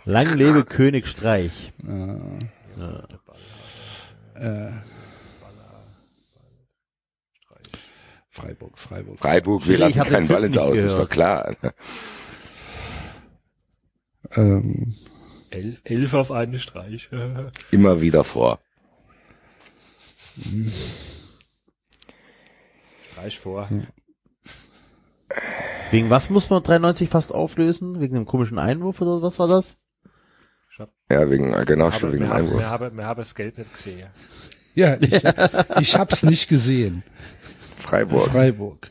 Lang lebe König Streich. Freiburg, Freiburg. Freiburg, wir lassen keinen Ball ins Aus, ist gehört. doch klar. Ähm, El elf auf einen Streich. Immer wieder vor. Streich vor. Wegen was muss man 93 fast auflösen? Wegen einem komischen Einwurf oder was war das? Ja, wegen, äh, genau, schon wegen Einwurf. wir haben, wir haben das Geld nicht gesehen. ja, ich, ich hab's nicht gesehen. Freiburg. Freiburg.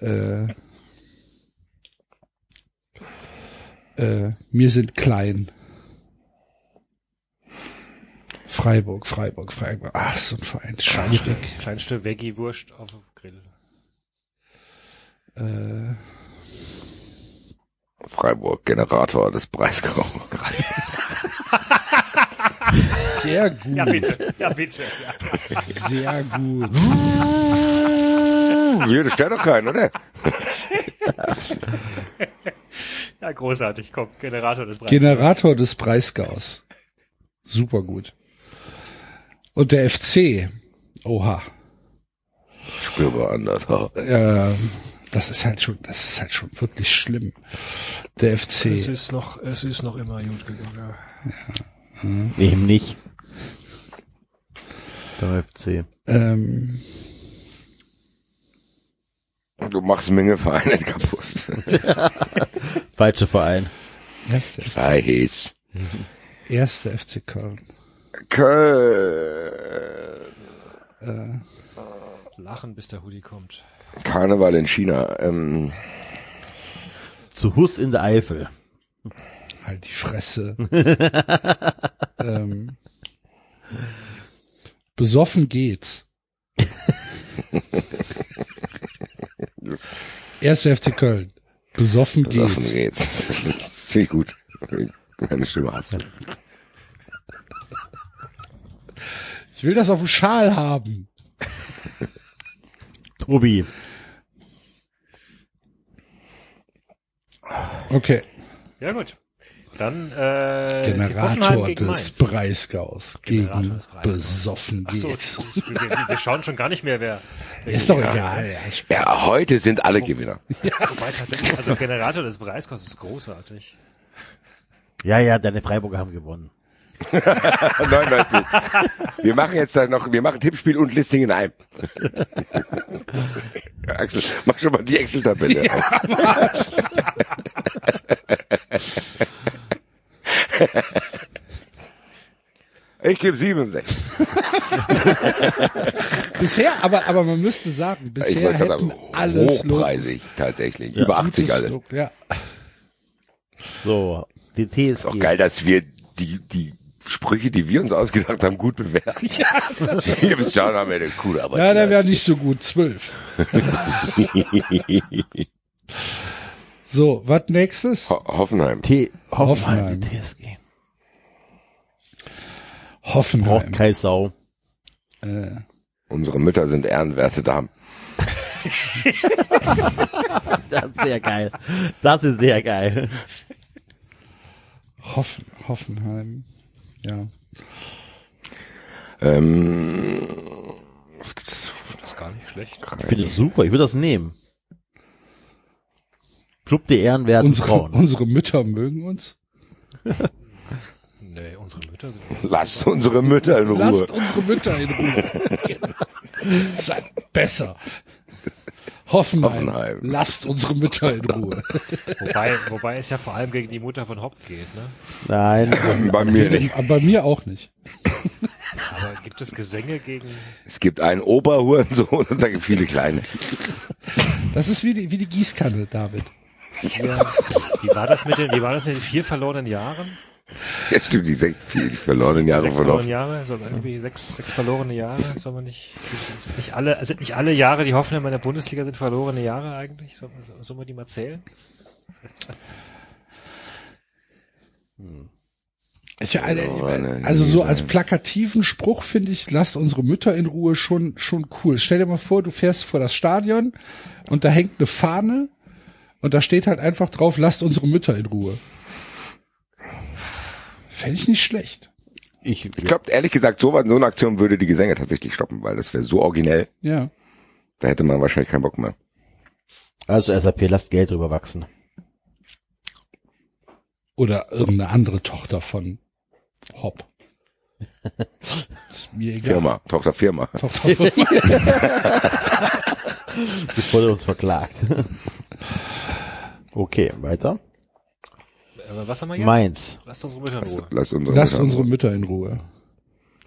Äh, äh, wir sind klein. Freiburg, Freiburg, Freiburg. Ah, so ein Verein. Schwierig. Kleinste Veggie-Wurst auf dem Grill. Äh, Freiburg, Generator des Breisgau. sehr gut. Ja, bitte. Ja, bitte. Ja. Sehr gut. Hier, das stört doch keinen, oder? ja, großartig. Komm, Generator des Breites. Generator des Breisgaus. Super gut. Und der FC. Oha. Spürbar anders. Äh, das ist halt schon, das ist halt schon wirklich schlimm. Der es FC. ist noch, es ist noch immer gut gegangen. Wem nicht? Beim FC. Ähm, Du machst Menge Vereine kaputt. Falscher Verein. erste, FC, Weiß. erste FC Köln. Köln. Lachen, bis der Hoodie kommt. Karneval in China. Ähm, Zu Hus in der Eifel. Halt die Fresse. ähm, besoffen geht's. Entschuldigung. Erster FC Köln. Besoffen, Besoffen geht's. Besoffen geht's. Ziemlich gut. Meine Stimme hast Ich will das auf dem Schal haben. Tobi. Okay. Ja, gut. Dann äh, Generator des. Breisgaus gegen Breisgaus. besoffen Ach so, geht. wir, wir, schauen schon gar nicht mehr, wer. Ist doch egal. Ja, Ja, heute sind alle Gewinner. Wobei tatsächlich, also Generator des Preiskostes ist großartig. Ja, ja, deine Freiburger haben gewonnen. 99. Wir machen jetzt da noch, wir machen Tippspiel und Listing in einem. Axel, mach schon mal die Excel-Tabelle. Ich gebe 67. bisher, aber, aber man müsste sagen, bisher hätten sagen, alles hochpreisig tatsächlich. Über 80 Gutes alles. Look, Ja. So, die Ist auch TSG. geil, dass wir die, die Sprüche, die wir uns ausgedacht haben, gut bewerten. Ja, Hier bis dahin haben wir eine coole Arbeit. Ja, der wäre nicht so gut. Zwölf. So, was nächstes? Ho Hoffenheim. T Hoffenheim, Hoffenheim. die TSG. Braucht Hoffenheim. keine Sau. Äh, Unsere Mütter sind ehrenwerte Damen. Das ist sehr geil. Das ist sehr geil. Hoffen, Hoffenheim. Ja. Ähm, gibt's? Das ist gar nicht schlecht. Ich finde das super. Ich würde das nehmen. Club der Ehrenwerten Unsere, Frauen. unsere Mütter mögen uns. Nee, unsere Mütter sind. Lasst unsere Mütter in Ruhe. Lasst unsere Mütter in Ruhe. Seid besser. Hoffenheim. Hoffenheim. Lasst unsere Mütter in Ruhe. Wobei, wobei es ja vor allem gegen die Mutter von Hopp geht, ne? Nein. Bei mir nicht. Aber bei mir auch nicht. Aber gibt es Gesänge gegen. Es gibt einen Oberhurensohn und da gibt viele kleine. Das ist wie die, wie die Gießkanne, David. Ja, wie war das mit den, wie war das mit den vier verlorenen Jahren? Ja, stimmt, die sechs, die verlorenen Jahre Sechs von verlorene Hoffenheim. Jahre, soll irgendwie sechs, sechs verlorene Jahre, soll man nicht, sind, nicht alle, sind nicht alle Jahre, die Hoffenheim in der Bundesliga sind verlorene Jahre eigentlich? Soll, man- soll man die mal zählen? Ich, also so als plakativen Spruch finde ich, lasst unsere Mütter in Ruhe schon, schon cool. Stell dir mal vor, du fährst vor das Stadion und da hängt eine Fahne und da steht halt einfach drauf, lasst unsere Mütter in Ruhe. Fände ich nicht schlecht. Ich, Ich glaube, ehrlich gesagt, so, so eine Aktion würde die Gesänge tatsächlich stoppen, weil das wäre so originell. Ja. Da hätte man wahrscheinlich keinen Bock mehr. also SAP, lasst Geld drüber wachsen. Oder irgendeine andere Tochter von Hopp. Ist mir egal. Firma, Tochter Firma. Tochter von Bevor er uns verklagt. Okay, weiter. Aber was haben wir jetzt? Mainz. Lasst unsere Mütter in Ruhe. Lass unsere, Lasst Mütter- unsere Mütter in Ruhe.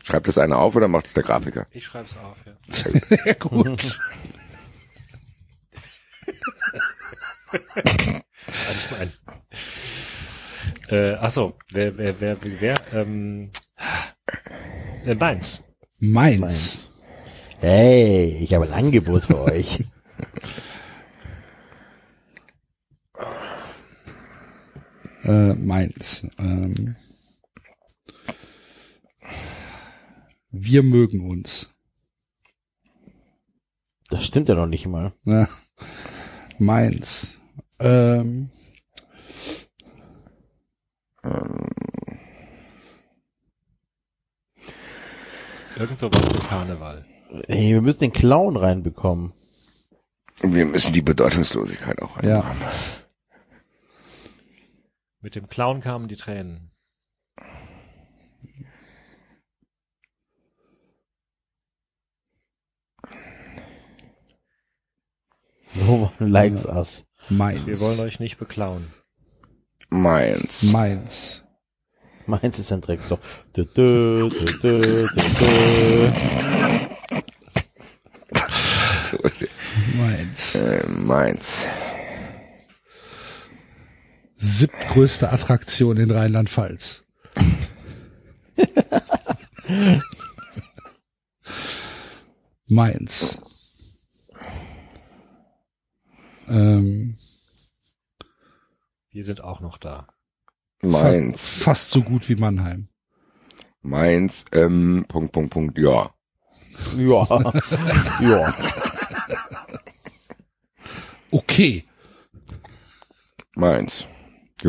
Schreibt das einer auf oder macht es der Grafiker? Ich schreib's auf, ja. Ja, gut. Also ich meine. Äh, ach so, wer, wer, wer, wer, wer ähm, äh, Mainz. Mainz. Mainz. Hey, ich habe ein Angebot für euch. Äh, Mainz. Ähm, wir mögen uns. Das stimmt ja noch nicht mal. Ne? Mainz. Ähm, Irgend sowas mit Karneval. Hey, wir müssen den Clown reinbekommen. Wir müssen die Bedeutungslosigkeit auch ja. Mit dem Clown kamen die Tränen. No one likes us. Mainz. Wir wollen euch nicht beklauen. Mainz. Mainz. Mainz ist ein Drecksloch. Dö, dö, dö, dö, dö, Mainz. äh, Mainz. Siebtgrößte Attraktion in Rheinland-Pfalz. Mainz. Ähm, Wir sind auch noch da. Mainz. fa fast so gut wie Mannheim. Mainz. Ähm, Punkt, Punkt, Punkt. Ja. Ja. ja. Okay. Mainz.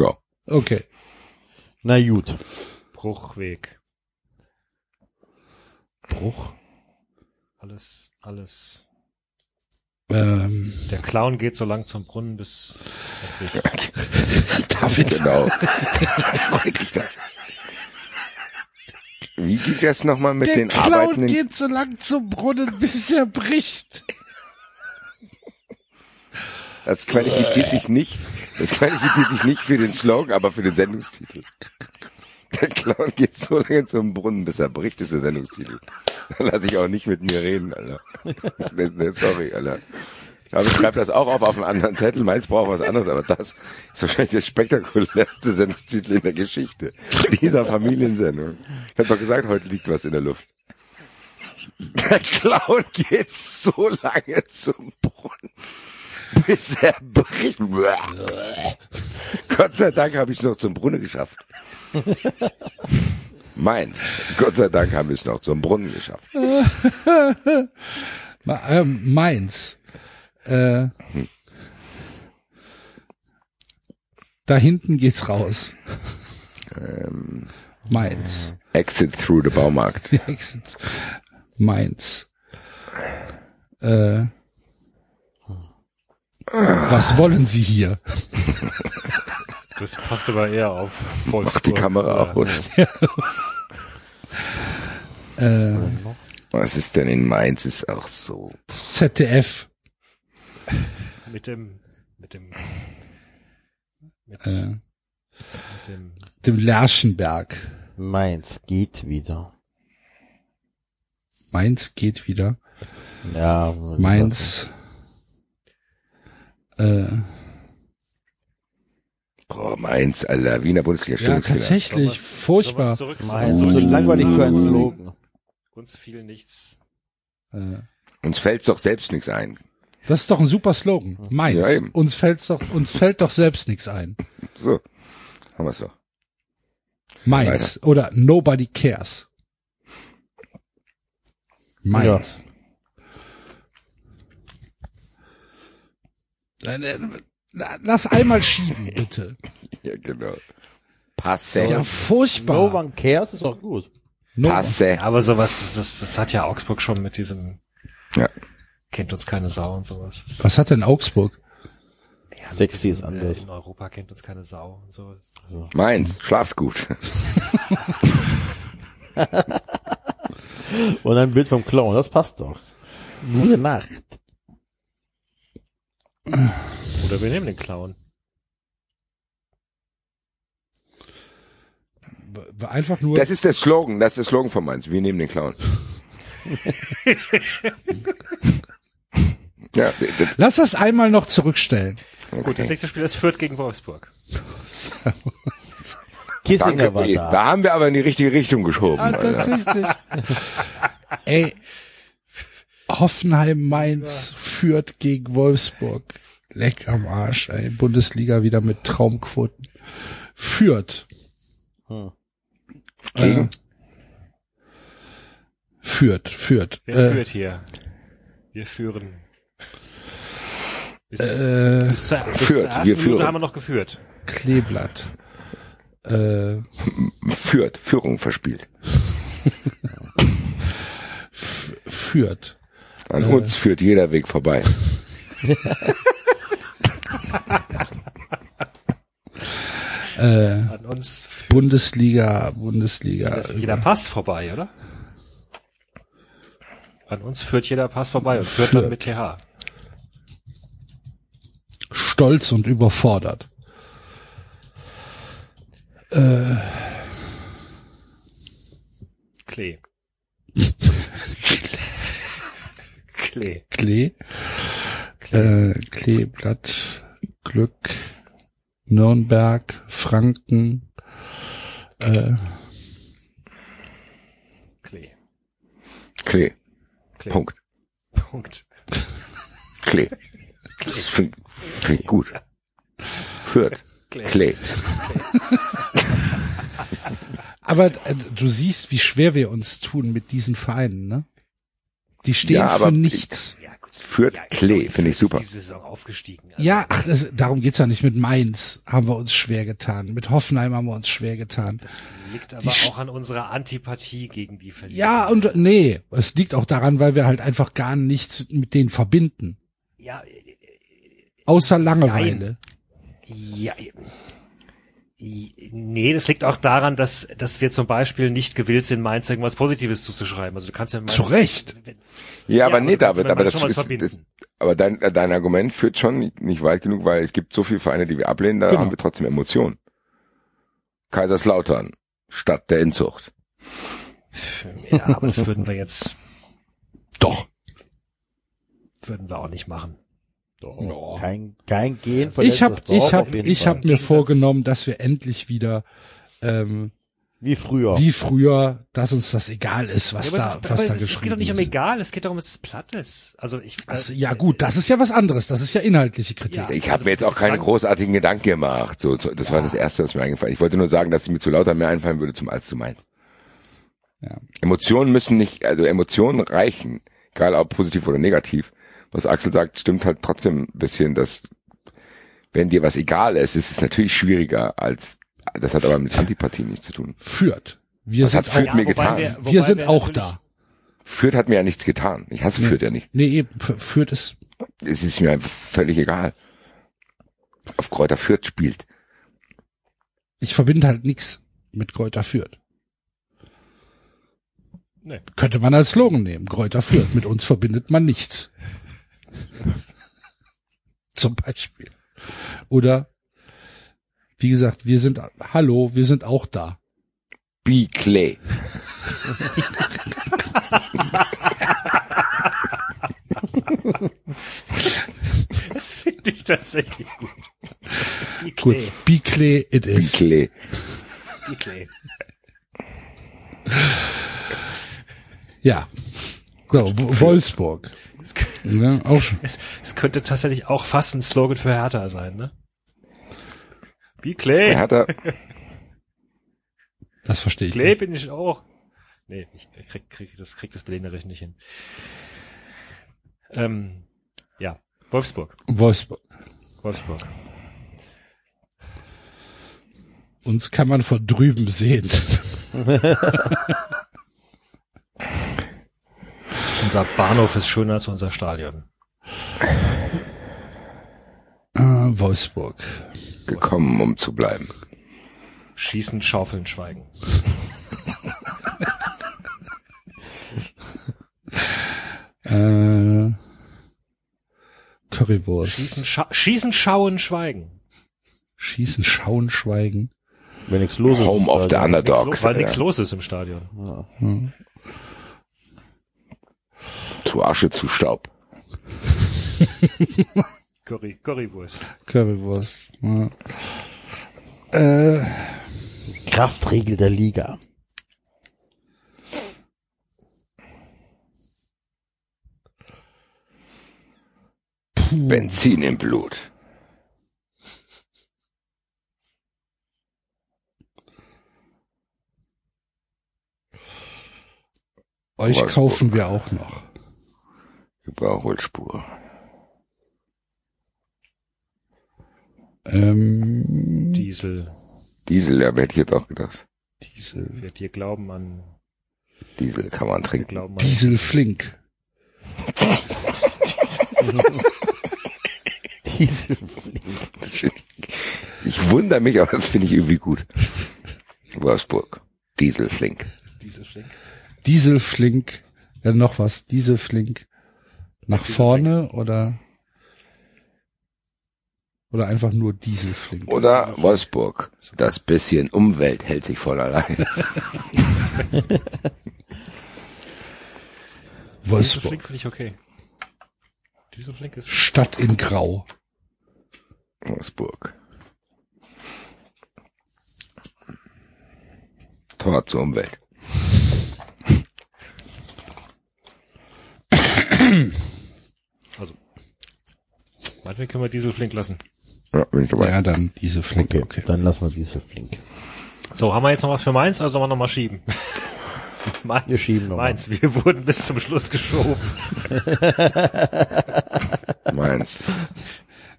Ja. Okay. Na gut. Bruchweg. Bruch. Alles, alles. Ähm, Der Clown geht so lang zum Brunnen bis. David. Genau. Wie geht das nochmal mit Der den Clown Arbeitenden? geht so lang zum Brunnen, bis er bricht. Das qualifiziert sich nicht, das qualifiziert sich nicht für den Slogan, aber für den Sendungstitel. Der Clown geht so lange zum Brunnen, bis er bricht, ist der Sendungstitel. Dann lass ich auch nicht mit mir reden, Alter. Sorry, Alter. Aber ich schreibe das auch auf auf einen anderen Zettel. Meins braucht was anderes, aber das ist wahrscheinlich der spektakulärste Sendungstitel in der Geschichte dieser Familiensendung. Ich habe doch gesagt, heute liegt was in der Luft. Der Clown geht so lange zum Brunnen, bis er bricht. Gott sei Dank habe ich es noch zum Brunnen geschafft. Meins. Gott sei Dank haben wir es noch zum Brunnen geschafft. Ähm, Mainz. Äh, da hinten geht's raus. Mainz. Exit through the Baumarkt. Exit. Mainz. Äh, was wollen Sie hier? Das passt aber eher auf Wolfsburg. Mach die Kamera aus. Äh, Was ist denn in Mainz? Ist auch so. ZDF. Mit dem, mit dem, mit, Äh, mit dem, dem Lerschenberg. Mainz geht wieder. Mainz geht wieder. Ja. Mainz. Äh, Oh, Mainz, Alter. Wiener Bundesliga. ja, tatsächlich Sowas- furchtbar. Mainz. sowas So langweilig für ein Slogan. Uns fiel nichts. Äh, Uns fällt doch selbst nichts ein. das ist doch ein super Slogan. Mainz. Ja, eben. uns fällt's doch, uns fällt doch selbst nichts ein. So. Haben wir's doch. Mainz oder Nobody Cares. Mainz. Äh, Lass einmal schieben, bitte. Ja, genau. Das ist ja Passe. furchtbar. No one cares ist auch gut. No- Passe. Aber sowas, das, das hat ja Augsburg schon mit diesem, Ja. kennt uns keine Sau und sowas. Das, Was hat denn Augsburg? ja, Sexy ist anders. äh, In Europa kennt uns keine Sau und so. Mainz. Schlaf gut. Und ein Bild vom Clown, das passt doch. Gute Nacht. Oder wir nehmen den Clown. Einfach nur. Das ist der Slogan. Das ist der Slogan von Mainz. Wir nehmen den Clown. ja, das, Lass das einmal noch zurückstellen. Gut, das nächste Spiel ist Fürth gegen Wolfsburg. Kissinger danke. war da. Da haben wir aber in die richtige Richtung geschoben. Alter. tatsächlich. Ey, Hoffenheim Mainz führt gegen Wolfsburg. Leck am Arsch, ey. Bundesliga wieder mit Traumquoten. Führt. Hm. Gegen? Äh, führt, führt. Wer Äh, führt hier? Wir führen. Bis, äh, bis zur, bis führt, zur wir Minute führen. haben wir noch geführt. Kleeblatt. Äh, Führt. Führung verspielt. führt. An uns führt jeder Weg vorbei. Äh, An uns führt Bundesliga, Bundesliga. das jeder Pass vorbei, oder? An uns führt jeder Pass vorbei und führt dann Führt. mit TH. Stolz und überfordert. Äh, Klee. Klee. Klee. Äh, Kleeblatt, Glück, Nürnberg, Franken, äh, Klee. Klee. Klee. Punkt. Punkt. Klee. Das finde find gut. Führt. Klee. Klee. Aber äh, du siehst, wie schwer wir uns tun mit diesen Vereinen, ne? Die stehen Ja, aber für ich- nichts. Ja, gut. Fürth, Ja, Klee, finde ich super. Ist diese Saison aufgestiegen. Also, Ja, ach, das, darum geht's ja nicht. Mit Mainz haben wir uns schwer getan. Mit Hoffenheim haben wir uns schwer getan. Das liegt aber Die auch an unserer Antipathie gegen die Verlierer. Ja, und nee, es liegt auch daran, weil wir halt einfach gar nichts mit denen verbinden. ja, Außer Langeweile. ja, Nee, das liegt auch daran, dass, dass wir zum Beispiel nicht gewillt sind, Mainz irgendwas Positives zuzuschreiben. Also du kannst ja Mainz, Zu Recht. Ja, aber aber nee, David, aber das ist, das, verbinden. aber dein, dein Argument führt schon nicht weit genug, weil es gibt so viele Vereine, die wir ablehnen, da Genau. haben wir trotzdem Emotionen. Kaiserslautern, Stadt der Inzucht. ja, aber das würden wir jetzt, Doch. würden wir auch nicht machen. Doch. Kein, kein Gehen. Ich habe ich hab, ich hab mir vorgenommen, dass wir endlich wieder ähm, Wie früher. wie früher, dass uns das egal ist, was Ja, da, das, was da es, es geht doch geschrieben nicht um ist. egal, es geht darum, dass es platt ist. Also ich, Also, ja gut, das ist ja was anderes. Das ist ja inhaltliche Kritik. Ja. Ich habe Also, mir jetzt auch keine großartigen Gedanken gemacht. So, so, das war das Erste, was mir eingefallen ist. Ich wollte nur sagen, dass es mir zu lauter mehr einfallen würde zum als zu meins. Ja. Emotionen müssen nicht, also Emotionen reichen, egal ob positiv oder negativ. Was Axel sagt, stimmt halt trotzdem ein bisschen, dass wenn dir was egal ist, ist es natürlich schwieriger als, das hat aber mit Antipathie nichts zu tun. Führt. Wir Was sind hat Fürth auch, mir getan? wir- wir sind wir auch da. Fürth hat mir ja nichts getan. Ich hasse Fürth ja nicht. Nee, eben, F- Fürth ist, Es ist mir einfach völlig egal. Auf Kräuter Fürth spielt. ich verbinde halt nichts mit Kräuter Fürth. Nee. Könnte man als Slogan nehmen. Kräuter Fürth. Mit uns verbindet man nichts. Zum Beispiel. Oder, wie gesagt, wir sind, hallo, wir sind auch da. B. Clay. Das finde ich tatsächlich gut. Die Gut. Klee, Be clear it is. Clay. die Klee. Ja. So, W- Wolfsburg. Ja, auch schon. es, es könnte tatsächlich auch fast ein Slogan für Hertha sein, ne? Wie Klee. Hat er, Das verstehe ich Klee nicht. bin ich auch. Nee, ich krieg, krieg das, krieg das berlinerisch nicht hin. Ähm, ja, Wolfsburg. Wolfsburg. Wolfsburg. Uns kann man von drüben sehen. Unser Bahnhof ist schöner als unser Stadion. Äh, Wolfsburg. gekommen, um zu bleiben. Schießen, schaufeln, schweigen. Äh, Currywurst. Schießen, scha schießen, schauen, schweigen. Schießen, schauen, schweigen. Wenn nichts los ist. Home of the Underdogs. Weil nichts ja. los ist im Stadion. Zu Asche, zu Staub. Curry, Currywurst. Currywurst. Ja. Äh, Kraftregel der Liga. Benzin im Blut. euch Wolfsburg. kaufen wir auch noch. Überholspur. Ähm, Diesel. Diesel, ja, hätte ich jetzt auch gedacht. Diesel. Wir, wir glauben an, Diesel kann man trinken. Diesel Flink. Diese Das find ich, ich wundere mich, aber das finde ich irgendwie gut. Wolfsburg. Diesel flink. Diesel flink. Diesel Flink. Ja, noch was. Diesel Flink. Nach vorne oder, oder einfach nur Diesel Flink. Oder Wolfsburg. Das bisschen Umwelt hält sich voll allein. Wolfsburg. flink finde ich okay. Diesel flink ist, Stadt in Grau. Wolfsburg. Tor zur Umwelt. meinetwegen können wir Diesel flink lassen. Ja, bin ich dabei. Ja, dann Diesel Flink. Okay, Okay. dann lassen wir diese flink. So, haben wir jetzt noch was für Mainz, also sollen wir noch mal schieben? Mainz, Wir schieben noch mal. Mainz, wir wurden bis zum Schluss geschoben. Meins.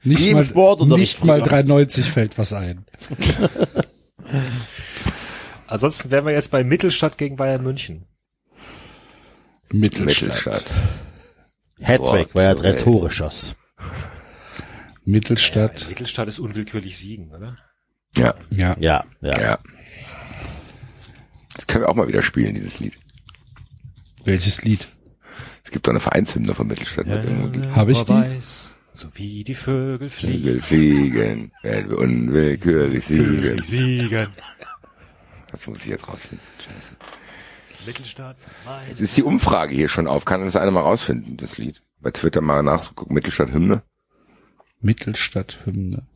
Nicht Wie mal, Sportunterricht nicht mal früher. 390 fällt was ein. Ansonsten wären wir jetzt bei Mittelstadt gegen Bayern München. Mittelstadt. Mittelstadt. Hattrick, weil er drei Tore schoss. Mittelstadt. Mittelstadt ist unwillkürlich siegen, oder? Ja, Ja. Ja, ja. ja. Das können wir auch mal wieder spielen, dieses Lied. Welches Lied? Es gibt doch eine Vereinshymne von Mittelstadt. mit irgendwo Hab ich die? Weiß, so wie die Vögel fliegen. Vögel fliegen, werden wir unwillkürlich siegen. siegen. Das muss ich jetzt rausfinden. Scheiße. Mittelstadt. Jetzt ist die Umfrage hier schon auf. Kann das einer mal rausfinden, das Lied? Bei Twitter mal nachgucken. Mittelstadt Hymne. Mittelstadt-Hymne.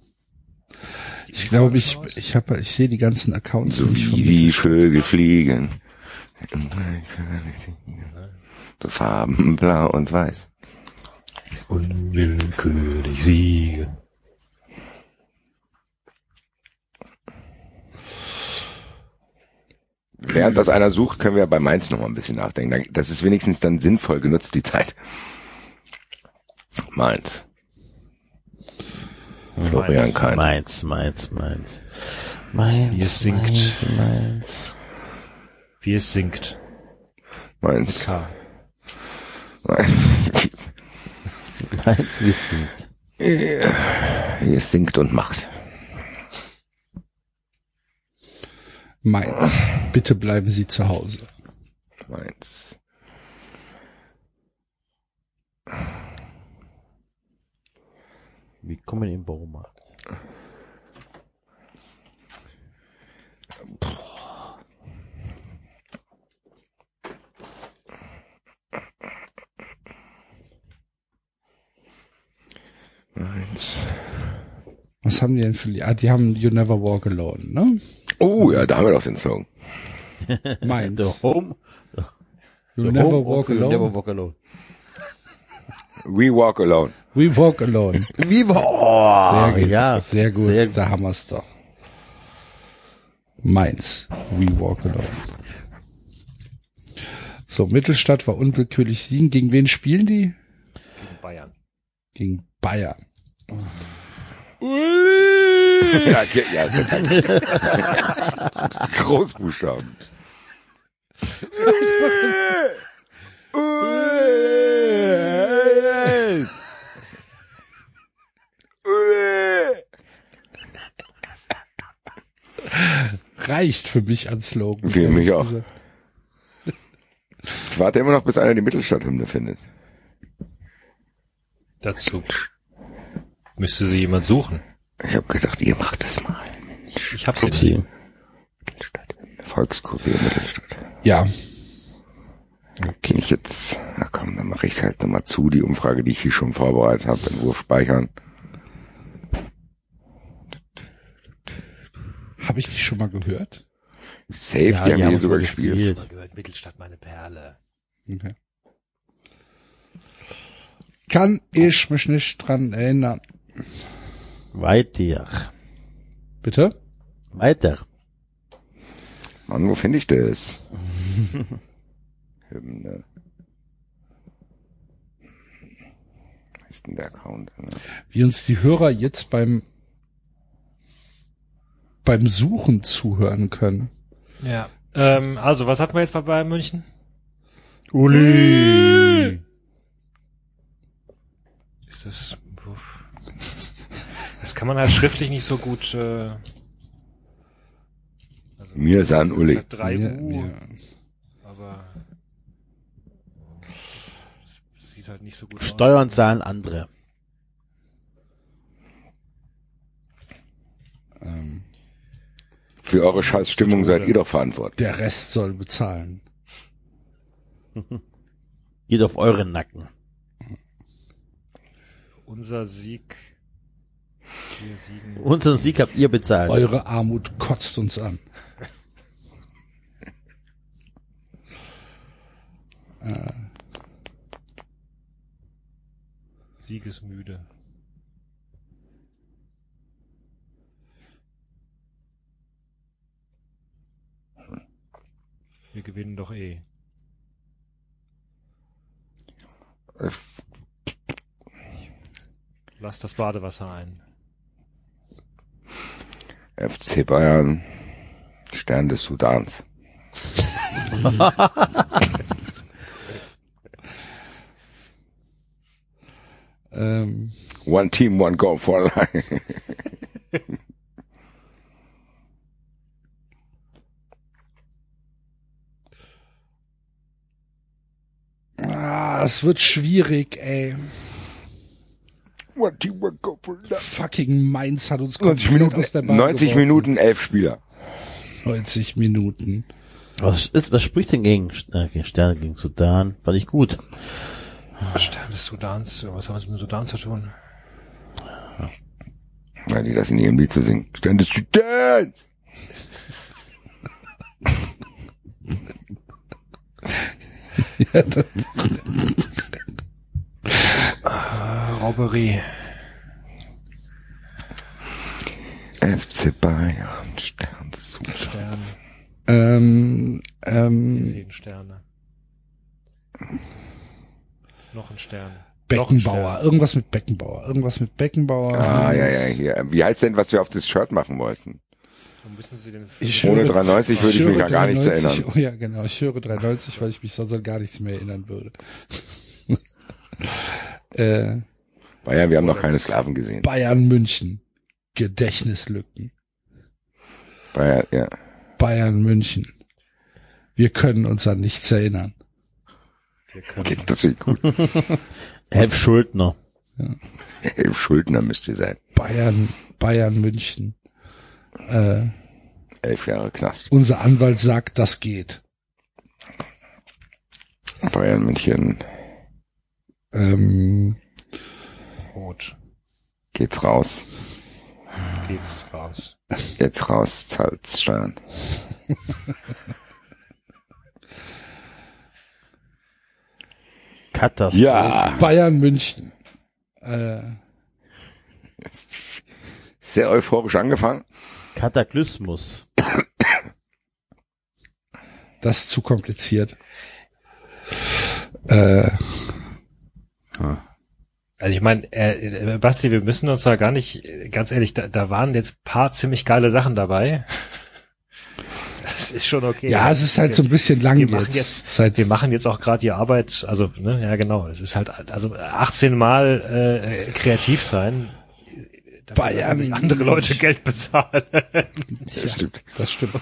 Ich glaube, ich, ich habe, ich sehe die ganzen Accounts So nicht wie die Vögel fliegen. So Farben blau und weiß. Unwillkürlich siegen. Während das einer sucht, können wir bei Mainz noch mal ein bisschen nachdenken. Das ist wenigstens dann sinnvoll genutzt, die Zeit. Mainz. Florian Kainz. Mainz, Mainz, Mainz. Mainz, Wie es singt. Mainz, Mainz. Wie es singt. Mainz. K. Mainz, wie es singt. Wie es singt und macht. Mainz. Bitte bleiben Sie zu Hause. Mainz. Wie kommen wir in den Baumarkt? Mainz. Was haben die denn für, Lied? ah, die haben You Never Walk Alone, ne? Oh, ja, da haben wir doch den Song. The Mainz. Home. You the Never home Walk of You. Never Walk Alone. We Walk Alone. We Walk Alone. Wie war? Sehr gut. ja, sehr gut. Sehr Da haben wir's doch. Mainz. We Walk Alone. So, Mittelstadt war unwillkürlich siegen. Gegen wen spielen die? Gegen Bayern. Gegen Bayern. ja, ge- ja, danke. Großbuchstaben. Reicht für mich als Slogan. Für mich auch. gesagt. Ich warte immer noch, bis einer die Mittelstadthymne findet. Dazu müsste sie jemand suchen. Ich habe gedacht, ihr macht das mal. Ich hab's nicht. Sie. Mittelstadt. Volkskurier Mittelstadt. Ja, Okay, ich jetzt, na komm, dann mache ich halt nochmal zu, die Umfrage, die ich hier schon vorbereitet habe, Entwurf speichern. Habe ich die schon mal gehört? Safe, Ja, die haben die wir hier sogar gespielt. erzählt. Mal gehört, Mittelstadt, meine Perle. Okay. Kann ich mich nicht dran erinnern. Weiter. Bitte? Weiter. Mann, wo finde ich das? Hymne. Was ist denn der Account? Ne? Wie uns die Hörer jetzt beim beim Suchen zuhören können. Ja. Ähm, also, was hatten wir jetzt bei Bayern München? Uli. Ist das. Das kann man halt schriftlich nicht so gut. Äh, also, Mir san es Uli. drei Mir- U, mir- aber sieht halt nicht so gut Steuern aus. zahlen andere. ähm, Für eure scheiß Stimmung seid ihr doch verantwortlich. der Rest soll bezahlen. Geht auf euren Nacken. Unser Sieg. Wir siegen. Unseren Sieg habt ihr bezahlt. Eure Armut kotzt uns an. Siegesmüde. Wir gewinnen doch eh. Lass das Badewasser ein. FC Bayern, Stern des Sudans. Ähm, One team, one goal for life. ah, es wird schwierig, ey. Fucking Mainz hat uns 90 komplett Minuten, aus der Bahn 90 geworfen. Minuten, elf Spieler. 90 Minuten. Was ist, was spricht denn gegen, äh, gegen Sterne, gegen Sudan? Fand ich gut. Stern des Sudans, was haben wir mit dem Sudan zu tun? Ja, die das in ihrem Lied zu singen. Stern des Sudans. Robberie. FC Bayern, Stern. Stern. Ähm, Wir ähm, sehen Sterne. Noch ein Stern. Beckenbauer. Irgendwas mit Beckenbauer. Irgendwas mit Beckenbauer. Ah, ja, ja, hier. Wie heißt denn, was wir auf das Shirt machen wollten? Wo müssen Sie den Ich Ohne höre- 93 würde ich mich höre ja gar nichts 93 erinnern. Oh ja, genau. Ich höre 93, weil ich mich sonst an gar nichts mehr erinnern würde. äh, Bayern, wir haben noch keine Sklaven gesehen. Bayern München. Gedächtnislücken. Bayern, ja. Bayern München. Wir können uns an nichts erinnern. Wir können Okay, das gut. Helf Schuldner. Elf Schuldner müsst ihr sein. Bayern, Bayern München. Äh, Elf Jahre Knast. unser Anwalt sagt, das geht. Bayern München Ähm, rot. geht's raus. Geht's raus. Jetzt raus, zahlt Steuern. Katastrophe. Ja. Bayern München. Äh, Sehr euphorisch angefangen. Kataklysmus. das ist zu kompliziert. Äh, Also ich meine, äh, äh, Basti, wir müssen uns da gar nicht, äh, ganz ehrlich, da, da waren jetzt paar ziemlich geile Sachen dabei. Das ist schon okay. ja, es ist halt so ein bisschen lang wir machen jetzt. jetzt, Seit wir machen jetzt auch gerade die Arbeit, also ne, ja genau, es ist halt also 18 Mal äh, kreativ sein. Dafür, dass Bayern. sich andere Leute Geld bezahlen. Das stimmt. das stimmt. Wir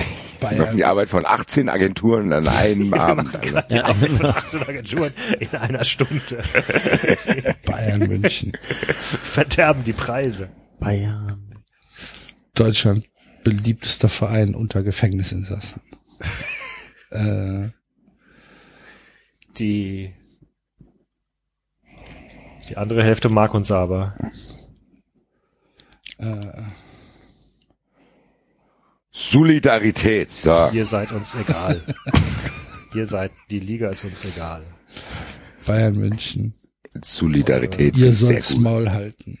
machen Bayern, die Arbeit von 18 Agenturen an einem Wir Abend. die Arbeit von 18 Agenturen in einer Stunde. Bayern München. Verderben die Preise. Bayern. Deutschland beliebtester Verein unter Gefängnisinsassen. äh, Die die andere Hälfte mag uns aber. Solidarität. So. Ihr seid uns egal. Ihr seid, die Liga ist uns egal. Bayern München. Solidarität. Ihr sollt's. Maul halten.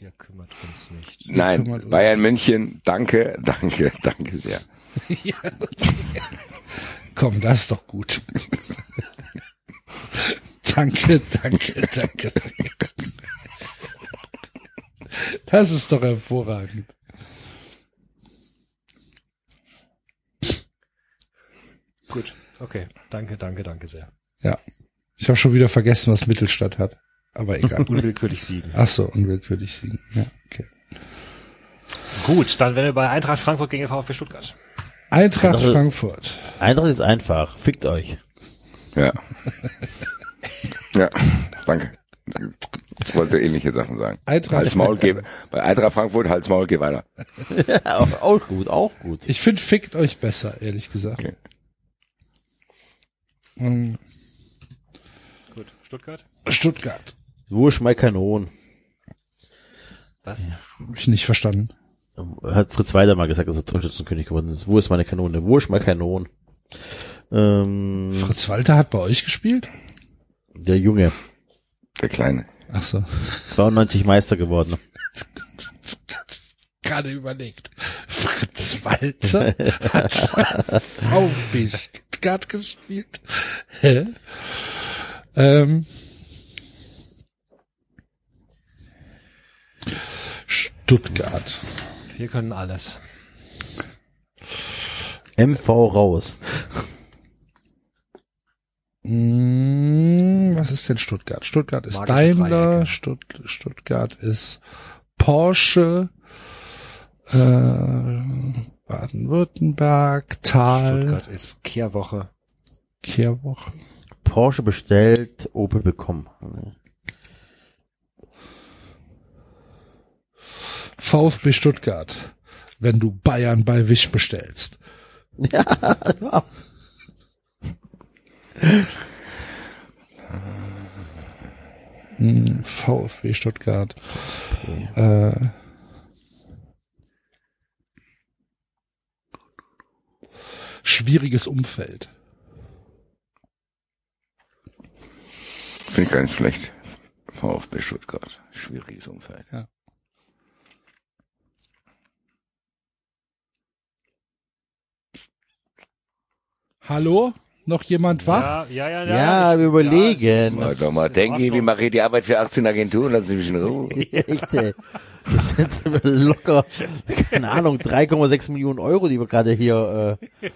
Ihr kümmert uns nicht. Nein, uns. Bayern München, danke, danke, danke sehr. Komm, das ist doch gut. danke, danke, danke. Das ist doch hervorragend. Gut, okay. Danke, danke, danke sehr. Ja. Ich habe schon wieder vergessen, was Mittelstadt hat. Aber egal. Unwillkürlich siegen. Ach so, unwillkürlich siegen. Ja, okay. Gut, dann wären wir bei Eintracht Frankfurt gegen VfB Stuttgart. Eintracht Also- Frankfurt. Eintracht ist einfach. Fickt euch. Ja. Ja, danke. Ich wollte ähnliche Sachen sagen. Eintracht Hals Maul, geh, bei Eintracht Frankfurt, Hals Maul, geh weiter. auch, auch gut, auch gut. Ich finde, fickt euch besser, ehrlich gesagt. Okay. Ähm, Gut, Stuttgart? Stuttgart. Wo ist mein Kanon? Was? Hab ich nicht verstanden. Hat Fritz Weider mal gesagt, dass er Torschützenkönig geworden ist. Wo ist meine Kanone? Wo ist mein Kanon? Ähm, Fritz Walter hat bei euch gespielt? der Junge. Der Kleine. Ach so. 92 Meister geworden. Gerade überlegt. Fritz Walter hat VfB Stuttgart gespielt. Hä? Ähm, Stuttgart. Wir können alles. MV raus. Hm, was ist denn Stuttgart? Stuttgart ist Magische Daimler. Stutt Stuttgart ist Porsche, äh, Baden-Württemberg, Tal, Stuttgart ist Kehrwoche. Kehrwoch. Porsche bestellt, Opel bekommen. VfB Stuttgart, wenn du Bayern bei Wisch bestellst. Ja. VfB Stuttgart. Äh, schwieriges Umfeld. Finde ich gar nicht schlecht. VfB Stuttgart. Schwieriges Umfeld. Hallo? Noch jemand wach? Ja, ja, ja. Ja, Ja, wir überlegen. Mal doch mal denken, wie mache ich die Arbeit für 18 Agenturen, lassen Sie mich in Ruhe. Ey. Das sind locker, keine Ahnung, 3,6 Millionen Euro, die wir gerade hier, äh,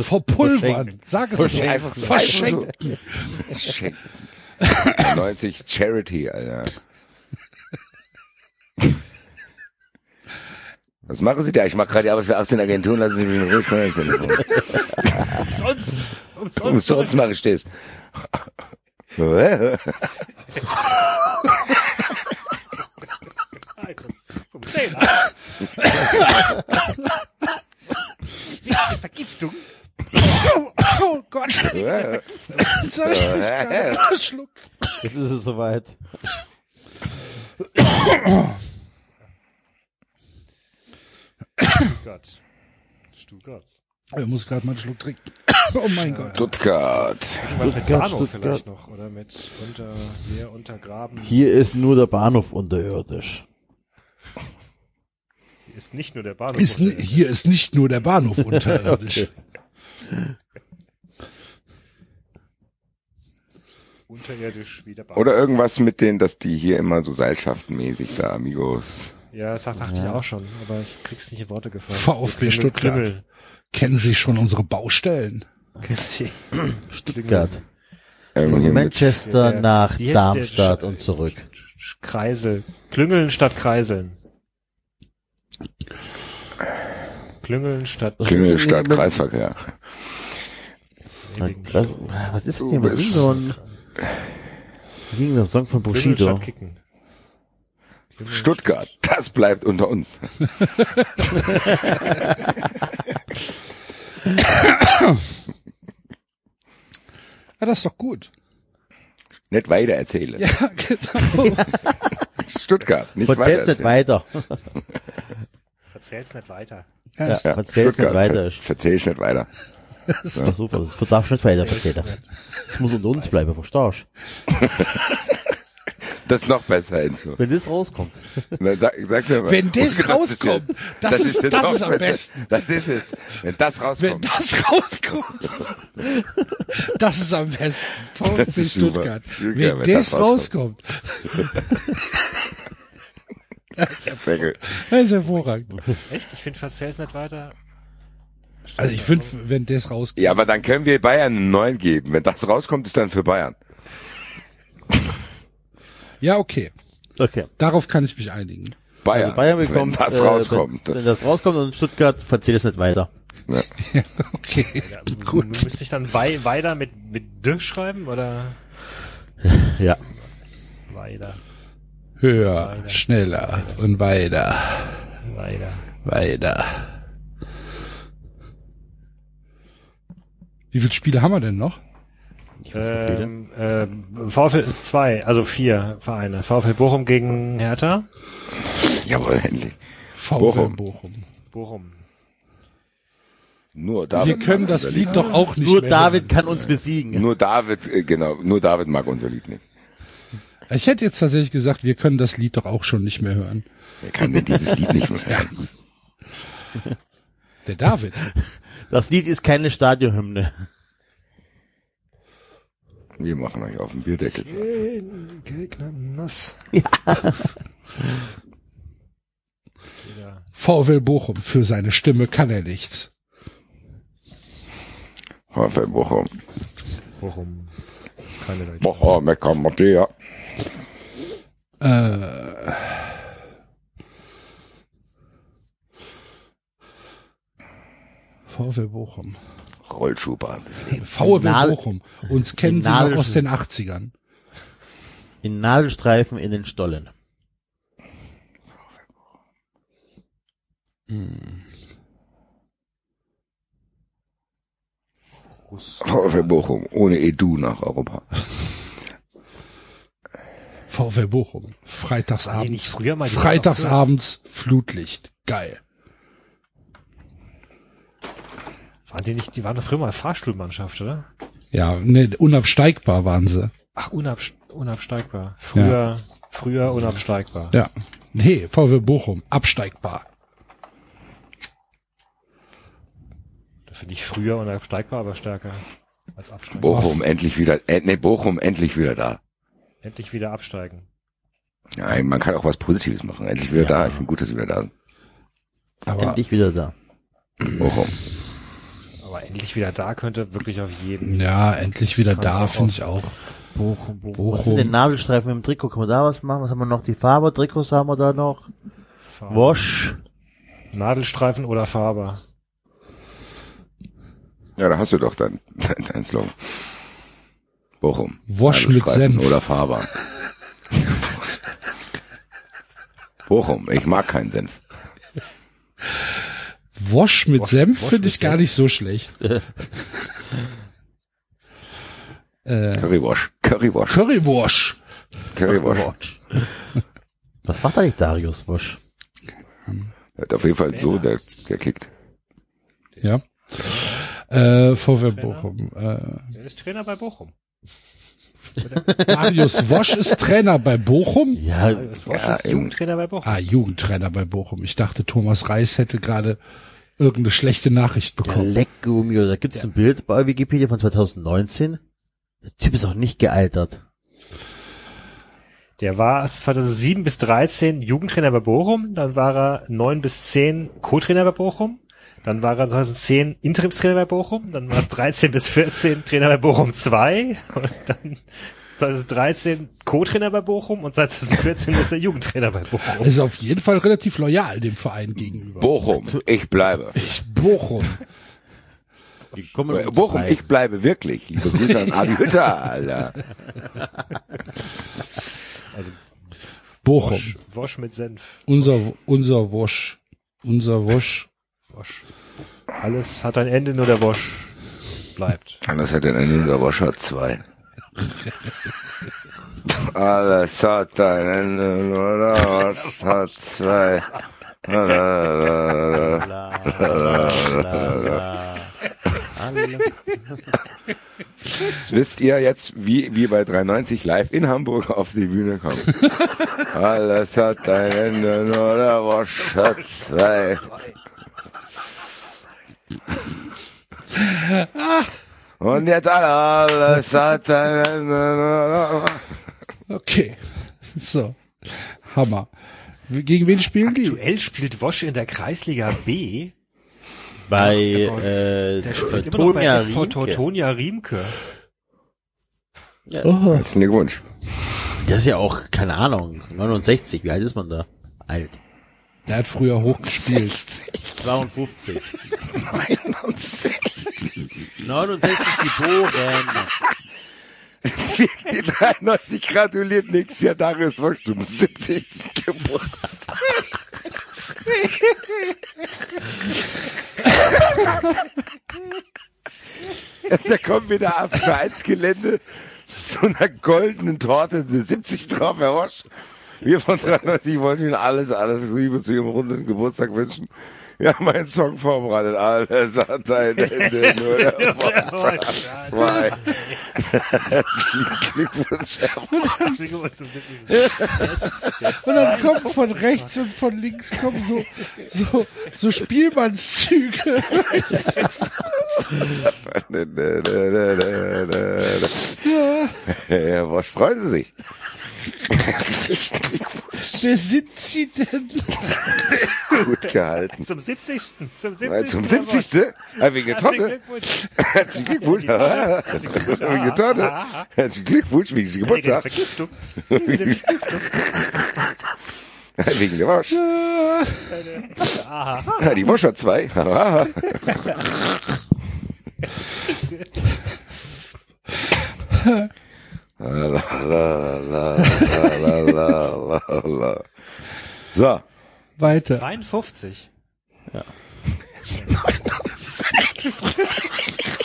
Verpulvern. Verschenken. Sag es doch. Einfach so. Verschenken. Schenken. 90 Charity, Alter. Was machen Sie da? Ich mache gerade die Arbeit für 18 Agenturen, lassen Sie mich in Ruhe, ich kann das nicht machen. Umsonst. Umsonst. Umsonst mache ich das. Vergiftung. Oh Gott. Verschluckt. jetzt ist es soweit. Stuttgart. Stuttgart. Ich muss gerade mal einen Schluck trinken. Oh mein Gott. Stuttgart. Was mit Bahnhof Stuttgart. vielleicht noch, oder mit unter, leer untergraben. Hier ist nur der Bahnhof unterirdisch. Hier ist nicht nur der Bahnhof. Ist, hier ist nicht nur der Bahnhof unterirdisch. unterirdisch wie der Bahnhof. Oder irgendwas mit denen, dass die hier immer so seilschaftenmäßig da, Amigos. Ja, das dachte ich auch schon, aber ich krieg's nicht in Worte gefallen. VfB Stuttgart. Krümmel. Kennen Sie schon unsere Baustellen? Stuttgart. Manchester Der- nach? Darmstadt und zurück. Kreisel. Klüngeln statt Kreiseln. Klüngeln statt Klingelstadt, Kreisverkehr. Was, was ist denn hier? Was ging so ein, was ging der Song von Klüngeln Bushido? statt Kicken. Stuttgart, das bleibt unter uns. Ja, das ist doch gut. Nicht weiter erzählen. Ja, genau. Stuttgart, nicht weiter Verzähl's nicht weiter. Verzähl's nicht weiter. Ja, Ja, verzähl's nicht weiter. ver verzähl ich nicht weiter. Ja, super, das darfst du nicht weiter erzählen. Das muss unter uns bleiben, verstehst du? Das ist noch besser, Enzo. Wenn das rauskommt. Na, sag, sag mir mal. Wenn das rauskommt, das ist- das noch ist am besser. besten. Das ist es. Wenn das Wenn rauskommt. das rauskommt, das ist am besten. VfB Das ist super. Stuttgart. Ja, Wenn, wenn das, das rauskommt, Deckel. das ist hervorragend. Echt? Ich finde Verzähl's nicht weiter. Also ich finde, wenn das rauskommt, Ja, aber dann können wir Bayern einen neuen geben. Wenn das rauskommt, ist dann für Bayern. Ja okay, Okay. darauf kann ich mich einigen. Bayern. Also Bayern bekommt, wenn das äh, rauskommt. Wenn, wenn das rauskommt und Stuttgart, verzähl es nicht weiter. ja. Okay, Ja, gut. Müsste ich dann wei weiter mit, mit D schreiben oder Ja. weiter? Höher, schneller und weiter, Weiter. weiter. Wie viele Spiele haben wir denn noch? Ähm, ähm, VfL 2, also vier Vereine. VfL Bochum gegen Hertha. Jawohl, endlich. VfL Bochum. Bochum. Bochum. Nur David. Wir können mag das unser Lied doch auch nicht Nur mehr David hören. kann uns besiegen. Nur David, äh, genau, nur David mag unser Lied nicht. Ich hätte jetzt tatsächlich gesagt, wir können das Lied doch auch schon nicht mehr hören. Wer kann denn dieses Lied nicht mehr? Der David. Das Lied ist keine Stadionhymne. Wir machen euch auf den Bierdeckel. Gegner nass. VfL Bochum. Für seine Stimme kann er nichts. VfL Bochum. Bochum. Keine Leute. Bochum, Mecker, Mattea. Äh, VfL Bochum. Rollschuhbahn des Lebens. Nadel- Bochum. Uns kennen sie noch aus den 80ern. In Nadelstreifen in den Stollen. VfL Bochum. Ohne Edu nach Europa. VfL Bochum. Freitagsabends. Freitagsabends Flutlicht. Geil. Waren die nicht, die waren doch früher mal Fahrstuhlmannschaft, oder? Ja, ne, unabsteigbar waren sie. Ach, unabs unabsteigbar. Früher, früher unabsteigbar. Ja. Nee, VfL Bochum. Absteigbar. Da finde ich früher unabsteigbar, aber stärker als absteigen. Bochum endlich wieder, äh, nee, Bochum endlich wieder da. Endlich wieder absteigen. Nein, man kann auch was Positives machen. Endlich wieder da. Ich finde gut, dass sie wieder da sind. Aber Endlich wieder da. Bochum. Aber endlich wieder da könnte wirklich auf jeden. ja, endlich wieder da, finde ich auch. Bochum, Bochum. Bochum. Was sind denn Nadelstreifen im Trikot? Kann man da was machen? Was haben wir noch? Die Farbe, Trikots haben wir da noch. Farbe. Wash. Nadelstreifen oder Farbe. Ja, da hast du doch dein, dein, dein Slogan. Bochum. Wosch mit Nadelstreifen Senf. Oder Faber. Bochum. Ich mag keinen Senf. Wosch mit Senf Wosch finde mit ich gar Senf. nicht so schlecht. äh, Currywash. Currywash. Currywash. Currywash. Was macht eigentlich Darius Wash? Der hat auf jeden Fall so, der, der kickt. Ja. Äh, VfL Bochum. Äh, Der ist Trainer bei Bochum. Marius Wosch ist Trainer bei Bochum. Ja, Das war Ja, eben. Jugendtrainer bei Bochum. Ah, Jugendtrainer bei Bochum. Ich dachte, Thomas Reis hätte gerade irgendeine schlechte Nachricht der bekommen. Mio. Da gibt es ein Bild bei Wikipedia von 2019. Der Typ ist auch nicht gealtert. Der war 2007 bis 13 Jugendtrainer bei Bochum, dann war er 9 bis 10 Co-Trainer bei Bochum, dann war er 2010 Interimstrainer bei Bochum, dann war er 13 bis 14 Trainer bei Bochum 2 und dann 2013 Co-Trainer bei Bochum und seit 2014 ist er Jugendtrainer bei Bochum. Ist auf jeden Fall relativ loyal dem Verein gegenüber. Bochum. Ich bleibe. Ich Bochum. Die kommen Äh, Bochum, ich bleibe wirklich. Liebe Grüße an Adi Hütter, Alter. Bochum. Wosch, Wosch mit Senf. Unser, unser Wosch. Unser Wosch. Wosch. Alles hat ein Ende, nur der Wosch bleibt. Alles hat ein Ende, der Wascher 2. Alles hat ein Ende, nur der Wascher 2. La, la, la, la. Alle- Jetzt wisst ihr jetzt, wie wir bei 93 live in Hamburg auf die Bühne kommen. Alles hat ein Ende, nur der Wascher 2. Und jetzt alles hat Okay. So. Hammer. Gegen wen spielen die? Aktuell spielt Wosch in der Kreisliga B. Bei äh, Der spielt immer noch bei SV Riemke. Tortonia Riemke. Oh, Herzlichen Glückwunsch. Das ist ja auch, keine Ahnung, 69, wie alt ist man da? Alt. Der hat früher hochgespielt. 52. 69. 69 geboren. Die 93 gratuliert nächstes Jahr Darius Wosch zum 70. Geburtstag. Da kommen wir da auf Vereinsgelände zu einer goldenen Torte, 70 drauf, Herr Wosch. Wir von 93 wollen Ihnen alles, alles Liebe zu Ihrem runden Geburtstag wünschen. Wir haben einen Song vorbereitet. Alles hat ein Ende, nur der Vollzeit zwei. Glückwunsch. Und dann kommen von rechts und von links kommen so, so, so Spielmannszüge. Herr Bosch, freuen Sie sich. Herzlichen Glückwunsch. Wer sind Sie denn? Gut gehalten. Zum 70. Zum 70. Äh, Zum 70. Herzlichen Tonne. Herzlichen Glückwunsch. Herzlichen Tonne. Herzlichen Glückwunsch wegen Sie Geburtstag. Vergiftung. Wegen der Wosch. Ja, die Wosch hat zwei. So. Weiter. 52.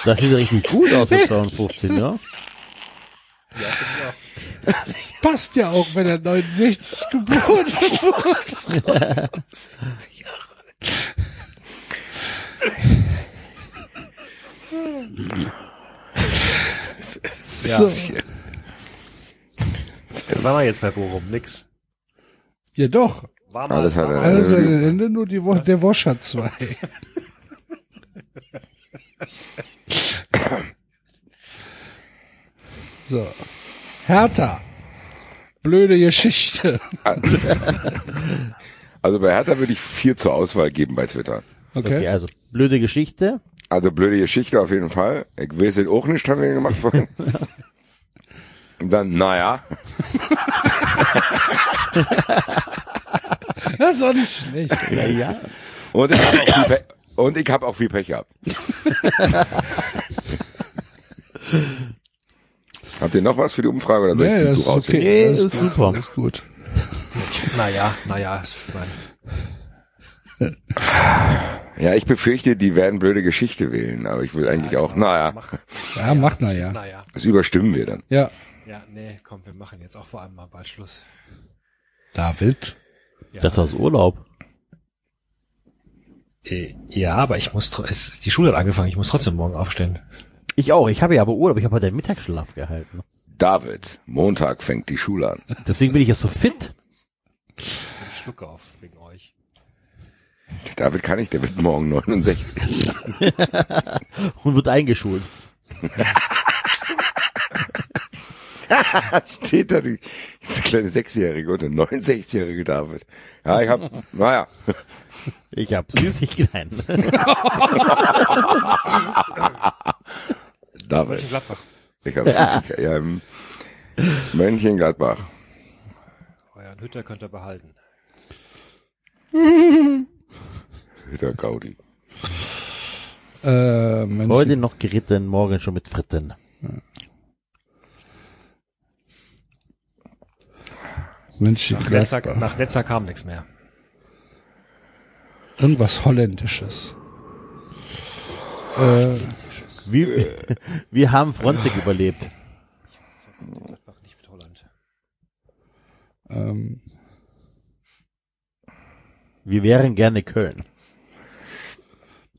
Das sieht richtig gut aus mit 52, ja? Das passt ja auch, wenn er 69 geboren wird. So. Was war wir jetzt bei Bochum? Nix. Ja doch. War mal, Alles hat mal- Alles an den Ende, nur die Wo der Wosch hat zwei. So. Hertha. Blöde Geschichte. Also bei Hertha würde ich vier zur Auswahl geben bei Twitter. Okay, Okay. also blöde Geschichte. Also blöde Geschichte auf jeden Fall. Ich weiß es auch nicht, haben wir gemacht vorhin. Und dann, naja, Das ist auch nicht schlecht. Ja, ja. und ich habe auch, viel Pech- und ich hab auch viel Pech gehabt. Habt ihr noch was für die Umfrage oder soll ich Nee, die das ist okay. Nee, Das ist super. Das ist gut. Naja, naja, ist mein, Ja, ich befürchte, die werden blöde Geschichte wählen, aber ich will eigentlich auch, naja, mach, Ja, macht na ja. naja. das überstimmen wir dann. Ja. Ja, nee, komm, wir machen jetzt auch vor allem mal bald Schluss. David. Ich dachte aus Urlaub. Äh, Ja, aber ich muss, es, die Schule hat angefangen, ich muss trotzdem morgen aufstehen. Ich auch. Ich habe ja aber Urlaub. Ich habe heute Mittagsschlaf gehalten. David, Montag fängt die Schule an. Deswegen bin ich jetzt so fit. Ich schlucke auf wegen David kann ich, der wird morgen 69. und wird eingeschult. Steht da die, diese kleine Sechsjährige oder 69-jährige David. Ja, ich hab, naja, Ich habe Süßigkeiten. David. Mönchengladbach. Ich hab Süßigkeiten. Ja, ähm, Mönchengladbach. Euren Hütter könnt ihr behalten. Hütter Gaudi. Äh, Mensch, Heute noch geritten, morgen schon mit Fritten. München, Netzer, Gladbach. nach Netzer kam nichts mehr. Irgendwas Holländisches. Äh, Wie, wir haben Fronzek überlebt. Gladbach nicht mit Holland. ähm, Wir wären gerne Köln.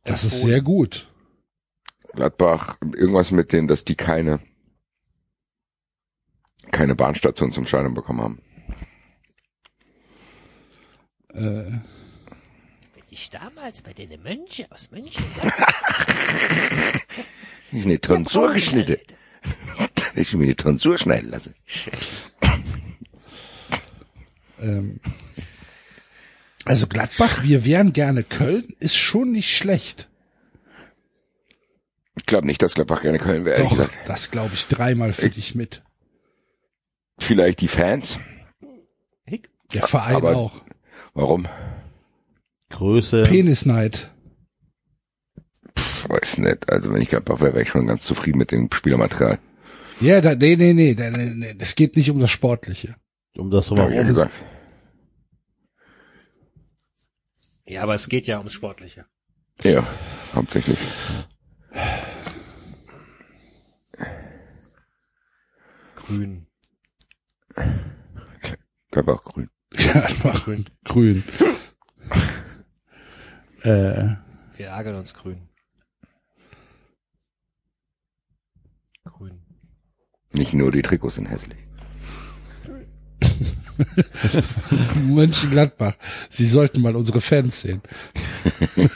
Das ist sehr gut. Gladbach, irgendwas mit denen, dass die keine, keine Bahnstation zum Scheidung bekommen haben. Äh, Ich damals bei den Mönche aus München. Ich eine Tonsur geschnitten. Ich mir eine Tonsur schneiden lassen. ähm, also Gladbach, wir wären gerne Köln, ist schon nicht schlecht. Ich glaube nicht, dass Gladbach gerne Köln wäre, Doch, das glaube ich dreimal für dich mit. Vielleicht die Fans. Der Verein aber- auch. Warum? Größe. Penisneid. Pff, weiß nicht. Also wenn ich Gladbach wäre, wäre ich schon ganz zufrieden mit dem Spielermaterial. Ja, da, nee, nee, nee, nee, nee, das geht nicht um das Sportliche. Um das ich ja drumherum. gesagt. Ja, aber es geht ja ums Sportliche. Ja, hauptsächlich. Grün. Gladbach grün. Gladbach grün. grün. Äh, Wir ärgern uns grün. Grün. Nicht nur die Trikots sind hässlich. Mönchengladbach. Sie sollten mal unsere Fans sehen.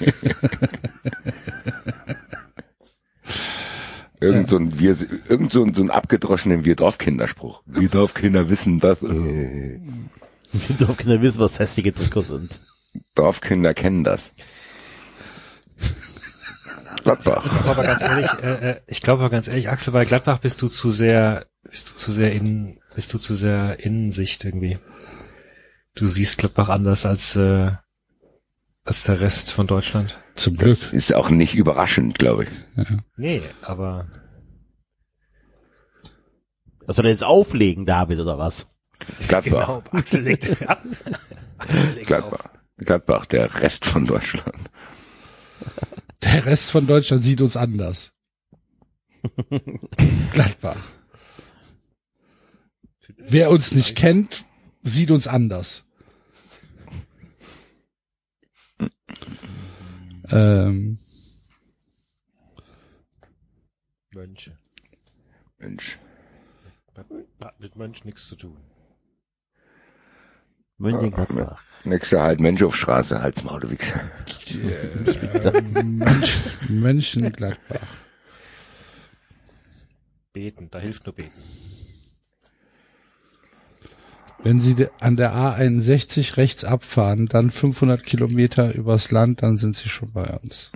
Irgend so ein, wir, irgend so ein, so ein abgedroschenen Wir Dorfkinderspruch. Wir Dorfkinder wissen das. Äh, Die Dorfkinder wissen, was hässliche Trikots sind. Dorfkinder kennen das. Gladbach. Aber ganz ehrlich, äh, äh, ich glaube aber ganz ehrlich, Axel, bei Gladbach bist du zu sehr, bist du zu sehr in, bist du zu sehr Innensicht irgendwie. Du siehst Gladbach anders als, äh, als der Rest von Deutschland. Zum Glück. Das ist auch nicht überraschend, glaube ich. Nee, aber Was soll er jetzt auflegen, David, oder was? Gladbach. genau, Axel legt ab. Axel legt auf. Gladbach. Gladbach, der Rest von Deutschland. Der Rest von Deutschland sieht uns anders. Gladbach. Wer uns nicht kennt, sieht uns anders. Ähm, Mönche. Mensch. Hat mit Mönch nichts zu tun. Mönchengladbach. Nächster halt Menschhofstraße, Hals Maul, du Wichser. Mönch, Mönchengladbach. Beten, da hilft nur beten. Wenn Sie an der A61 rechts abfahren, dann 500 Kilometer übers Land, dann sind Sie schon bei uns.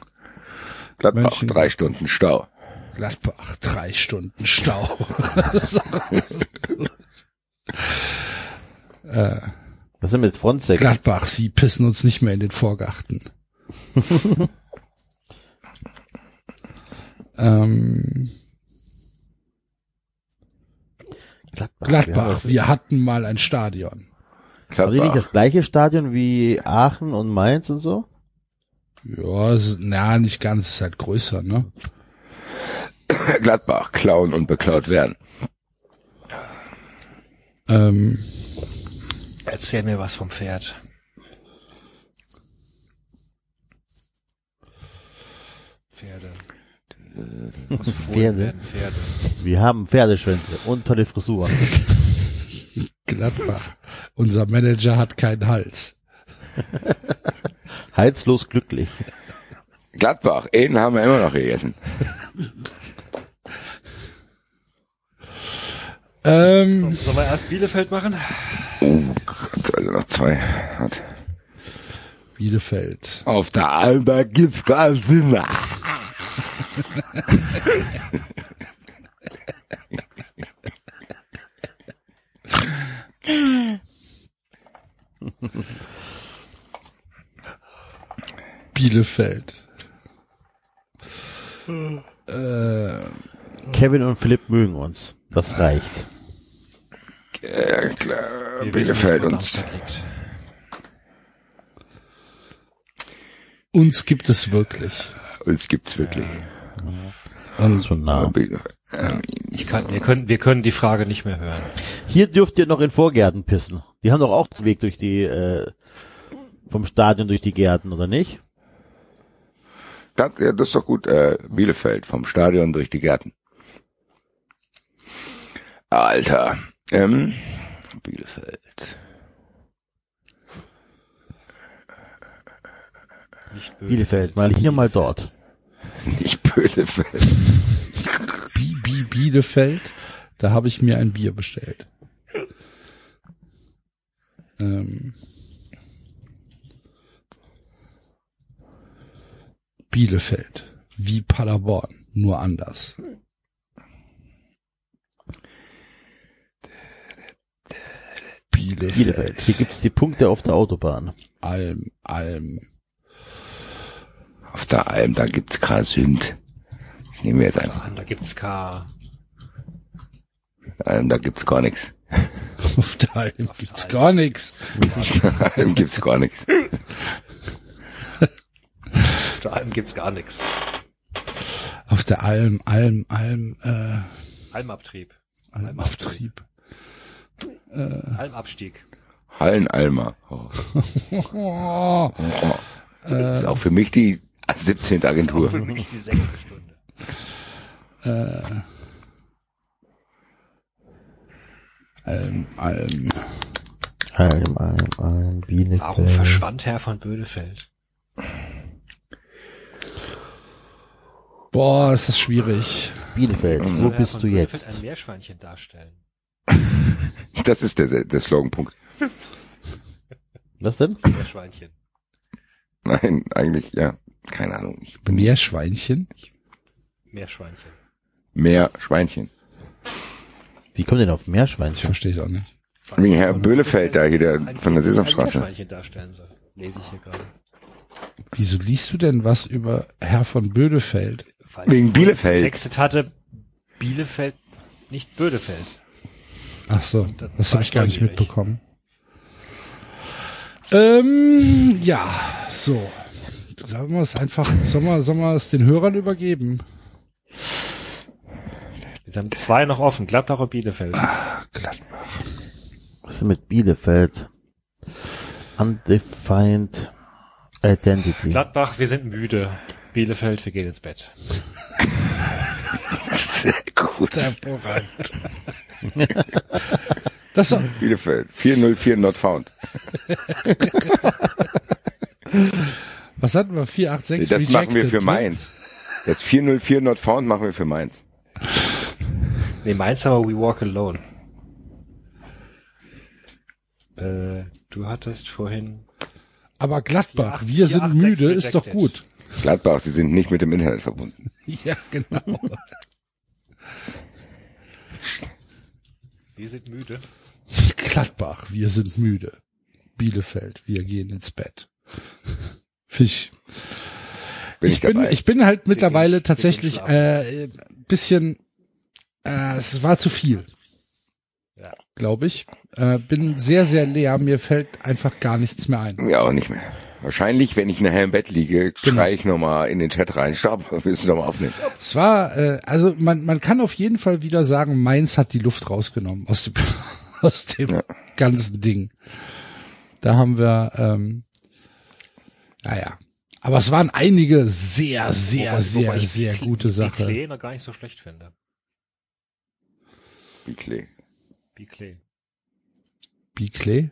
Gladbach, Mönchen- drei Stunden Stau. Gladbach, drei Stunden Stau. Was ist denn mit Frontex? Gladbach, Sie pissen uns nicht mehr in den Vorgarten. ähm, Gladbach. Gladbach, wir hatten mal ein Stadion. Die nicht das Gladbach. gleiche Stadion wie Aachen und Mainz und so? Ja, na, nicht ganz, ist halt größer, ne? Gladbach, klauen und beklaut werden. Ähm, Erzähl mir was vom Pferd. Pferde. Aus Fohlen Pferde? werden Pferde. Wir haben Pferdeschwänze und tolle Frisuren. Gladbach. Unser Manager hat keinen Hals. Heizlos glücklich. Gladbach, Eden haben wir immer noch gegessen. Ähm, Sollen wir erst Bielefeld machen? Oh Gott, also noch zwei. Hat. Bielefeld. Auf der Alba gibt's Rasina. Bielefeld. Äh, Kevin und Philipp mögen uns. Das reicht. Ja, klar, Wir Bielefeld wissen uns. Uns gibt es wirklich. Uns gibt's wirklich. Und Schon nah. Ich kann, wir können, wir können die Frage nicht mehr hören. Hier dürft ihr noch in Vorgärten pissen. Die haben doch auch den Weg durch die, äh, vom Stadion durch die Gärten, oder nicht? Das, ja, das ist doch gut. Äh, Bielefeld, vom Stadion durch die Gärten. Alter. Ähm, Bielefeld. Bielefeld, mal hier, mal dort. Nicht Bielefeld. Bi Bi Bielefeld, da habe ich mir ein Bier bestellt. Ähm, Bielefeld, wie Paderborn, nur anders. Bielefeld, Bielefeld. Hier gibt's die Punkte auf der Autobahn. Alm, Alm. Auf der Alm, da gibt's Grasünd. Das nehmen wir jetzt einfach. Da gibt's K. Alm, da gibt's gar nichts. Auf der Alm gibt's gar nichts. Auf der Alm gibt's gar nichts. Auf der Alm gibt's gar nichts. Auf der Alm, Alm, Alm, äh, Almabtrieb. Almabtrieb. Almabstieg. Hallenalmer. Oh. Oh, Das ist auch für mich die 17. Agentur. Für mich die sechste Stunde. Ähm, ähm, Alm, Alm, Alm, Bielefeld. Warum verschwand Herr von Bödefeld? boah, ist das schwierig. Bielefeld, wo Herr bist von du Bödefeld jetzt? ein Meerschweinchen darstellen? Das ist der, der Sloganpunkt. Was denn? Meerschweinchen. Nein, eigentlich, ja. Keine Ahnung. Ich bin Meerschweinchen? Meerschweinchen. mehr Schweinchen. Wie kommt denn auf Ich Meerschweinchen? verstehe es auch nicht. Wegen Herr Böhlefeld, da hier der von der Sesamstraße. Meerschweinchen darstellen soll. Lese ich hier gerade. Wieso liest du denn was über Herr von Bödefeld? Wegen ich Bielefeld. Textet hatte Bielefeld, nicht Bödefeld. Ach so, das habe ich gar nicht mitbekommen. Ähm, ja, so. Sollen wir es einfach, sollen wir, sollen wir es den Hörern übergeben? Wir haben zwei noch offen, Gladbach und Bielefeld. Gladbach. Was ist denn mit Bielefeld? Undefined Identity. Gladbach, wir sind müde. Bielefeld, wir gehen ins Bett. Sehr gut. Hervorragend. Das so, Bielefeld. 404 not found. was hatten wir? 486 Das machen wir rejected, für ne? Mainz. Das 404 not found machen wir für Mainz. Nee, Mainz haben wir We Walk Alone. Äh, du hattest vorhin Aber Gladbach, 486 wir sind müde, ist doch rejected. gut. Gladbach, sie sind nicht mit dem Internet verbunden. Ja, genau. Wir sind müde. Gladbach, wir sind müde. Bielefeld, wir gehen ins Bett. Fisch. Bin ich, ich, bin, ich bin halt mittlerweile gehen tatsächlich äh, bisschen, äh, es war zu viel, Ja. glaube ich. Äh, bin sehr, sehr leer. Mir fällt einfach gar nichts mehr ein. ja, auch nicht mehr. Wahrscheinlich, wenn ich nachher im Bett liege, Genau. schreie ich nochmal in den Chat rein. Stopp, wir müssen nochmal aufnehmen. Es war, äh, also man, man kann auf jeden Fall wieder sagen, Mainz hat die Luft rausgenommen aus dem, aus dem Ja. ganzen Ding. Da haben wir, ähm, naja. Aber es waren einige sehr, sehr, Wobei- sehr, wobei sehr die- gute Die Sachen. Klee noch gar nicht so schlecht finde. Klee. Biclay?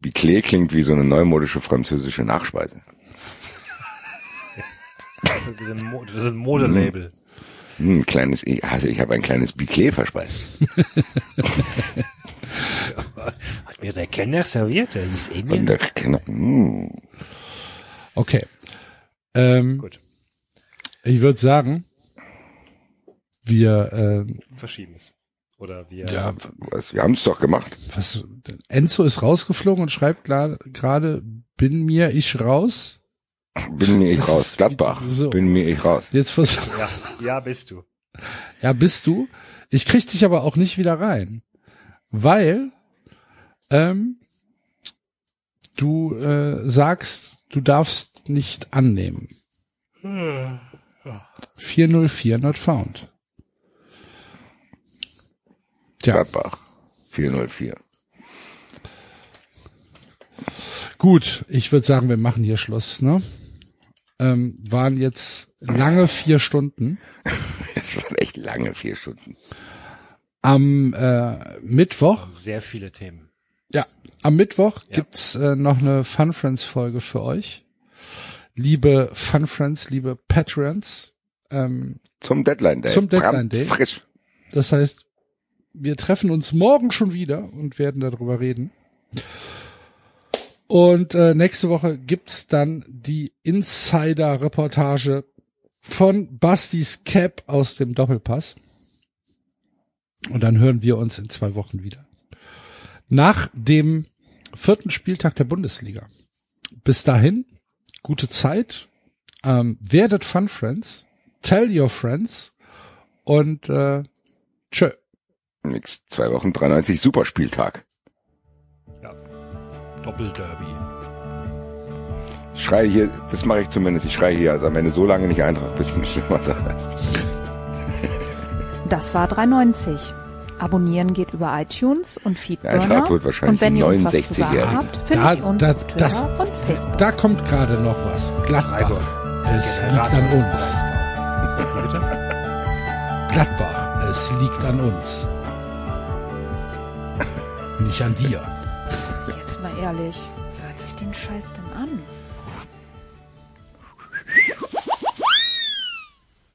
Wie Klee klingt wie so eine neumodische französische Nachspeise. Das ist ein, Mo das ist ein Modelabel. Hm, ein kleines, also ich habe ein kleines Biclé verspeist. Hat mir der Kenner serviert, der hieß Und Emil. der Kenner, hm, Okay. Ähm, Gut. Ich würde sagen, wir, äh, Verschieben es. Oder wir. ja, was, wir haben es doch gemacht. was, Enzo ist rausgeflogen und schreibt gerade, bin mir ich raus. Bin mir ich Das raus. Gladbach. so. Bin mir ich raus. Jetzt versuch, Ja, ja, bist du. ja, bist du. Ich krieg dich aber auch nicht wieder rein, weil ähm, du äh, sagst, du darfst nicht annehmen. 404 not found. Tja, Gladbach. 404. gut. Ich würde sagen, wir machen hier Schluss. Ne? Ähm, waren jetzt lange vier Stunden. Das waren echt lange vier Stunden. Am äh, Mittwoch Sehr viele Themen. Ja, am Mittwoch Ja. gibt's äh, noch eine Fun Friends Folge für euch. Liebe Fun Friends, liebe Patrons. Ähm, Zum Deadline Day. Zum Deadline Day. Frisch. das heißt, wir treffen uns morgen schon wieder und werden darüber reden. Und äh, nächste Woche gibt's dann die Insider-Reportage von Bastis Cap aus dem Doppelpass. Und dann hören wir uns in zwei Wochen wieder. Nach dem vierten Spieltag der Bundesliga. Bis dahin, gute Zeit. Ähm, werdet Fun Friends. Tell your friends. Und äh, tschö. Nix. Zwei Wochen 93 Superspieltag. Doppelderby. Ich schreie hier, das mache ich zumindest, ich schreie hier also am Ende so lange nicht Eintracht, bis du nicht jemand da ist. Das war 390. Abonnieren geht über iTunes und Feedburner. Wird wahrscheinlich und wenn die ihr uns was zu sagen 69-Jährigen. habt, findet Da, ihr uns da, auf Twitter das, und Facebook. da kommt gerade noch was. Gladbach. Es liegt an uns. Gladbach. Es liegt an uns. Nicht an dir. Jetzt mal ehrlich, wer hört sich den Scheiß denn an?